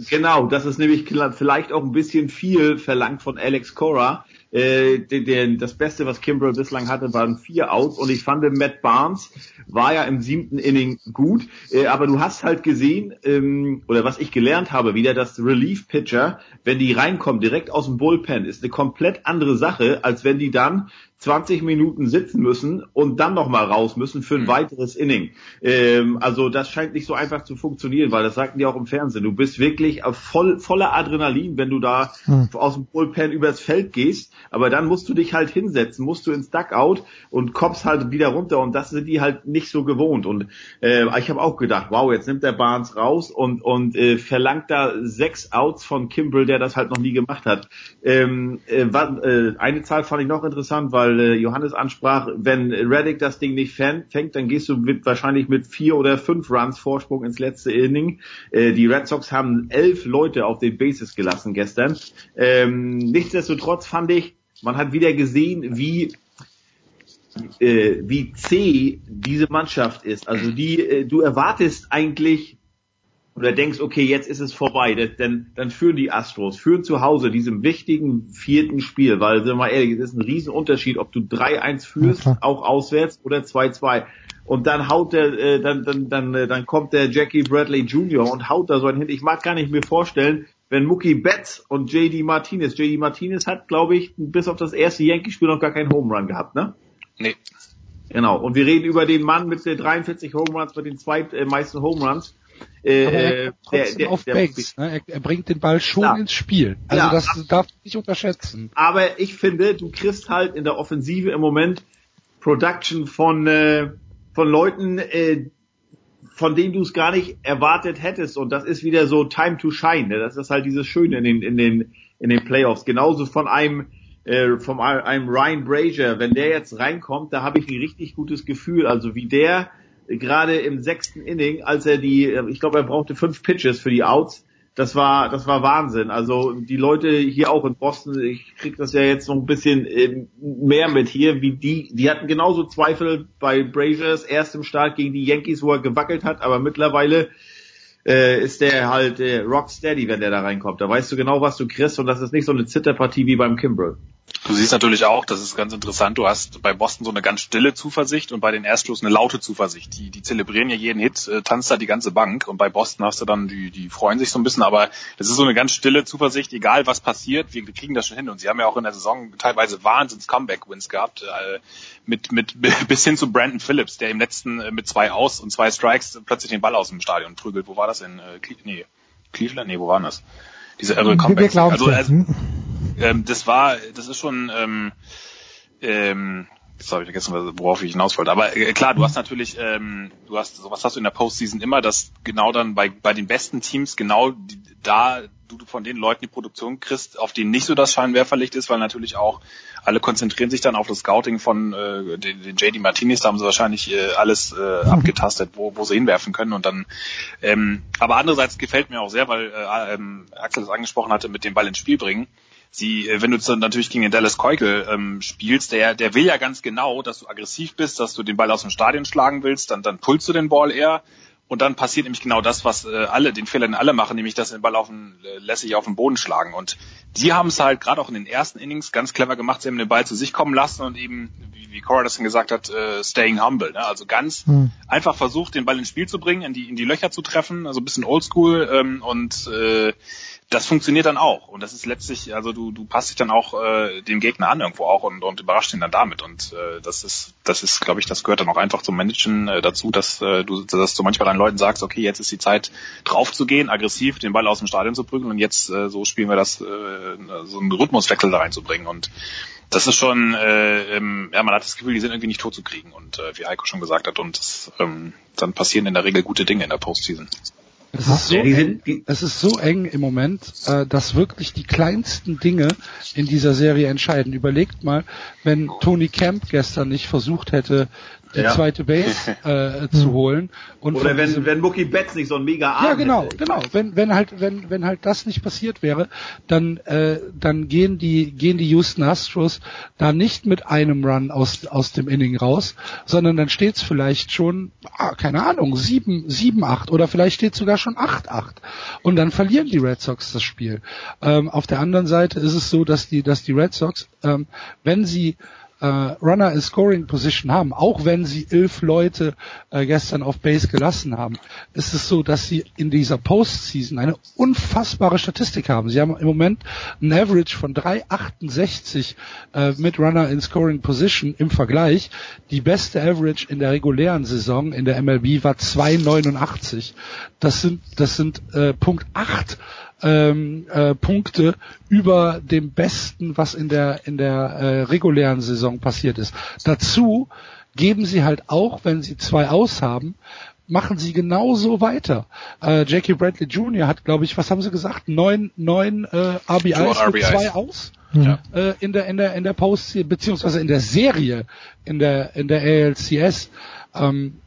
genau, das ist nämlich vielleicht auch ein bisschen viel verlangt von Alex Cora. Äh, den, den, das Beste, was Kimbrell bislang hatte, waren vier Outs und ich fand, Matt Barnes war ja im siebten Inning gut, äh, aber du hast halt gesehen, ähm, oder was ich gelernt habe, wieder, dass Relief-Pitcher, wenn die reinkommen, direkt aus dem Bullpen, ist eine komplett andere Sache, als wenn die dann 20 Minuten sitzen müssen und dann nochmal raus müssen für ein mhm. weiteres Inning. Ähm, also das scheint nicht so einfach zu funktionieren, weil das sagten die auch im Fernsehen. Du bist wirklich voll, voller Adrenalin, wenn du da mhm. aus dem Bullpen übers Feld gehst, aber dann musst du dich halt hinsetzen, musst du ins Duckout und kommst halt wieder runter und das sind die halt nicht so gewohnt. Und äh, ich habe auch gedacht, wow, jetzt nimmt der Barnes raus und, und äh, verlangt da sechs Outs von Kimbrell, der das halt noch nie gemacht hat. Ähm, äh, war, äh, eine Zahl fand ich noch interessant, weil äh, Johannes ansprach, wenn Reddick das Ding nicht fängt, dann gehst du mit, wahrscheinlich mit vier oder fünf Runs Vorsprung ins letzte Inning. Äh, die Red Sox haben elf Leute auf den Bases gelassen gestern. Ähm, nichtsdestotrotz fand ich, man hat wieder gesehen, wie äh, wie zäh diese Mannschaft ist. Also die, äh, du erwartest eigentlich oder denkst, okay, jetzt ist es vorbei, denn dann führen die Astros, führen zu Hause diesem wichtigen vierten Spiel, weil, sind wir mal ehrlich, es ist ein Riesenunterschied, ob du 3-1 führst, okay. auch auswärts, oder 2-2. Und dann haut der, äh, dann, dann, dann, äh, dann kommt der Jackie Bradley Jr. und haut da so ein hin. Ich mag gar nicht mir vorstellen, wenn Mookie Betts und JD Martinez, JD Martinez hat, glaube ich, bis auf das erste Yankee-Spiel noch gar keinen Home Run gehabt, ne? Nee. Genau. Und wir reden über den Mann mit den 43 Home Runs, mit den zwei äh, Home Runs. Äh, der, der, auf der, Base, ne? er, er, bringt den Ball schon klar. ins Spiel. Also ja, das ab, darf nicht unterschätzen. Aber ich finde, du kriegst halt in der Offensive im Moment Production von äh, von Leuten, äh, von denen du es gar nicht erwartet hättest. Und das ist wieder so Time to Shine. Ne? Das ist halt dieses Schöne in den in den in den Playoffs. Genauso von einem äh, von einem Ryan Brazier, wenn der jetzt reinkommt, da habe ich ein richtig gutes Gefühl. Also wie der gerade im sechsten Inning, als er die, ich glaube, er brauchte fünf Pitches für die Outs. Das war, das war Wahnsinn. Also die Leute hier auch in Boston, ich krieg das ja jetzt noch ein bisschen äh, mehr mit hier, wie die, die hatten genauso Zweifel bei Braziers erstem Start gegen die Yankees, wo er gewackelt hat, aber mittlerweile äh, ist der halt äh, rock steady, wenn der da reinkommt. Da weißt du genau, was du kriegst und das ist nicht so eine Zitterpartie wie beim Kimbrel. Du siehst natürlich auch, das ist ganz interessant, du hast bei Boston so eine ganz stille Zuversicht und bei den Astros eine laute Zuversicht. Die, die zelebrieren ja jeden Hit, äh, tanzt da die ganze Bank und bei Boston hast du dann, die, die freuen sich so ein bisschen, aber das ist so eine ganz stille Zuversicht, egal was passiert, wir kriegen das schon hin und sie haben ja auch in der Saison teilweise Wahnsinns Comeback-Wins gehabt, äh, mit, mit, [laughs] bis hin zu Brandon Phillips, der im letzten äh, mit zwei Aus und zwei Strikes plötzlich den Ball aus dem Stadion prügelt. Wo war das in äh, Cle nee, Cleveland? Nee, wo war das? Diese irre Comebacks. Also, also ähm, das war, das ist schon, ähm, ähm, das habe ich vergessen, worauf ich hinaus wollte. Aber äh, klar, du hast natürlich, ähm, du hast, sowas hast du in der Postseason immer, dass genau dann bei, bei den besten Teams genau die, da du von den Leuten die Produktion kriegst, auf denen nicht so das Scheinwerferlicht ist, weil natürlich auch alle konzentrieren sich dann auf das Scouting von äh, den, den JD Martinez, da haben sie wahrscheinlich äh, alles äh, abgetastet, wo, wo sie hinwerfen können und dann ähm, aber andererseits gefällt mir auch sehr, weil äh, ähm, Axel es angesprochen hatte, mit dem Ball ins Spiel bringen. Sie, äh, wenn du dann natürlich gegen den Dallas Keukel ähm, spielst, der, der will ja ganz genau, dass du aggressiv bist, dass du den Ball aus dem Stadion schlagen willst, dann, dann pulst du den Ball eher und dann passiert nämlich genau das, was äh, alle, den Fehler, den alle machen, nämlich dass den Ball auf den, äh, lässig auf den Boden schlagen. Und die haben es halt gerade auch in den ersten Innings ganz clever gemacht. Sie haben den Ball zu sich kommen lassen und eben, wie, wie Cora das gesagt hat, äh, staying humble. Ne? Also ganz hm. einfach versucht, den Ball ins Spiel zu bringen, in die, in die Löcher zu treffen, also ein bisschen oldschool ähm, und äh, das funktioniert dann auch. Und das ist letztlich, also du, du passt dich dann auch äh, dem Gegner an irgendwo auch und, und überrascht ihn dann damit. Und äh, das ist, das ist, glaube ich, das gehört dann auch einfach zum Managen äh, dazu, dass äh, du, dass du manchmal deinen Leuten sagst, okay, jetzt ist die Zeit drauf zu gehen, aggressiv den Ball aus dem Stadion zu prügeln und jetzt äh, so spielen wir das, äh, so einen Rhythmuswechsel da reinzubringen. Und das ist schon, äh, ähm, ja, man hat das Gefühl, die sind irgendwie nicht tot zu kriegen. Und äh, wie Heiko schon gesagt hat, und das, ähm, dann passieren in der Regel gute Dinge in der Postseason. Es ist, so eng, es ist so eng im Moment, äh, dass wirklich die kleinsten Dinge in dieser Serie entscheiden. Überlegt mal, wenn Tony Camp gestern nicht versucht hätte, die ja. zweite Base [laughs] äh, zu holen. Und Oder wenn, wenn Mookie Betts nicht so ein mega Arm Ja, genau, hätte. genau. Wenn, wenn halt, wenn, wenn halt das nicht passiert wäre, dann, äh, dann gehen die, gehen die Houston Astros da nicht mit einem Run aus, aus dem Inning raus, sondern dann steht's vielleicht schon, ah, keine Ahnung, sieben, sieben, acht oder vielleicht steht sogar schon acht, acht. Und dann verlieren die Red Sox das Spiel. Ähm, auf der anderen Seite ist es so, dass die, dass die Red Sox, ähm, wenn sie äh, Runner in Scoring Position haben, auch wenn sie elf Leute äh, gestern auf Base gelassen haben, ist es so, dass sie in dieser Postseason eine unfassbare Statistik haben. Sie haben im Moment ein Average von 3,68 äh, mit Runner in Scoring Position im Vergleich. Die beste Average in der regulären Saison in der MLB war 2,89. Das sind das sind äh, Punkt 8 ähm, äh, Punkte über dem Besten, was in der in der äh, regulären Saison passiert ist. Dazu geben sie halt auch, wenn sie zwei aus haben, machen sie genauso weiter. Äh, Jackie Bradley Jr. hat, glaube ich, was haben sie gesagt, neun, neun äh, RBIs mit zwei aus. Ja. Äh, in der in der in der Post beziehungsweise in der Serie in der in der ALCS ähm,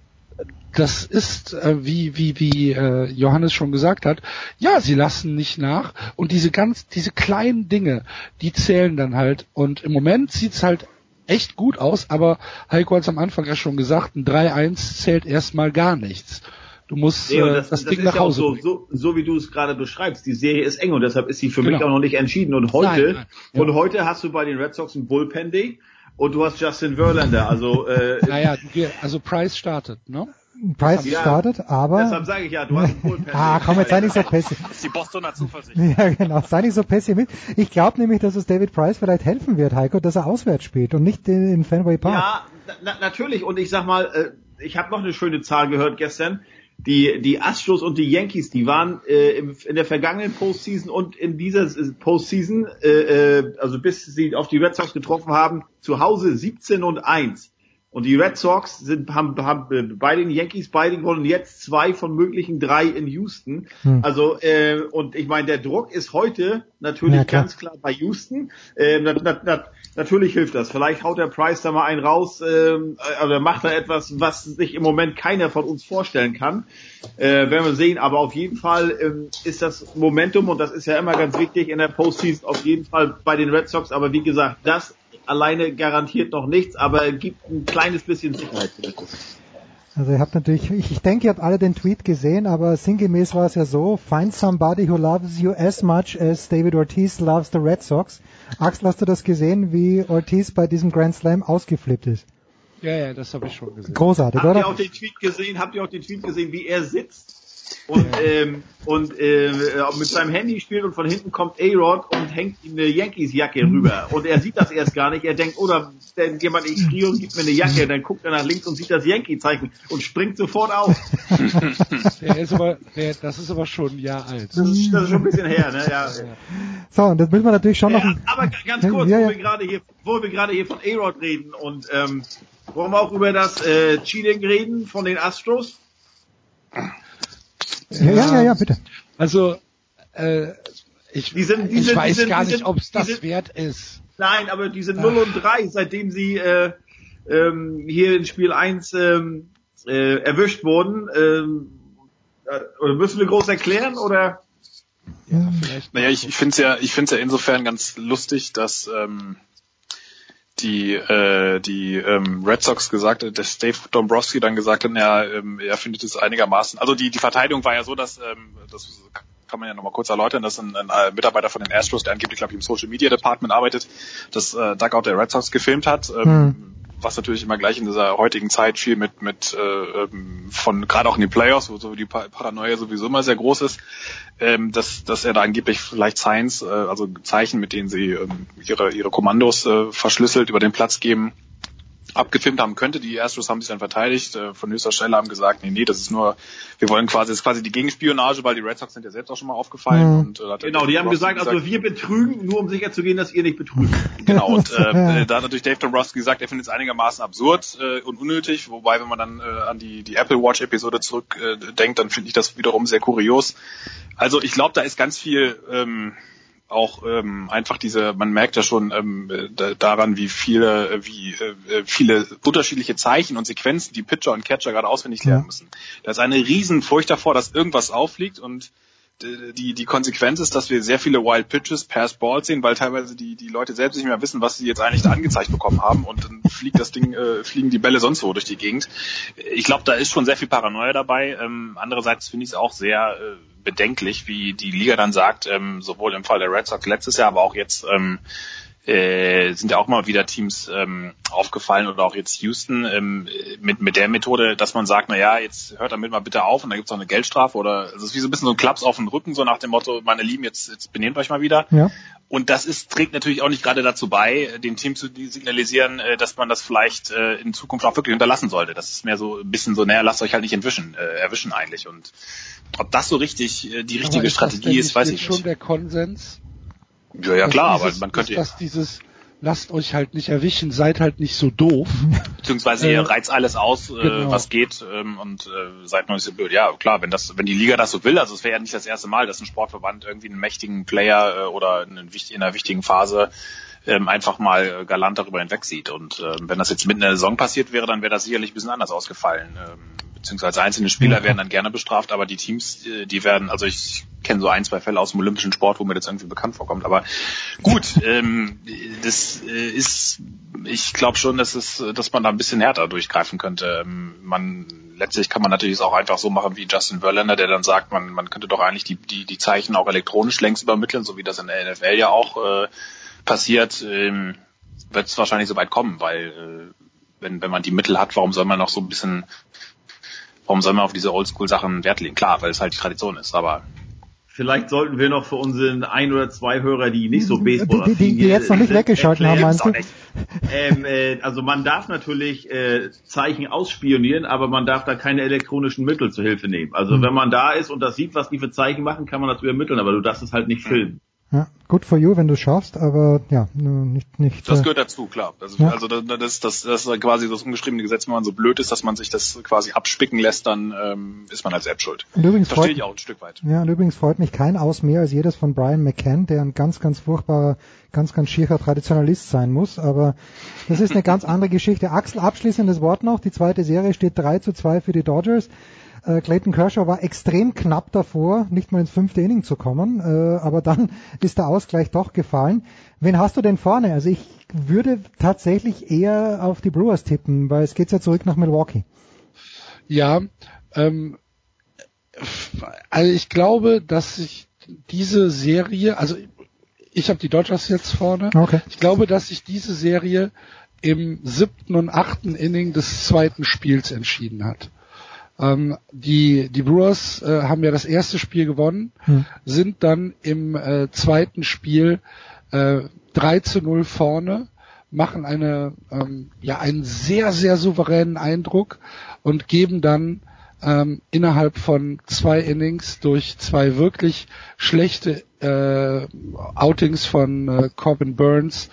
das ist, äh, wie, wie, wie äh, Johannes schon gesagt hat, ja, sie lassen nicht nach und diese ganz, diese kleinen Dinge, die zählen dann halt und im Moment sieht's halt echt gut aus, aber Heiko hat es am Anfang ja schon gesagt, ein 3-1 zählt erstmal gar nichts. Du musst nee, das, äh, das, das Ding nach Hause ja so, so, so wie du es gerade beschreibst. Die Serie ist eng und deshalb ist sie für genau. mich auch noch nicht entschieden. Und heute, nein, nein, ja. und heute hast du bei den Red Sox ein Bullpen Day und du hast Justin Verlander. Also äh, [laughs] naja, also Price startet, ne? Price ja, startet, aber. Deshalb sage ich ja, du hast einen [laughs] Ah, komm, jetzt sei nicht so pessimistisch. Das ist die Bostoner Zuversicht. [laughs] Ja, genau, sei nicht so pessimistisch. Ich glaube nämlich, dass es David Price vielleicht helfen wird, Heiko, dass er auswärts spielt und nicht in, in Fenway Park. Ja, na, natürlich. Und ich sag mal, äh, ich habe noch eine schöne Zahl gehört gestern. Die, die Astros und die Yankees, die waren äh, im, in der vergangenen Postseason und in dieser Postseason, äh, äh, also bis sie auf die Red Sox getroffen haben, zu Hause 17 und 1. Und die Red Sox sind, haben, haben bei den Yankees beide gewonnen, jetzt zwei von möglichen drei in Houston. Hm. Also äh, und ich meine, der Druck ist heute natürlich ja, klar. ganz klar bei Houston. Äh, na, na, na, natürlich hilft das. Vielleicht haut der Price da mal einen raus äh, oder macht da etwas, was sich im Moment keiner von uns vorstellen kann. Äh, werden wir sehen. Aber auf jeden Fall äh, ist das Momentum und das ist ja immer ganz wichtig in der Postseason auf jeden Fall bei den Red Sox. Aber wie gesagt, das alleine garantiert noch nichts, aber gibt ein kleines bisschen Sicherheit. Also ihr habt natürlich, ich, ich denke, ihr habt alle den Tweet gesehen, aber sinngemäß war es ja so, find somebody who loves you as much as David Ortiz loves the Red Sox. Axel, hast du das gesehen, wie Ortiz bei diesem Grand Slam ausgeflippt ist? Ja, ja, das habe ich schon gesehen. Großartig, Habt oder? ihr auch den Tweet gesehen? Habt ihr auch den Tweet gesehen, wie er sitzt und ähm, und äh, mit seinem Handy spielt und von hinten kommt A-Rod und hängt ihm eine Yankees-Jacke rüber [laughs] und er sieht das erst gar nicht. Er denkt, oder denn jemand ich friere und gibt mir eine Jacke, dann guckt er nach links und sieht das Yankee-Zeichen und springt sofort auf. [laughs] Der ist aber, der, das ist aber schon ein Jahr alt. Das ist, das ist schon ein bisschen her, ne? Ja. So, und das müssen wir natürlich schon noch... Ja, aber ganz kurz, Ja, ja. wo wir gerade hier, wo wir gerade hier von A-Rod reden und ähm, wollen wir auch über das äh, Cheating reden von den Astros? Ja, ja, ja, ja, bitte. Also, äh, ich, Die sind- die ich sind- die weiß sind- gar die nicht, ob es das sind- wert ist. Nein, aber die sind 0 und 3, seitdem sie äh, ähm, hier in Spiel 1 ähm, äh, erwischt wurden. Ähm, äh, oder müssen wir groß erklären oder? Naja, ich, ich finde es ja, ich finde ja insofern ganz lustig, dass ähm, die äh, die ähm, Red Sox gesagt, hat, dass Dave Dombrowski dann gesagt hat, ja, ähm, er findet es einigermaßen. Also die die Verteidigung war ja so, dass ähm, das kann man ja nochmal kurz erläutern, dass ein, ein äh, Mitarbeiter von den Astros, der angeblich, glaube ich, im Social Media Department arbeitet, das äh, Dugout der Red Sox gefilmt hat. Ähm, was natürlich immer gleich in dieser heutigen Zeit viel mit mit äh, ähm, von gerade auch in den Playoffs, wo so die Pa- Paranoia sowieso immer sehr groß ist, ähm, dass dass er da angeblich vielleicht Signs, äh, also Zeichen, mit denen sie ähm, ihre ihre Kommandos äh, verschlüsselt über den Platz geben, abgefilmt haben könnte. Die Astros haben sich dann verteidigt, äh, von höchster Stelle haben gesagt, nee, nee, das ist nur, wir wollen quasi, das ist quasi die Gegenspionage, weil die Red Sox sind ja selbst auch schon mal aufgefallen. Mhm. Und, äh, hat Genau, die haben Dombrowski gesagt, also wir betrügen, nur um sicher zu gehen, dass ihr nicht betrügt. [laughs] Genau, und äh, [laughs] da hat natürlich Dave Dombrowski gesagt, er findet es einigermaßen absurd äh, und unnötig, wobei, wenn man dann äh, an die, die Apple Watch Episode zurückdenkt, äh, denkt, dann finde ich das wiederum sehr kurios. Also ich glaube, da ist ganz viel ähm, auch ähm, einfach diese, man merkt ja schon ähm, äh, da- daran, wie viele, äh, wie äh, viele unterschiedliche Zeichen und Sequenzen die Pitcher und Catcher gerade auswendig lernen müssen. Da ist eine riesen Furcht davor, dass irgendwas auffliegt und die, die Konsequenz ist, dass wir sehr viele Wild Pitches, Pass Balls sehen, weil teilweise die, die Leute selbst nicht mehr wissen, was sie jetzt eigentlich da angezeigt bekommen haben und dann fliegt das Ding, äh, fliegen die Bälle sonst wo durch die Gegend. Ich glaube, da ist schon sehr viel Paranoia dabei. Ähm, andererseits finde ich es auch sehr äh, bedenklich, wie die Liga dann sagt, ähm, sowohl im Fall der Red Sox letztes Jahr, aber auch jetzt ähm, äh, sind ja auch mal wieder Teams ähm, aufgefallen oder auch jetzt Houston ähm, mit, mit der Methode, dass man sagt, na ja, jetzt hört damit mal bitte auf und dann gibt's auch eine Geldstrafe oder es ist wie so ein bisschen so ein Klaps auf den Rücken, so nach dem Motto, meine Lieben, jetzt, jetzt benehmt euch mal wieder. Ja. Und das ist, trägt natürlich auch nicht gerade dazu bei, den Team zu signalisieren, äh, dass man das vielleicht äh, in Zukunft auch wirklich unterlassen sollte. Das ist mehr so ein bisschen so, naja, lasst euch halt nicht entwischen, äh, erwischen eigentlich. Und ob das so richtig äh, die richtige ist Strategie ist, weiß nicht ich schon nicht. der Konsens? Ja, ja Dass klar, dieses, aber man könnte ist das dieses, lasst euch halt nicht erwischen, seid halt nicht so doof. [laughs] beziehungsweise Äh, ihr reizt alles aus, äh, genau. was geht ähm, und äh, seid noch nicht so blöd. Ja, klar, wenn das, wenn die Liga das so will, also es wäre ja nicht das erste Mal, dass ein Sportverband irgendwie einen mächtigen Player äh, oder einen, in einer wichtigen Phase ähm, einfach mal äh, galant darüber hinwegsieht. Und ähm, wenn das jetzt mitten in der Saison passiert wäre, dann wäre das sicherlich ein bisschen anders ausgefallen. Ähm, beziehungsweise einzelne Spieler werden dann gerne bestraft, aber die Teams, äh, die werden, also ich kenne so ein, zwei Fälle aus dem olympischen Sport, wo mir das irgendwie bekannt vorkommt. Aber gut, ähm, das äh, ist, ich glaube schon, dass es, dass man da ein bisschen härter durchgreifen könnte. Ähm, man letztlich kann man natürlich es auch einfach so machen wie Justin Verlander, der dann sagt, man, man könnte doch eigentlich die, die, die Zeichen auch elektronisch längst übermitteln, so wie das in der NFL ja auch äh, passiert. Ähm, wird es wahrscheinlich so weit kommen, weil äh, wenn, wenn man die Mittel hat, warum soll man noch so ein bisschen, warum soll man auf diese Oldschool-Sachen Wert legen? Klar, weil es halt die Tradition ist, aber Vielleicht sollten wir noch für unseren ein oder zwei Hörer, die nicht so Baseball Die, die, die jetzt noch nicht weggeschalten haben, meinst du? Ähm, äh, also man darf natürlich äh, Zeichen ausspionieren, aber man darf da keine elektronischen Mittel zur Hilfe nehmen. Also Hm. wenn man da ist und das sieht, was die für Zeichen machen, kann man das übermitteln, aber du darfst es halt nicht filmen. Ja, good for you, wenn du schaffst, aber ja, nicht, nicht. Das äh, gehört dazu, klar. Also, Ja. also das, das, das, das ist quasi das ungeschriebene Gesetz, wenn man so blöd ist, dass man sich das quasi abspicken lässt, dann ähm, ist man als App schuld. Und übrigens Verstehe freut- ich auch ein Stück weit. Ja, und übrigens freut mich kein Aus mehr als jedes von Brian McCann, der ein ganz, ganz furchtbarer, ganz, ganz schierer Traditionalist sein muss. Aber das ist eine ganz [laughs] andere Geschichte. Axel, abschließendes Wort noch. Die zweite Serie steht 3 zu 2 für die Dodgers. Äh, Clayton Kershaw war extrem knapp davor, nicht mal ins fünfte Inning zu kommen, äh, aber dann [laughs] ist der Ausgleich doch gefallen. Wen hast du denn vorne? Also ich würde tatsächlich eher auf die Brewers tippen, weil es geht ja zurück nach Milwaukee. Ja, ähm, also ich glaube, dass sich diese Serie, also ich habe die Dodgers jetzt vorne. Okay. Ich glaube, dass sich diese Serie im siebten und achten Inning des zweiten Spiels entschieden hat. Ähm, die, die Brewers äh, haben ja das erste Spiel gewonnen, Hm. sind dann im äh, zweiten Spiel äh, 3 zu 0 vorne, machen eine, ähm, ja, einen sehr, sehr souveränen Eindruck und geben dann ähm, innerhalb von zwei Innings durch zwei wirklich schlechte äh, Outings von äh, Corbin Burns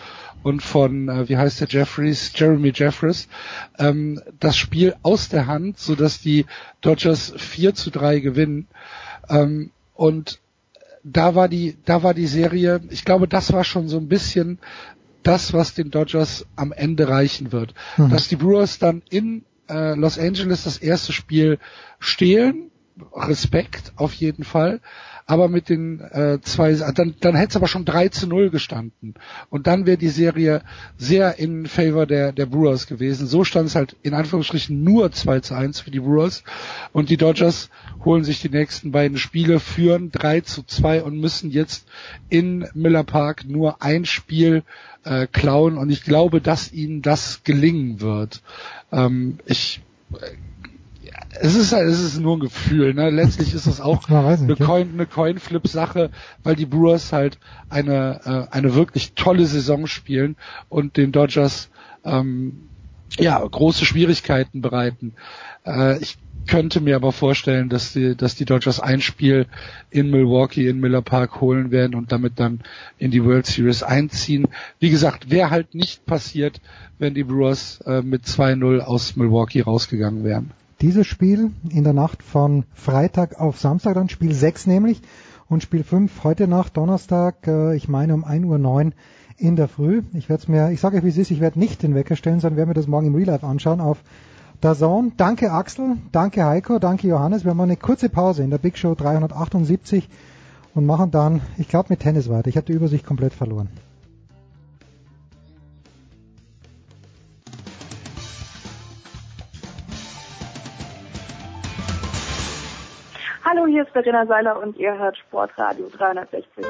und von, äh, wie heißt der Jeffries, Jeremy Jeffries, ähm, das Spiel aus der Hand, so dass die Dodgers 4 zu 3 gewinnen. Ähm, und da war die, da war die Serie, ich glaube, das war schon so ein bisschen das, was den Dodgers am Ende reichen wird. Mhm. Dass die Brewers dann in äh, Los Angeles das erste Spiel stehlen, Respekt auf jeden Fall, aber mit den äh, zwei, dann, dann hätte es aber schon 3 zu 0 gestanden. Und dann wäre die Serie sehr in favor der, der Brewers gewesen. So stand es halt in Anführungsstrichen nur 2 zu 1 für die Brewers. Und die Dodgers holen sich die nächsten beiden Spiele, führen 3 zu 2 und müssen jetzt in Miller Park nur ein Spiel äh, klauen. Und ich glaube, dass ihnen das gelingen wird. Ähm, ich es ist halt, es ist nur ein Gefühl, ne? Letztlich ist es auch eine. Coin, eine Coinflip-Sache, weil die Brewers halt eine, äh, eine wirklich tolle Saison spielen und den Dodgers ähm, ja große Schwierigkeiten bereiten. Äh, ich könnte mir aber vorstellen, dass die, dass die Dodgers ein Spiel in Milwaukee in Miller Park holen werden und damit dann in die World Series einziehen. Wie gesagt, wäre halt nicht passiert, wenn die Brewers äh, mit 2-0 aus Milwaukee rausgegangen wären. Dieses Spiel in der Nacht von Freitag auf Samstag, dann Spiel 6 nämlich und Spiel 5 heute Nacht, Donnerstag, äh, ich meine um 1.09 Uhr in der Früh. Ich werde es mir, ich sage euch wie es ist, ich werde nicht den Wecker stellen, sondern werde mir das morgen im Real Life anschauen auf Dazone. Danke Axel, danke Heiko, danke Johannes. Wir machen eine kurze Pause in der Big Show 378 und machen dann, ich glaube, mit Tennis weiter. Ich habe die Übersicht komplett verloren. Hallo, hier ist Verena Seiler und ihr hört Sportradio 360.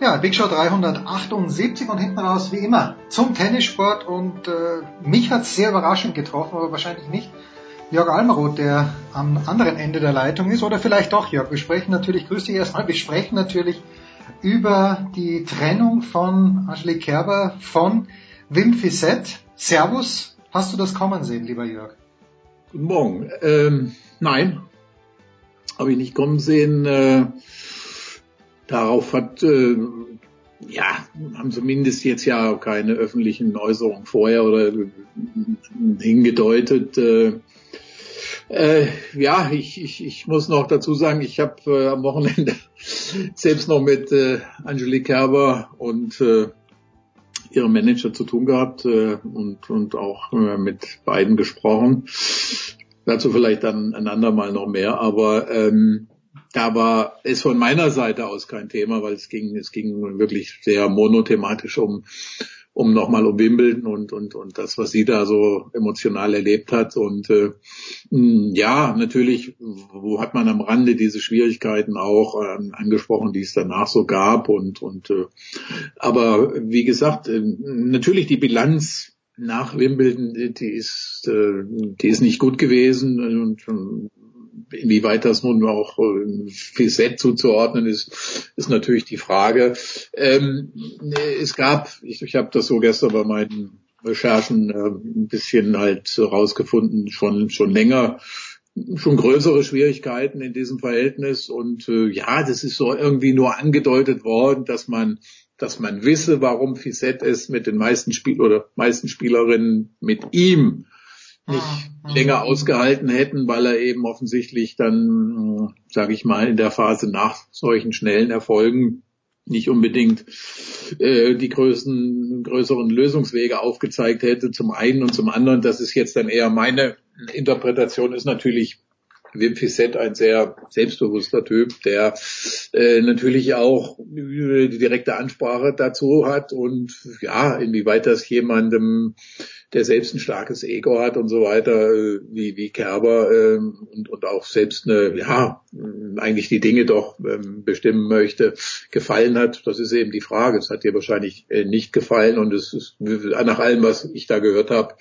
Ja, Big Show 378 und hinten raus wie immer zum Tennissport und äh, mich hat's sehr überraschend getroffen, aber wahrscheinlich nicht. Jörg Almaroth, der am anderen Ende der Leitung ist, oder vielleicht doch Jörg. Wir sprechen natürlich, grüß dich erstmal, wir sprechen natürlich über die Trennung von Angelique Kerber von Wim Fissett. Servus, hast du das kommen sehen, lieber Jörg? Guten Morgen. Ähm, nein, habe ich nicht kommen sehen. Äh, darauf hat, äh, ja, haben zumindest jetzt ja keine öffentlichen Äußerungen vorher oder äh, hingedeutet. Äh, äh, ja, ich, ich, ich muss noch dazu sagen, ich habe äh, am Wochenende [laughs] selbst noch mit äh, Angelique Kerber und äh, ihrem Manager zu tun gehabt äh, und, und auch äh, mit beiden gesprochen. Dazu vielleicht dann ein andermal noch mehr, aber ähm, da war es von meiner Seite aus kein Thema, weil es ging, es ging wirklich sehr monothematisch um, um nochmal um Wimbledon und, und, und das, was sie da so emotional erlebt hat. Und äh, mh, ja, natürlich, wo hat man am Rande diese Schwierigkeiten auch ähm, angesprochen, die es danach so gab. Und, und äh, aber wie gesagt, äh, natürlich die Bilanz nach Wimbledon, die ist, äh, die ist nicht gut gewesen und äh, inwieweit das nun auch äh, zuzuordnen ist, ist natürlich die Frage. Ähm, es gab, ich, ich habe das so gestern bei meinen Recherchen äh, ein bisschen halt rausgefunden, schon schon länger schon größere Schwierigkeiten in diesem Verhältnis und äh, ja, das ist so irgendwie nur angedeutet worden, dass man dass man wisse, warum Fissett es mit den meisten Spiel oder meisten Spielerinnen mit ihm nicht länger ausgehalten hätten, weil er eben offensichtlich dann, sage ich mal, in der Phase nach solchen schnellen Erfolgen nicht unbedingt äh, die größten, größeren Lösungswege aufgezeigt hätte, zum einen und zum anderen, das ist jetzt dann eher meine Interpretation, ist natürlich Wim Fissett ein sehr selbstbewusster Typ, der äh, natürlich auch die direkte Ansprache dazu hat und ja, inwieweit das jemandem der selbst ein starkes Ego hat und so weiter, äh, wie, wie Kerber äh, und, und auch selbst eine, ja, eigentlich die Dinge doch ähm, bestimmen möchte, gefallen hat. Das ist eben die Frage. Es hat dir wahrscheinlich äh, nicht gefallen und es ist nach allem, was ich da gehört habe,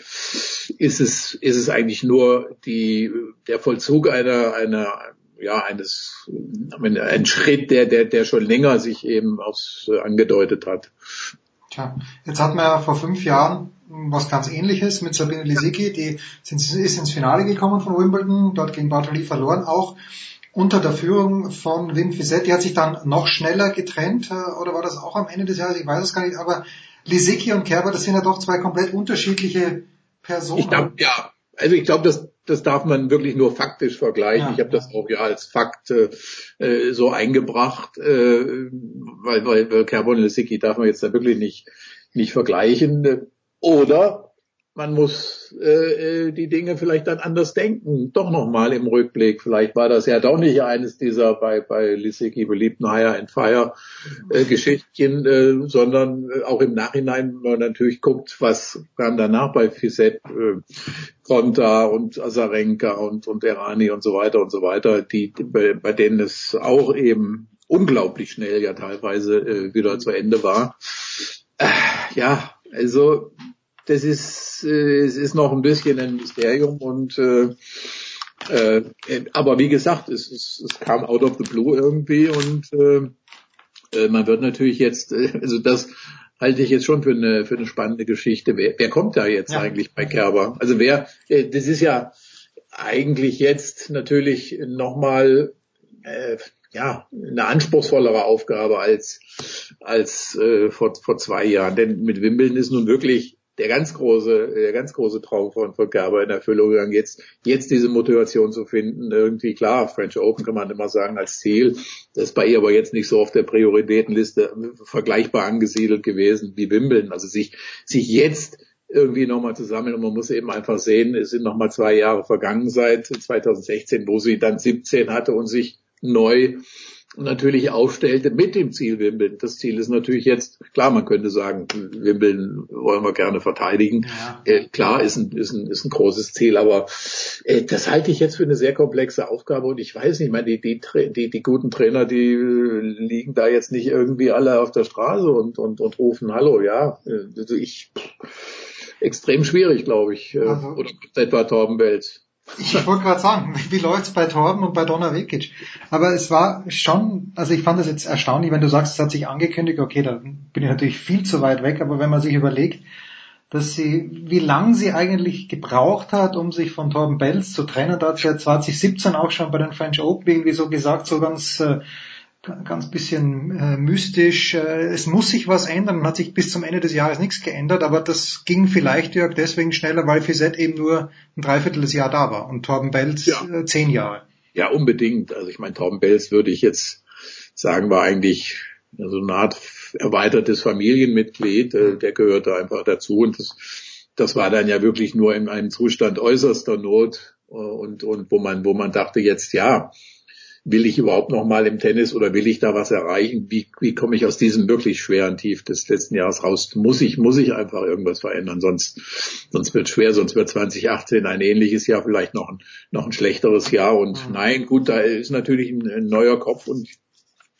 ist es, ist es eigentlich nur die, der Vollzug einer, einer ja, eines, ein Schritt, der, der, der schon länger sich eben aufs, äh, angedeutet hat. Tja, jetzt hatten wir ja vor fünf Jahren was ganz ähnliches mit Sabine Lisicki, die sind, ist ins Finale gekommen von Wimbledon, dort gegen Bartoli verloren, auch unter der Führung von Wim Fissett, die hat sich dann noch schneller getrennt, äh, oder war das auch am Ende des Jahres, ich weiß es gar nicht, aber Lisicki und Kerber, das sind ja doch zwei komplett unterschiedliche Personen. Ich glaub, ja, also ich glaube, das, das darf man wirklich nur faktisch vergleichen. Ja, ich habe das auch ja als Fakt äh, so eingebracht, äh, weil, weil Kerber und Lisicki darf man jetzt da wirklich nicht, nicht vergleichen. Oder man muss äh, äh, die Dinge vielleicht dann anders denken, doch nochmal im Rückblick. Vielleicht war das ja doch nicht eines dieser bei, bei Lissiki beliebten Hire and Fire äh, Geschichtchen, äh, sondern äh, auch im Nachhinein, wenn man natürlich guckt, was kam danach bei Fisset, äh, Konta und Azarenka und, und Erani und so weiter und so weiter, die, bei, bei denen es auch eben unglaublich schnell ja teilweise äh, wieder zu Ende war. Äh, ja, also das ist, äh, es ist noch ein bisschen ein Mysterium und äh, äh, aber wie gesagt, es, es, es kam out of the blue irgendwie und äh, äh man wird natürlich jetzt, äh, also das halte ich jetzt schon für eine, für eine spannende Geschichte. Wer, wer kommt da jetzt ja. eigentlich bei Kerber? Also wer, äh, das ist ja eigentlich jetzt natürlich nochmal äh, ja, eine anspruchsvollere Aufgabe als, als äh, vor, vor zwei Jahren. Denn mit Wimbledon ist nun wirklich der ganz große, der ganz große Traum von, von Gerber in Erfüllung gegangen. Jetzt, jetzt diese Motivation zu finden, irgendwie klar, French Open kann man immer sagen als Ziel. Das ist bei ihr aber jetzt nicht so auf der Prioritätenliste vergleichbar angesiedelt gewesen wie Wimbledon. Also sich, sich jetzt irgendwie nochmal zu sammeln und man muss eben einfach sehen, es sind nochmal zwei Jahre vergangen seit 2016, wo sie dann 17 hatte und sich neu natürlich aufstellte mit dem Ziel Wimbledon. Das Ziel ist natürlich jetzt, klar, man könnte sagen, Wimbledon wollen wir gerne verteidigen. Ja. Äh, klar, ist ein, ist, ein, ist ein großes Ziel, aber äh, das halte ich jetzt für eine sehr komplexe Aufgabe und ich weiß nicht, ich meine, die, die, die, die guten Trainer, die liegen da jetzt nicht irgendwie alle auf der Straße und, und, und rufen Hallo, ja. Also ich extrem schwierig, glaube ich. Äh, also, Oder etwa Torben Wels. Ich wollte gerade sagen, [laughs] wie läuft's bei Torben und bei Donna Vekic? Aber es war schon, also ich fand das jetzt erstaunlich, wenn du sagst, es hat sich angekündigt, okay, da bin ich natürlich viel zu weit weg, aber wenn man sich überlegt, dass sie, wie lang sie eigentlich gebraucht hat, um sich von Torben Bells zu trennen, da hat sie ja 2017 auch schon bei den French Open irgendwie so gesagt, so ganz äh, ganz bisschen äh, mystisch. Äh, es muss sich was ändern. Man hat sich bis zum Ende des Jahres nichts geändert, aber das ging vielleicht, Jörg, deswegen schneller, weil Fizet eben nur ein Dreivierteljahr da war und Torben Belz ja. äh, zehn Jahre. Ja, unbedingt. Also ich meine, Torben Belz würde ich jetzt sagen, war eigentlich so eine Art erweitertes Familienmitglied. Äh, der gehörte einfach dazu und das, das war dann ja wirklich nur in einem Zustand äußerster Not äh, und, und wo man, wo man dachte jetzt, ja, will ich überhaupt noch mal im Tennis oder will ich da was erreichen? Wie, wie komme ich aus diesem wirklich schweren Tief des letzten Jahres raus? Muss ich, muss ich einfach irgendwas verändern? Sonst, sonst wird schwer, sonst wird 2018 ein ähnliches Jahr, vielleicht noch ein, noch ein schlechteres Jahr. Und nein, gut, da ist natürlich ein, ein neuer Kopf und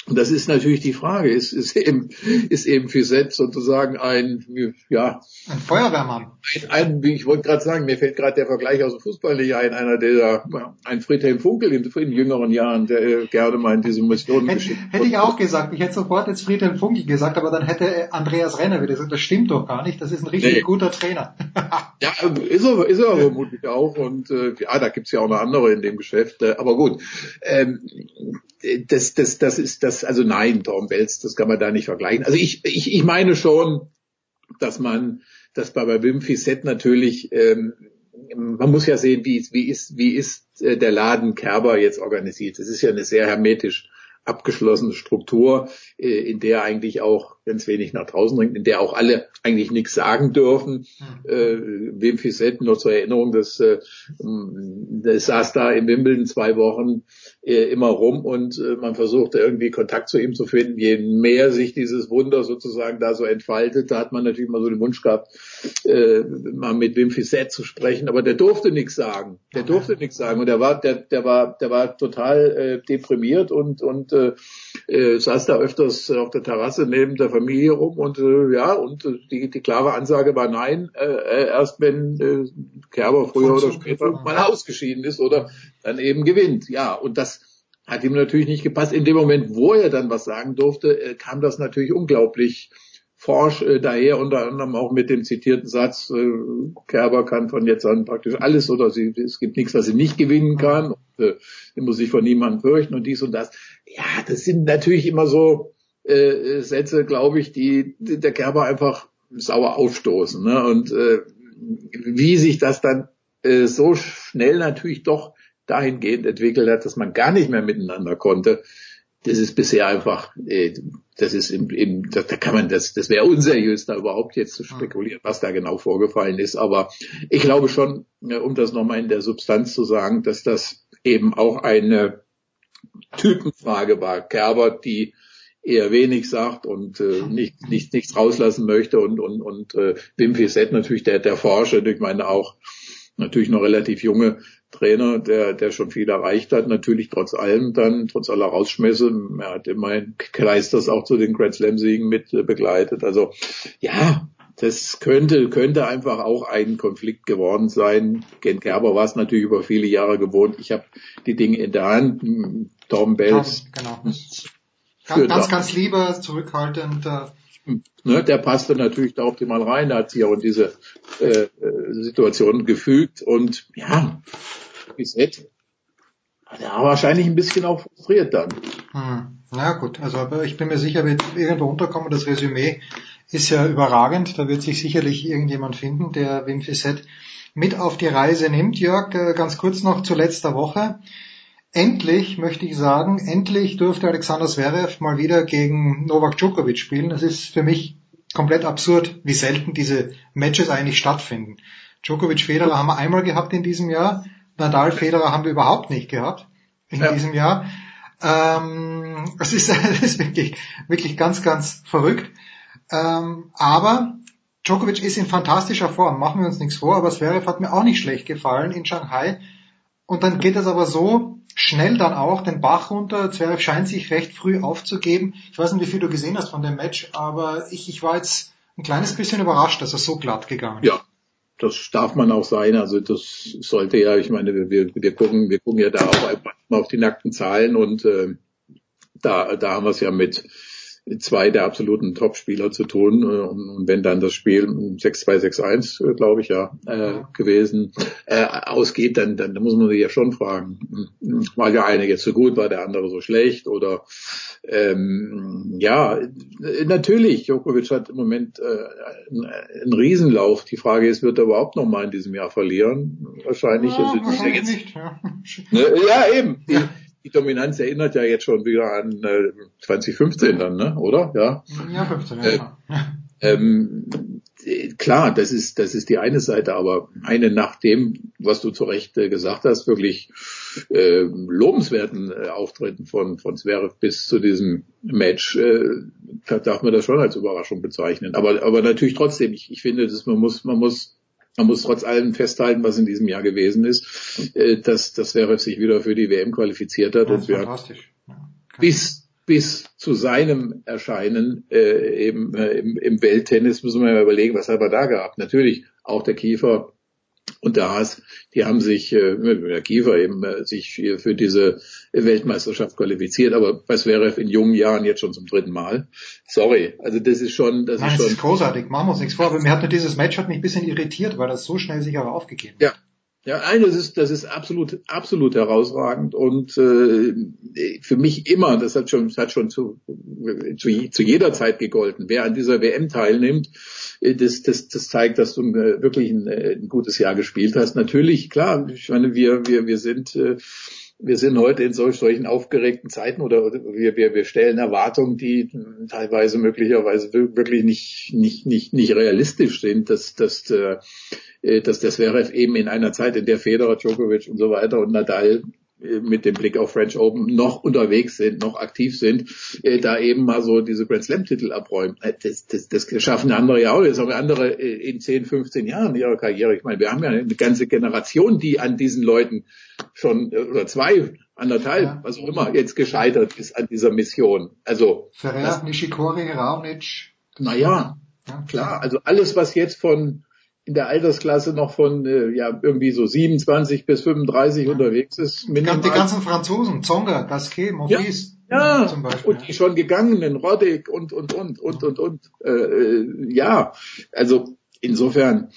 und das ist natürlich die Frage, ist, ist eben, ist eben für selbst sozusagen ein, ja. Ein Feuerwehrmann. Ein, ich wollte gerade sagen, mir fällt gerade der Vergleich aus dem Fußball nicht ein, einer der, ein Friedhelm Funkel in, in jüngeren Jahren, der äh, gerne mal in diese Mission Hätt, geschickt Hätte ich auch gesagt, ich hätte sofort jetzt Friedhelm Funkel gesagt, aber dann hätte Andreas Renner wieder gesagt, das stimmt doch gar nicht, das ist ein richtig nee. guter Trainer. [laughs] ja, ist er, ist er vermutlich auch und äh, ja, da gibt's ja auch noch andere in dem Geschäft, äh, aber gut. Ähm, das, das, das ist das, also nein, Tom Belz, das kann man da nicht vergleichen. Also ich, ich, ich meine schon, dass man, dass bei, bei Wim Fissett natürlich, ähm, man muss ja sehen, wie, wie ist, wie ist äh, der Laden Kerber jetzt organisiert. Das ist ja eine sehr hermetisch abgeschlossene Struktur, in der eigentlich auch ganz wenig nach draußen dringt, in der auch alle eigentlich nichts sagen dürfen. Mhm. Äh, Wim Fissett noch zur Erinnerung, dass äh, das saß da in Wimbledon zwei Wochen äh, immer rum und äh, man versuchte irgendwie Kontakt zu ihm zu finden. Je mehr sich dieses Wunder sozusagen da so entfaltet, da hat man natürlich mal so den Wunsch gehabt, äh, mal mit Wim Fissett zu sprechen, aber der durfte nichts sagen. Der durfte nichts sagen und der war, der, der war, der war total äh, deprimiert und und äh, äh, saß da öfters auf der Terrasse neben der Familie rum und äh, ja und äh, die, die klare Ansage war nein, äh, äh erst wenn äh, Kerber früher oder später mal ausgeschieden ist oder dann eben gewinnt. Ja und das hat ihm natürlich nicht gepasst. In dem Moment, wo er dann was sagen durfte, äh, kam das natürlich unglaublich forsch äh, daher, unter anderem auch mit dem zitierten Satz, äh, Kerber kann von jetzt an praktisch alles oder sie, es gibt nichts, was sie nicht gewinnen kann. Und, äh, sie muss sich vor niemandem fürchten und dies und das. Ja, das sind natürlich immer so äh, Sätze, glaube ich, die, die der Kerber einfach sauer aufstoßen. Ne? Und äh, wie sich das dann äh, so schnell natürlich doch dahingehend entwickelt hat, dass man gar nicht mehr miteinander konnte. Das ist bisher einfach, äh, das ist im, im da, da kann man das, das wäre unseriös, da überhaupt jetzt zu spekulieren, was da genau vorgefallen ist. Aber ich glaube schon, um das nochmal in der Substanz zu sagen, dass das eben auch eine Typenfrage war. Kerber, die eher wenig sagt und äh, nicht, nicht, nichts rauslassen möchte und, und, und äh, Wim Fissett natürlich der, der Forscher, ich meine auch natürlich noch relativ junge Trainer, der, der schon viel erreicht hat, natürlich trotz allem dann, trotz aller Rausschmisse, er hat immerhin Kleisters auch zu den Grand Slam Siegen mit äh, begleitet. Also, ja, das könnte, könnte einfach auch ein Konflikt geworden sein. Ken Gerber war es natürlich über viele Jahre gewohnt. Ich habe die Dinge in der Hand. Tom Bells. Genau. Ganz, ganz, ganz lieber, zurückhaltend, äh, Ne, der passte natürlich da optimal rein, der hat sich auch in diese äh, äh Situation gefügt und ja. Der war wahrscheinlich ein bisschen auch frustriert dann. Hm. Na gut, also aber ich bin mir sicher, wird irgendwo unterkommen. Das Resümee ist ja überragend. Da wird sich sicherlich irgendjemand finden, der Wim Fissett mit auf die Reise nimmt. Jörg, äh, ganz kurz noch zu letzter Woche. Endlich, möchte ich sagen, endlich durfte Alexander Zverev mal wieder gegen Novak Djokovic spielen. Das ist für mich komplett absurd, wie selten diese Matches eigentlich stattfinden. Djokovic Federer haben wir einmal gehabt in diesem Jahr. Nadal Federer haben wir überhaupt nicht gehabt in ja. diesem Jahr. Ähm, es ist, [laughs] das ist wirklich, wirklich ganz, ganz verrückt. Ähm, aber Djokovic ist in fantastischer Form, machen wir uns nichts vor, aber Zverev hat mir auch nicht schlecht gefallen in Shanghai. Und dann geht es aber so, schnell dann auch den Bach runter. Zverev scheint sich recht früh aufzugeben. Ich weiß nicht, wie viel du gesehen hast von dem Match, aber ich, ich war jetzt ein kleines bisschen überrascht, dass er so glatt gegangen ist. Ja, das darf man auch sein. Also das sollte ja, ich meine, wir, wir gucken, wir gucken ja da auch auf die nackten Zahlen und äh, da, da haben wir es ja mit zwei der absoluten Top-Spieler zu tun. Äh, und wenn dann das Spiel 6-2, 6-1, äh, glaube ich, ja, äh, gewesen äh, ausgeht, dann, dann muss man sich ja schon fragen, war der eine jetzt so gut, war der andere so schlecht oder ähm, ja, natürlich, Djokovic hat im Moment äh, einen, einen Riesenlauf. Die Frage ist, wird er überhaupt noch mal in diesem Jahr verlieren? Wahrscheinlich. Ja, also, wahrscheinlich jetzt, nicht, ja. Ne, ja, eben. Die, [laughs] die Dominanz erinnert ja jetzt schon wieder an äh, 2015 dann, ne? oder? Ja, ja 15, äh, ja. Ähm, klar, das ist, das ist die eine Seite, aber eine nach dem, was du zu Recht äh, gesagt hast, wirklich äh, lobenswerten äh, Auftritten von, von Zverev bis zu diesem Match, äh, darf man das schon als Überraschung bezeichnen. Aber, aber natürlich trotzdem, ich, ich finde, dass man muss, man muss man muss trotz allem festhalten, was in diesem Jahr gewesen ist, äh, dass, dass Zverev sich wieder für die WM qualifiziert hat. und wir fantastisch. Ja, bis, bis zu seinem Erscheinen äh, eben äh, im, im Welttennis müssen wir mal überlegen, was haben wir da gehabt. Natürlich auch der Kiefer und der Haas, die haben sich, äh, der Kiefer eben, äh, sich für diese Weltmeisterschaft qualifiziert, aber was wäre in jungen Jahren jetzt schon zum dritten Mal? Sorry, also das ist schon, das Nein, ist schon. Das ist großartig, machen wir uns nichts vor, aber mir hat nur dieses Match hat mich ein bisschen irritiert, weil das so schnell sich aber aufgegeben hat. Ja. Ja, nein, das ist, das ist absolut, absolut herausragend und äh, für mich immer, das hat schon, das hat schon zu, zu, zu jeder Zeit gegolten. Wer an dieser WM teilnimmt, äh, das, das, das zeigt, dass du äh, wirklich ein, äh, ein gutes Jahr gespielt hast. Natürlich, klar, ich meine, wir, wir, wir sind äh, wir sind heute in solch, solchen aufgeregten Zeiten oder, oder wir, wir, wir stellen Erwartungen, die teilweise möglicherweise wirklich nicht, nicht, nicht, nicht realistisch sind, dass, dass, äh, dass das Zverev eben in einer Zeit, in der Federer, Djokovic und so weiter und Nadal äh, mit dem Blick auf French Open noch unterwegs sind, noch aktiv sind, äh, da eben mal so diese Grand Slam Titel abräumen. Äh, das, das, das schaffen andere ja auch. Das haben andere äh, in 10, 15 Jahren ihrer Karriere. Ich meine, wir haben ja eine ganze Generation, die an diesen Leuten schon, äh, oder zwei, anderthalb, ja. was auch immer, jetzt gescheitert ist an dieser Mission. Also. Ferrer, Nishikori, Raonic. Naja, ja. klar. Also alles, was jetzt von in der Altersklasse noch von äh, ja irgendwie so 27 bis 35 ja. unterwegs ist. Minimal. Die ganzen Franzosen, Zonga, Gasquet, Maurice. Ja, ja. Zum Beispiel, und die schon gegangenen, Roddick und, und, und, und, und, und. Äh, äh ja, also insofern,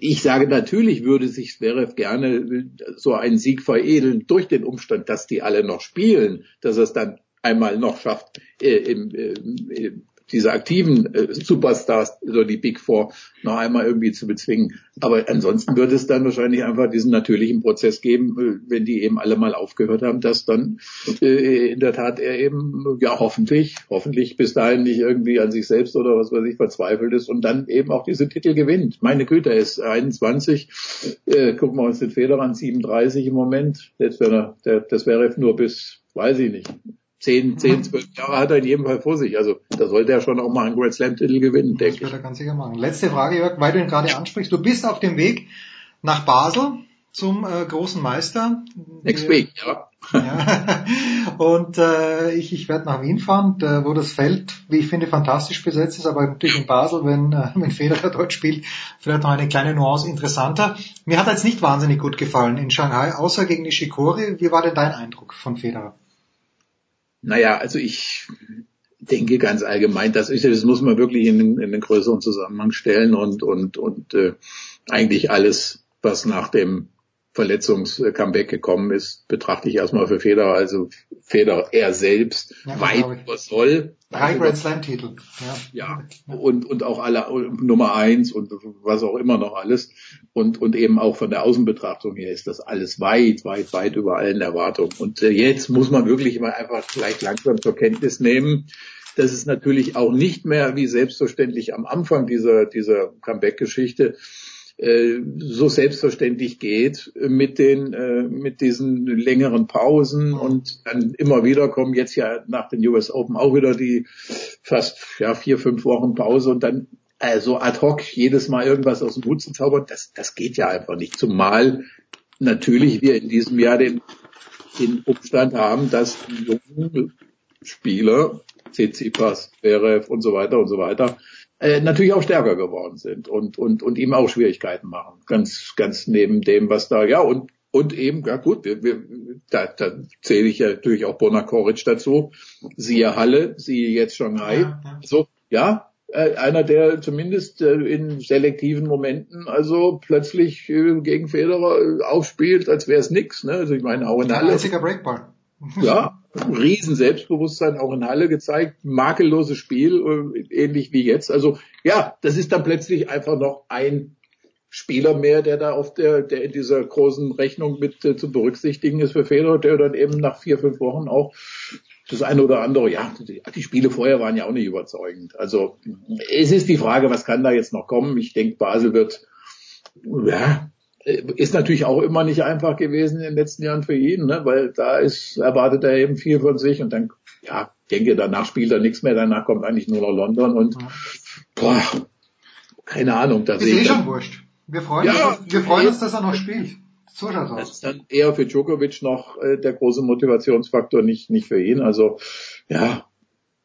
ich sage natürlich würde sich Zverev gerne so einen Sieg veredeln durch den Umstand, dass die alle noch spielen, dass er es dann einmal noch schafft, äh, im, äh, diese aktiven äh, Superstars, so die Big Four, noch einmal irgendwie zu bezwingen. Aber ansonsten wird es dann wahrscheinlich einfach diesen natürlichen Prozess geben, äh, wenn die eben alle mal aufgehört haben, dass dann äh, in der Tat er eben, ja hoffentlich, hoffentlich bis dahin nicht irgendwie an sich selbst oder was weiß ich verzweifelt ist und dann eben auch diese Titel gewinnt. Meine Güte, er ist 21, äh, gucken wir uns den Federer an, 37 im Moment, jetzt wenn er, der, das wäre nur bis, weiß ich nicht, zehn, zehn, zwölf Jahre hat er in jedem Fall vor sich. Also da sollte er schon auch mal einen Grand Slam Titel gewinnen, denke ich. Das wird er ganz sicher machen. Letzte Frage, Jörg, weil du ihn gerade ansprichst. Du bist auf dem Weg nach Basel zum äh, großen Meister. Next week, ja. ja. [laughs] Und äh, ich, ich werde nach Wien fahren, wo das Feld, wie ich finde, fantastisch besetzt ist, aber natürlich in Basel, wenn, äh, [laughs] wenn Federer dort spielt, vielleicht noch eine kleine Nuance interessanter. Mir hat jetzt nicht wahnsinnig gut gefallen in Shanghai, außer gegen Nishikori. Wie war denn dein Eindruck von Federer? Naja, also ich denke ganz allgemein, das ist das muss man wirklich in, in einen größeren Zusammenhang stellen und und und äh, eigentlich alles, was nach dem Verletzungs-Comeback gekommen ist, betrachte ich erstmal für Federer, also Federer er selbst ja, weit über soll. Drei Grand Slam Titel. Ja. ja. Und, und auch alle Nummer eins und was auch immer noch alles. Und, und eben auch von der Außenbetrachtung her ist das alles weit, weit, weit über allen Erwartungen. Und äh, jetzt muss man wirklich mal einfach gleich langsam zur Kenntnis nehmen, dass es natürlich auch nicht mehr wie selbstverständlich am Anfang dieser, dieser Comeback-Geschichte so selbstverständlich geht mit den äh, mit diesen längeren Pausen und dann immer wieder kommen jetzt ja nach den US Open auch wieder die fast ja vier fünf Wochen Pause und dann also ad hoc jedes Mal irgendwas aus dem Hut zu zaubern, das das geht ja einfach nicht. Zumal natürlich wir in diesem Jahr den den Umstand haben, dass die jungen Spieler, Tsitsipas, Zverev und so weiter und so weiter, äh, natürlich auch stärker geworden sind und, und, und ihm auch Schwierigkeiten machen. Ganz, ganz neben dem, was da, ja, und, und eben, ja gut, wir, wir, da, da zähle ich ja natürlich auch Bonakoric dazu. Siehe Halle, siehe jetzt Shanghai. Ja, ja. So, ja, äh, einer, der zumindest äh, in selektiven Momenten also plötzlich äh, gegen Federer aufspielt, als wäre es nix. Ne? Also ich meine, auch in Halle. Ein einziger Breakball. Ja, [laughs] riesen Selbstbewusstsein auch in Halle gezeigt, makelloses Spiel, äh, ähnlich wie jetzt. Also ja, das ist dann plötzlich einfach noch ein Spieler mehr, der da auf der, der in dieser großen Rechnung mit äh, zu berücksichtigen ist für Federer, der dann eben nach vier, fünf Wochen auch das eine oder andere, ja, die, die Spiele vorher waren ja auch nicht überzeugend. Also es ist die Frage, was kann da jetzt noch kommen? Ich denke, Basel wird ja, ist natürlich auch immer nicht einfach gewesen in den letzten Jahren für ihn, ne? weil da ist, erwartet er eben viel von sich und dann, ja, denke, danach spielt er nichts mehr, danach kommt eigentlich nur noch London und boah, keine Ahnung. Da ist eh schon wurscht. Wir freuen, ja, uns, wir freuen uns, dass er noch spielt. So. Das ist dann eher für Djokovic noch äh, der große Motivationsfaktor, nicht, nicht für ihn. Also ja,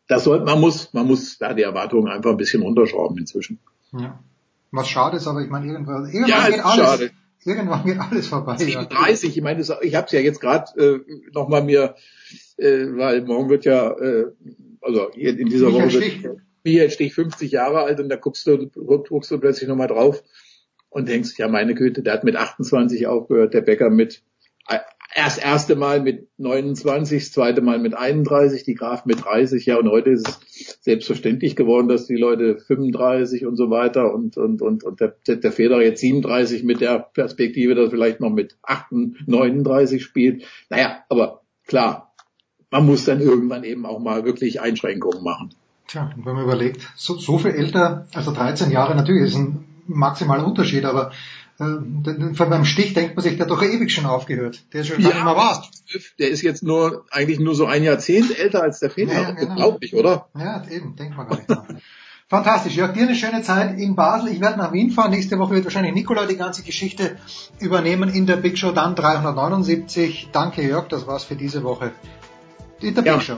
das sollte, man muss, man muss da die Erwartungen einfach ein bisschen runterschrauben inzwischen. Ja. Was schade ist, aber ich meine, irgendwann, irgendwann ja, geht alles. Schade. Irgendwann geht alles vorbei. 37, ich meine, ich habe es ja jetzt gerade äh, nochmal mir, äh, weil morgen wird ja, äh, also in dieser Michael Woche Stich. wird Michael Stich 50 Jahre alt und da guckst du, guckst du plötzlich nochmal drauf und denkst, ja meine Güte, der hat mit 28 aufgehört, der Bäcker mit äh, erst erste Mal mit 29, zweite Mal mit 31, die Graf mit 30, ja und heute ist es selbstverständlich geworden, dass die Leute 35 und so weiter und, und, und, und der, der Federer jetzt 37 mit der Perspektive, dass er vielleicht noch mit 38, 39 spielt. Naja, aber klar, man muss dann irgendwann eben auch mal wirklich Einschränkungen machen. Tja, und wenn man überlegt, so, so viel älter, also 13 Jahre, natürlich ist ein maximaler Unterschied, aber von beim Stich denkt man sich, der hat doch ewig schon aufgehört. Der ist schon ja, gar nicht mehr wahr. Der ist jetzt nur, eigentlich nur so ein Jahrzehnt älter als der Federer. Ja, genau. Unglaublich, oder? Ja, eben, denkt man gar nicht dran. Fantastisch. Jörg, dir eine schöne Zeit in Basel. Ich werde nach Wien fahren. Nächste Woche wird wahrscheinlich Nikola die ganze Geschichte übernehmen in der Big Show, dann 379. Danke, Jörg. Das war's für diese Woche. In der Big Ja. Show.